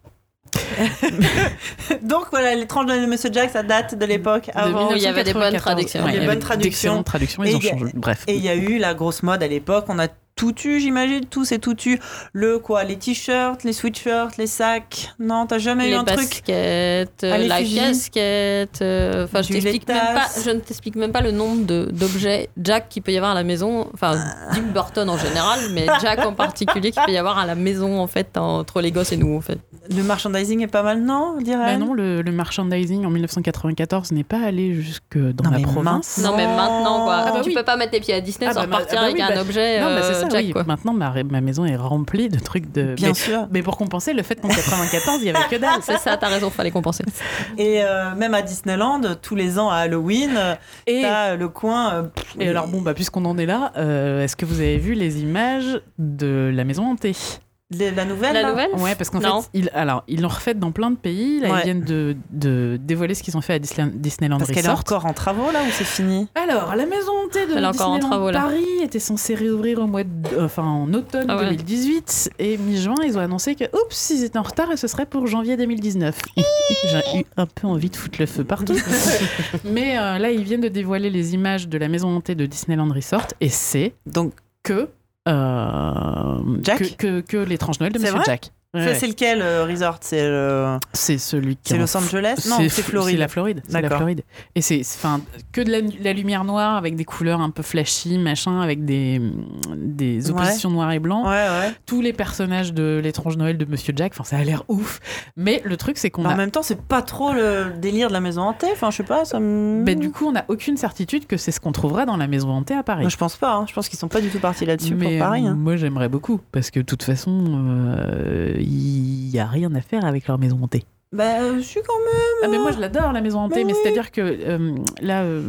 Donc voilà, l'étrange de Monsieur Jack, ça date de l'époque avant. Il y avait des bonnes 1994. traductions. Ouais, Des bonnes traductions. traductions, ils Et ont a- changé. Bref. Et il y a eu la grosse mode à l'époque, on a tout eu, j'imagine, tous et tout eu. Le quoi, les t-shirts, les sweatshirts, les sacs. Non, t'as jamais eu les un truc Ah, les la fusils. casquette. euh, Enfin, je t'explique même pas. Je ne t'explique même pas le nombre d'objets Jack qu'il peut y avoir à la maison. Enfin, Ah. Tim Burton en général, mais Jack en particulier qu'il peut y avoir à la maison en fait entre les gosses et nous en fait. Le merchandising pas mal, non, on dirait? Bah non, le, le merchandising en 1994 n'est pas allé jusque dans Non, la province. Non. Non, mais maintenant quoi. Ah bah tu oui. peux pas mettre tes pieds à Disney Ah sans bah, bah, repartir ah bah avec oui, un bah, objet Non, bah, c'est euh, ça, Jack oui. quoi. Maintenant, ma, ma maison est remplie de trucs de. Bien mais, sûr. mais pour compenser le fait qu'en 94, il y avait que dalle. C'est ça, t'as raison, fallait compenser. Et euh, même à Disneyland, tous les ans à Halloween, euh, Et, t'as le coin. euh, et alors, bon, bah, puisqu'on en est là, euh, est-ce que vous avez vu les images de la maison hantée? Les- la nouvelle La là nouvelle Ouais, parce qu'en fait, ils, alors, ils l'ont refait dans plein de pays. Là, Ouais. ils viennent de, de dévoiler ce qu'ils ont fait à Disneyland, Disneyland Parce qu'elle est Resort. encore en travaux là ou c'est fini? Alors, la maison hantée de en Disneyland travaux, là. Paris était censée réouvrir au mois de, enfin, en automne Ah ouais. 2018 et mi-juin, ils ont annoncé que, oups, ils étaient en retard et ce serait pour janvier 2019. J'ai eu un peu envie de foutre le feu partout. Mais euh, là, ils viennent de dévoiler les images de la maison hantée de Disneyland Resort et c'est Donc, que, Jack que, que, que l'étrange Noël de Monsieur Jack. Ouais. c'est lequel euh, resort? C'est le... C'est celui qui c'est Los Angeles? Non, c'est Floride. C'est la Floride. C'est la. Floride. Et c'est enfin que de la, la lumière noire avec des couleurs un peu flashy, machin, avec des, des Ouais. oppositions noir et blanc. Ouais, ouais. Tous les personnages de l'étrange Noël de Monsieur Jack, enfin ça a l'air ouf. Mais le truc c'est qu'on Mais en a même temps, c'est pas trop le délire de la maison hantée. Enfin, je sais pas, ça me. ben, du coup, on n'a aucune certitude que c'est ce qu'on trouvera dans la maison hantée à Paris. Moi, je pense pas. hein. Je pense qu'ils sont pas du tout partis là-dessus pour Paris. euh, hein. moi, j'aimerais beaucoup parce que de toute façon, euh, il y a rien à faire avec leur maison hantée. Bah, euh, je suis quand même. Ah mais moi je l'adore la maison hantée, Mais mais, oui. c'est-à-dire que euh, là, euh,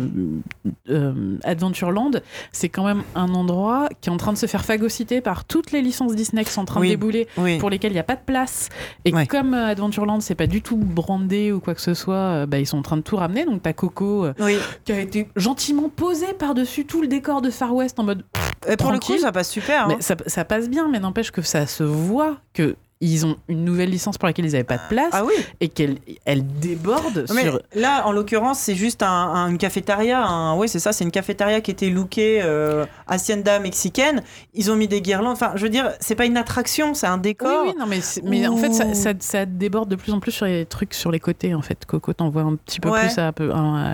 euh, Adventureland, c'est quand même un endroit qui est en train de se faire phagocyter par toutes les licences Disney qui sont en train Oui. de débouler, Oui. pour lesquelles il n'y a pas de place. Et Ouais. comme euh, Adventureland, c'est pas du tout brandé ou quoi que ce soit, euh, bah, ils sont en train de tout ramener. Donc t'as Coco euh, Oui. qui a été gentiment posé par-dessus tout le décor de Far West en mode Et pour le coup, ça passe super. hein. mais ça, ça passe bien, mais n'empêche que ça se voit que ils ont une nouvelle licence pour laquelle ils n'avaient pas de place Ah oui. et qu'elle elle déborde Mais sur là, en l'occurrence, c'est juste un, un- une cafétéria. Un... Oui, c'est ça, c'est une cafétéria qui était lookée euh, hacienda mexicaine. Ils ont mis des guirlandes. Enfin, je veux dire, c'est pas une attraction, c'est un décor. Oui, oui, non, mais, en fait, ça, Ouh. ça, ça déborde de plus en plus sur les trucs sur les côtés. En fait, Coco t'en voit un petit peu Ouais. plus à,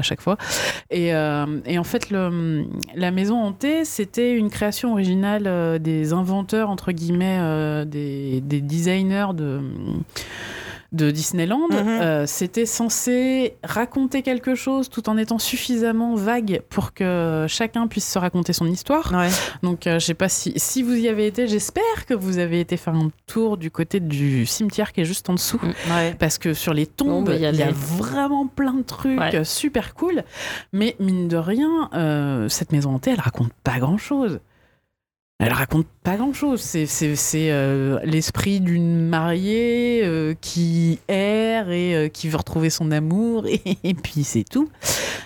chaque fois. Et, euh, et en fait, le, la maison hantée, c'était une création originale euh, des inventeurs entre guillemets, euh, des, des designers de de Disneyland, Mhm. Euh, c'était censé raconter quelque chose tout en étant suffisamment vague pour que chacun puisse se raconter son histoire. Ouais. Donc, euh, je sais pas si, si vous y avez été, j'espère que vous avez été faire un tour du côté du cimetière qui est juste en dessous. Ouais. Parce que sur les tombes, bah, il y y, a vraiment plein de trucs Ouais. super cool. Mais mine de rien, euh, cette maison hantée, elle raconte pas grand chose. Elle raconte pas grand chose. C'est, c'est, c'est, euh, l'esprit d'une mariée euh, qui erre et euh, qui veut retrouver son amour, et, et puis c'est tout.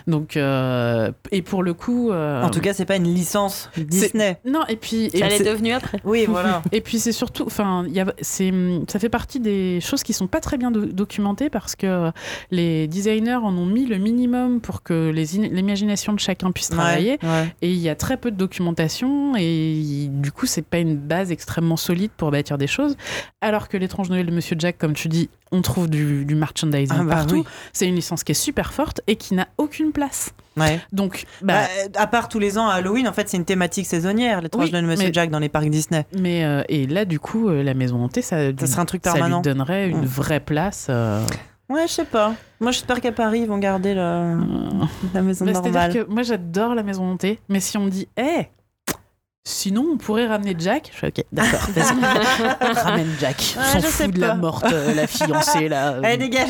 Donc, euh, et pour le coup. euh, En tout cas, c'est pas une licence Disney. non, et puis. et Ça c'est- l'est devenu après. Oui, voilà. et puis c'est surtout, enfin, ça fait partie des choses qui sont pas très bien do- documentées parce que les designers en ont mis le minimum pour que les in- l'imagination de chacun puisse travailler. Ouais, ouais. Et il y a très peu de documentation et du coup c'est pas une base extrêmement solide pour bâtir des choses. Alors que l'étrange Noël de Monsieur Jack, comme tu dis, on trouve du, du merchandising Ah bah partout. oui. C'est une licence qui est super forte et qui n'a aucune place. Ouais. Donc, bah, Bah, à part tous les ans à Halloween, en fait, c'est une thématique saisonnière, l'étrange Oui, de Monsieur mais- Jack dans les parcs Disney. mais euh, et là, du coup, euh, la maison hantée, ça, Ça serait un truc ça lui donnerait une vraie place. euh, Ouais, je sais pas. Moi, j'espère qu'à Paris, ils vont garder le- la maison Bah, normale. C'est-à-dire que moi j'adore la maison hantée, mais si on me dit, hé, sinon on pourrait ramener Jack, je fais ok, d'accord, vas-y, ramène Jack. Ouais, s'en fout de la morte, euh, la fiancée là. euh, Allez, dégage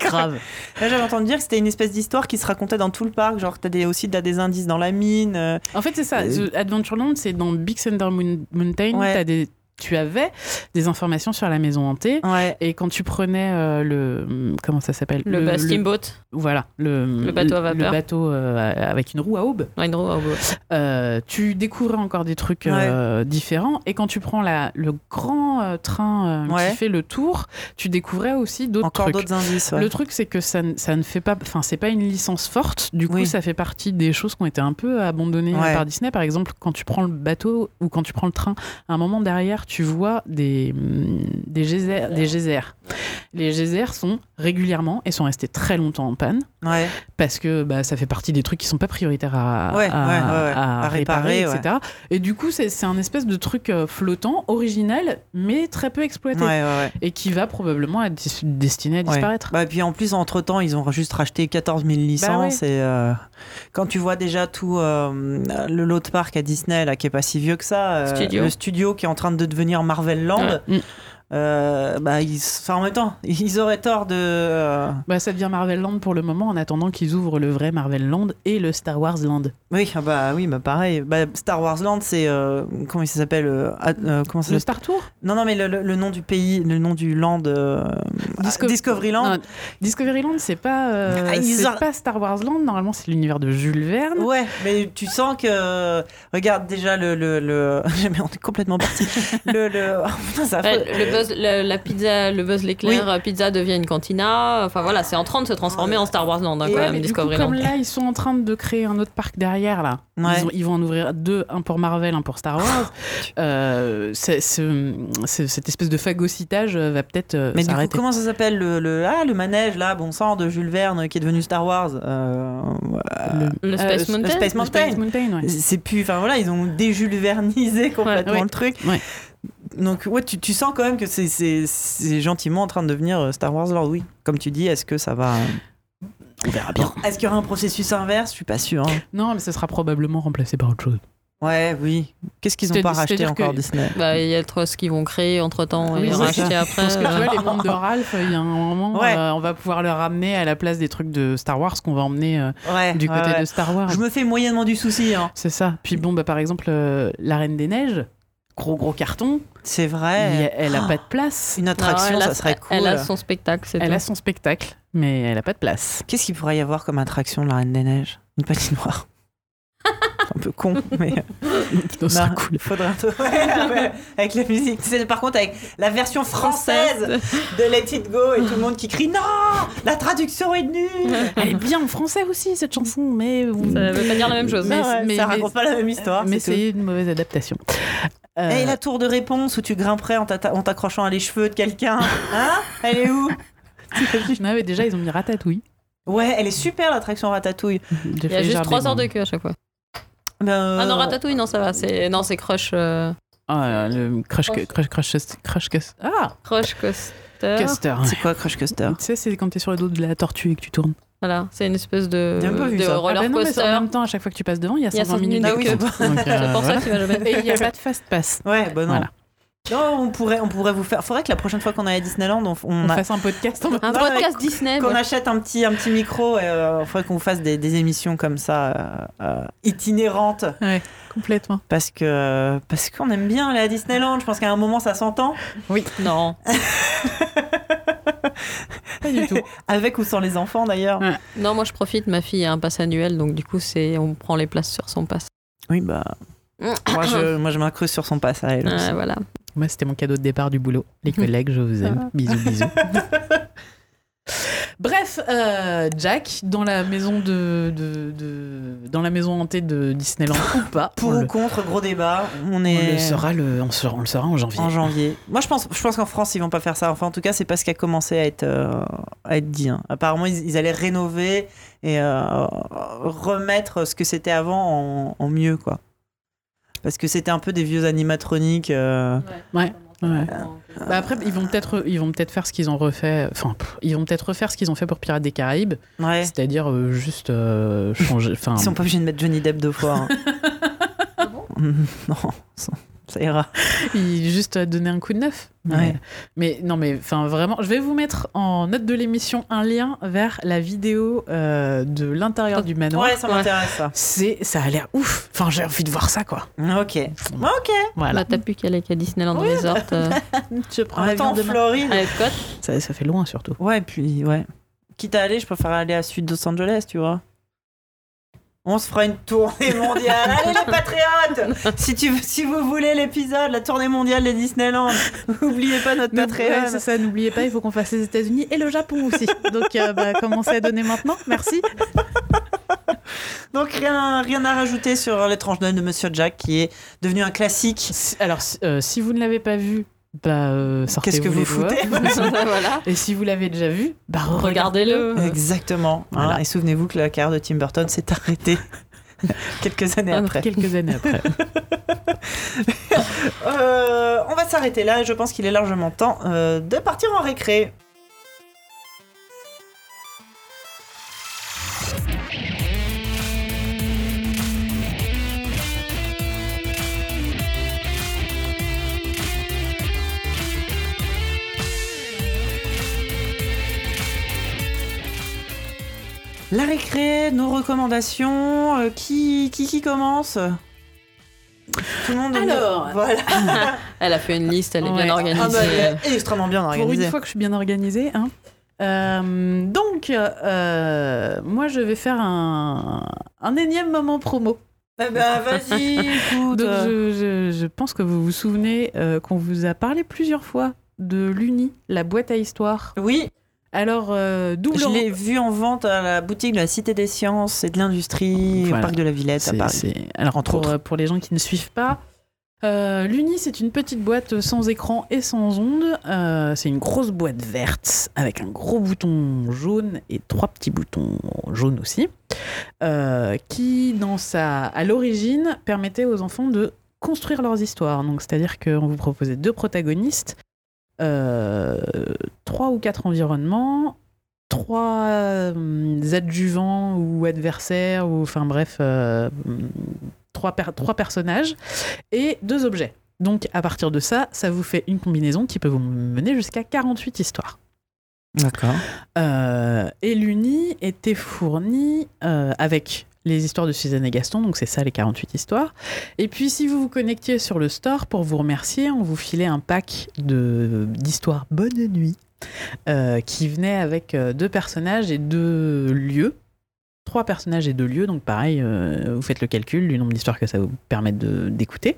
grave. Là, j'avais entendu dire que c'était une espèce d'histoire qui se racontait dans tout le parc. Genre, t'as des, aussi t'as des indices dans la mine. euh, En fait, c'est ça. Euh, The Adventureland, c'est dans Big Thunder Moon- Mountain. Ouais. t'as des, tu avais des informations sur la maison hantée. Ouais. Et quand tu prenais euh, le. Comment ça s'appelle? Le, bah, steamboat, Voilà. Le, Le bateau à vapeur. Le bateau euh, avec une roue à aube. Hydro, oh, Euh, tu découvrais encore des trucs euh, différents. Et quand tu prends la, le grand euh, train euh, Ouais. qui fait le tour, tu découvrais aussi d'autres Encore trucs. d'autres indices. ouais. Le truc, c'est que ça, ne- ça ne fait pas. Enfin, c'est pas une licence forte. Du coup, Oui. ça fait partie des choses qui ont été un peu abandonnées Ouais. par Disney. Par exemple, quand tu prends le bateau ou quand tu prends le train, à un moment derrière, tu vois des, hum, des, geysers, des geysers. Les geysers sont régulièrement et sont restés très longtemps en panne Ouais. parce que bah, ça fait partie des trucs qui sont pas prioritaires à, Ouais, à- ouais, ouais, ouais. à À réparer, réparer, etc. Et du coup, c'est un espèce de truc euh, flottant, original, mais très peu exploité. Ouais, ouais, ouais. Et qui va probablement être destiné à Ouais. disparaître. Bah, et puis en plus, entre temps, ils ont juste racheté 14 000 licences. Bah Et euh, quand tu vois déjà tout euh, le lot de parc à Disney, là, qui est pas si vieux que ça, euh, Studio. le studio qui est en train de devenir Marvel Land, Ouais. Euh, bah, ils, enfin, en même temps, ils auraient tort de. euh, Bah, ça devient Marvel Land pour le moment, en attendant qu'ils ouvrent le vrai Marvel Land et le Star Wars Land. Oui, ah bah oui, bah pareil. Bah, Star Wars Land, c'est euh, comment il s'appelle euh, ah, euh, Comment ça Le Star Tour? Non, non, mais le, le- le nom du pays, le nom du land, euh, Disco- Discovery Land. Non, Discovery Land, c'est pas, euh, Ah, ils c'est pas Star Wars Land. Normalement, c'est l'univers de Jules Verne. Ouais, mais tu sens que regarde déjà le le, le... mais on est complètement parti. le le oh, putain, ça Ouais, le buzz, le- la pizza, le buzz l'éclair, euh, pizza devient une cantina. Enfin voilà, c'est en train de se transformer en Star Wars Land hein, quand ouais, même, comme Land. là, ils sont en train de créer un autre parc derrière, là. Ouais. Ils, ont- ils vont en ouvrir deux, un pour Marvel, un pour Star Wars. Euh, cette espèce de phagocytage euh, va peut-être euh, Mais du coup, s'arrêter. comment ça s'appelle le, le ah le manège là, bon sang de Jules Verne qui est devenu Star Wars. euh, Le Space euh, Mountain le Space Mountain. Space Mountain, ouais. C'est plus, enfin voilà, ils ont déjulvernisé complètement Ouais, le truc. Donc ouais, tu, tu sens quand même que c'est- c'est c'est gentiment en train de devenir euh, Star Wars Land, oui. Comme tu dis, est-ce que ça va On verra bien. Est-ce qu'il y aura un processus inverse? Je suis pas sûr. hein. Non, mais ça sera probablement remplacé par autre chose. Ouais, oui. Qu'est-ce qu'ils ont pas racheté encore que- Disney? Bah, il y a trop ce qu'ils vont créer entre temps Oui, et c'est racheter ça. après. Parce que tu euh, vois, les mondes de Ralph, il y a un moment, Ouais. euh, on va pouvoir le ramener à la place des trucs de Star Wars qu'on va emmener euh, Ouais. du ouais, côté ouais. de Star Wars. Je me fais moyennement du souci. Hein. C'est ça. Puis bon, bah, par exemple, euh, La Reine des Neiges, gros gros carton, C'est vrai. a- elle a pas de place. Une non, attraction, a- ça serait cool. Elle a son spectacle, c'est Elle tout. a son spectacle, mais elle a pas de place. Qu'est-ce qu'il pourrait y avoir comme attraction de la Reine des Neiges? Une patinoire. Un peu con, mais. Ça serait Non, cool. Faudrait un peu- Ouais, ouais, avec la musique. Par contre, avec la version française de Let It Go et tout le monde qui crie Non La traduction est nulle Elle est bien en français aussi, cette chanson, mais... Ça veut pas dire la même chose. Mais- ouais, mais- Ça mais- raconte pas la même histoire. mais c'est une mauvaise adaptation. Euh, Et la tour de réponse où tu grimperais en t'accrochant à les cheveux de quelqu'un Hein? Elle est où? Non, mais déjà, ils ont mis Ratatouille. Ouais, elle est super l'attraction Ratatouille. Il y a juste 3 heures de queue à chaque fois. Ben, Ah non, euh, Ratatouille, non, ça va. C'est... Non, c'est Crush, euh, Ah, le Crush... Crush. Crush... Crush... Crush... Crush... Ah Crush Coaster. Custer. C'est quoi Crush Coaster Tu sais, c'est quand t'es sur le dos de la tortue et que tu tournes. Voilà, c'est une espèce de, J'ai un peu vu de ça. roller Ah bah non, mais coaster. en même temps, à chaque fois que tu passes devant, il y a Il y a 120 100 minutes de de queue. Donc, C'est euh, pour ça voilà. que tu vas jamais. Et il n'y a pas de fast pass. Ouais, bah non. Voilà. Non, on pourrait, on pourrait vous faire. Faudrait que la prochaine fois qu'on aille à Disneyland, on, on On a- fasse un podcast. Un Non, podcast Disney. qu'on moi. achète un petit, un petit micro et euh, faudrait qu'on vous fasse des, des émissions comme ça, euh, euh, itinérantes. Ouais, complètement. Parce que parce qu'on aime bien aller à Disneyland. Je pense qu'à un moment, ça s'entend. Non. Pas du tout. Avec ou sans les enfants d'ailleurs. Ouais. non, moi je profite. Ma fille a un pass annuel, donc du coup, c'est on prend les places sur son pass. Oui, bah. Moi, je, moi, je m'incruste sur son pass à elle. voilà. Moi, c'était mon cadeau de départ du boulot. Les collègues, je vous aime. Ah. Bisous, bisous. Bref, euh, Jack, dans la maison de, de, de- dans la maison hantée de Disneyland ou pas, Pour on ou le, contre, gros débat. On on est le saura le, on, saura- on le saura en janvier. en janvier. Moi, je pense, je pense qu'en France, ils vont pas faire ça. Enfin, en tout cas, c'est pas ce qui a commencé à être, euh, à être dit. hein. Apparemment, ils, ils allaient rénover et euh, remettre ce que c'était avant en, en mieux, quoi. Parce que c'était un peu des vieux animatroniques. euh, Ouais. ouais. Bah après, ils vont peut-être, ils vont peut-être faire ce qu'ils ont refait. Enfin, ils vont peut-être refaire ce qu'ils ont fait pour Pirates des Caraïbes, Ouais. c'est-à-dire euh, juste euh, changer. Enfin, Ils sont pas obligés de mettre Johnny Depp deux fois. hein. non, ça, ira. ils- juste euh, donner un coup de neuf. Mais, Ouais. mais non, mais enfin vraiment, je vais vous mettre en note de l'émission un lien vers la vidéo euh, de l'intérieur du manoir. Ouais, ça m'intéresse ça. C'est, ça a l'air ouf. Enfin, j'ai envie de voir ça, quoi. Ok. Ok. Voilà. Bah, t'as plus qu'à aller qu'à Disneyland Oui, Resort euh, Je prends l'avion demain. Floride. à Epcot. Ça, ça fait loin surtout. Ouais, et puis, ouais. Quitte à aller, je préfère aller à Sud Los Angeles, tu vois. On se fera une tournée mondiale. Allez les patriotes si, tu, si vous voulez l'épisode, la tournée mondiale des Disneyland, n'oubliez pas notre Patreon. c'est ça, n'oubliez pas, il faut qu'on fasse les États-Unis et le Japon aussi. Donc, euh, bah, commencez à donner maintenant. Merci. Donc rien, rien à rajouter sur l'étrange Noël de Monsieur Jack qui est devenu un classique. Si- Alors, si, euh, si vous ne l'avez pas vu, bah, euh, Qu'est-ce que vous foutez voilà. Et si vous l'avez déjà vu, bah, Regardez-le. Exactement. hein. Et souvenez-vous que la carrière de Tim Burton s'est arrêtée quelques années Ah, après. quelques années après. Euh, on va s'arrêter là et je pense qu'il est largement temps euh, de partir en récré. La récré, nos recommandations, euh, qui, qui qui commence Tout le monde. Alors. voilà. Elle a fait une liste, elle est Ouais. bien organisée. Ah bah, elle est extrêmement bien Pour une organisée. fois que je suis bien organisée. Hein. Euh, donc, euh, moi, je vais faire un, un énième moment promo. Eh ben, vas-y, écoute. Donc, je, je- je pense que vous vous souvenez euh, qu'on vous a parlé plusieurs fois de l'Uni, la boîte à histoire. Oui, Alors, euh, d'où je l'ai vu en vente à la boutique de la Cité des Sciences et de l'Industrie, Voilà. au parc de la Villette à Paris. Alors, Entre pour, autres. euh, pour les gens qui ne suivent pas, euh, l'Uni, c'est une petite boîte sans écran et sans ondes. Euh, c'est une grosse boîte verte avec un gros bouton jaune et trois petits boutons jaunes aussi, euh, qui, dans sa, à l'origine, permettait aux enfants de construire leurs histoires. Donc, c'est-à-dire qu'on vous proposait deux protagonistes, trois ou quatre environnements, trois euh, adjuvants ou adversaires, ou enfin bref, euh, trois, per- trois personnages et deux objets. Donc à partir de ça, ça vous fait une combinaison qui peut vous mener jusqu'à 48 histoires. D'accord. Euh, et l'Uni était fourni euh, avec les histoires de Suzanne et Gaston, donc c'est ça les 48 histoires. Et puis si vous vous connectiez sur le store pour vous remercier, on vous filait un pack d'histoires Bonne Nuit euh, qui venait avec euh, deux personnages et deux lieux. Trois personnages et deux lieux, donc pareil, euh, vous faites le calcul du nombre d'histoires que ça vous permet d'écouter.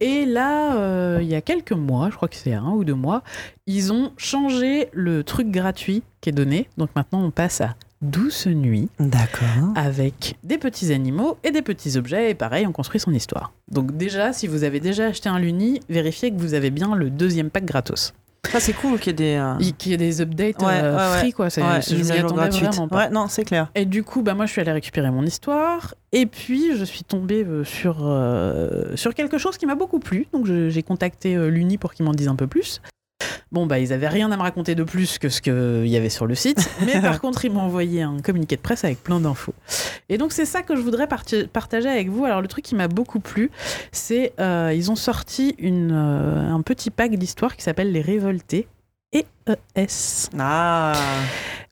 Et là, il y a quelques mois, je crois que c'est un ou deux mois, ils ont changé le truc gratuit qui est donné. Donc maintenant, on passe à Douce Nuit D'accord. avec des petits animaux et des petits objets. Et pareil, on construit son histoire. Donc déjà, si vous avez déjà acheté un Luni, vérifiez que vous avez bien le deuxième pack gratos. Ça, c'est cool qu'il y ait des. euh, Qu'il y ait des updates Ouais, euh, ouais, free, quoi. C'est- ouais, je m'y attendais gratuite. vraiment pas. Ouais, non, c'est clair. Et du coup, bah, moi, je suis allée récupérer mon histoire. Et puis, je suis tombée euh, sur, euh, sur quelque chose qui m'a beaucoup plu. Donc, j'ai contacté l'Uni pour qu'ils m'en disent un peu plus. Bon, bah, ils avaient rien à me raconter de plus que ce qu'il y avait sur le site. Mais par contre, ils m'ont envoyé un communiqué de presse avec plein d'infos. Et donc, c'est ça que je voudrais partager avec vous. Alors, le truc qui m'a beaucoup plu, c'est euh, ils ont sorti une, euh, un petit pack d'histoires qui s'appelle Les Révoltés. EES Ah.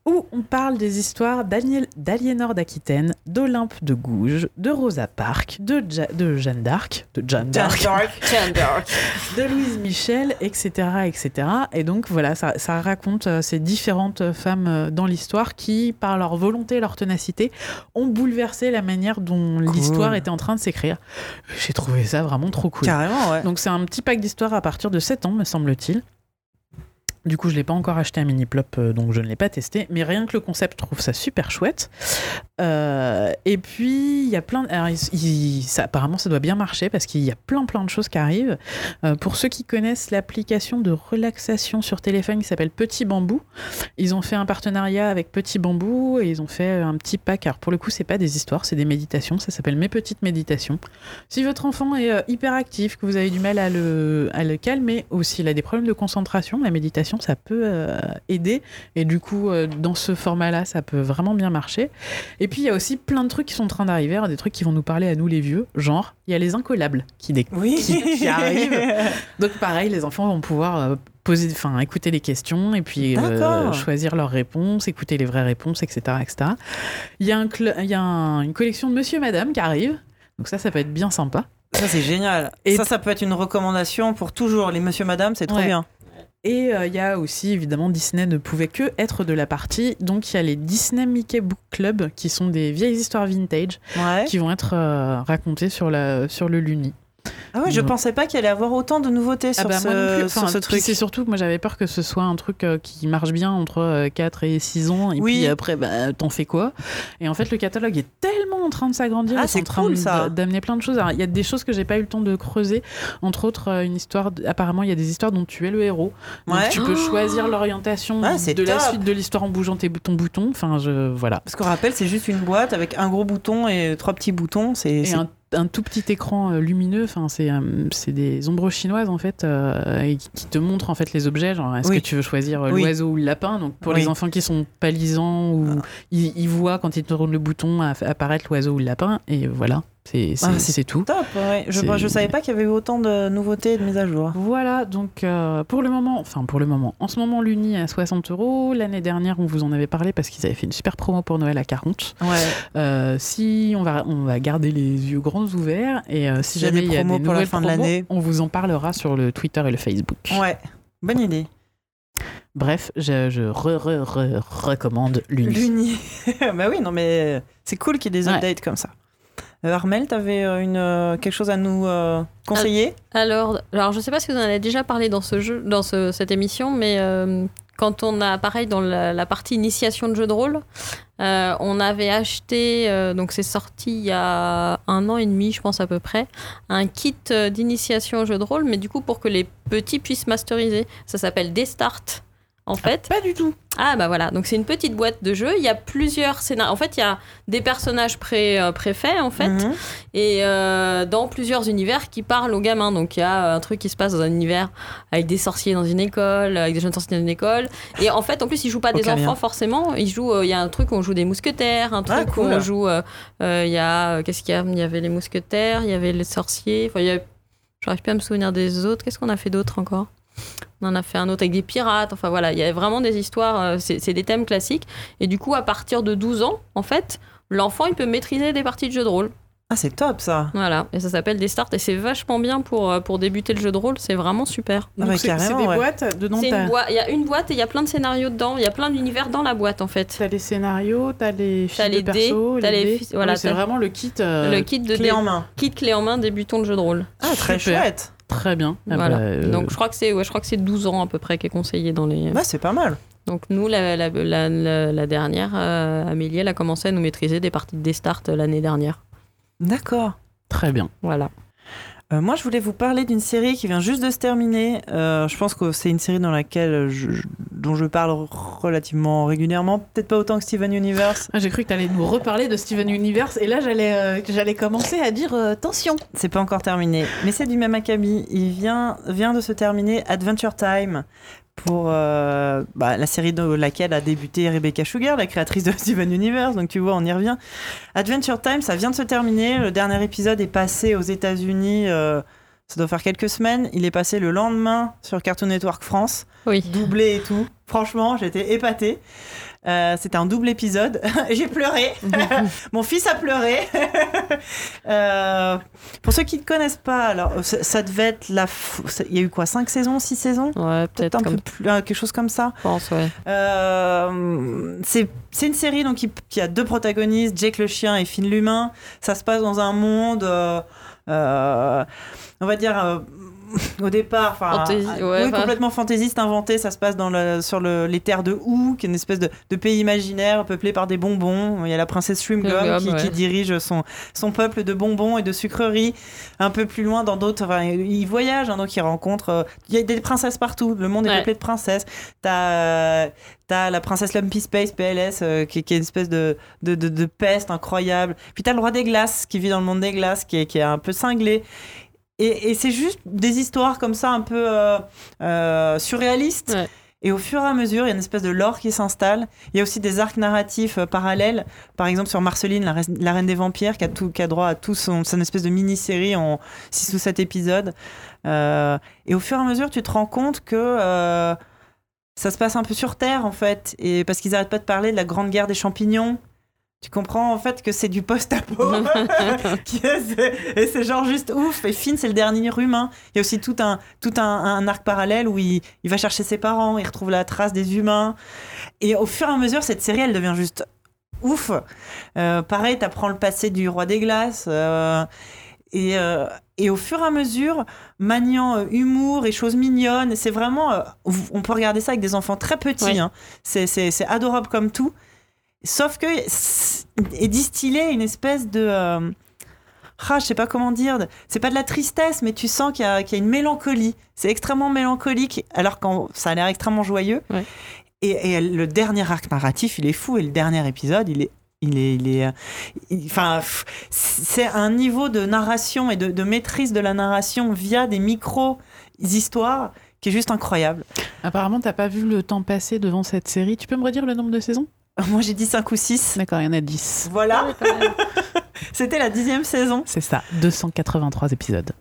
Où on parle des histoires d'Alié- d'Aliénor d'Aquitaine, d'Olympe de Gouges, de Rosa Parks, de, Ja- de Jeanne d'Arc, de Jeanne d'Arc, de Louise Michel, etc., etc. Et donc voilà, ça, ça raconte euh, ces différentes femmes euh, dans l'histoire qui, par leur volonté et leur ténacité, ont bouleversé la manière dont l'histoire était en train de s'écrire. J'ai trouvé ça vraiment trop cool. Carrément, ouais. Donc c'est un petit pack d'histoires à partir de 7 ans, me semble-t-il. Du coup, je l'ai pas encore acheté à Miniplop, euh, donc je ne l'ai pas testé. Mais rien que le concept, je trouve ça super chouette. Euh, et puis, il y a plein. ça, apparemment, ça doit bien marcher parce qu'il y a plein, plein de choses qui arrivent. Euh, pour ceux qui connaissent l'application de relaxation sur téléphone qui s'appelle Petit Bambou, ils ont fait un partenariat avec Petit Bambou et ils ont fait un petit pack. Alors, pour le coup, c'est pas des histoires, c'est des méditations. Ça s'appelle Mes petites méditations. Si votre enfant est hyperactif, que vous avez du mal à le calmer, ou s'il a des problèmes de concentration, la méditation, ça peut euh, aider. Et du coup, euh, dans ce format-là, ça peut vraiment bien marcher. Et puis, il y a aussi plein de trucs qui sont en train d'arriver, hein, des trucs qui vont nous parler à nous, les vieux. Genre, il y a les incollables qui, Oui. qui, qui arrivent. Donc, pareil, les enfants vont pouvoir. euh, Poser, enfin, écouter les questions et puis euh, choisir leurs réponses, écouter les vraies réponses, etc., etc. Il y a, un il y a un- une collection de Monsieur et Madame qui arrive, donc ça, ça peut être bien sympa. Ça, c'est génial. Et- ça, ça peut être une recommandation pour toujours. Les monsieur, madame, c'est trop Ouais. bien. Et euh, il y a aussi, évidemment, Disney ne pouvait que être de la partie. Donc, il y a les Disney Mickey Book Club, qui sont des vieilles histoires vintage, Ouais. qui vont être euh, racontées sur, la, sur le Luni. Ah ouais, je pensais pas qu'il allait y avoir autant de nouveautés sur, Ah bah, ce, sur Enfin, ce truc. C'est surtout que moi, j'avais peur que ce soit un truc euh, qui marche bien entre euh, 4 et 6 ans. Et Oui. puis après, bah, t'en fais quoi? Et en fait, le catalogue est tellement en train de s'agrandir. Ah, c'est en cool. D'amener plein de choses. Il y a des choses que j'ai pas eu le temps de creuser. Entre autres, euh, une histoire. Apparemment, il y a des histoires dont tu es le héros. Donc, Ouais. tu peux choisir l'orientation Ah, de la suite de l'histoire en bougeant tes, ton bouton. Enfin, je, voilà. Parce qu'on rappelle, c'est juste une boîte avec un gros bouton et trois petits boutons. C'est- un, tout petit écran euh, lumineux. Enfin, c'est euh, c'est des ombres chinoises en fait, euh, qui te montrent en fait les objets. Genre, est-ce Oui. que tu veux choisir Oui. l'oiseau ou le lapin? Donc, pour Oui. les enfants qui sont palisants ou Ah. ils, ils voient quand ils tournent le bouton apparaître l'oiseau ou le lapin. Et voilà, c'est Ah, c'est c'est tout. top. Ouais. Je, je savais pas qu'il y avait eu autant de nouveautés et de mises à jour. Voilà, donc euh, pour le moment, enfin pour le moment, en ce moment l'Uni est à 60 euros. L'année dernière, on vous en avait parlé parce qu'ils avaient fait une super promo pour Noël à 40. Ouais. Euh, si on va, on va garder les yeux grands ouverts et euh, si Il y a jamais des il y a promos des pour la nouvelles fin de promos, l'année. on vous en parlera sur le Twitter et le Facebook. Ouais. Bonne idée. Bref, je, je re, re, re- recommande l'Uni. L'Uni. bah oui, non, mais c'est cool qu'il y ait des Ouais. updates comme ça. Euh, Armel, t'avais euh, une, euh, quelque chose à nous conseiller? Alors, alors, je sais pas si vous en avez déjà parlé dans ce jeu, dans ce- cette émission, mais quand on a, pareil, dans la, partie initiation de jeu de rôle, on avait acheté, donc c'est sorti il y a un an et demi, je pense à peu près, un kit d'initiation au jeu de rôle, mais du coup pour que les petits puissent masteriser. Ça s'appelle Destart. En fait, Pas du tout. ah bah voilà, donc c'est une petite boîte de jeu. Il y a plusieurs scénarios. En fait, il y a des personnages pré, euh, préfaits en fait, Mhm. et euh, dans plusieurs univers qui parlent aux gamins. Donc il y a un truc qui se passe dans un univers avec des sorciers dans une école, avec des jeunes sorciers dans une école. Et en fait, en plus, ils jouent pas des Aucun enfants forcément. Ils jouent. euh, Il y a un truc où on joue des mousquetaires, un Ah, truc où on joue. euh, euh, Il y a euh, qu'est-ce qu'il y a? Il y avait les mousquetaires, il y avait les sorciers. Enfin, il y a. J'arrive plus à me souvenir des autres. Qu'est-ce qu'on a fait d'autre encore? On en a fait un autre avec des pirates. Enfin voilà, il y a vraiment des histoires, euh, c'est des thèmes classiques. Et du coup, à partir de 12 ans, en fait, l'enfant, il peut maîtriser des parties de jeu de rôle. Ah, c'est top ça. Voilà, et ça s'appelle des starts. Et c'est vachement bien pour, euh, pour débuter le jeu de rôle. C'est vraiment super. Ah bah, c'est des ouais. boîtes boi- Il y a une boîte et il y a plein de scénarios dedans. Il y a plein d'univers dans la boîte, en fait. T'as les scénarios, t'as les fiches T'as de les dés, perso, t'as les dés. fiches- voilà, Ouais, c'est vraiment le kit. euh, le kit de Clé en main. kit clé en main débutant de jeu de rôle. Ah, très Super. chouette. Très bien. Ah voilà. bah, euh, Donc je crois que c'est ouais, je crois que c'est 12 ans à peu près qui est conseillé dans les. Bah, c'est pas mal. Donc nous la, la, la, la- la dernière euh, Amélie elle a commencé à nous maîtriser des parties de Destart euh, l'année dernière. D'accord. Très bien. Voilà. Euh, moi, je voulais vous parler d'une série qui vient juste de se terminer. Euh, je pense que c'est une série dans laquelle je, je- dont je parle relativement régulièrement. Peut-être pas autant que Steven Universe. Ah, J'ai cru que tu allais nous reparler de Steven Universe et là j'allais euh, j'allais commencer à dire attention. C'est pas encore terminé, mais c'est du même acabit. Il vient, vient de se terminer Adventure Time pour euh, bah, la série de laquelle a débuté Rebecca Sugar, la créatrice de Steven Universe. Donc tu vois, on y revient. Adventure Time, ça vient de se terminer. Le dernier épisode est passé aux États-Unis. euh, ça doit faire quelques semaines. Il est passé le lendemain sur Cartoon Network France, Oui. doublé et tout. Franchement, j'étais épatée. Euh, C'était un double épisode. J'ai pleuré. Mon fils a pleuré. Euh, pour ceux qui ne connaissent pas, alors ça, ça devait être la. f- Il y a eu quoi 5 saisons 6 saisons Ouais, Peut-être un comme peu plus. euh, quelque chose comme ça. je pense, ouais. Euh, c'est c'est une série donc, qui, qui a deux protagonistes, Jake le chien et Finn l'humain. Ça se passe dans un monde, on va dire, au départ, enfin, Fantasy, ah, ouais, oui, complètement fantaisiste, inventé. Ça se passe dans le, sur le- les terres de Ou, qui est une espèce de, de pays imaginaire peuplé par des bonbons. Il y a la princesse Shrimgum qui, dirige son, son peuple de bonbons et de sucreries. Un peu plus loin, dans d'autres, enfin, il voyage, hein, donc il rencontre. euh, Il y a des princesses partout. Le monde est Ouais. peuplé de princesses. T'as T'as la princesse Lumpy Space, PLS, euh, qui, qui est une espèce de, de, de- de peste incroyable. Puis t'as le roi des glaces, qui vit dans le monde des glaces, qui est, qui est un peu cinglé. Et, et c'est juste des histoires comme ça, un peu euh, euh, surréalistes. Ouais. Et au fur et à mesure, il y a une espèce de lore qui s'installe. Il y a aussi des arcs narratifs euh, parallèles. Par exemple, sur Marceline, la, reine- la reine des vampires, qui a, tout, qui a droit à tout son, son espèce de mini-série en 6 ou 7 épisodes. Euh, et au fur et à mesure, tu te rends compte que euh, ça se passe un peu sur Terre, en fait. Et parce qu'ils n'arrêtent pas de parler de la grande guerre des champignons. Tu comprends en fait que c'est du post-apo. Et c'est genre juste ouf. Et Finn, c'est le dernier humain. Il y a aussi tout un, tout un, un arc parallèle où il, il va chercher ses parents, il retrouve la trace des humains. Et au fur et à mesure, cette série, elle devient juste ouf. Euh, pareil, t'apprends le passé du roi des glaces. euh, et, euh, et au fur et à mesure, maniant euh, humour et choses mignonnes, c'est vraiment. euh, on peut regarder ça avec des enfants très petits. Ouais. hein. C'est adorable comme tout. Sauf que est distillé une espèce de. euh, ah, je sais pas comment dire. C'est pas de la tristesse, mais tu sens qu'il y, a qu'il y a une mélancolie. C'est extrêmement mélancolique, alors que ça a l'air extrêmement joyeux. Ouais. Et, et le dernier arc narratif, il est fou. Et le dernier épisode, il est. Il est, il est, euh, il- enfin, c'est un niveau de narration et de, de maîtrise de la narration via des micro histoires qui est juste incroyable. Apparemment, t'as pas vu le temps passer devant cette série. Tu peux me redire le nombre de saisons? Moi, j'ai dit 5 ou 6. D'accord, il y en a 10. Voilà, c'était la dixième saison. C'est ça, 283 épisodes.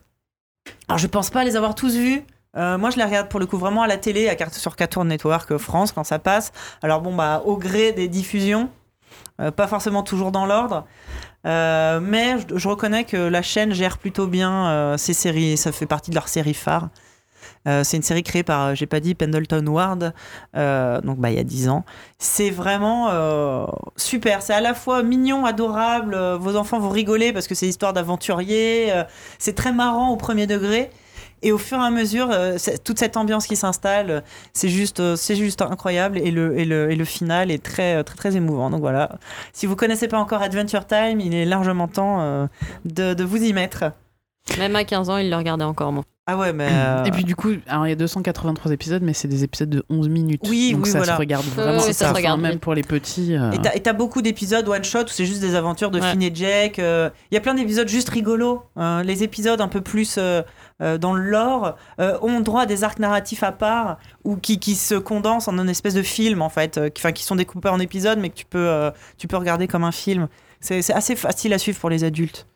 Alors, je pense pas les avoir tous vus. Euh, moi, je les regarde pour le coup vraiment à la télé, à carte sur Cartoon Network euh, France quand ça passe. Alors bon, bah au gré des diffusions, euh, pas forcément toujours dans l'ordre, Euh, mais je, je reconnais que la chaîne gère plutôt bien euh, ces séries. Ça fait partie de leur série phare. Euh, c'est une série créée par, euh, j'ai pas dit, Pendleton Ward, euh, donc bah, il y a 10 ans. C'est vraiment super. C'est à la fois mignon, adorable. vos enfants vont rigoler parce que c'est histoire d'aventuriers. c'est très marrant au premier degré. Et au fur et à mesure, toute cette ambiance qui s'installe, c'est juste, c'est juste incroyable. Et le, et, le, et le final est très, très, émouvant. Donc voilà. Si vous connaissez pas encore Adventure Time, il est largement temps de, de vous y mettre. Même à 15 ans, il le regardait encore, moi. Ah ouais, mais. euh, Et puis du coup, alors, il y a 283 épisodes, mais c'est des épisodes de 11 minutes. Oui, donc oui, ça voilà. se regarde vraiment. ça se regarde même pour les petits. euh, Et t'as- beaucoup d'épisodes one shot où c'est juste des aventures de Ouais. Finn et Jack. euh, Il y a plein d'épisodes juste rigolos. Euh, les épisodes un peu plus euh, euh, dans le lore euh, ont droit à des arcs narratifs à part ou qui, qui se condensent en une espèce de film en fait, euh, qui, sont découpés en épisodes mais que tu peux, euh, tu peux regarder comme un film. C'est assez facile à suivre pour les adultes.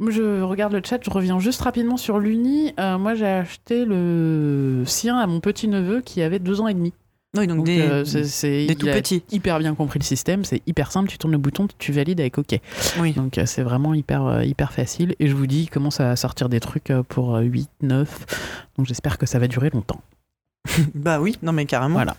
Je regarde le chat, je reviens juste rapidement sur l'Uni. Euh, moi, j'ai acheté le sien à mon petit-neveu qui avait deux ans et demi. Oui, donc, Donc, des, euh, des il tout a petits. hyper bien compris le système, c'est hyper simple, tu tournes le bouton, tu valides avec OK. Oui. Donc euh, c'est vraiment hyper, euh, hyper facile. Et je vous dis, il commence à sortir des trucs euh, pour euh, 8, 9. Donc j'espère que ça va durer longtemps. Bah oui, non mais carrément. Voilà.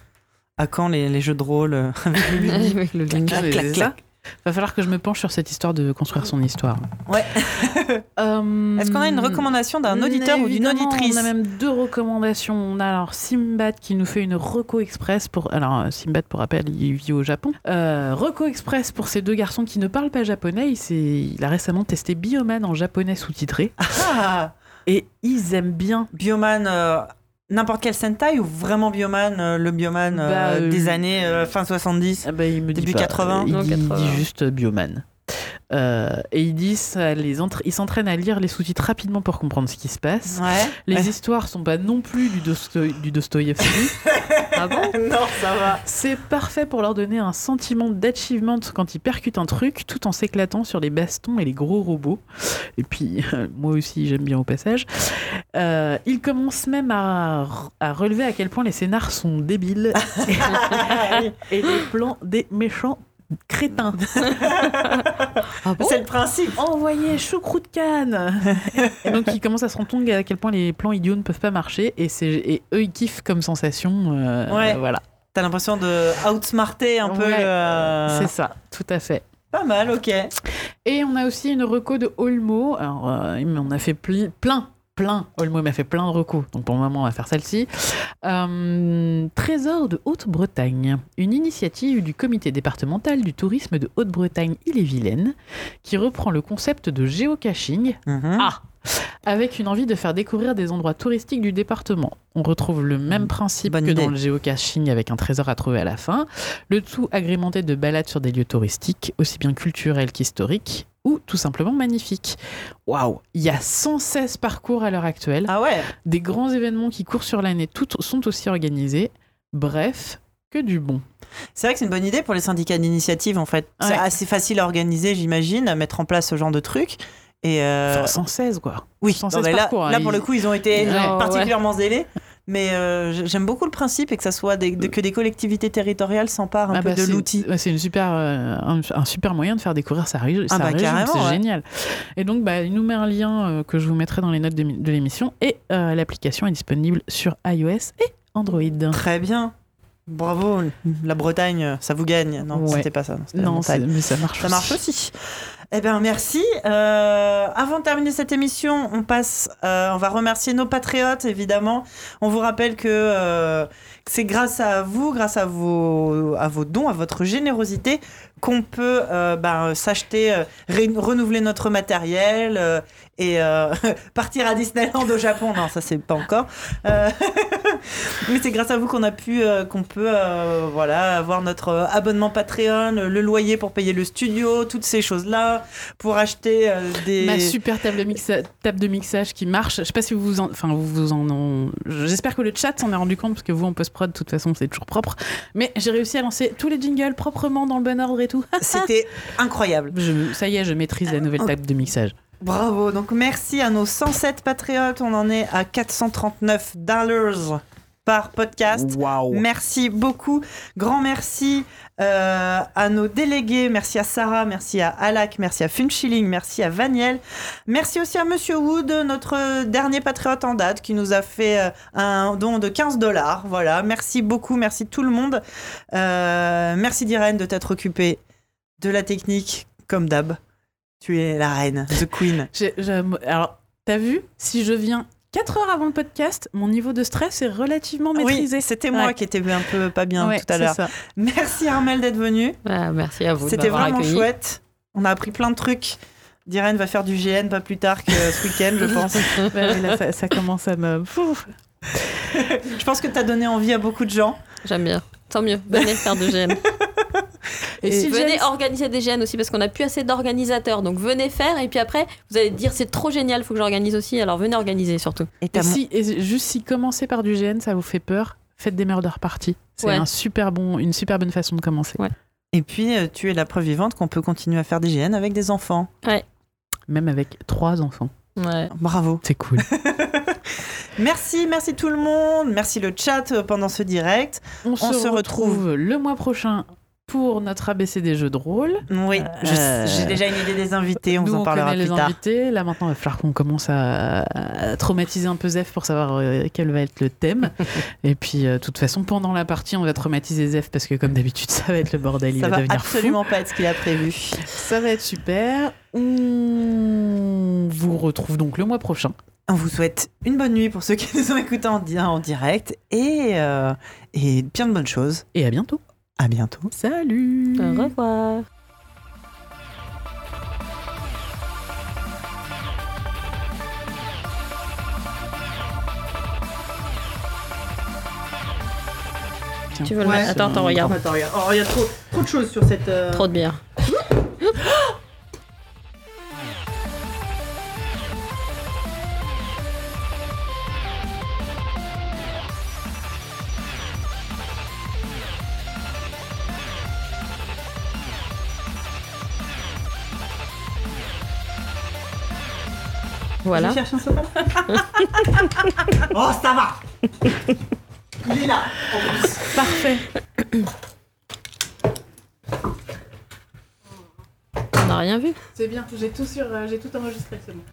À quand les, les jeux de rôle euh, avec le Avec clac. Va falloir que je me penche sur cette histoire de construire son histoire. Ouais. Euh, Est-ce qu'on a une recommandation d'un auditeur ou d'une auditrice On a même deux recommandations. On a alors Simbad qui nous fait une Reco Express pour. Alors euh, Simbad, pour rappel, il vit au Japon. Euh, Reco Express pour ces deux garçons qui ne parlent pas japonais. Il a récemment testé Bioman en japonais sous-titré Ah et ils aiment bien. Bioman, euh, n'importe quel Sentai ou vraiment Bioman, euh, le Bioman euh, Bah, euh, des années euh, fin 70 Ah bah, il me Début dit pas. 80. Il Non, dit, 80. dit juste Bioman. Euh, et ils disent, ça les entra- ils s'entraînent à lire les sous-titres rapidement pour comprendre ce qui se passe. Ouais. Les histoires sont pas non plus du, Dosto- du Dostoïevski. Ah bon non, ça va. C'est parfait pour leur donner un sentiment d'achievement quand ils percutent un truc, tout en s'éclatant sur les bastons et les gros robots. Et puis, moi aussi, j'aime bien au passage. Euh, ils commencent même à, à relever à quel point les scénars sont débiles et les plans des méchants crétins. Ah bon C'est le principe. Envoyez choucroute canne Et donc ils commencent à se rendre compte à quel point les plans idiots ne peuvent pas marcher et, c'est, et eux ils kiffent comme sensation. euh, Ouais. Voilà, T'as l'impression de outsmarter un peu. Euh, c'est ça, tout à fait. Pas mal, ok. Et on a aussi une reco de Olmo. Alors, euh, on a fait plein plein. Olmo m'a fait plein de recours. Donc pour le moment, on va faire celle-ci. Euh, Trésor de Haute-Bretagne. Une initiative du comité départemental du tourisme de Haute-Bretagne Île-et-Vilaine qui reprend le concept de géocaching. Mhm. Ah avec une envie de faire découvrir des endroits touristiques du département. On retrouve le même principe Bonne que idée. dans le géocaching avec un trésor à trouver à la fin, le tout agrémenté de balades sur des lieux touristiques, aussi bien culturels qu'historiques, ou tout simplement magnifiques. Waouh Il y a 116 parcours à l'heure actuelle, Ah ouais des grands événements qui courent sur l'année toutes sont aussi organisés. Bref, que du bon. C'est vrai que c'est une bonne idée pour les syndicats d'initiative en fait. C'est assez facile à organiser, j'imagine, à mettre en place ce genre de truc. Et euh, Enfin, 116 quoi. oui, 116 non, mais là, parcours, hein, là pour ils- le coup, ils ont été Ouais. particulièrement zélés. Mais euh, j'aime beaucoup le principe et que ça soit des- de- que des collectivités territoriales s'emparent un Ah peu bah, de l'outil. C'est une super, euh, un, un super moyen de faire découvrir sa, sa bah, région. C'est ouais. génial. Et donc, bah, il nous met un lien euh, que je vous mettrai dans les notes de, mi- de l'émission. Et l'application est disponible sur iOS et Android. Très bien. Bravo, la Bretagne, ça vous gagne. Non, Ouais. c'était pas ça. la Non, mais ça marche Ça aussi. marche aussi. Eh bien, merci. Euh, avant de terminer cette émission, on passe, euh, on va remercier nos patriotes, évidemment. On vous rappelle que, euh, que c'est grâce à vous, grâce à vos, à vos dons, à votre générosité, qu'on peut ben, s'acheter, renouveler notre matériel et euh, partir à Disneyland au Japon. Non, ça c'est pas encore. Euh, Mais c'est grâce à vous qu'on a pu, euh, qu'on peut, euh, voilà, avoir notre abonnement Patreon, le loyer pour payer le studio, toutes ces choses-là, pour acheter des. Ma super table de, mixa- table de mixage qui marche. Je sais pas si vous en, enfin vous vous en, j'espère que le chat s'en est rendu compte parce que vous en post prod de toute façon c'est toujours propre. Mais j'ai réussi à lancer tous les jingles proprement dans le bon ordre et tout. C'était incroyable. Je- ça y est, je maîtrise la nouvelle table de mixage. Bravo. Donc merci à nos 107 patriotes. On en est à 439 dollars par podcast. Merci beaucoup. Grand merci euh, à nos délégués. Merci à Sarah, merci à Alak, merci à Funchilling, merci à Vaniel. Merci aussi à Monsieur Wood, notre dernier patriote en date, qui nous a fait euh, un don de 15 dollars. Voilà. Merci beaucoup. Merci tout le monde. Euh, merci d'Irène de t'être occupée de la technique, comme d'hab. Tu es la reine, the queen. Alors, t'as vu Si je viens 4 heures avant le podcast, mon niveau de stress est relativement maîtrisé. Oui, c'était moi Ouais. qui étais un peu pas bien Ouais, tout à l'heure. Merci Armel d'être venu. Ah, merci à vous. C'était vraiment accueilli. chouette. On a appris plein de trucs. Diren va faire du GN pas plus tard que ce week-end, je pense. Ouais, mais là, ça, ça commence à me. Je pense que tu as donné envie à beaucoup de gens. J'aime bien. Tant mieux. Venez faire du GN. Et, Et si venez James- organiser des GN aussi parce qu'on n'a plus assez d'organisateurs. Donc venez faire et puis après vous allez dire c'est trop génial, faut que j'organise aussi. Alors venez organiser surtout. Et Et si, et juste si commencer par du GN, ça vous fait peur, faites des murder parties. C'est Ouais. un super bon, une super bonne façon de commencer. Ouais. Et puis, euh, tu es la preuve vivante qu'on peut continuer à faire des GN avec des enfants. Même avec trois enfants. Ouais. Bravo. C'est cool. Merci, merci tout le monde. Merci le chat euh, pendant ce direct. On, se se, retrouve. retrouve le mois prochain pour notre ABC des jeux de rôle. Oui, Euh, j'ai déjà une idée des invités, on Nous, vous en on parlera connaît plus les tard. invités. Là, maintenant, il va falloir qu'on commence à, à traumatiser un peu Zef pour savoir euh, quel va être le thème. Et puis, euh, de toute façon, pendant la partie, on va traumatiser Zef parce que, comme d'habitude, ça va être le bordel. Il Ça va, va devenir fou. absolument pas être ce qu'il a prévu. Ça va être super. On vous retrouve donc le mois prochain. On vous souhaite une bonne nuit pour ceux qui nous ont écoutés en, di- en direct et, euh, et plein de bonnes choses. Et à bientôt. À bientôt. Salut. Au revoir. Tu veux le Ouais. mettre? Attends, attends, regarde. Attends, regarde. Oh, il y a trop, trop de choses sur cette. euh, Trop de bière. Voilà. Je cherche un sopalin. oh, ça va. Il est là. en plus. Parfait. On n'a rien vu. C'est bien. J'ai tout sur, euh, j'ai tout enregistré. C'est bon.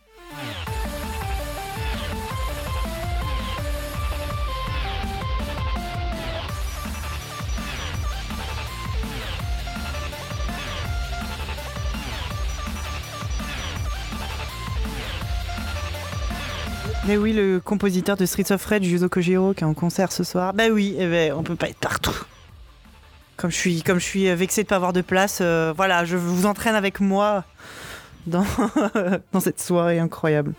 Mais oui, le compositeur de Streets of Rage, Yuzo Kojiro, qui est en concert ce soir. Bah oui, eh ben, on peut pas être partout. Comme je suis, comme je suis vexée de pas avoir de place, euh, voilà, je vous entraîne avec moi dans, dans cette soirée incroyable.